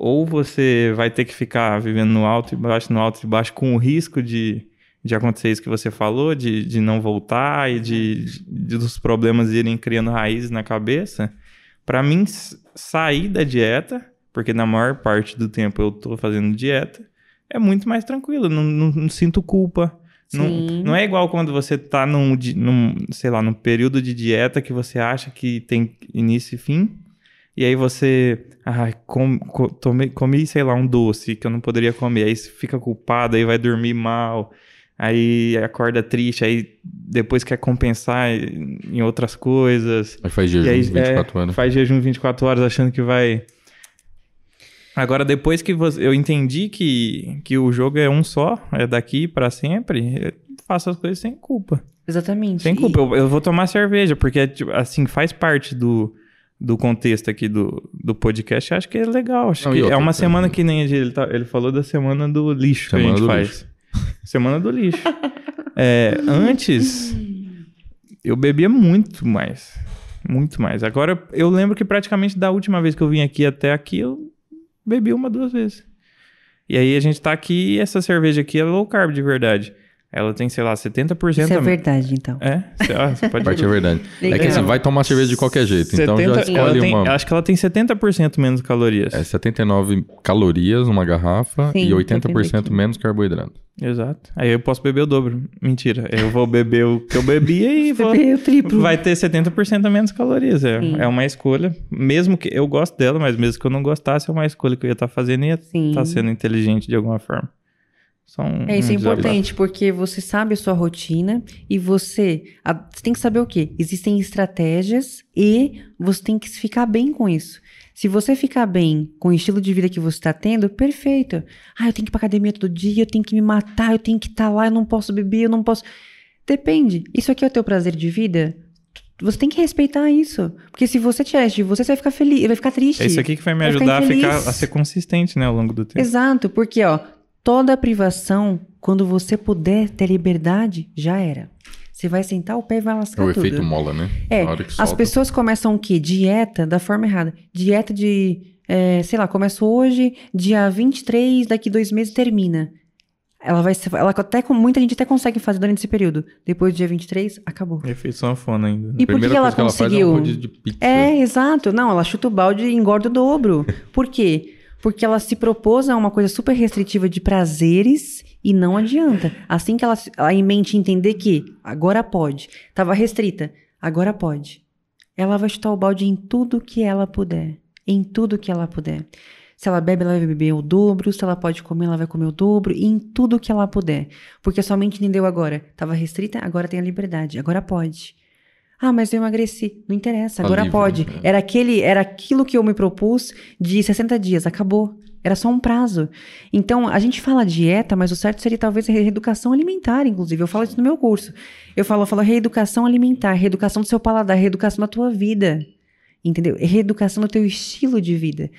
Ou você vai ter que ficar vivendo no alto e baixo, no alto e baixo, com o risco de, de acontecer isso que você falou, de, de não voltar e de, de dos problemas irem criando raízes na cabeça. Para mim, sair da dieta, porque na maior parte do tempo eu tô fazendo dieta, é muito mais tranquilo. Não, não, não sinto culpa. Não, não, é igual quando você tá num, num, sei lá, num período de dieta que você acha que tem início e fim. E aí você, ai, com, com, tomei, comi, sei lá, um doce que eu não poderia comer. Aí você fica culpado, aí vai dormir mal. Aí acorda triste, aí depois quer compensar em outras coisas. Aí faz jejum aí, 24 é, horas. Faz jejum 24 horas achando que vai Agora, depois que você, eu entendi que, que o jogo é um só, é daqui para sempre, eu faço as coisas sem culpa. Exatamente. Sem culpa. E... Eu, eu, vou tomar cerveja, porque, tipo, assim, faz parte do, do contexto aqui do, do podcast. Acho que é legal. Acho Não, que é uma semana que nem ele, tá, ele falou da semana do lixo semana que a gente faz. Lixo. *laughs* Semana do lixo. *laughs* é, antes, eu bebia muito mais. Muito mais. Agora, eu lembro que praticamente da última vez que eu vim aqui até aqui, eu bebi uma, duas vezes. E aí a gente tá aqui, essa cerveja aqui é low carb de verdade. Ela tem, sei lá, 70%. Isso é verdade, então. É? Você pode *laughs* Parte é verdade. É que assim, vai tomar cerveja de qualquer jeito. 70, então já escolhe tem, uma. Acho que ela tem 70% menos calorias. É 79 calorias uma garrafa Sim, e 80% menos carboidrato. Exato. Aí eu posso beber o dobro. Mentira. Eu vou beber o que eu bebia e *laughs* vou. o triplo. Vai ter 70% menos calorias. É, é uma escolha. Mesmo que eu gosto dela, mas mesmo que eu não gostasse, é uma escolha que eu ia estar tá fazendo e ia estar tá sendo inteligente de alguma forma. São é, isso é importante, porque você sabe a sua rotina e você, a, você tem que saber o quê? Existem estratégias e você tem que ficar bem com isso. Se você ficar bem com o estilo de vida que você está tendo, perfeito. Ah, eu tenho que ir pra academia todo dia, eu tenho que me matar, eu tenho que estar tá lá, eu não posso beber, eu não posso. Depende. Isso aqui é o teu prazer de vida? Você tem que respeitar isso. Porque se você tirar isso de você, você vai ficar feliz, vai ficar triste. É isso aqui que vai me vai ajudar ficar a, ficar, a ser consistente, né, ao longo do tempo. Exato, porque, ó, Toda privação, quando você puder ter liberdade, já era. Você vai sentar o pé e vai lascar tudo. É o efeito mola, né? É, as pessoas começam o quê? Dieta da forma errada. Dieta de, é, sei lá, começa hoje, dia 23, daqui dois meses termina. Ela vai ser, ela até, muita gente até consegue fazer durante esse período. Depois do dia 23, acabou. Efeito sanfona ainda. Né? E por que, que ela conseguiu? Ela é, é, exato. Não, ela chuta o balde e engorda o dobro. por quê? Porque ela se propôs a uma coisa super restritiva de prazeres e não adianta. Assim que ela, ela em mente entender que agora pode, estava restrita, agora pode. Ela vai chutar o balde em tudo que ela puder, em tudo que ela puder. Se ela bebe, ela vai beber o dobro. Se ela pode comer, ela vai comer o dobro. Em tudo que ela puder. Porque somente entendeu agora. Estava restrita, agora tem a liberdade. Agora pode. Ah, mas eu emagreci. Não interessa, agora Alívio, pode. Né? Era aquele, era aquilo que eu me propus de 60 dias, acabou. Era só um prazo. Então, a gente fala dieta, mas o certo seria talvez reeducação alimentar, inclusive. Eu falo isso no meu curso. Eu falo, eu falo reeducação alimentar, reeducação do seu paladar, reeducação da tua vida. Entendeu? Reeducação do teu estilo de vida.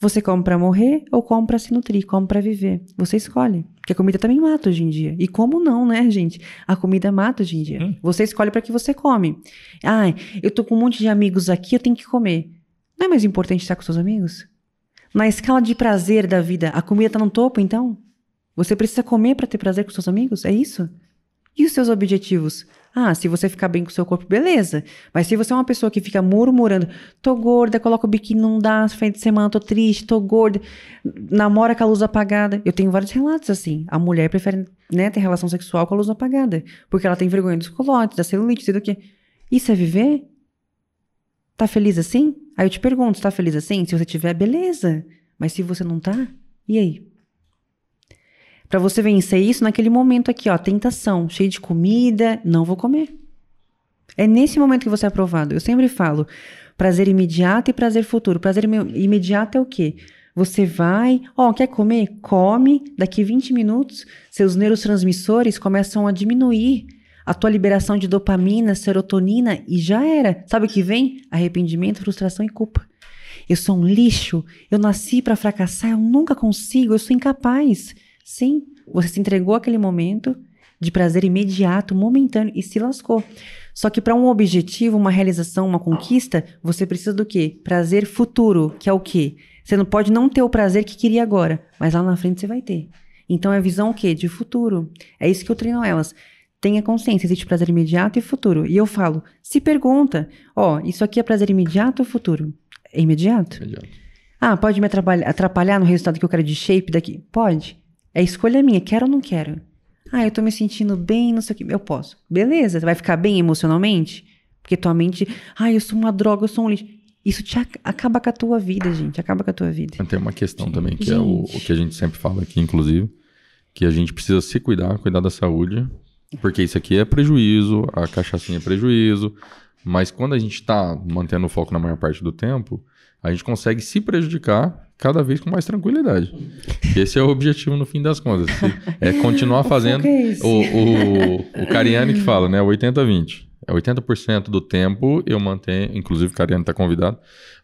Você come para morrer ou come para se nutrir, come para viver. Você escolhe. Porque a comida também mata hoje em dia. E como não, né, gente? A comida mata hoje em dia. Hum. Você escolhe para que você come. Ah, eu tô com um monte de amigos aqui, eu tenho que comer. Não é mais importante estar com seus amigos? Na escala de prazer da vida, a comida tá no topo, então? Você precisa comer para ter prazer com seus amigos? É isso? E os seus objetivos? Ah, se você ficar bem com o seu corpo, beleza. Mas se você é uma pessoa que fica murmurando, tô gorda, coloca o biquíni, não dá, fim de semana tô triste, tô gorda, namora com a luz apagada. Eu tenho vários relatos assim. A mulher prefere né, ter relação sexual com a luz apagada, porque ela tem vergonha dos colotes, da celulite, do que. Isso é viver? Tá feliz assim? Aí eu te pergunto, tá feliz assim? Se você tiver, beleza. Mas se você não tá, e aí? Para você vencer isso naquele momento aqui, ó, tentação, cheio de comida, não vou comer. É nesse momento que você é aprovado. Eu sempre falo, prazer imediato e prazer futuro. Prazer imediato é o quê? Você vai, ó, quer comer? Come, daqui 20 minutos, seus neurotransmissores começam a diminuir a tua liberação de dopamina, serotonina e já era. Sabe o que vem? Arrependimento, frustração e culpa. Eu sou um lixo, eu nasci para fracassar, eu nunca consigo, eu sou incapaz. Sim, você se entregou àquele momento de prazer imediato, momentâneo e se lascou. Só que para um objetivo, uma realização, uma conquista, você precisa do quê? Prazer futuro, que é o quê? Você não pode não ter o prazer que queria agora, mas lá na frente você vai ter. Então é visão o quê? De futuro. É isso que eu treino elas. Tenha consciência, existe prazer imediato e futuro. E eu falo, se pergunta, ó, isso aqui é prazer imediato ou futuro? É imediato? Imediato. Ah, pode me atrapalhar, atrapalhar no resultado que eu quero de shape daqui? Pode. É escolha minha, quero ou não quero? Ah, eu tô me sentindo bem, não sei o que. Eu posso. Beleza, vai ficar bem emocionalmente? Porque tua mente, ah, eu sou uma droga, eu sou um lixo. Isso te ac acaba com a tua vida, gente. Acaba com a tua vida. Tem uma questão também, que é o, o que a gente sempre fala aqui, inclusive, que a gente precisa se cuidar, cuidar da saúde, porque isso aqui é prejuízo, a cachaçinha é prejuízo, mas quando a gente está mantendo o foco na maior parte do tempo, a gente consegue se prejudicar cada vez com mais tranquilidade. Esse é o objetivo no fim das contas. É continuar *laughs* fazendo. é? O, o, o Cariani que fala, né? 80-20. É 80% do tempo eu mantenho, inclusive o Cariani está convidado,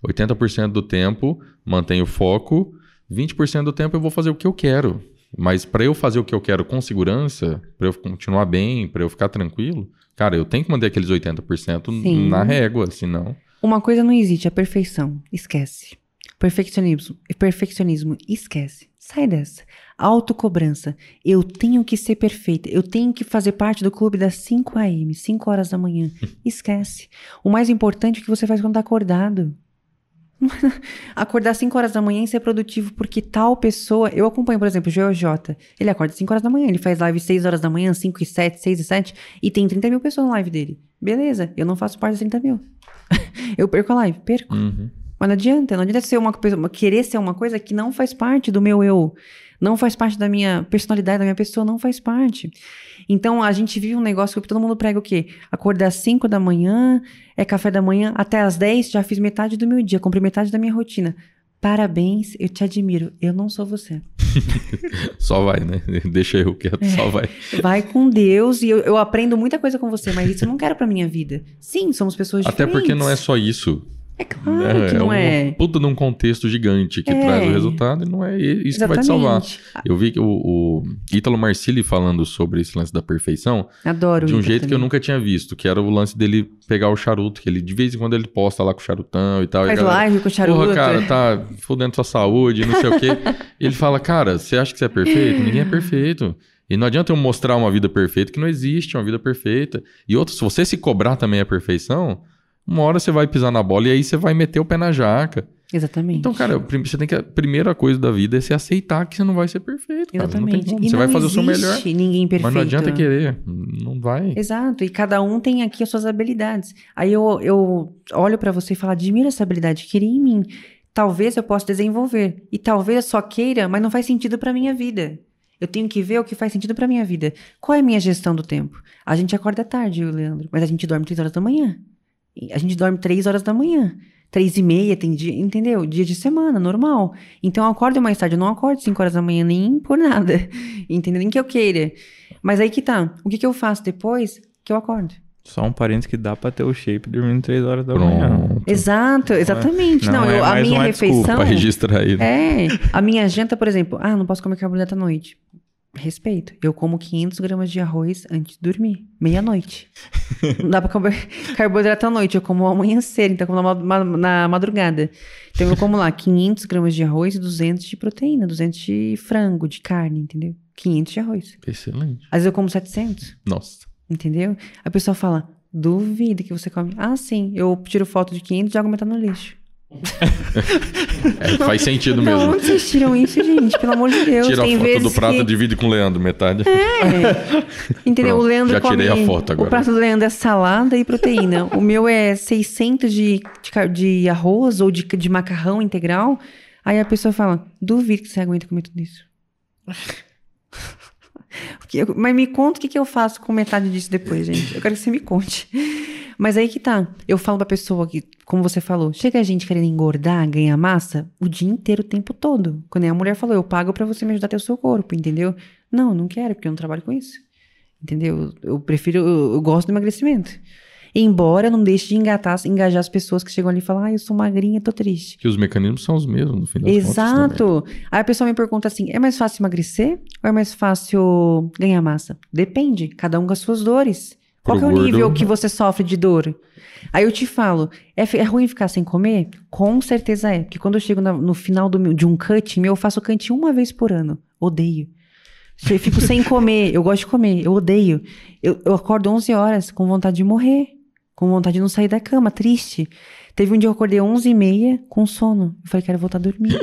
80% do tempo mantenho o foco, 20% do tempo eu vou fazer o que eu quero. Mas para eu fazer o que eu quero com segurança, para eu continuar bem, para eu ficar tranquilo, cara, eu tenho que manter aqueles 80% Sim. na régua, senão. Uma coisa não existe, a perfeição. Esquece. Perfeccionismo, perfeccionismo, esquece. Sai dessa. Autocobrança. Eu tenho que ser perfeita. Eu tenho que fazer parte do clube das 5 a.m., 5 horas da manhã. *laughs* Esquece. O mais importante é o que você faz quando tá acordado. *laughs* Acordar 5 horas da manhã e ser produtivo, porque tal pessoa. Eu acompanho, por exemplo, o GeoJ. Ele acorda 5 horas da manhã, ele faz live 6 horas da manhã, 5 e 7, 6 e 7, e tem 30 mil pessoas na live dele. Beleza, eu não faço parte das 30 mil. *laughs* eu perco a live, perco. Uhum. Mas não adianta, não adianta ser uma coisa, querer ser uma coisa que não faz parte do meu eu, não faz parte da minha personalidade, da minha pessoa, não faz parte. Então a gente vive um negócio que todo mundo prega o quê? Acordar às 5 da manhã, é café da manhã, até às 10 já fiz metade do meu dia, cumpri metade da minha rotina. Parabéns, eu te admiro. Eu não sou você. *laughs* Só vai, né? *laughs* Deixa eu quieto, É. só vai. Vai com Deus e eu, eu aprendo muita coisa com você, mas isso eu não quero pra minha vida. Sim, somos pessoas Até diferentes. porque não é só isso. É claro né? que não um é. puta de um contexto gigante que É. traz o resultado e não é isso que vai te salvar. Eu vi que o, o Ítalo Marcilli falando sobre esse lance da perfeição Adoro de um jeito que eu também. nunca tinha visto, que era o lance dele pegar o charuto, que ele de vez em quando ele posta lá com o charutão e tal. e Faz galera, live com charuto. Porra, cara, tá fudendo sua saúde, não sei o quê. E *laughs* ele fala, cara, você acha que você é perfeito? Ninguém é perfeito. E não adianta eu mostrar uma vida perfeita, que não existe uma vida perfeita. E outra, se você se cobrar também a perfeição, uma hora você vai pisar na bola e aí você vai meter o pé na jaca. Exatamente. Então, cara, você tem que. A primeira coisa da vida é se aceitar que você não vai ser perfeito. Cara. Exatamente. Você não vai fazer o seu melhor. ninguém perfeito. Mas não adianta querer. Não vai. Exato, e cada um tem aqui as suas habilidades. Aí eu, eu olho pra você e falo, admiro essa habilidade, queria em mim. Talvez eu possa desenvolver. E talvez eu só queira, mas não faz sentido pra minha vida. Eu tenho que ver o que faz sentido pra minha vida. Qual é a minha gestão do tempo? A gente acorda tarde, eu Leandro, mas a gente dorme três horas da manhã. A gente dorme três horas da manhã. Três e meia tem dia, entendeu? Dia de semana, normal. Então eu acordo mais tarde, eu não acordo cinco horas da manhã nem por nada. *laughs* Entendeu? Nem que eu queira. Mas aí que tá. O que, que eu faço depois que eu acordo? Só um parênteses que dá pra ter o shape dormindo 3 horas da manhã. Pronto. Exato, exatamente. não Não, é eu, a mais minha desculpa refeição. *laughs* Pra registrar aí. né? É, a minha janta, por exemplo, ah, não posso comer carboidrato à noite. Respeito. Eu como 500 gramas de arroz antes de dormir, meia-noite. não dá pra comer *laughs* carboidrato à noite, eu como ao amanhecer, então eu como na, ma- na madrugada. Então eu como lá 500 gramas de arroz e 200 de proteína, 200 de frango, de carne, entendeu? 500 de arroz. Excelente. Às vezes eu como 700. Nossa. Entendeu? A pessoa fala, duvida que você come. Ah, sim, eu tiro foto de 500 e jogo metade no lixo. *laughs* É, faz sentido Não, mesmo. onde vocês tiram isso, gente? Pelo amor de *laughs* Deus. Tira a foto do prato, que... divide com o Leandro, metade. É. Entendeu? Pronto, o Leandro já tirei a foto agora. O prato do Leandro é salada e proteína. o meu é 600 de, de, de arroz ou de, de macarrão integral. Aí a pessoa fala, duvido que você aguenta comer tudo isso. *laughs* Mas me conta o que, que eu faço com metade disso depois, gente. Eu quero que você me conte. Mas aí que tá. Eu falo pra pessoa que, como você falou, chega a gente querendo engordar, ganhar massa o dia inteiro, o tempo todo. Quando a mulher falou, eu pago pra você me ajudar a ter o seu corpo, entendeu? Não, não quero, porque eu não trabalho com isso. Entendeu? Eu prefiro, eu, eu gosto do emagrecimento. Embora não deixe de engatar, engajar as pessoas que chegam ali e falam, ah, eu sou magrinha, tô triste. Que os mecanismos são os mesmos, no final Exato. Aí a pessoa me pergunta assim, é mais fácil emagrecer ou é mais fácil ganhar massa? Depende, cada um com as suas dores. Qual é o gordo- nível que você sofre de dor? Aí eu te falo, é, é ruim ficar sem comer? Com certeza é. Porque quando eu chego na- no final do de um cut meu, eu faço cut uma vez por ano. Odeio. Eu fico sem comer. Eu gosto de comer. Eu odeio. Eu, eu acordo 11 horas com vontade de morrer. Com vontade de não sair da cama, triste. Teve um dia que eu acordei 11 e meia com sono. Eu falei, quero voltar a dormir.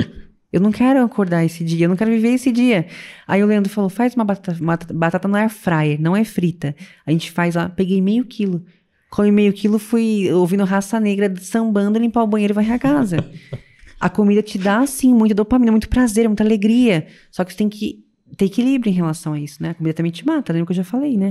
Eu não quero acordar esse dia, eu não quero viver esse dia. Aí o Leandro falou, faz uma batata, uma batata no air fryer, não é frita. A gente faz lá, peguei meio quilo. Comi meio quilo, fui ouvindo raça negra sambando, limpar o banheiro e varrer a casa. A comida te dá, assim, muita dopamina, muito prazer, muita alegria. Só que você tem que ter equilíbrio em relação a isso, né? A comida também te mata, lembra que eu já falei, né?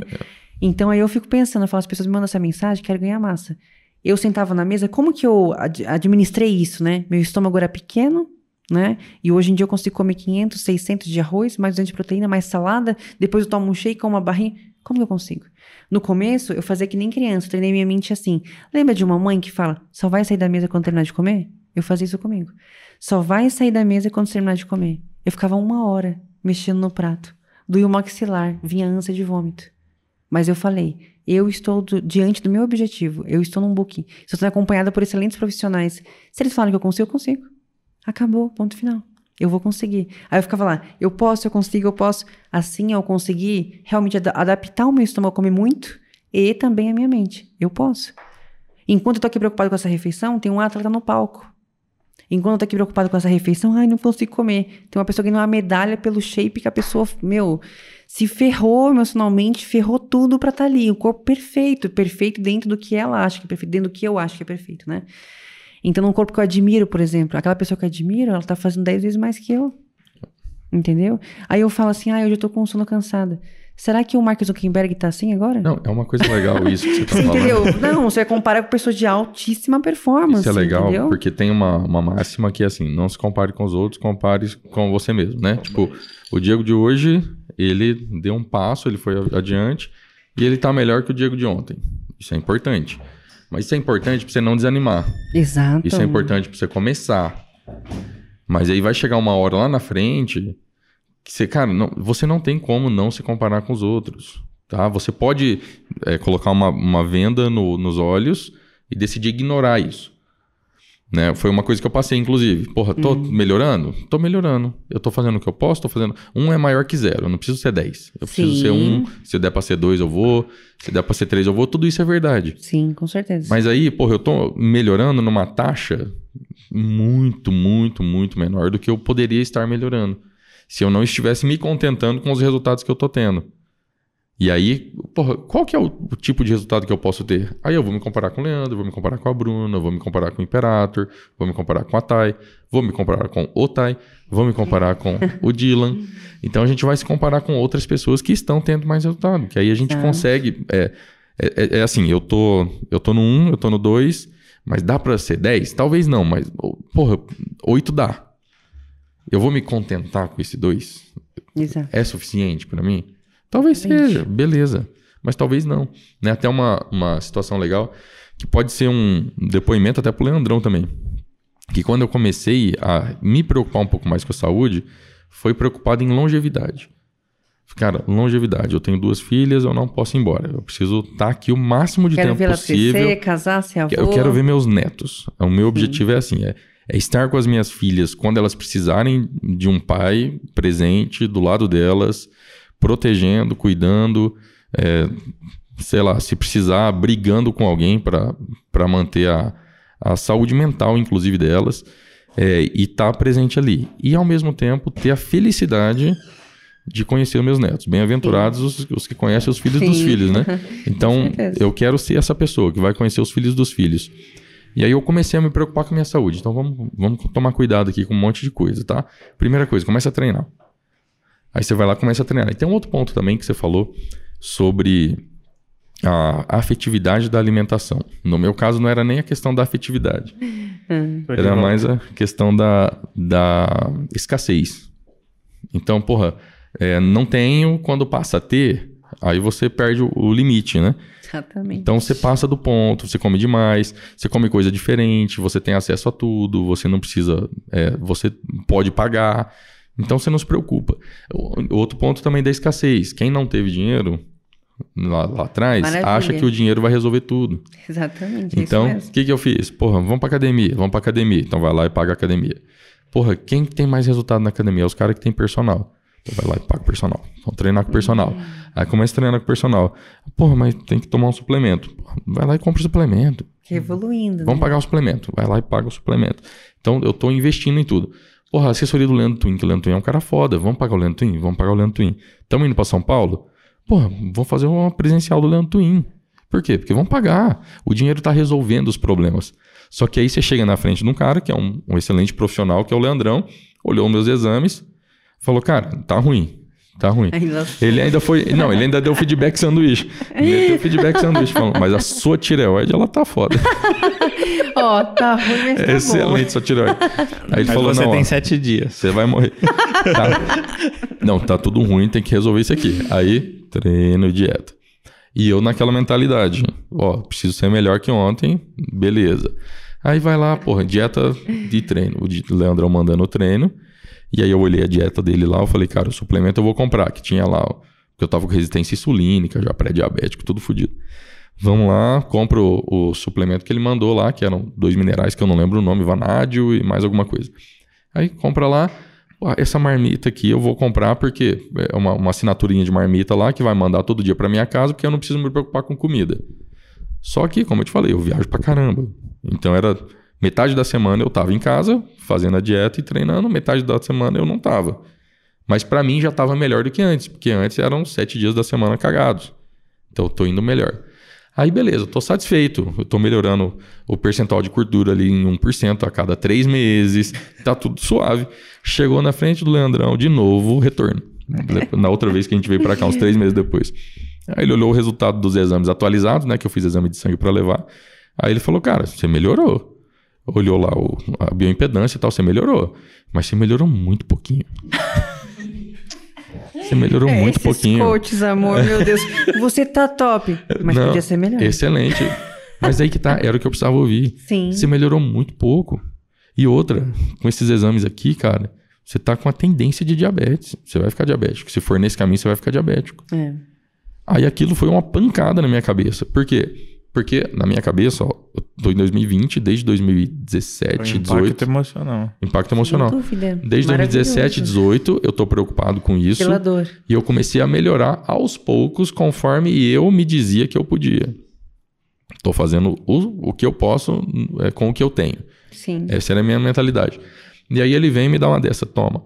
Então aí eu fico pensando, eu falo, as pessoas me mandam essa mensagem, quero ganhar massa. Eu sentava na mesa, como que eu ad- administrei isso, né? Meu estômago era pequeno, né? E hoje em dia eu consigo comer 500, 600 de arroz, mais 200 de proteína, mais salada, depois eu tomo um shake com uma barrinha. Como que eu consigo? No começo, eu fazia que nem criança, eu treinei minha mente assim. Lembra de uma mãe que fala, só vai sair da mesa quando terminar de comer? Eu fazia isso comigo. Só vai sair da mesa quando terminar de comer. Eu ficava uma hora mexendo no prato. Doía o maxilar, vinha ânsia de vômito. Mas eu falei, eu estou do- diante do meu objetivo, eu estou num booking, estou sendo acompanhada por excelentes profissionais. Se eles falam que eu consigo, eu consigo. Acabou, ponto final. Eu vou conseguir. Aí eu ficava lá, eu posso, eu consigo, eu posso. Assim eu consegui realmente ada- adaptar o meu estômago a comer muito e também a minha mente. Eu posso. Enquanto eu tô aqui preocupado com essa refeição, tem um atleta no palco. Enquanto eu tô aqui preocupado com essa refeição, ai, não consigo comer. Tem uma pessoa ganhando uma medalha pelo shape que a pessoa, meu, se ferrou emocionalmente, ferrou tudo pra estar ali. O corpo perfeito, perfeito dentro do que ela acha que é perfeito, dentro do que eu acho que é perfeito, né? Então, num corpo que eu admiro, por exemplo, aquela pessoa que eu admiro, ela tá fazendo 10 vezes mais que eu. Entendeu? Aí eu falo assim, ah, hoje eu tô com sono cansada. Será que o Mark Zuckerberg tá assim agora? Não, é uma coisa legal *laughs* isso que você tá Você falando. entendeu? Não, você vai comparar com pessoas de altíssima performance. Isso é legal, entendeu? porque tem uma, uma máxima que é assim, não se compare com os outros, compare com você mesmo, né? Tipo, o Diego de hoje, ele deu um passo, ele foi adiante, e ele tá melhor que o Diego de ontem. Isso é importante. Mas isso é importante pra você não desanimar. Exato. Isso é importante pra você começar. Mas aí vai chegar uma hora lá na frente que você, cara, não- você não tem como não se comparar com os outros, tá? Você pode é, colocar uma, uma venda no- nos olhos e decidir ignorar isso. Né? Foi uma coisa que eu passei, inclusive. Porra, tô melhorando? Tô melhorando. Eu tô fazendo o que eu posso, tô fazendo. Um é maior que zero. Eu não preciso ser 10. Eu preciso Sim. ser um. Se der pra ser dois, eu vou. Se der pra ser três, eu vou. Tudo isso é verdade. Sim, com certeza. Mas aí, porra, eu tô melhorando numa taxa muito, muito, muito menor do que eu poderia estar melhorando. Se eu não estivesse me contentando com os resultados que eu tô tendo. E aí, porra, qual que é o, o tipo de resultado que eu posso ter? Aí eu vou me comparar com o Leandro, vou me comparar com a Bruna, vou me comparar com o Imperator, vou me comparar com a Thay, vou me comparar com o Thay, vou me comparar com o *laughs* Dylan. Então a gente vai se comparar com outras pessoas que estão tendo mais resultado. Que aí a gente consegue. É, é, é- é assim, eu tô, eu tô no 1, eu tô no 2, mas dá pra ser 10? Talvez não, mas, porra, 8 dá. Eu vou me contentar com esse 2? Exato. É suficiente pra mim? Talvez Exatamente. seja, beleza. Mas talvez não. Né? Até uma, uma situação legal, que pode ser um depoimento até pro Leandrão também. Que quando eu comecei a me preocupar um pouco mais com a saúde, foi preocupado em longevidade. Cara, longevidade. Eu tenho duas filhas, eu não posso ir embora. Eu preciso estar aqui o máximo de Quero tempo ver possível. crescer, casar, ser avô. Eu quero ver meus netos. O meu objetivo é assim, é, é estar com as minhas filhas quando elas precisarem de um pai presente do lado delas, protegendo, cuidando, é, sei lá, se precisar, brigando com alguém para manter a, a saúde mental, inclusive delas, é, e estar presente ali. E ao mesmo tempo ter a felicidade de conhecer os meus netos. Bem-aventurados os, os que conhecem os filhos dos Sim. filhos, né? *laughs* Então, eu quero ser essa pessoa que vai conhecer os filhos dos filhos. E aí eu comecei a me preocupar com a minha saúde. Então vamos, vamos tomar cuidado aqui com um monte de coisa, tá? Primeira coisa, começa a treinar. Aí você vai lá e começa a treinar. E tem um outro ponto também que você falou sobre a afetividade da alimentação. No meu caso, não era nem a questão da afetividade. *laughs* De Era mais a questão da, da escassez. Então, porra, é, não tenho, quando passa a ter, Aí você perde o, o limite, né? Exatamente. Então você passa do ponto, você come demais, você come coisa diferente, você tem acesso a tudo, você não precisa, é, você pode pagar. Então você não se preocupa. Outro ponto também da escassez. Quem não teve dinheiro lá, lá atrás Maravilha. acha que o dinheiro vai resolver tudo. Exatamente. é Então, o que, que eu fiz? Porra, vamos pra academia, vamos pra academia. Então vai lá e paga a academia. Porra, quem tem mais resultado na academia? É os caras que tem personal. Então vai lá e paga o personal. Vamos treinar com o personal. Aí começa a treinar com o personal. Porra, mas tem que tomar um suplemento. Vai lá e compra o suplemento. Evoluindo. Vamos né? pagar o suplemento. Vai lá e paga o suplemento. Então eu tô investindo em tudo. Porra, a assessoria do Leandro Twin, que o Leandro Twin é um cara foda. Vamos pagar o Leandro Twin? Vamos pagar o Leandro Twin. Estamos indo pra São Paulo? Porra, vamos fazer uma presencial do Leandro Twin. Por quê? Porque vão pagar. O dinheiro tá resolvendo os problemas. Só que aí você chega na frente de um cara que é um, um excelente profissional, que é o Leandrão, olhou meus exames, falou, cara, tá ruim. Tá ruim. *laughs* Ele ainda foi. Não, ele ainda deu feedback sanduíche. Ele deu feedback sanduíche, falando, mas a sua tireoide, ela tá foda. *laughs* Ó, tá ruim, mas tá bom. Excelente sua tireoide. Aí ele Mas falou: você não, tem ó, sete dias. você vai morrer. *laughs* Tá. Não, tá tudo ruim, tem que resolver isso aqui. Aí, treino e dieta. E eu naquela mentalidade: ó, preciso ser melhor que ontem, beleza. Aí vai lá, porra, dieta de treino. O Leandrão mandando o treino. E aí eu olhei a dieta dele lá, eu falei, cara, o suplemento eu vou comprar, que tinha lá, ó, porque eu tava com resistência insulínica, já pré-diabético, tudo fodido. Vamos lá, compro o, suplemento que ele mandou lá, que eram dois minerais que eu não lembro o nome, vanádio e mais alguma coisa. Aí compra lá, essa marmita aqui eu vou comprar porque é uma, uma assinaturinha de marmita lá que vai mandar todo dia pra minha casa, porque eu não preciso me preocupar com comida. Só que, como eu te falei, eu viajo pra caramba. Então era metade da semana eu tava em casa, fazendo a dieta e treinando, metade da semana eu não tava. Mas pra mim já tava melhor do que antes, porque antes eram sete dias da semana cagados. Então eu tô indo melhor. Aí beleza, tô satisfeito. Eu tô melhorando o percentual de gordura ali em 1% a cada três meses. Tá tudo suave. Chegou na frente do Leandrão, de novo, retorno. Na outra vez que a gente veio pra cá, uns três meses depois. Aí ele olhou o resultado dos exames atualizados, né? Que eu fiz exame de sangue pra levar. Aí ele falou, cara, você melhorou. Olhou lá o, a bioimpedância e tal, você melhorou. Mas você melhorou muito pouquinho. Você melhorou É, muito esses pouquinho. coaches, amor, meu *laughs* Deus. Você tá top, mas Não, podia ser melhor. Excelente. Mas aí que tá, era o que eu precisava ouvir. Sim. Você melhorou muito pouco. E outra, com esses exames aqui, cara, você tá com a tendência de diabetes. Você vai ficar diabético. Se for nesse caminho, você vai ficar diabético. É. Aí aquilo foi uma pancada na minha cabeça. Por quê? Porque na minha cabeça, ó, eu tô em 2020, desde 2017, Foi um impacto 18, emocional. impacto emocional. Sem dúvida. Desde 2017, Maravilhoso. 18, eu tô preocupado com isso. Pela dor. E eu comecei a melhorar aos poucos, conforme eu me dizia que eu podia. Tô fazendo o, o que eu posso é, com o que eu tenho. Sim. Essa era a minha mentalidade. E aí ele vem e me dá uma dessa, toma.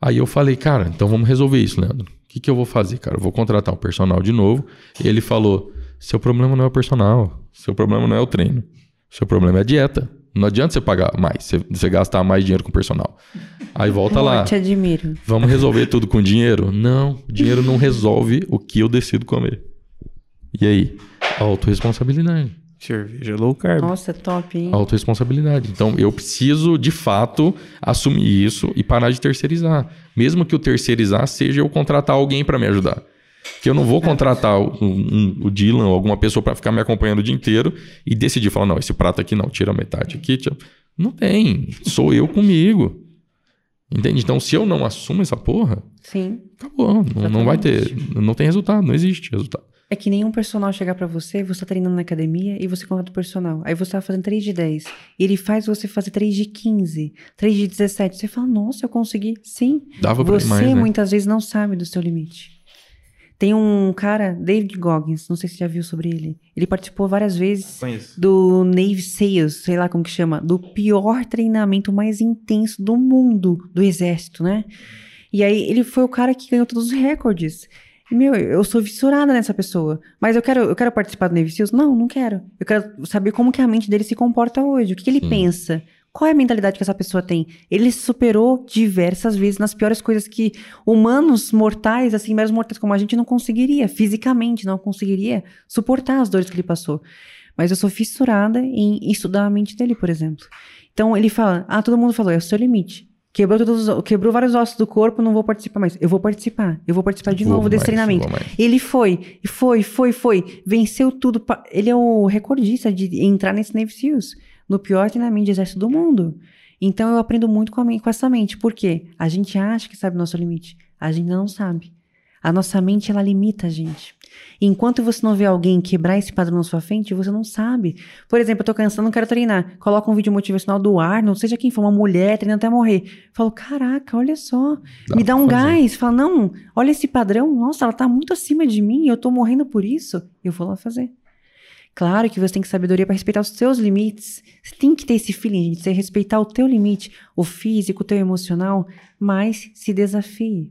Aí eu falei, cara, então vamos resolver isso, Leandro. O que, que eu vou fazer, cara? Eu vou contratar um personal de novo. E ele falou: seu problema não é o personal, seu problema não é o treino, seu problema é a dieta. Não adianta você pagar mais, você, você gastar mais dinheiro com o personal. Aí volta lá. Eu te admiro. Vamos resolver tudo com dinheiro? Não, dinheiro não resolve o que eu decido comer. E aí? Autoresponsabilidade. Cerveja low carb. Nossa, top, hein? Autoresponsabilidade. Então, eu preciso, de fato, assumir isso e parar de terceirizar. Mesmo que o terceirizar seja eu contratar alguém para me ajudar. Que eu não vou contratar o, um- o Dylan ou alguma pessoa para ficar me acompanhando o dia inteiro e decidir falar, não, esse prato aqui não, tira metade aqui. Tira... Não tem. Sou eu comigo. Entende? Então, se eu não assumo essa porra, Sim. acabou. Não, não vai ter. Não tem resultado, não existe resultado. É que nenhum personal chegar pra você, você tá treinando na academia e você contrata o personal. Aí você tá fazendo 3 de 10. E ele faz você fazer 3 de 15, 3 de 17. Você fala, nossa, eu consegui. Sim. Dava pra Você mais, né? muitas vezes não sabe do seu limite. Tem um cara, David Goggins, não sei se você já viu sobre ele. Ele participou várias vezes Conheço. do Navy Seals, sei lá como que chama, do pior treinamento mais intenso do mundo, do exército, né? E aí ele foi o cara que ganhou todos os recordes. E, Meu, eu sou fissurada nessa pessoa. Mas eu quero, eu quero participar do Navy Seals? Não, não quero. Eu quero saber como que a mente dele se comporta hoje. O que, que ele Sim. pensa? Qual é a mentalidade que essa pessoa tem? Ele se superou diversas vezes nas piores coisas que humanos mortais, assim, meros mortais como a gente, não conseguiria. Fisicamente, não conseguiria suportar as dores que ele passou. Mas eu sou fissurada em estudar a mente dele, por exemplo. Então ele fala: Ah, todo mundo falou, é o seu limite. Quebrou, todos, os- quebrou vários ossos do corpo, não vou participar mais. Eu vou participar. Eu vou participar de Vou novo desse mais, treinamento. vou mais. Ele foi, foi, foi, foi. Venceu tudo. Ele é o recordista de entrar nesse Navy SEALs, no pior treinamento de exército do mundo. Então eu aprendo muito com, a, com essa mente. Por quê? A gente acha que sabe o nosso limite. A gente não sabe. A nossa mente, ela limita a gente. Enquanto você não vê alguém quebrar esse padrão na sua frente, você não sabe. Por exemplo, eu tô cansando, não quero treinar. Coloca um vídeo motivacional do Arnold, seja quem for, uma mulher treinando até morrer. Falo, caraca, olha só. Dá Me dá um fazer. gás. Fala, não, olha esse padrão. Nossa, ela tá muito acima de mim, eu tô morrendo por isso. Eu vou lá fazer. Claro que você tem que sabedoria para respeitar os seus limites. Você tem que ter esse feeling, gente, você respeitar o teu limite, o físico, o teu emocional, mas se desafie.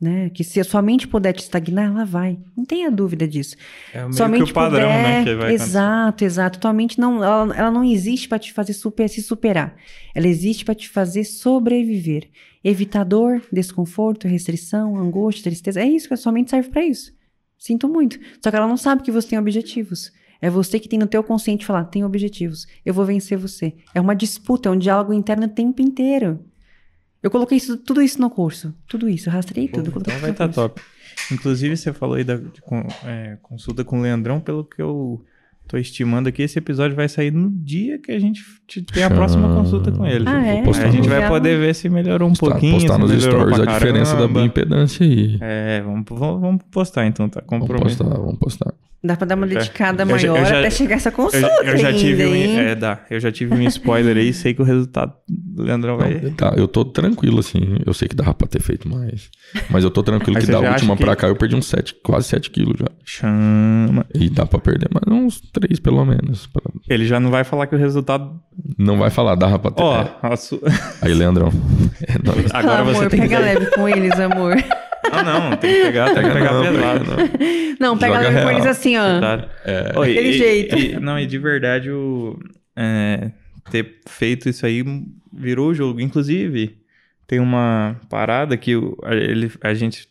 Né? Que se a sua mente puder te estagnar, ela vai. Não tenha dúvida disso. É meio Sua que o padrão, puder, né? Que vai exato, exato. Tua mente não, ela, ela não existe para te fazer super, se superar. Ela existe para te fazer sobreviver. Evitar dor, desconforto, restrição, angústia, tristeza. É isso que a sua mente serve para isso. Sinto muito. Só que ela não sabe que você tem objetivos. É você que tem no teu consciente falar, tem objetivos. Eu vou vencer você. É uma disputa, é um diálogo interno o tempo inteiro. Eu coloquei isso- tudo isso no curso. Tudo isso, eu rastrei Pô, tudo. então vai estar curso. top. Inclusive, você falou aí da de con- é, consulta com o Leandrão, pelo que eu tô estimando aqui, esse episódio vai sair no dia que a gente te- tem a próxima Ah. consulta com ele. Ah, é? Aí a gente no- vai poder ver se melhorou um postar, pouquinho. postar nos stories a diferença da bioimpedância e É, vamos, vamos, vamos postar então, tá? vamos Compromisso. postar, vamos postar. Dá pra dar uma Eu já- dedicada eu já- maior eu já- até chegar essa Eu, consulta eu já tive ainda, um, hein? é, dá, eu já tive um *laughs* spoiler aí, sei que o resultado do Leandrão vai. Não, tá, eu tô tranquilo, assim. Eu sei que dava pra ter feito mais. Mas eu tô tranquilo que da já última que- pra cá eu perdi uns 7, quase 7 quilos já. Chama. E dá pra perder mais uns 3 pelo menos. pra- Ele já não vai falar que o resultado. Não vai falar, dava pra ter. Ó, É. a su- Aí, Leandrão. *laughs* É nóis. agora amor, você tem que. pega leve com eles, amor. *laughs* Ah, não, tem que pegar, tem que pegar Não, pesado. não. Não, pega Joga com eles assim, ó. É. Oi, Daquele e- jeito. e- não, e de verdade, o, é, ter feito isso aí virou o jogo. Inclusive, tem uma parada que o- a, ele, a gente.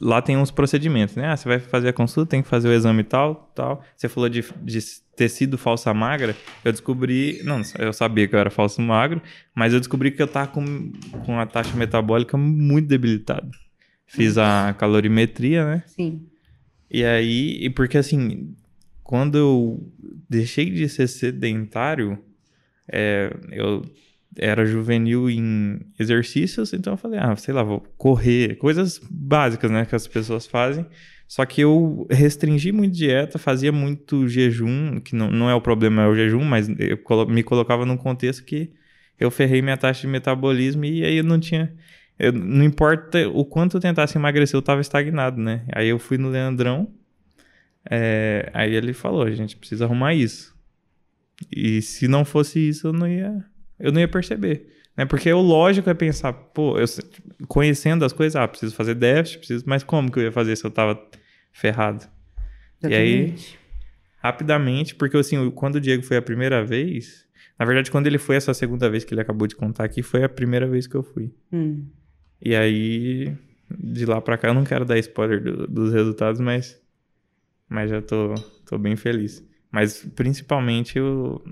Lá tem uns procedimentos, né? Ah, você vai fazer a consulta, tem que fazer o exame tal, tal. Você falou de, de ter sido falsa magra. Eu descobri. Não, eu sabia que eu era falso magro, mas eu descobri que eu tava com, com a taxa metabólica muito debilitada. Fiz a calorimetria, né? Sim. E aí, e porque assim, quando eu deixei de ser sedentário, é, eu era juvenil em exercícios, então eu falei, ah, sei lá, vou correr, coisas básicas, né, que as pessoas fazem. Só que eu restringi muito dieta, fazia muito jejum, que não, não é o problema, é o jejum, mas eu me colocava num contexto que eu ferrei minha taxa de metabolismo e aí eu não tinha. Eu- não importa o quanto eu tentasse emagrecer, eu tava estagnado, né? Aí eu fui no Leandrão, é, aí ele falou: a gente precisa arrumar isso. E se não fosse isso, eu não ia, eu não ia perceber. Né? Porque o lógico é pensar, pô, eu, conhecendo as coisas, ah, preciso fazer déficit, preciso, mas como que eu ia fazer se eu tava ferrado? E aí- Exatamente. rapidamente, porque assim, quando o Diego foi a primeira vez, na verdade, quando ele foi essa segunda vez que ele acabou de contar aqui, foi a primeira vez que eu fui. Hum. E aí, de lá pra cá, eu não quero dar spoiler do- dos resultados, mas, mas já tô, tô bem feliz. Mas principalmente o,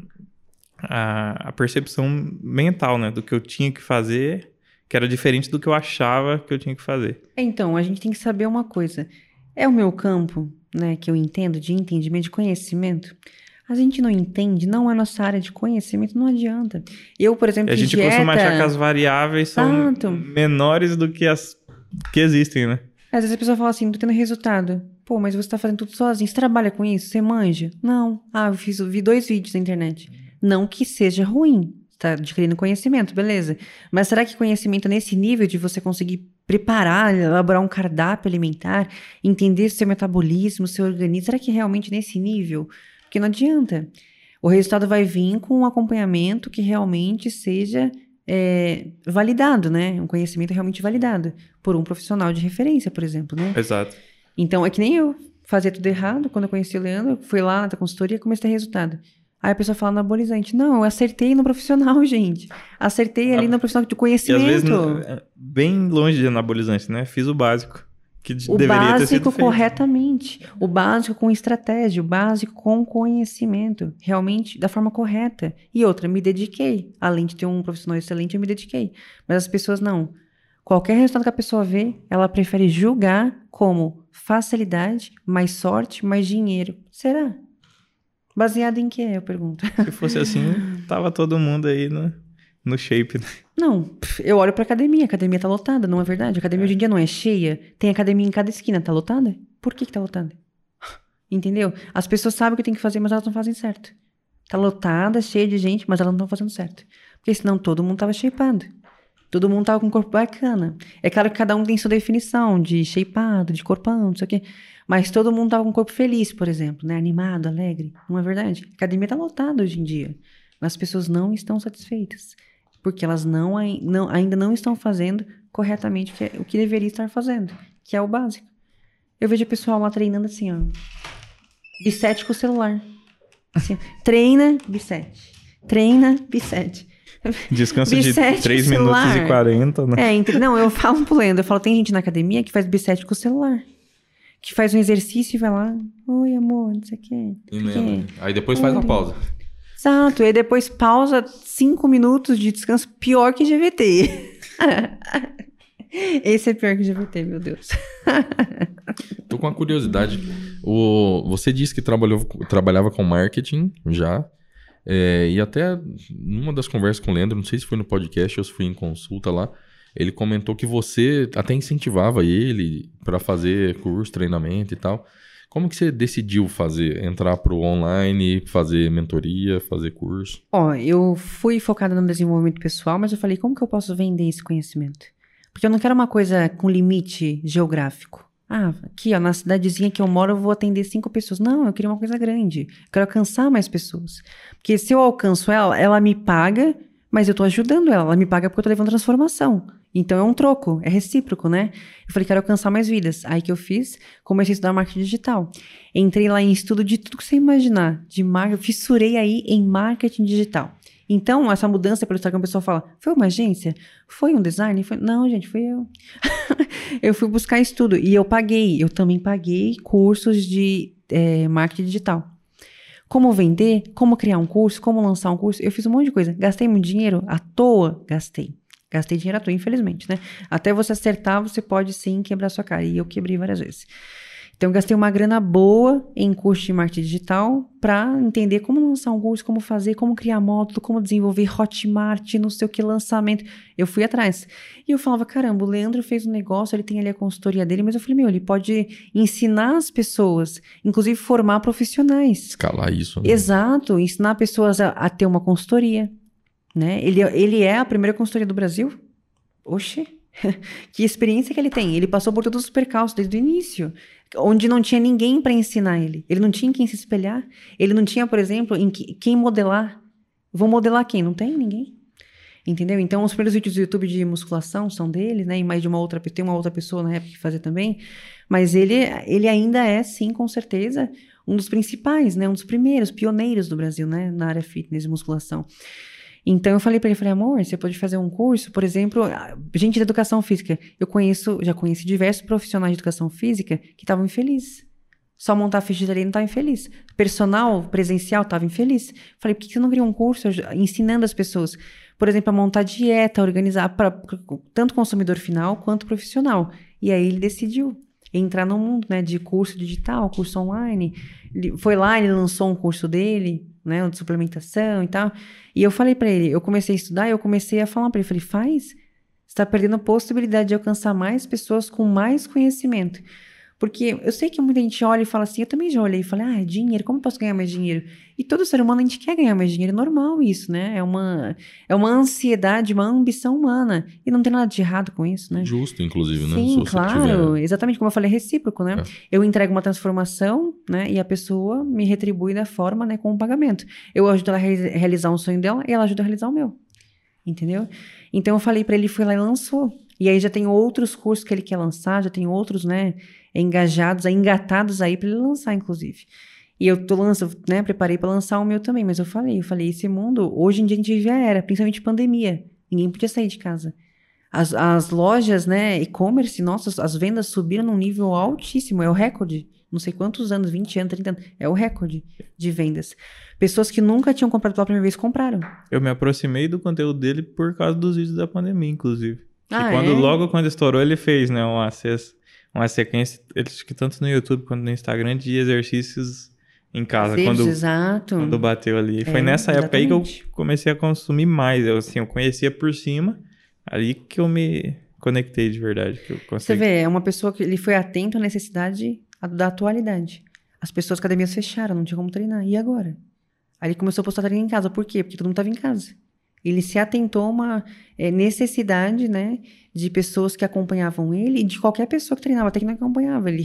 a, a percepção mental, né, do que eu tinha que fazer, que era diferente do que eu achava que eu tinha que fazer. Então, a gente tem que saber uma coisa. É o meu campo, né, que eu entendo de entendimento, de conhecimento. A gente não entende, não é nossa área de conhecimento, não adianta. Eu, por exemplo, E a gente dieta... costuma achar que as variáveis são Exato. menores do que as que existem, né? Às vezes a pessoa fala assim, não tô tendo resultado. Pô, mas você tá fazendo tudo sozinho. Você trabalha com isso? Você manja? Não. Ah, eu fiz, vi dois vídeos na internet. Não que seja ruim. Você tá adquirindo conhecimento, beleza. Mas será que conhecimento nesse nível de você conseguir preparar, elaborar um cardápio alimentar, entender seu metabolismo, seu organismo, será que realmente nesse nível? Porque não adianta. O resultado vai vir com um acompanhamento que realmente seja é, validado, né? Um conhecimento realmente validado por um profissional de referência, por exemplo, né? Exato. Então, é que nem eu. Fazia tudo errado. Quando eu conheci o Leandro, fui lá na consultoria e comecei a ter resultado. Aí a pessoa fala anabolizante. Não, eu acertei no profissional, *laughs* gente. Acertei ali no profissional de E conhecimento. às vezes, é, bem longe de anabolizante, né? Fiz o básico. Que O deveria ter sido básico feito. corretamente. O básico com estratégia, o básico com conhecimento. Realmente da forma correta. E outra, me dediquei. Além de ter um profissional excelente, eu me dediquei. Mas as pessoas não. Qualquer resultado que a pessoa vê, ela prefere julgar como facilidade, mais sorte, mais dinheiro. Será? Baseado em quê? Eu pergunto. Se fosse assim, *laughs* tava todo mundo aí no, no shape. né? Não, eu olho pra academia, a academia tá lotada, não é verdade? A academia hoje em dia não é cheia, tem academia em cada esquina, tá lotada? Por que que tá lotada? *laughs* Entendeu? As pessoas sabem o que tem que fazer, mas elas não fazem certo. Tá lotada, cheia de gente, mas elas não estão fazendo certo. Porque senão todo mundo tava shapeado. Todo mundo tava com um corpo bacana. É claro que cada um tem sua definição de shapeado, de corpão, não sei o quê. Mas todo mundo tava com um corpo feliz, por exemplo, né? Animado, alegre. Não é verdade? A academia tá lotada hoje em dia. Mas as pessoas não estão satisfeitas. Porque elas não, não- ainda não estão fazendo corretamente o que, o que deveria estar fazendo, que é o básico. Eu vejo o pessoal lá treinando assim, ó. Bisete com o celular. Assim, *laughs* treina, bisete. Treina, bisete. *laughs* Descanso de Bissete 3 com minutos e 40, né? É, entre- não, eu falo pro Leandro, eu falo, tem gente na academia que faz bisete com o celular. Que faz um exercício e vai lá, oi amor, não sei o quê. E lembra. quê." Aí depois faz a pausa. Exato, e aí depois pausa cinco minutos de descanso, pior que GVT. *laughs* Esse é pior que GVT, meu Deus. *laughs* Tô com uma curiosidade. O, você disse que trabalhou, trabalhava com marketing já. é, e até numa das conversas com o Leandro, não sei se foi no podcast ou se foi em consulta lá, ele comentou que você até incentivava ele para fazer curso, treinamento e tal. Como que você decidiu fazer? Entrar pro online, fazer mentoria, fazer curso? Ó, eu fui focada no desenvolvimento pessoal, mas eu falei, como que eu posso vender esse conhecimento? Porque eu não quero uma coisa com limite geográfico. Ah, aqui, ó, na cidadezinha que eu moro, eu vou atender cinco pessoas. Não, eu queria uma coisa grande. Eu quero alcançar mais pessoas. Porque se eu alcanço ela, ela me paga, mas eu tô ajudando ela. Ela me paga porque eu tô levando transformação. Então é um troco, é recíproco, né? Eu falei, quero alcançar mais vidas. Aí que eu fiz, comecei a estudar marketing digital. Entrei lá em estudo de tudo que você imaginar, de marketing, fissurei aí em marketing digital. Então, essa mudança pelo Instagram, o pessoal fala, foi uma agência? Foi um design? Foi... Não, gente, fui eu. *laughs* eu fui buscar estudo e eu paguei, eu também paguei cursos de eh, marketing digital. Como vender, como criar um curso, como lançar um curso, eu fiz um monte de coisa. Gastei muito dinheiro? À toa, gastei. Gastei dinheiro à toa, infelizmente, né? Até você acertar, você pode sim quebrar sua cara. E eu quebrei várias vezes. Então, eu gastei uma grana boa em curso de marketing digital para entender como lançar um curso, como fazer, como criar módulo, como desenvolver Hotmart, não sei o que, lançamento. Eu fui atrás. E eu falava, caramba, o Leandro fez um negócio, ele tem ali a consultoria dele, mas eu falei, meu, ele pode ensinar as pessoas, inclusive formar profissionais. Escalar isso. Né? Exato, ensinar pessoas a, a ter uma consultoria, né? Ele, ele é a primeira consultoria do Brasil. Oxe, *laughs* que experiência que ele tem. Ele passou por todos os percalços desde o início, onde não tinha ninguém para ensinar ele. Ele não tinha em quem se espelhar. Ele não tinha, por exemplo, em que- quem modelar. Vou modelar quem? Não tem ninguém. Entendeu? Então, os primeiros vídeos do YouTube de musculação são dele, né? E mais de uma outra, tem uma outra pessoa na época que fazia também. Mas ele, ele ainda é, sim, com certeza, um dos principais, né? Um dos primeiros, pioneiros do Brasil, né? Na área fitness e musculação. Então eu falei pra ele, falei, amor, você pode fazer um curso, por exemplo, gente da educação física. Eu conheço, já conheci diversos profissionais de educação física que estavam infelizes. Só montar ficha de treino estava infeliz. Personal presencial estava infeliz. Falei, por que você não cria um curso ensinando as pessoas, por exemplo, a montar dieta, organizar para tanto consumidor final quanto profissional? E aí ele decidiu entrar no mundo, né, de curso digital, curso online. Ele foi lá, ele lançou um curso dele, né, de suplementação e tal. E eu falei pra ele, eu comecei a estudar, eu comecei a falar pra ele, falei, faz. Está perdendo a possibilidade de alcançar mais pessoas com mais conhecimento. Porque eu sei que muita gente olha e fala assim, eu também já olhei e falei, ah, é dinheiro, como eu posso ganhar mais dinheiro? E todo ser humano, a gente quer ganhar mais dinheiro, é normal isso, né? É uma, é uma ansiedade, uma ambição humana. E não tem nada de errado com isso, né? Justo, inclusive, né? Sim, claro. tiver- Exatamente como eu falei, é recíproco, né? É. Eu entrego uma transformação, né? E a pessoa me retribui da forma, né? Com o pagamento. Eu ajudo ela a re- realizar um sonho dela e ela ajuda a realizar o meu. Entendeu? Então eu falei pra ele, foi lá e lançou. E aí já tem outros cursos que ele quer lançar, já tem outros, né? Engajados, engatados aí pra ele lançar, inclusive. E eu tô lançando, né? Preparei pra lançar o meu também, mas eu falei, eu falei, esse mundo, hoje em dia a gente a era, principalmente pandemia. Ninguém podia sair de casa. As, as lojas, né, e-commerce, nossa, as vendas subiram num nível altíssimo, é o recorde. Não sei quantos anos, 20 anos, 30 anos, é o recorde de vendas. Pessoas que nunca tinham comprado pela primeira vez compraram. Eu me aproximei do conteúdo dele por causa dos vídeos da pandemia, inclusive. Ah, e quando, é? logo quando estourou, ele fez, né, uma, ces- uma sequência, acho que tanto no YouTube quanto no Instagram, de exercícios em casa. Exercícios, Quando, exato. quando bateu ali. Foi É, nessa época aí que eu exatamente. comecei a consumir mais. Eu, assim, eu conhecia por cima, ali que eu me conectei de verdade. Que eu Você consegui. vê, é uma pessoa que ele foi atento à necessidade da atualidade. As pessoas academias fecharam, não tinha como treinar. E agora? Aí ele começou a postar treino em casa. Por quê? Porque todo mundo estava em casa. Ele se atentou a uma eh, necessidade, né, de pessoas que acompanhavam ele e de qualquer pessoa que treinava, até que não acompanhava. Ele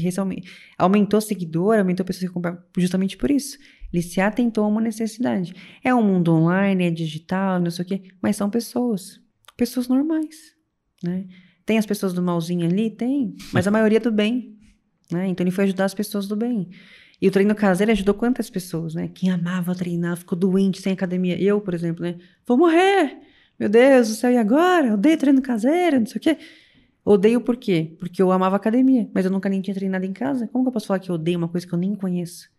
aumentou seguidor, aumentou pessoas que acompanhavam justamente por isso. Ele se atentou a uma necessidade. É um mundo online, é digital, não sei o quê, mas são pessoas. Pessoas normais, né? Tem as pessoas do malzinho ali? Tem, mas a maioria do bem, né? Então ele foi ajudar as pessoas do bem. E o treino caseiro ajudou quantas pessoas, né? Quem amava treinar, ficou doente sem academia. Eu, por exemplo, né? Vou morrer! Meu Deus do céu, e agora? Odeio treino caseiro, não sei o quê. Odeio por quê? Porque eu amava academia, mas eu nunca nem tinha treinado em casa. Como que eu posso falar que eu odeio uma coisa que eu nem conheço?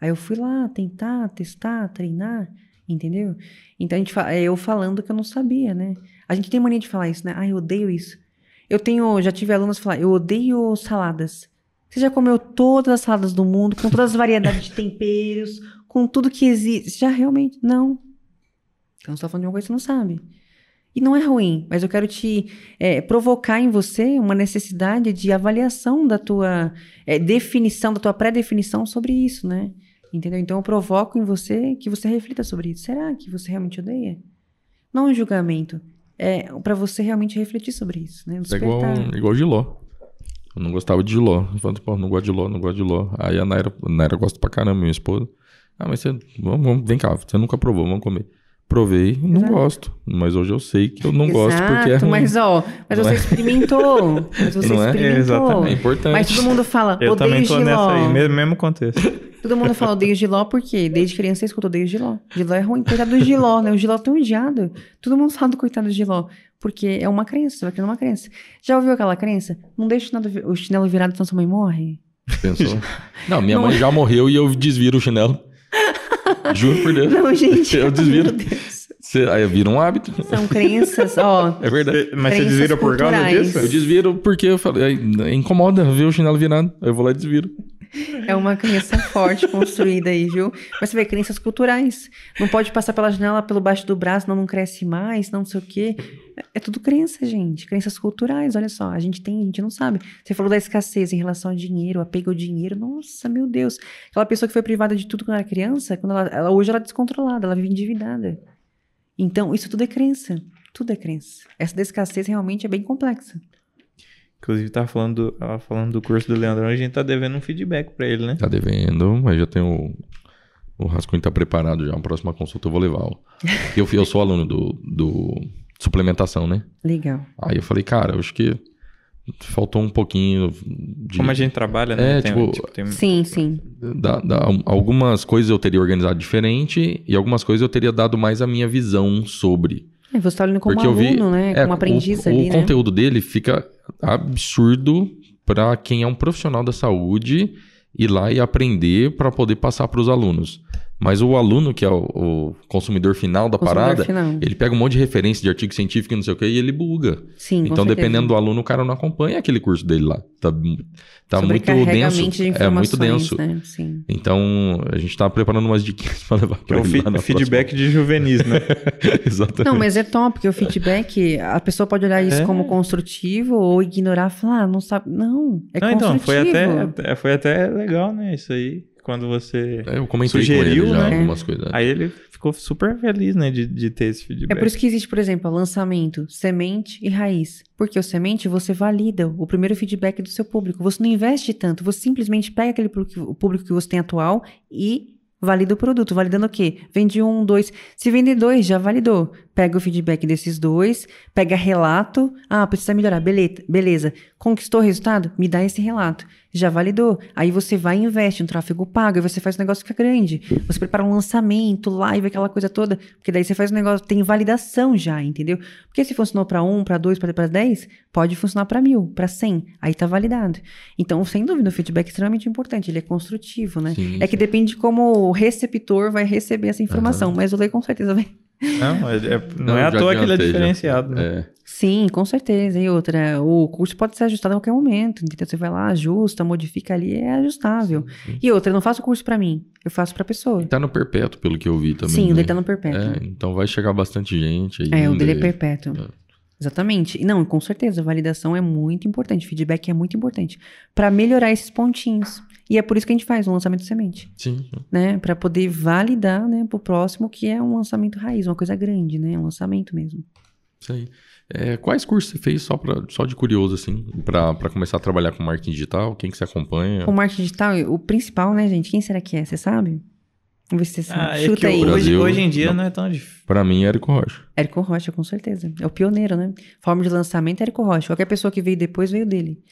Aí eu fui lá tentar, testar, treinar, entendeu? Então a gente fa- é eu falando que eu não sabia, né? A gente tem mania de falar isso, né? Ah, eu odeio isso. Eu tenho, já tive alunos falar, eu odeio saladas. Você já comeu todas as saladas do mundo, com todas as variedades de temperos, com tudo que existe? Já realmente? Não. Então você tá falando de uma coisa que você não sabe. E não é ruim, mas eu quero te é, provocar em você uma necessidade de avaliação da tua é, definição, da tua pré-definição sobre isso, né? Entendeu? Então eu provoco em você que você reflita sobre isso. Será que você realmente odeia? Não um julgamento. É para você realmente refletir sobre isso, né? É igual, Despertar. igual Giló. Eu não gostava de Giló. Eu falei, pô, não gosto de Giló, não gosto de Giló. Aí a Naira, a Naira gosta pra caramba, minha esposa. Ah, mas você, vamos, vamos, vem cá, você nunca provou, vamos comer. Provei, não Exato. gosto. Mas hoje eu sei que eu não gosto porque é Exato, ruim. mas ó, mas Não você é? experimentou. *laughs* Mas você Não é? experimentou. Exatamente. É importante. Mas todo mundo fala, Eu odeio também tô giló. nessa aí, mesmo, mesmo contexto. *laughs* Todo mundo fala odeio giló porque desde criança você escuta odeio giló. Giló é ruim, coitado do giló, né? O giló é tão odiado. Todo mundo fala do coitado do giló. Porque é uma crença, você vai criando uma crença. Já ouviu aquela crença? Não deixa o chinelo vi- o chinelo virado, senão sua mãe morre? Pensou? *laughs* Não, minha Não mãe é. já morreu e eu desviro o chinelo. Juro por Deus. Não, gente. Eu desviro. Meu Deus. Você- aí vira um hábito. São crenças, ó. É verdade. Mas você desvira por causa disso? Eu desviro porque eu falei, aí, incomoda ver o chinelo virado. Aí eu vou lá e desviro. É uma crença forte construída aí, viu? Mas você vê, crenças culturais. Não pode passar pela janela pelo baixo do braço, não, não cresce mais, não sei o quê. É- É tudo crença, gente. Crenças culturais, olha só. A gente tem, a gente não sabe. Você falou da escassez em relação ao dinheiro, apego ao dinheiro. Nossa, meu Deus. Aquela pessoa que foi privada de tudo quando era criança, quando ela, ela- hoje ela é descontrolada, ela vive endividada. Então, isso tudo é crença. Tudo é crença. Essa da escassez realmente é bem complexa. Inclusive, tava falando, do- tava falando do curso do Leandrão, a gente tá devendo um feedback pra ele, né? Tá devendo, mas já tem o. O rascunho tá preparado já. A próxima consulta eu vou levar. ó. Eu, eu sou aluno do, do suplementação, né? Legal. Aí eu falei, cara, eu acho que faltou um pouquinho de. Como a gente trabalha, né? É, tipo, tem- Sim, sim. da- da- algumas coisas eu teria organizado diferente e algumas coisas eu teria dado mais a minha visão sobre. É, Você tá olhando como Porque vi- aluno, né? É, como aprendiz o, ali, o né? conteúdo dele fica absurdo para quem é um profissional da saúde ir lá e aprender para poder passar para os alunos. Mas o aluno, que é o, o consumidor final da Consumidor parada, final. ele pega um monte de referência de artigo científico e não sei o que e ele buga. Sim, então, dependendo do aluno, o cara não acompanha aquele curso dele lá. Tá, tá muito denso. de É muito denso. Né? Sim. Então, a gente tá preparando umas dicas *laughs* para levar para é o fi- feedback de juvenis, né? próxima. *laughs* Exatamente. Não, mas é top, porque o feedback, a pessoa pode olhar isso É. como construtivo ou ignorar, falar, ah, não sabe. Não, é Não, então, foi construtivo. até, até- foi até legal, né? Isso aí. Quando você. É, eu comentei com Sugeriu, ele já né? algumas coisas. Aí ele ficou super feliz, né? De, de ter esse feedback. É por isso que existe, por exemplo, lançamento, semente e raiz. Porque o semente você valida o primeiro feedback do seu público. Você não investe tanto, você simplesmente pega aquele público que você tem atual e valida o produto. Validando o quê? Vende um, dois. Se vender dois, já validou. Pega o feedback desses dois, pega relato. Ah, precisa melhorar. Beleza. beleza. Conquistou o resultado? Me dá esse relato. Já validou. Aí você vai e investe no tráfego pago, aí você faz o negócio ficar grande. Você prepara um lançamento, live, aquela coisa toda. Porque daí você faz o negócio, tem validação já, entendeu? Porque se funcionou para um, para dois, para dez, pode funcionar para mil, para cem. Aí tá validado. Então, sem dúvida, o feedback é extremamente importante. Ele é construtivo, né? Sim, é que depende de como o receptor vai receber essa informação. Uhum. Mas o Lei com certeza vai não, é, é não, não, é à toa que ele é diferenciado. Né? É. Sim, com certeza. E outra, o curso pode ser ajustado a qualquer momento. Entendeu? Você vai lá, ajusta, modifica ali, é ajustável. Sim. E outra, eu não faço curso para mim, eu faço para pessoa. E tá no perpétuo, pelo que eu vi também. Sim, né? o dele tá no perpétuo. É, então vai chegar bastante gente aí. É, o dele é perpétuo. É. Exatamente. Não, com certeza, validação é muito importante, feedback é muito importante para melhorar esses pontinhos. E é por isso que a gente faz um lançamento de semente. Sim. Né? Para poder validar, né, pro próximo que é um lançamento raiz, uma coisa grande, né? Um lançamento mesmo. Isso aí. É, quais cursos você fez só, pra, só de curioso, assim, para começar a trabalhar com marketing digital? Quem que você acompanha? Com marketing digital, o principal, né, gente? Quem será que é? Você sabe? Vamos ver se você sabe. Ah, é Chuta aí. Hoje, hoje, em dia não, não é tão difícil. Para mim, é Érico Rocha. Érico Rocha, com certeza. É o pioneiro, né? Forma de lançamento é Érico Rocha. Qualquer pessoa que veio depois veio dele.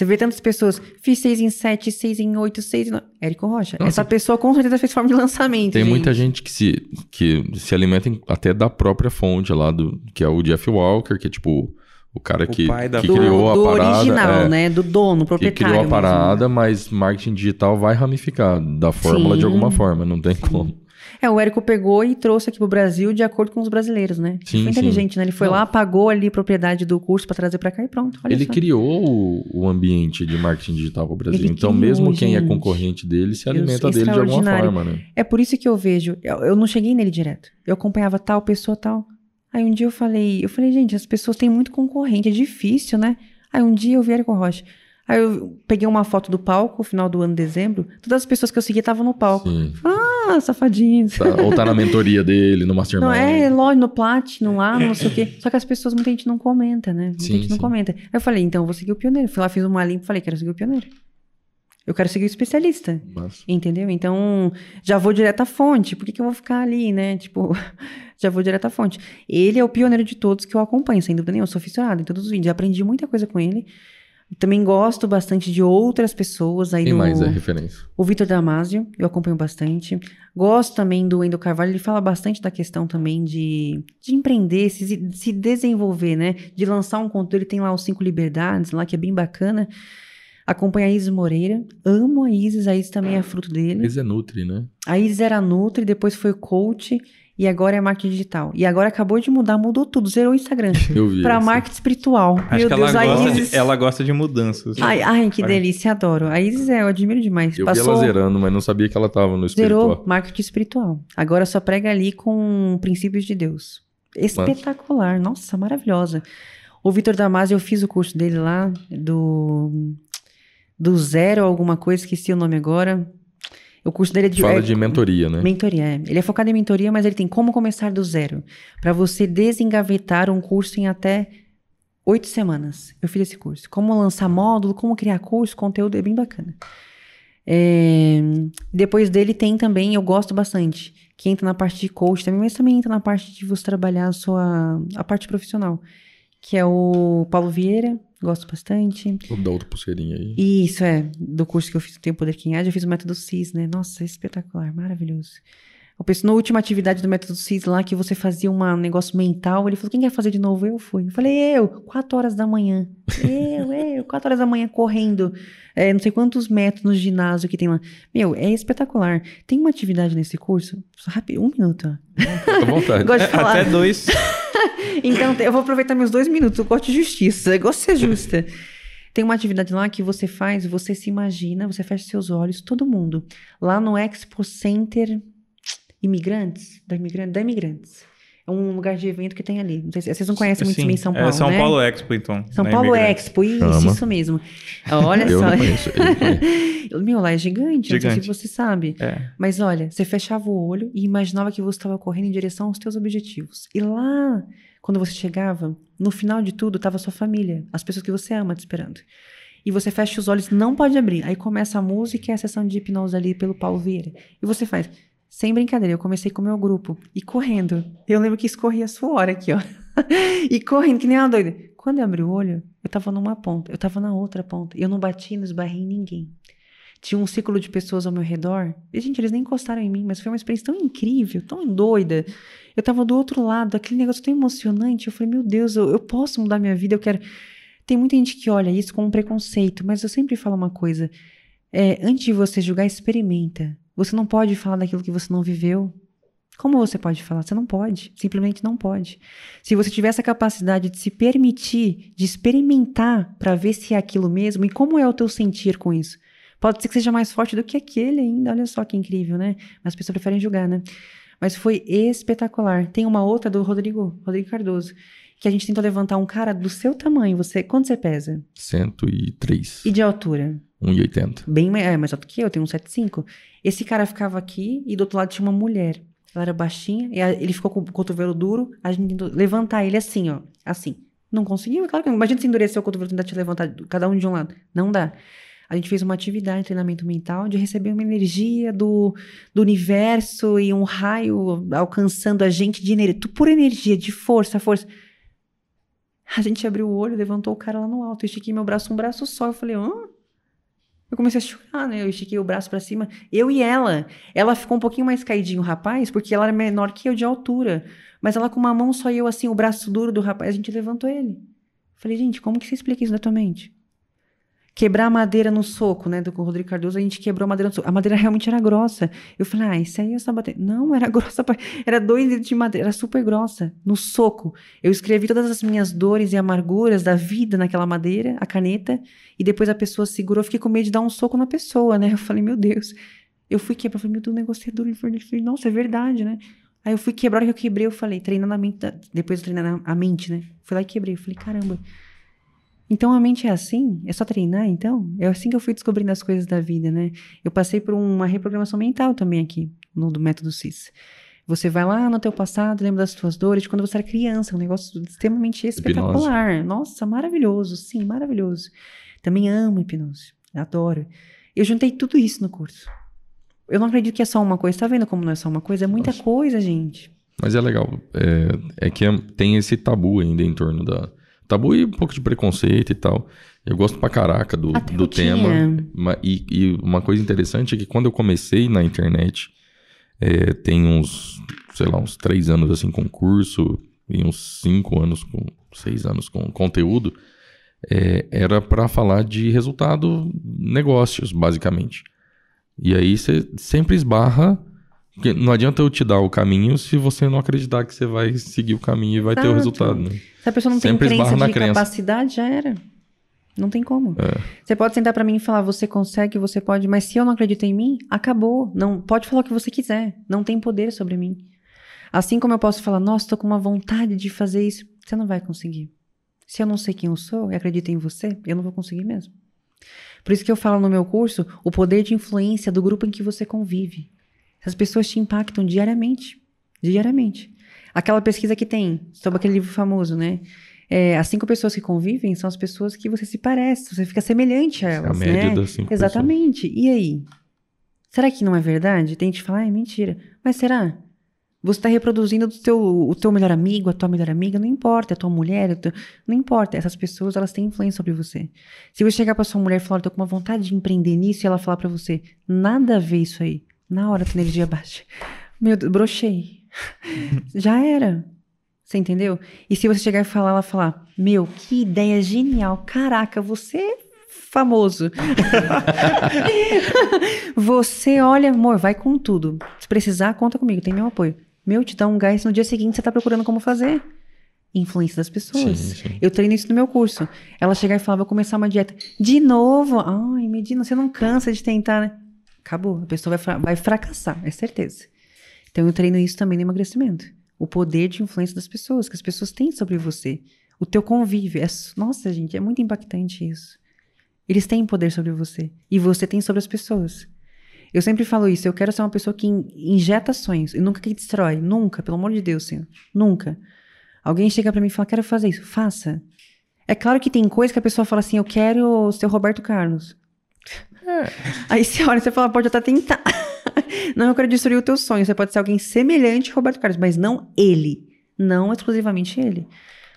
Você vê tantas pessoas, fiz 6 em 7, 6 em 8, 6 em 9. Érico Rocha. Nossa. Essa pessoa com certeza fez forma de lançamento. Tem gente. muita gente que se, que se alimenta até da própria fonte lá, do, que é o Jeff Walker, que é tipo o cara que, o que do, criou do a parada. Do original, é, né? Do dono, proprietário. Que criou a parada, mesmo. mas marketing digital vai ramificar da fórmula Sim. de alguma forma, não tem como. É, o Érico pegou e trouxe aqui pro Brasil de acordo com os brasileiros, né? Sim, foi inteligente, sim. né? Ele foi Não. lá, pagou ali a propriedade do curso para trazer para cá e pronto. ele só. criou o, o, ambiente de marketing digital pro Brasil. Ele então, criou, mesmo quem é concorrente dele se alimenta dele de alguma forma, né? É por isso que eu vejo. Eu, eu não cheguei nele direto. Eu acompanhava tal pessoa, tal. Aí um dia eu falei, eu falei, gente, as pessoas têm muito concorrente, é difícil, né? Aí um dia eu vi Érico Rocha. Aí eu peguei uma foto do palco, final do ano de dezembro. Todas as pessoas que eu seguia estavam no palco. Sim. Ah, safadinhos. Tá, ou tá na mentoria dele, no Mastermind. Não, é, lógico, no Platinum lá, não sei o quê. Só que as pessoas, muita gente não comenta, né? Muita sim, gente não sim. comenta. Aí eu falei, então eu vou seguir o pioneiro. Fui lá, fiz uma limpa e falei, quero seguir o pioneiro. Eu quero seguir o especialista. Nossa. Entendeu? Então, já vou direto à fonte. Por que, que eu vou ficar ali, né? Tipo, *laughs* já vou direto à fonte. Ele é o pioneiro de todos que eu acompanho, sem dúvida nenhuma. Eu sou aficionado em todos os vídeos. Aprendi muita coisa com ele. Também gosto bastante de outras pessoas aí Quem no... mais é referência? O Vitor Damasio, eu acompanho bastante. Gosto também do Endo Carvalho, ele fala bastante da questão também de, de empreender, se, se desenvolver, né? De lançar um conteúdo, ele tem lá os Cinco Liberdades, lá que é bem bacana. Acompanho a Isis Moreira, amo a Isis, a Isis também é fruto dele. A Isis é Nutri, né? A Isis era Nutri, depois foi coach e agora é marketing digital. E agora acabou de mudar, mudou tudo, zerou o Instagram. *laughs* Eu vi. Pra marketing espiritual. Acho Meu que Deus, ela, gosta Isis... de, ela gosta de mudanças. Ai, ai que delícia, adoro. A Isis é, eu admiro demais. Eu Passou... vi ela zerando, mas não sabia que ela tava no espiritual. Zerou marketing espiritual. Agora só prega ali com princípios de Deus. Espetacular, mas... nossa, maravilhosa. O Vitor Damasio, eu fiz o curso dele lá, do, do zero alguma coisa, esqueci o nome agora. O curso dele é de. Fala é, de mentoria, né? Mentoria, é. Ele é focado em mentoria, mas ele tem como começar do zero. Para você desengavetar um curso em até oito semanas. Eu fiz esse curso. Como lançar módulo, como criar curso, conteúdo, é bem bacana. É, depois dele tem também, eu gosto bastante, que entra na parte de coach também, mas também entra na parte de você trabalhar a sua a parte profissional, que é o Paulo Vieira, Gosto bastante. O da outra pulseirinha aí. Isso, é. Do curso que eu fiz o Tempo Poder Quem Age, eu fiz o método CIS, né? Nossa, é espetacular, maravilhoso. Eu penso, na última atividade do método CIS lá, que você fazia um negócio mental, ele falou, quem quer fazer de novo? Eu fui. Eu falei, eu, quatro horas da manhã. Eu, *laughs* eu, quatro horas da manhã correndo. É, não sei quantos metros no ginásio que tem lá. Meu, é espetacular. Tem uma atividade nesse curso, rápido, um minuto. Fica à vontade. Gosto de falar. Até dois. *laughs* então, eu vou aproveitar meus dois minutos. Eu gosto de justiça. Eu gosto de ser justa. Tem uma atividade lá que você faz, você se imagina, você fecha seus olhos, todo mundo. Lá no Expo Center Imigrantes, da, imigrante, da Imigrantes. É um lugar de evento que tem ali. Não sei se, vocês não conhecem muito bem São é Paulo, é São né? Paulo Expo, então. São Paulo Expo, isso, Chama. isso mesmo. Olha eu só. Não conheço, eu *laughs* Meu, lá é gigante, gigante. não sei se você sabe. É. Mas olha, você fechava o olho e imaginava que você estava correndo em direção aos teus objetivos. E lá quando você chegava, no final de tudo estava sua família, as pessoas que você ama te esperando. E você fecha os olhos, não pode abrir. Aí começa a música e a sessão de hipnose ali pelo Paulo Vieira. E você faz, sem brincadeira, eu comecei com o meu grupo e correndo. Eu lembro que escorria suor aqui, ó. *laughs* e correndo, que nem uma doida. Quando eu abri o olho, Eu tava numa ponta, eu tava na outra ponta. Eu não bati, não esbarrei em ninguém. Tinha um ciclo de pessoas ao meu redor. E, gente, eles nem encostaram em mim, mas foi uma experiência tão incrível, tão doida. Eu tava do outro lado, aquele negócio tão emocionante. Eu falei, meu Deus, eu, eu posso mudar minha vida, eu quero. Tem muita gente que olha isso com um preconceito, mas eu sempre falo uma coisa. É, antes de você julgar, experimenta. Você não pode falar daquilo que você não viveu. Como você pode falar? Você não pode. Simplesmente não pode. Se você tiver essa capacidade de se permitir, de experimentar para ver se é aquilo mesmo e como é o teu sentir com isso. Pode ser que seja mais forte do que aquele ainda. Olha só que incrível, né? Mas as pessoas preferem julgar, né? Mas foi espetacular. Tem uma outra do Rodrigo, Rodrigo Cardoso, que a gente tentou levantar um cara do seu tamanho. Você, quanto você pesa? 103. E de altura? 1,80. Bem é, mais alto que eu, eu tenho 1,75. Esse cara ficava aqui e do outro lado tinha uma mulher. Ela era baixinha, e ele ficou com o cotovelo duro, a gente tentou levantar ele assim, ó. Assim. Não conseguiu, claro que Imagina se endurecer o cotovelo e tentar te levantar, cada um de um lado. Não dá. A gente fez uma atividade, treinamento mental, de receber uma energia do, do universo e um raio alcançando a gente de energia, por energia, de força, força. A gente abriu o olho, levantou o cara lá no alto. Eu estiquei meu braço, um braço só. Eu falei, hã? Eu comecei a chorar, né? Eu estiquei o braço para cima. Eu e ela. Ela ficou um pouquinho mais caidinho, o rapaz, porque ela era menor que eu de altura. Mas ela com uma mão só eu, assim, o braço duro do rapaz, a gente levantou ele. Falei, gente, como que você explica isso na tua mente? Quebrar a madeira no soco, né? Do Rodrigo Cardoso, a gente quebrou a madeira no soco. A madeira realmente era grossa. Eu falei, ah, isso aí é só bater. Não, era *laughs* grossa. Era dois dedos de madeira, era super grossa. No soco. Eu escrevi todas as minhas dores e amarguras da vida naquela madeira, a caneta, e depois a pessoa segurou. Eu fiquei com medo de dar um soco na pessoa, né? Eu falei, meu Deus. Eu fui quebrar, eu falei, meu Deus, o negócio é duro. Eu falei, nossa, é verdade, né? Aí eu fui quebrar, que eu quebrei, eu falei, treinando a mente, depois eu treinando a mente, né? Fui lá e quebrei. Eu falei, caramba então a mente é assim? É só treinar, então? É assim que eu fui descobrindo as coisas da vida, né? Eu passei por uma reprogramação mental também aqui, no do método CIS. Você vai lá no teu passado, lembra das tuas dores de quando você era criança, um negócio extremamente espetacular. Hipnose. Nossa, maravilhoso, sim, maravilhoso. Também amo hipnose, adoro. Eu juntei tudo isso no curso. Eu não acredito que é só uma coisa. Tá vendo como não é só uma coisa? É muita Nossa. coisa, gente. Mas é legal. É, é que é, tem esse tabu ainda em torno da, tabu e um pouco de preconceito e tal. Eu gosto pra caraca do, do tema. E, e, uma coisa interessante é que quando eu comecei na internet, é, tem uns, sei lá, uns três anos assim com curso e uns cinco anos com seis anos com conteúdo, é, era para falar de resultado negócios, basicamente. E aí você sempre esbarra porque não adianta eu te dar o caminho se você não acreditar que você vai seguir o caminho e vai Exato. ter o resultado, né? Se a pessoa não Sempre tem crença de crença. capacidade, já era. Não tem como. É. Você pode sentar para mim e falar, você consegue, você pode, mas se eu não acredito em mim, acabou. Não pode falar o que você quiser. Não tem poder sobre mim. Assim como eu posso falar, nossa, tô com uma vontade de fazer isso, você não vai conseguir. Se eu não sei quem eu sou e acredito em você, eu não vou conseguir mesmo. Por isso que eu falo no meu curso o poder de influência do grupo em que você convive. Essas pessoas te impactam diariamente. Diariamente. Aquela pesquisa que tem sobre aquele livro famoso, né? É, as cinco pessoas que convivem são as pessoas que você se parece, você fica semelhante a elas. A média né? das cinco Exatamente. Pessoas. E aí? Será que não é verdade? Tem gente que fala, ah, é mentira. Mas será? Você está reproduzindo o teu, o teu melhor amigo, a tua melhor amiga, não importa, a tua mulher, teu, não importa. Essas pessoas, elas têm influência sobre você. Se você chegar para sua mulher e falar, eu tô com uma vontade de empreender nisso, e ela falar para você, nada a ver isso aí. Na hora a energia baixa. Meu Deus, brochei. *laughs* Já era. Você entendeu? E se você chegar e falar, ela falar: Meu, que ideia genial. Caraca, você é famoso. *laughs* você, olha, amor, vai com tudo. Se precisar, conta comigo, tem meu apoio. Meu, te dá um gás no dia seguinte, você tá procurando como fazer. Influência das pessoas. Sim, sim. Eu treino isso no meu curso. Ela chegar e falar, vou começar uma dieta. De novo? Ai, Medina, você não cansa de tentar, né? Acabou. A pessoa vai, vai fracassar, é certeza. Então eu treino isso também no emagrecimento. O poder de influência das pessoas, que as pessoas têm sobre você. O teu convívio. É, nossa, gente, é muito impactante isso. Eles têm poder sobre você. E você tem sobre as pessoas. Eu sempre falo isso. Eu quero ser uma pessoa que injeta sonhos. E nunca que destrói. Nunca, pelo amor de Deus, Senhor. Nunca. Alguém chega para mim e fala, quero fazer isso. Faça. É claro que tem coisa que a pessoa fala assim, eu quero ser o Roberto Carlos. *laughs* Aí você olha e você fala, pode até tentar. *laughs* não, eu quero destruir o teu sonho. Você pode ser alguém semelhante a Roberto Carlos, mas não ele. Não exclusivamente ele.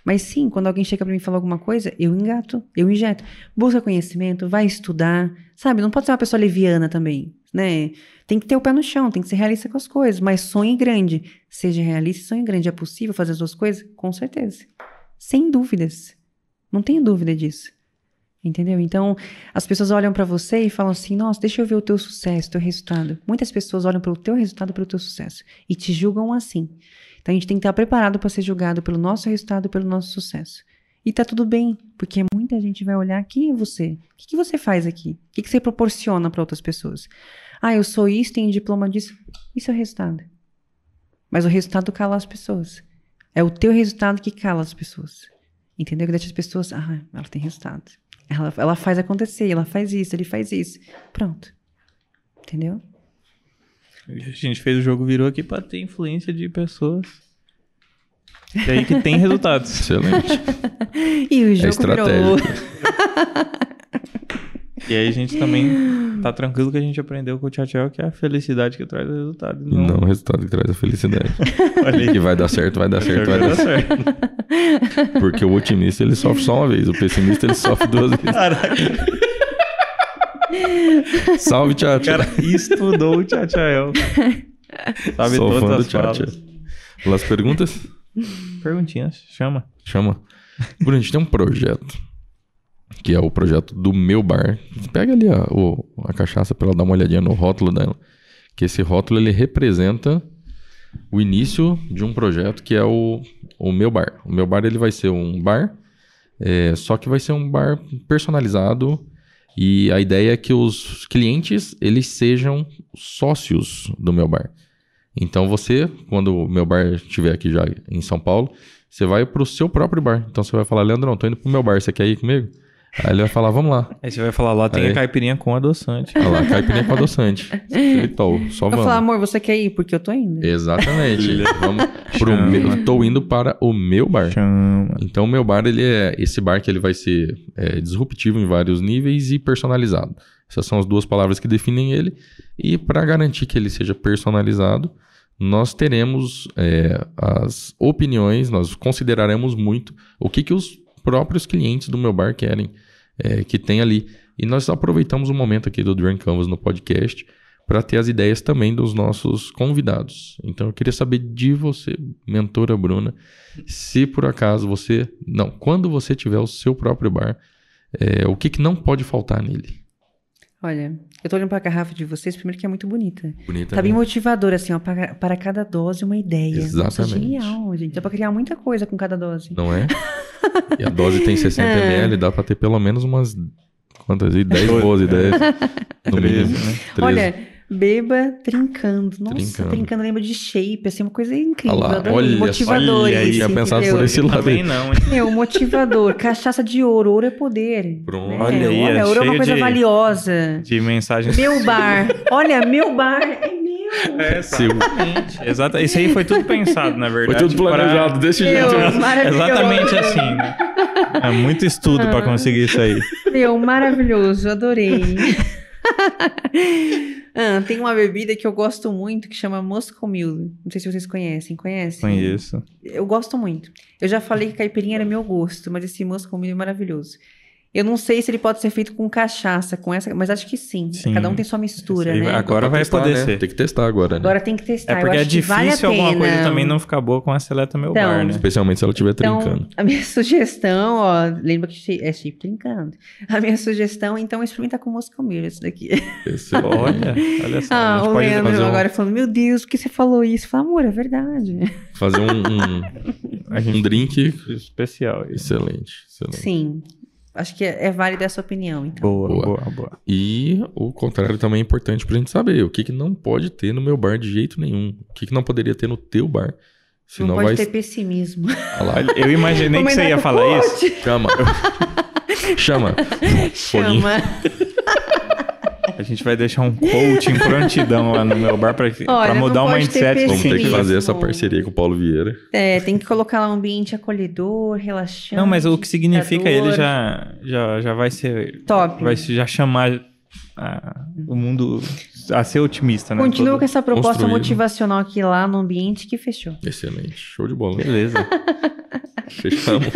Mas sim, quando alguém chega pra mim e fala alguma coisa, eu engato, eu injeto. Busca conhecimento, vai estudar, sabe? Não pode ser uma pessoa leviana também, né? Tem que ter o pé no chão, tem que ser realista com as coisas, mas sonhe grande. Seja realista sonhe grande. É possível fazer as duas coisas? Com certeza. Sem dúvidas. Não tenho dúvida disso. Entendeu? Então, as pessoas olham pra você e falam assim: nossa, deixa eu ver o teu sucesso, o teu resultado. Muitas pessoas olham pelo teu resultado, pelo teu sucesso e te julgam assim. Então, a gente tem que estar preparado para ser julgado pelo nosso resultado, pelo nosso sucesso. E tá tudo bem, porque muita gente vai olhar quem é você? O que, que você faz aqui? O que, que você proporciona para outras pessoas? Ah, eu sou isso, tenho diploma disso. Isso é o resultado. Mas o resultado cala as pessoas. É o teu resultado que cala as pessoas. Entendeu? Que deixa as pessoas, ah, ela tem resultado. Ela, ela faz acontecer, ela faz isso, ele faz isso. Pronto. Entendeu? A gente fez o jogo virou aqui pra ter influência de pessoas. E aí que tem resultados. *laughs* Excelente. E o É jogo virou. *laughs* E aí a gente também tá tranquilo que a gente aprendeu com o Tchau que é a felicidade que traz o resultado. E não o resultado que traz a felicidade. *laughs* Que vai dar certo, vai dar certo, vai Vai dar certo. Porque o otimista ele sofre só uma vez, o pessimista ele sofre duas vezes. Caraca, Salve, tchau, o cara estudou o Tchau Sabe Sou fã todas do as falas. Las perguntas? Perguntinhas, chama. Chama. Bruno, a gente tem um projeto. Que é o projeto do meu bar. Pega ali a, o- a cachaça pra ela dar uma olhadinha no rótulo dela. Que esse rótulo ele representa o início de um projeto que é o, o meu bar. O meu bar ele vai ser um bar, é, só que vai ser um bar personalizado. E a ideia é que os clientes eles sejam sócios do meu bar. Então você, quando o meu bar estiver aqui já em São Paulo, você vai pro seu próprio bar. Então você vai falar, Leandro, não, tô indo pro meu bar, você quer ir comigo? Aí ele vai falar, vamos lá. Aí você vai falar lá, tem Aí. a caipirinha com adoçante. Olha lá, caipirinha com adoçante. Então, só Eu vamos. falar, amor, você quer ir? Porque eu tô indo. Exatamente. vamos pro meu, tô indo para o meu bar. Chama. Então, o meu bar, ele é esse bar que ele vai ser é, disruptivo em vários níveis e personalizado. Essas são as duas palavras que definem ele. E para garantir que ele seja personalizado, nós teremos é, as opiniões, nós consideraremos muito o que, que os próprios clientes do meu bar querem é, que tem ali. E nós aproveitamos o momento aqui do Drunk Canvas no podcast para ter as ideias também dos nossos convidados. Então eu queria saber de você, mentora Bruna, se por acaso você. Não, quando você tiver o seu próprio bar, é, o que, que não pode faltar nele? Olha, eu tô olhando pra garrafa de vocês, primeiro que é muito bonita. Bonita. Tá bem né? motivador, assim, ó, para, para cada dose uma ideia. Nossa, Exatamente. genial, gente. Dá pra criar muita coisa com cada dose. Não é? E a dose tem 60 *laughs* É. ml, dá para ter pelo menos umas. Quantas? aí? 10 boas ideias. *laughs* No 13, mínimo. né? 13. Olha, beba trincando. Nossa, Trincando. trincando, lembra de shape, assim, uma coisa incrível. Olha lá, olha só. Motivador Olha aí, isso, tinha pensado por esse lado. Também não, hein? Meu, motivador. *laughs* Cachaça de ouro. Ouro é poder. Pronto. né? Olha aí, Olha, é ouro é uma coisa de- valiosa. De mensagens. Meu *laughs* bar. Olha, meu bar é meu. É, Seu. exatamente. Exato. Isso aí foi tudo pensado, na Foi verdade. tudo planejado para- desse Meu, jeito. maravilhoso. Exatamente assim, né? É muito estudo pra conseguir isso aí. Meu, maravilhoso, adorei. *laughs* Ah, tem uma bebida que eu gosto muito que chama Moscow Mule. Não sei se vocês conhecem. Conhecem? Conheço. Eu gosto muito. Eu já falei que caipirinha era meu gosto, mas esse Moscow Mule é maravilhoso. Eu não sei se ele pode ser feito com cachaça, com essa, mas acho que sim. Sim. Cada um tem sua mistura, Esse né? Agora vai testar, poder né? ser. Tem que testar agora, né? Agora tem que testar. É porque é que vale difícil alguma coisa também não ficar boa com a seleta meu Então, bar, né? Especialmente se ela estiver Então, trincando. a minha *laughs* sugestão, ó, lembra que é chip trincando. A minha sugestão, então, é experimentar com Moscow Mule isso daqui. Excelente. *laughs* Olha, olha só. Ah, a gente o Leandro fazer um- agora falando, meu Deus, por que você falou isso? Eu falo, amor, é verdade. Fazer um, um, *laughs* um drink especial. excelente. excelente. Sim, acho que é, é válida essa opinião, então. Boa, Boa. boa, boa. E o contrário também é importante pra gente saber. O que, que não pode ter no meu bar de jeito nenhum. O que, que não poderia ter no teu bar. Senão não pode vai. ter pessimismo. Olha lá, Eu imaginei que você ia falar o isso. Chama. *laughs* Chama. Chama. *laughs* A gente vai deixar um coach em prontidão lá no meu bar pra, pra Olha, mudar não o mindset. Vamos ter que fazer essa parceria com o Paulo Vieira. É, tem que colocar lá um ambiente acolhedor, relaxante. Não, mas o que significa ele já, já, já vai ser. Top. Vai já chamar a- o mundo a ser otimista, né? Continua Todo- com essa proposta construído. motivacional aqui lá no ambiente que fechou. Excelente. Show de bola. Beleza. *laughs* Fechamos.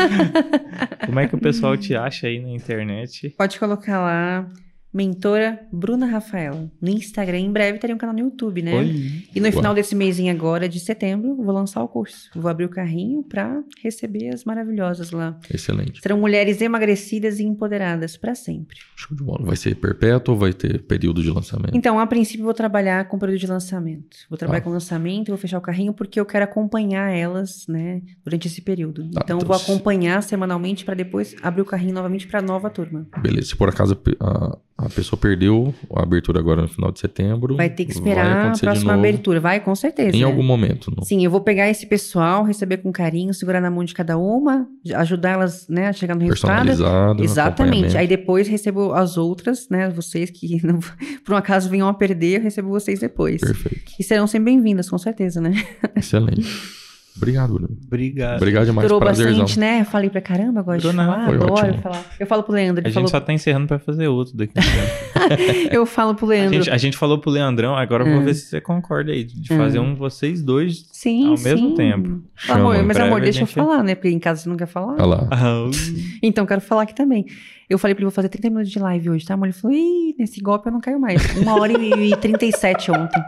Como é que o pessoal te acha aí na internet? Pode colocar lá, mentora Bruna Rafaela. No Instagram, em breve teria um canal no YouTube, né? Oi. E no Uau. final desse mêsinho agora, de setembro, vou lançar o curso. Vou abrir o carrinho pra receber as maravilhosas lá. Excelente. Serão mulheres emagrecidas e empoderadas pra sempre. Show de bola. Vai ser perpétuo ou vai ter período de lançamento? Então, a princípio, vou trabalhar com período de lançamento. Vou trabalhar Tá. com lançamento, vou fechar o carrinho, porque eu quero acompanhar elas, né, durante esse período. Tá, então, então vou acompanhar semanalmente para depois abrir o carrinho novamente para nova turma. Beleza. Se por acaso a, a pessoa perdeu a abertura agora no final de setembro, Vai ter que esperar a próxima abertura. Vai, com certeza. Em né? algum momento. Não? Sim, eu vou pegar esse pessoal, receber com carinho, segurar na mão de cada uma, ajudar elas, né, a chegar no resultado. Personalizado. Exatamente. Aí depois recebo as outras, né? Vocês que *laughs* não- por um acaso venham a perder, eu recebo vocês depois. Perfeito. E serão sempre bem-vindas, com certeza, né? Excelente. *laughs* Obrigado, Bruno. Obrigado. Obrigado demais. Durou Prazerzão. bastante, né? Eu falei pra caramba, gosto de Durou não, falar, foi adoro ótimo. falar. Eu falo pro Leandro, A gente falou, só tá encerrando pra fazer outro daqui. a *laughs* tempo. eu falo pro a, Leandro. gente, a gente falou pro Leandrão, agora eu vou Hum. ver se você concorda aí, de fazer um vocês dois. Sim, ao mesmo sim. tempo. Chama. Amor, mas amor, a deixa eu gente- falar, né? Porque em casa você não quer falar. Olha lá. Ah, *laughs* Então, quero falar aqui também. Eu falei pra ele, vou fazer 30 minutos de live hoje, tá, amor? Ele falou, ih, nesse golpe eu não caio mais. Uma hora e, e 37 ontem.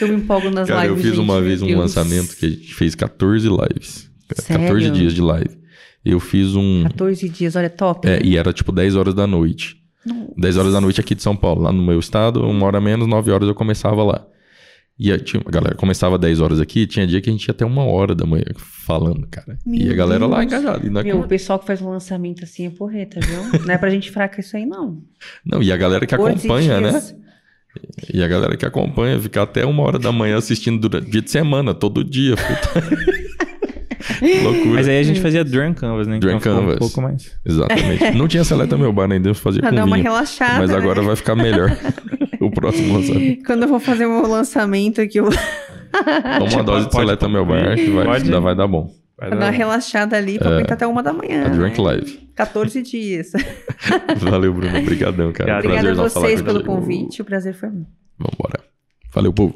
Eu me empolgo nas Cara, eu lives, fiz gente, uma vez um Deus. lançamento que a gente fez 14 lives. Sério? 14 dias de live. Eu fiz um. 14 dias, olha, top. É, e era tipo 10 horas da noite. 10 horas da noite aqui de São Paulo, lá no meu estado, uma hora menos, 9 horas eu começava lá. E a, tinha, a galera começava 10 horas aqui, tinha dia que a gente ia até uma hora da manhã falando, cara. e Meu a galera lá Deus. engajada. E Meu, com- o pessoal que faz um lançamento assim é porreta, viu? Não é pra gente fraca isso aí, não. Não, e a galera que 14 acompanha, né? E a galera que acompanha fica até uma hora da manhã assistindo durante dia de semana, todo dia. *laughs* Loucura. Mas aí a gente fazia Drunk Canvas, né? Drunk ficou Canvas. Um pouco mais. Exatamente. Não tinha seleta meu bar ainda, eu fazia Pra com dar uma vinho. relaxada. Mas né? agora vai ficar melhor *laughs* o próximo lançamento. Quando eu vou fazer o meu lançamento aqui, eu vou Toma uma dose de Pode- seleta meu bar que vai, pode- ainda vai dar bom. Vai dar uma relaxada ali pra aguentar até uma da manhã. É. A Drunk né? Live. 14 dias. *laughs* Valeu, Bruno. Obrigadão, cara. Obrigado. Obrigada a vocês pelo convite. O prazer foi meu. Vambora. Valeu, povo.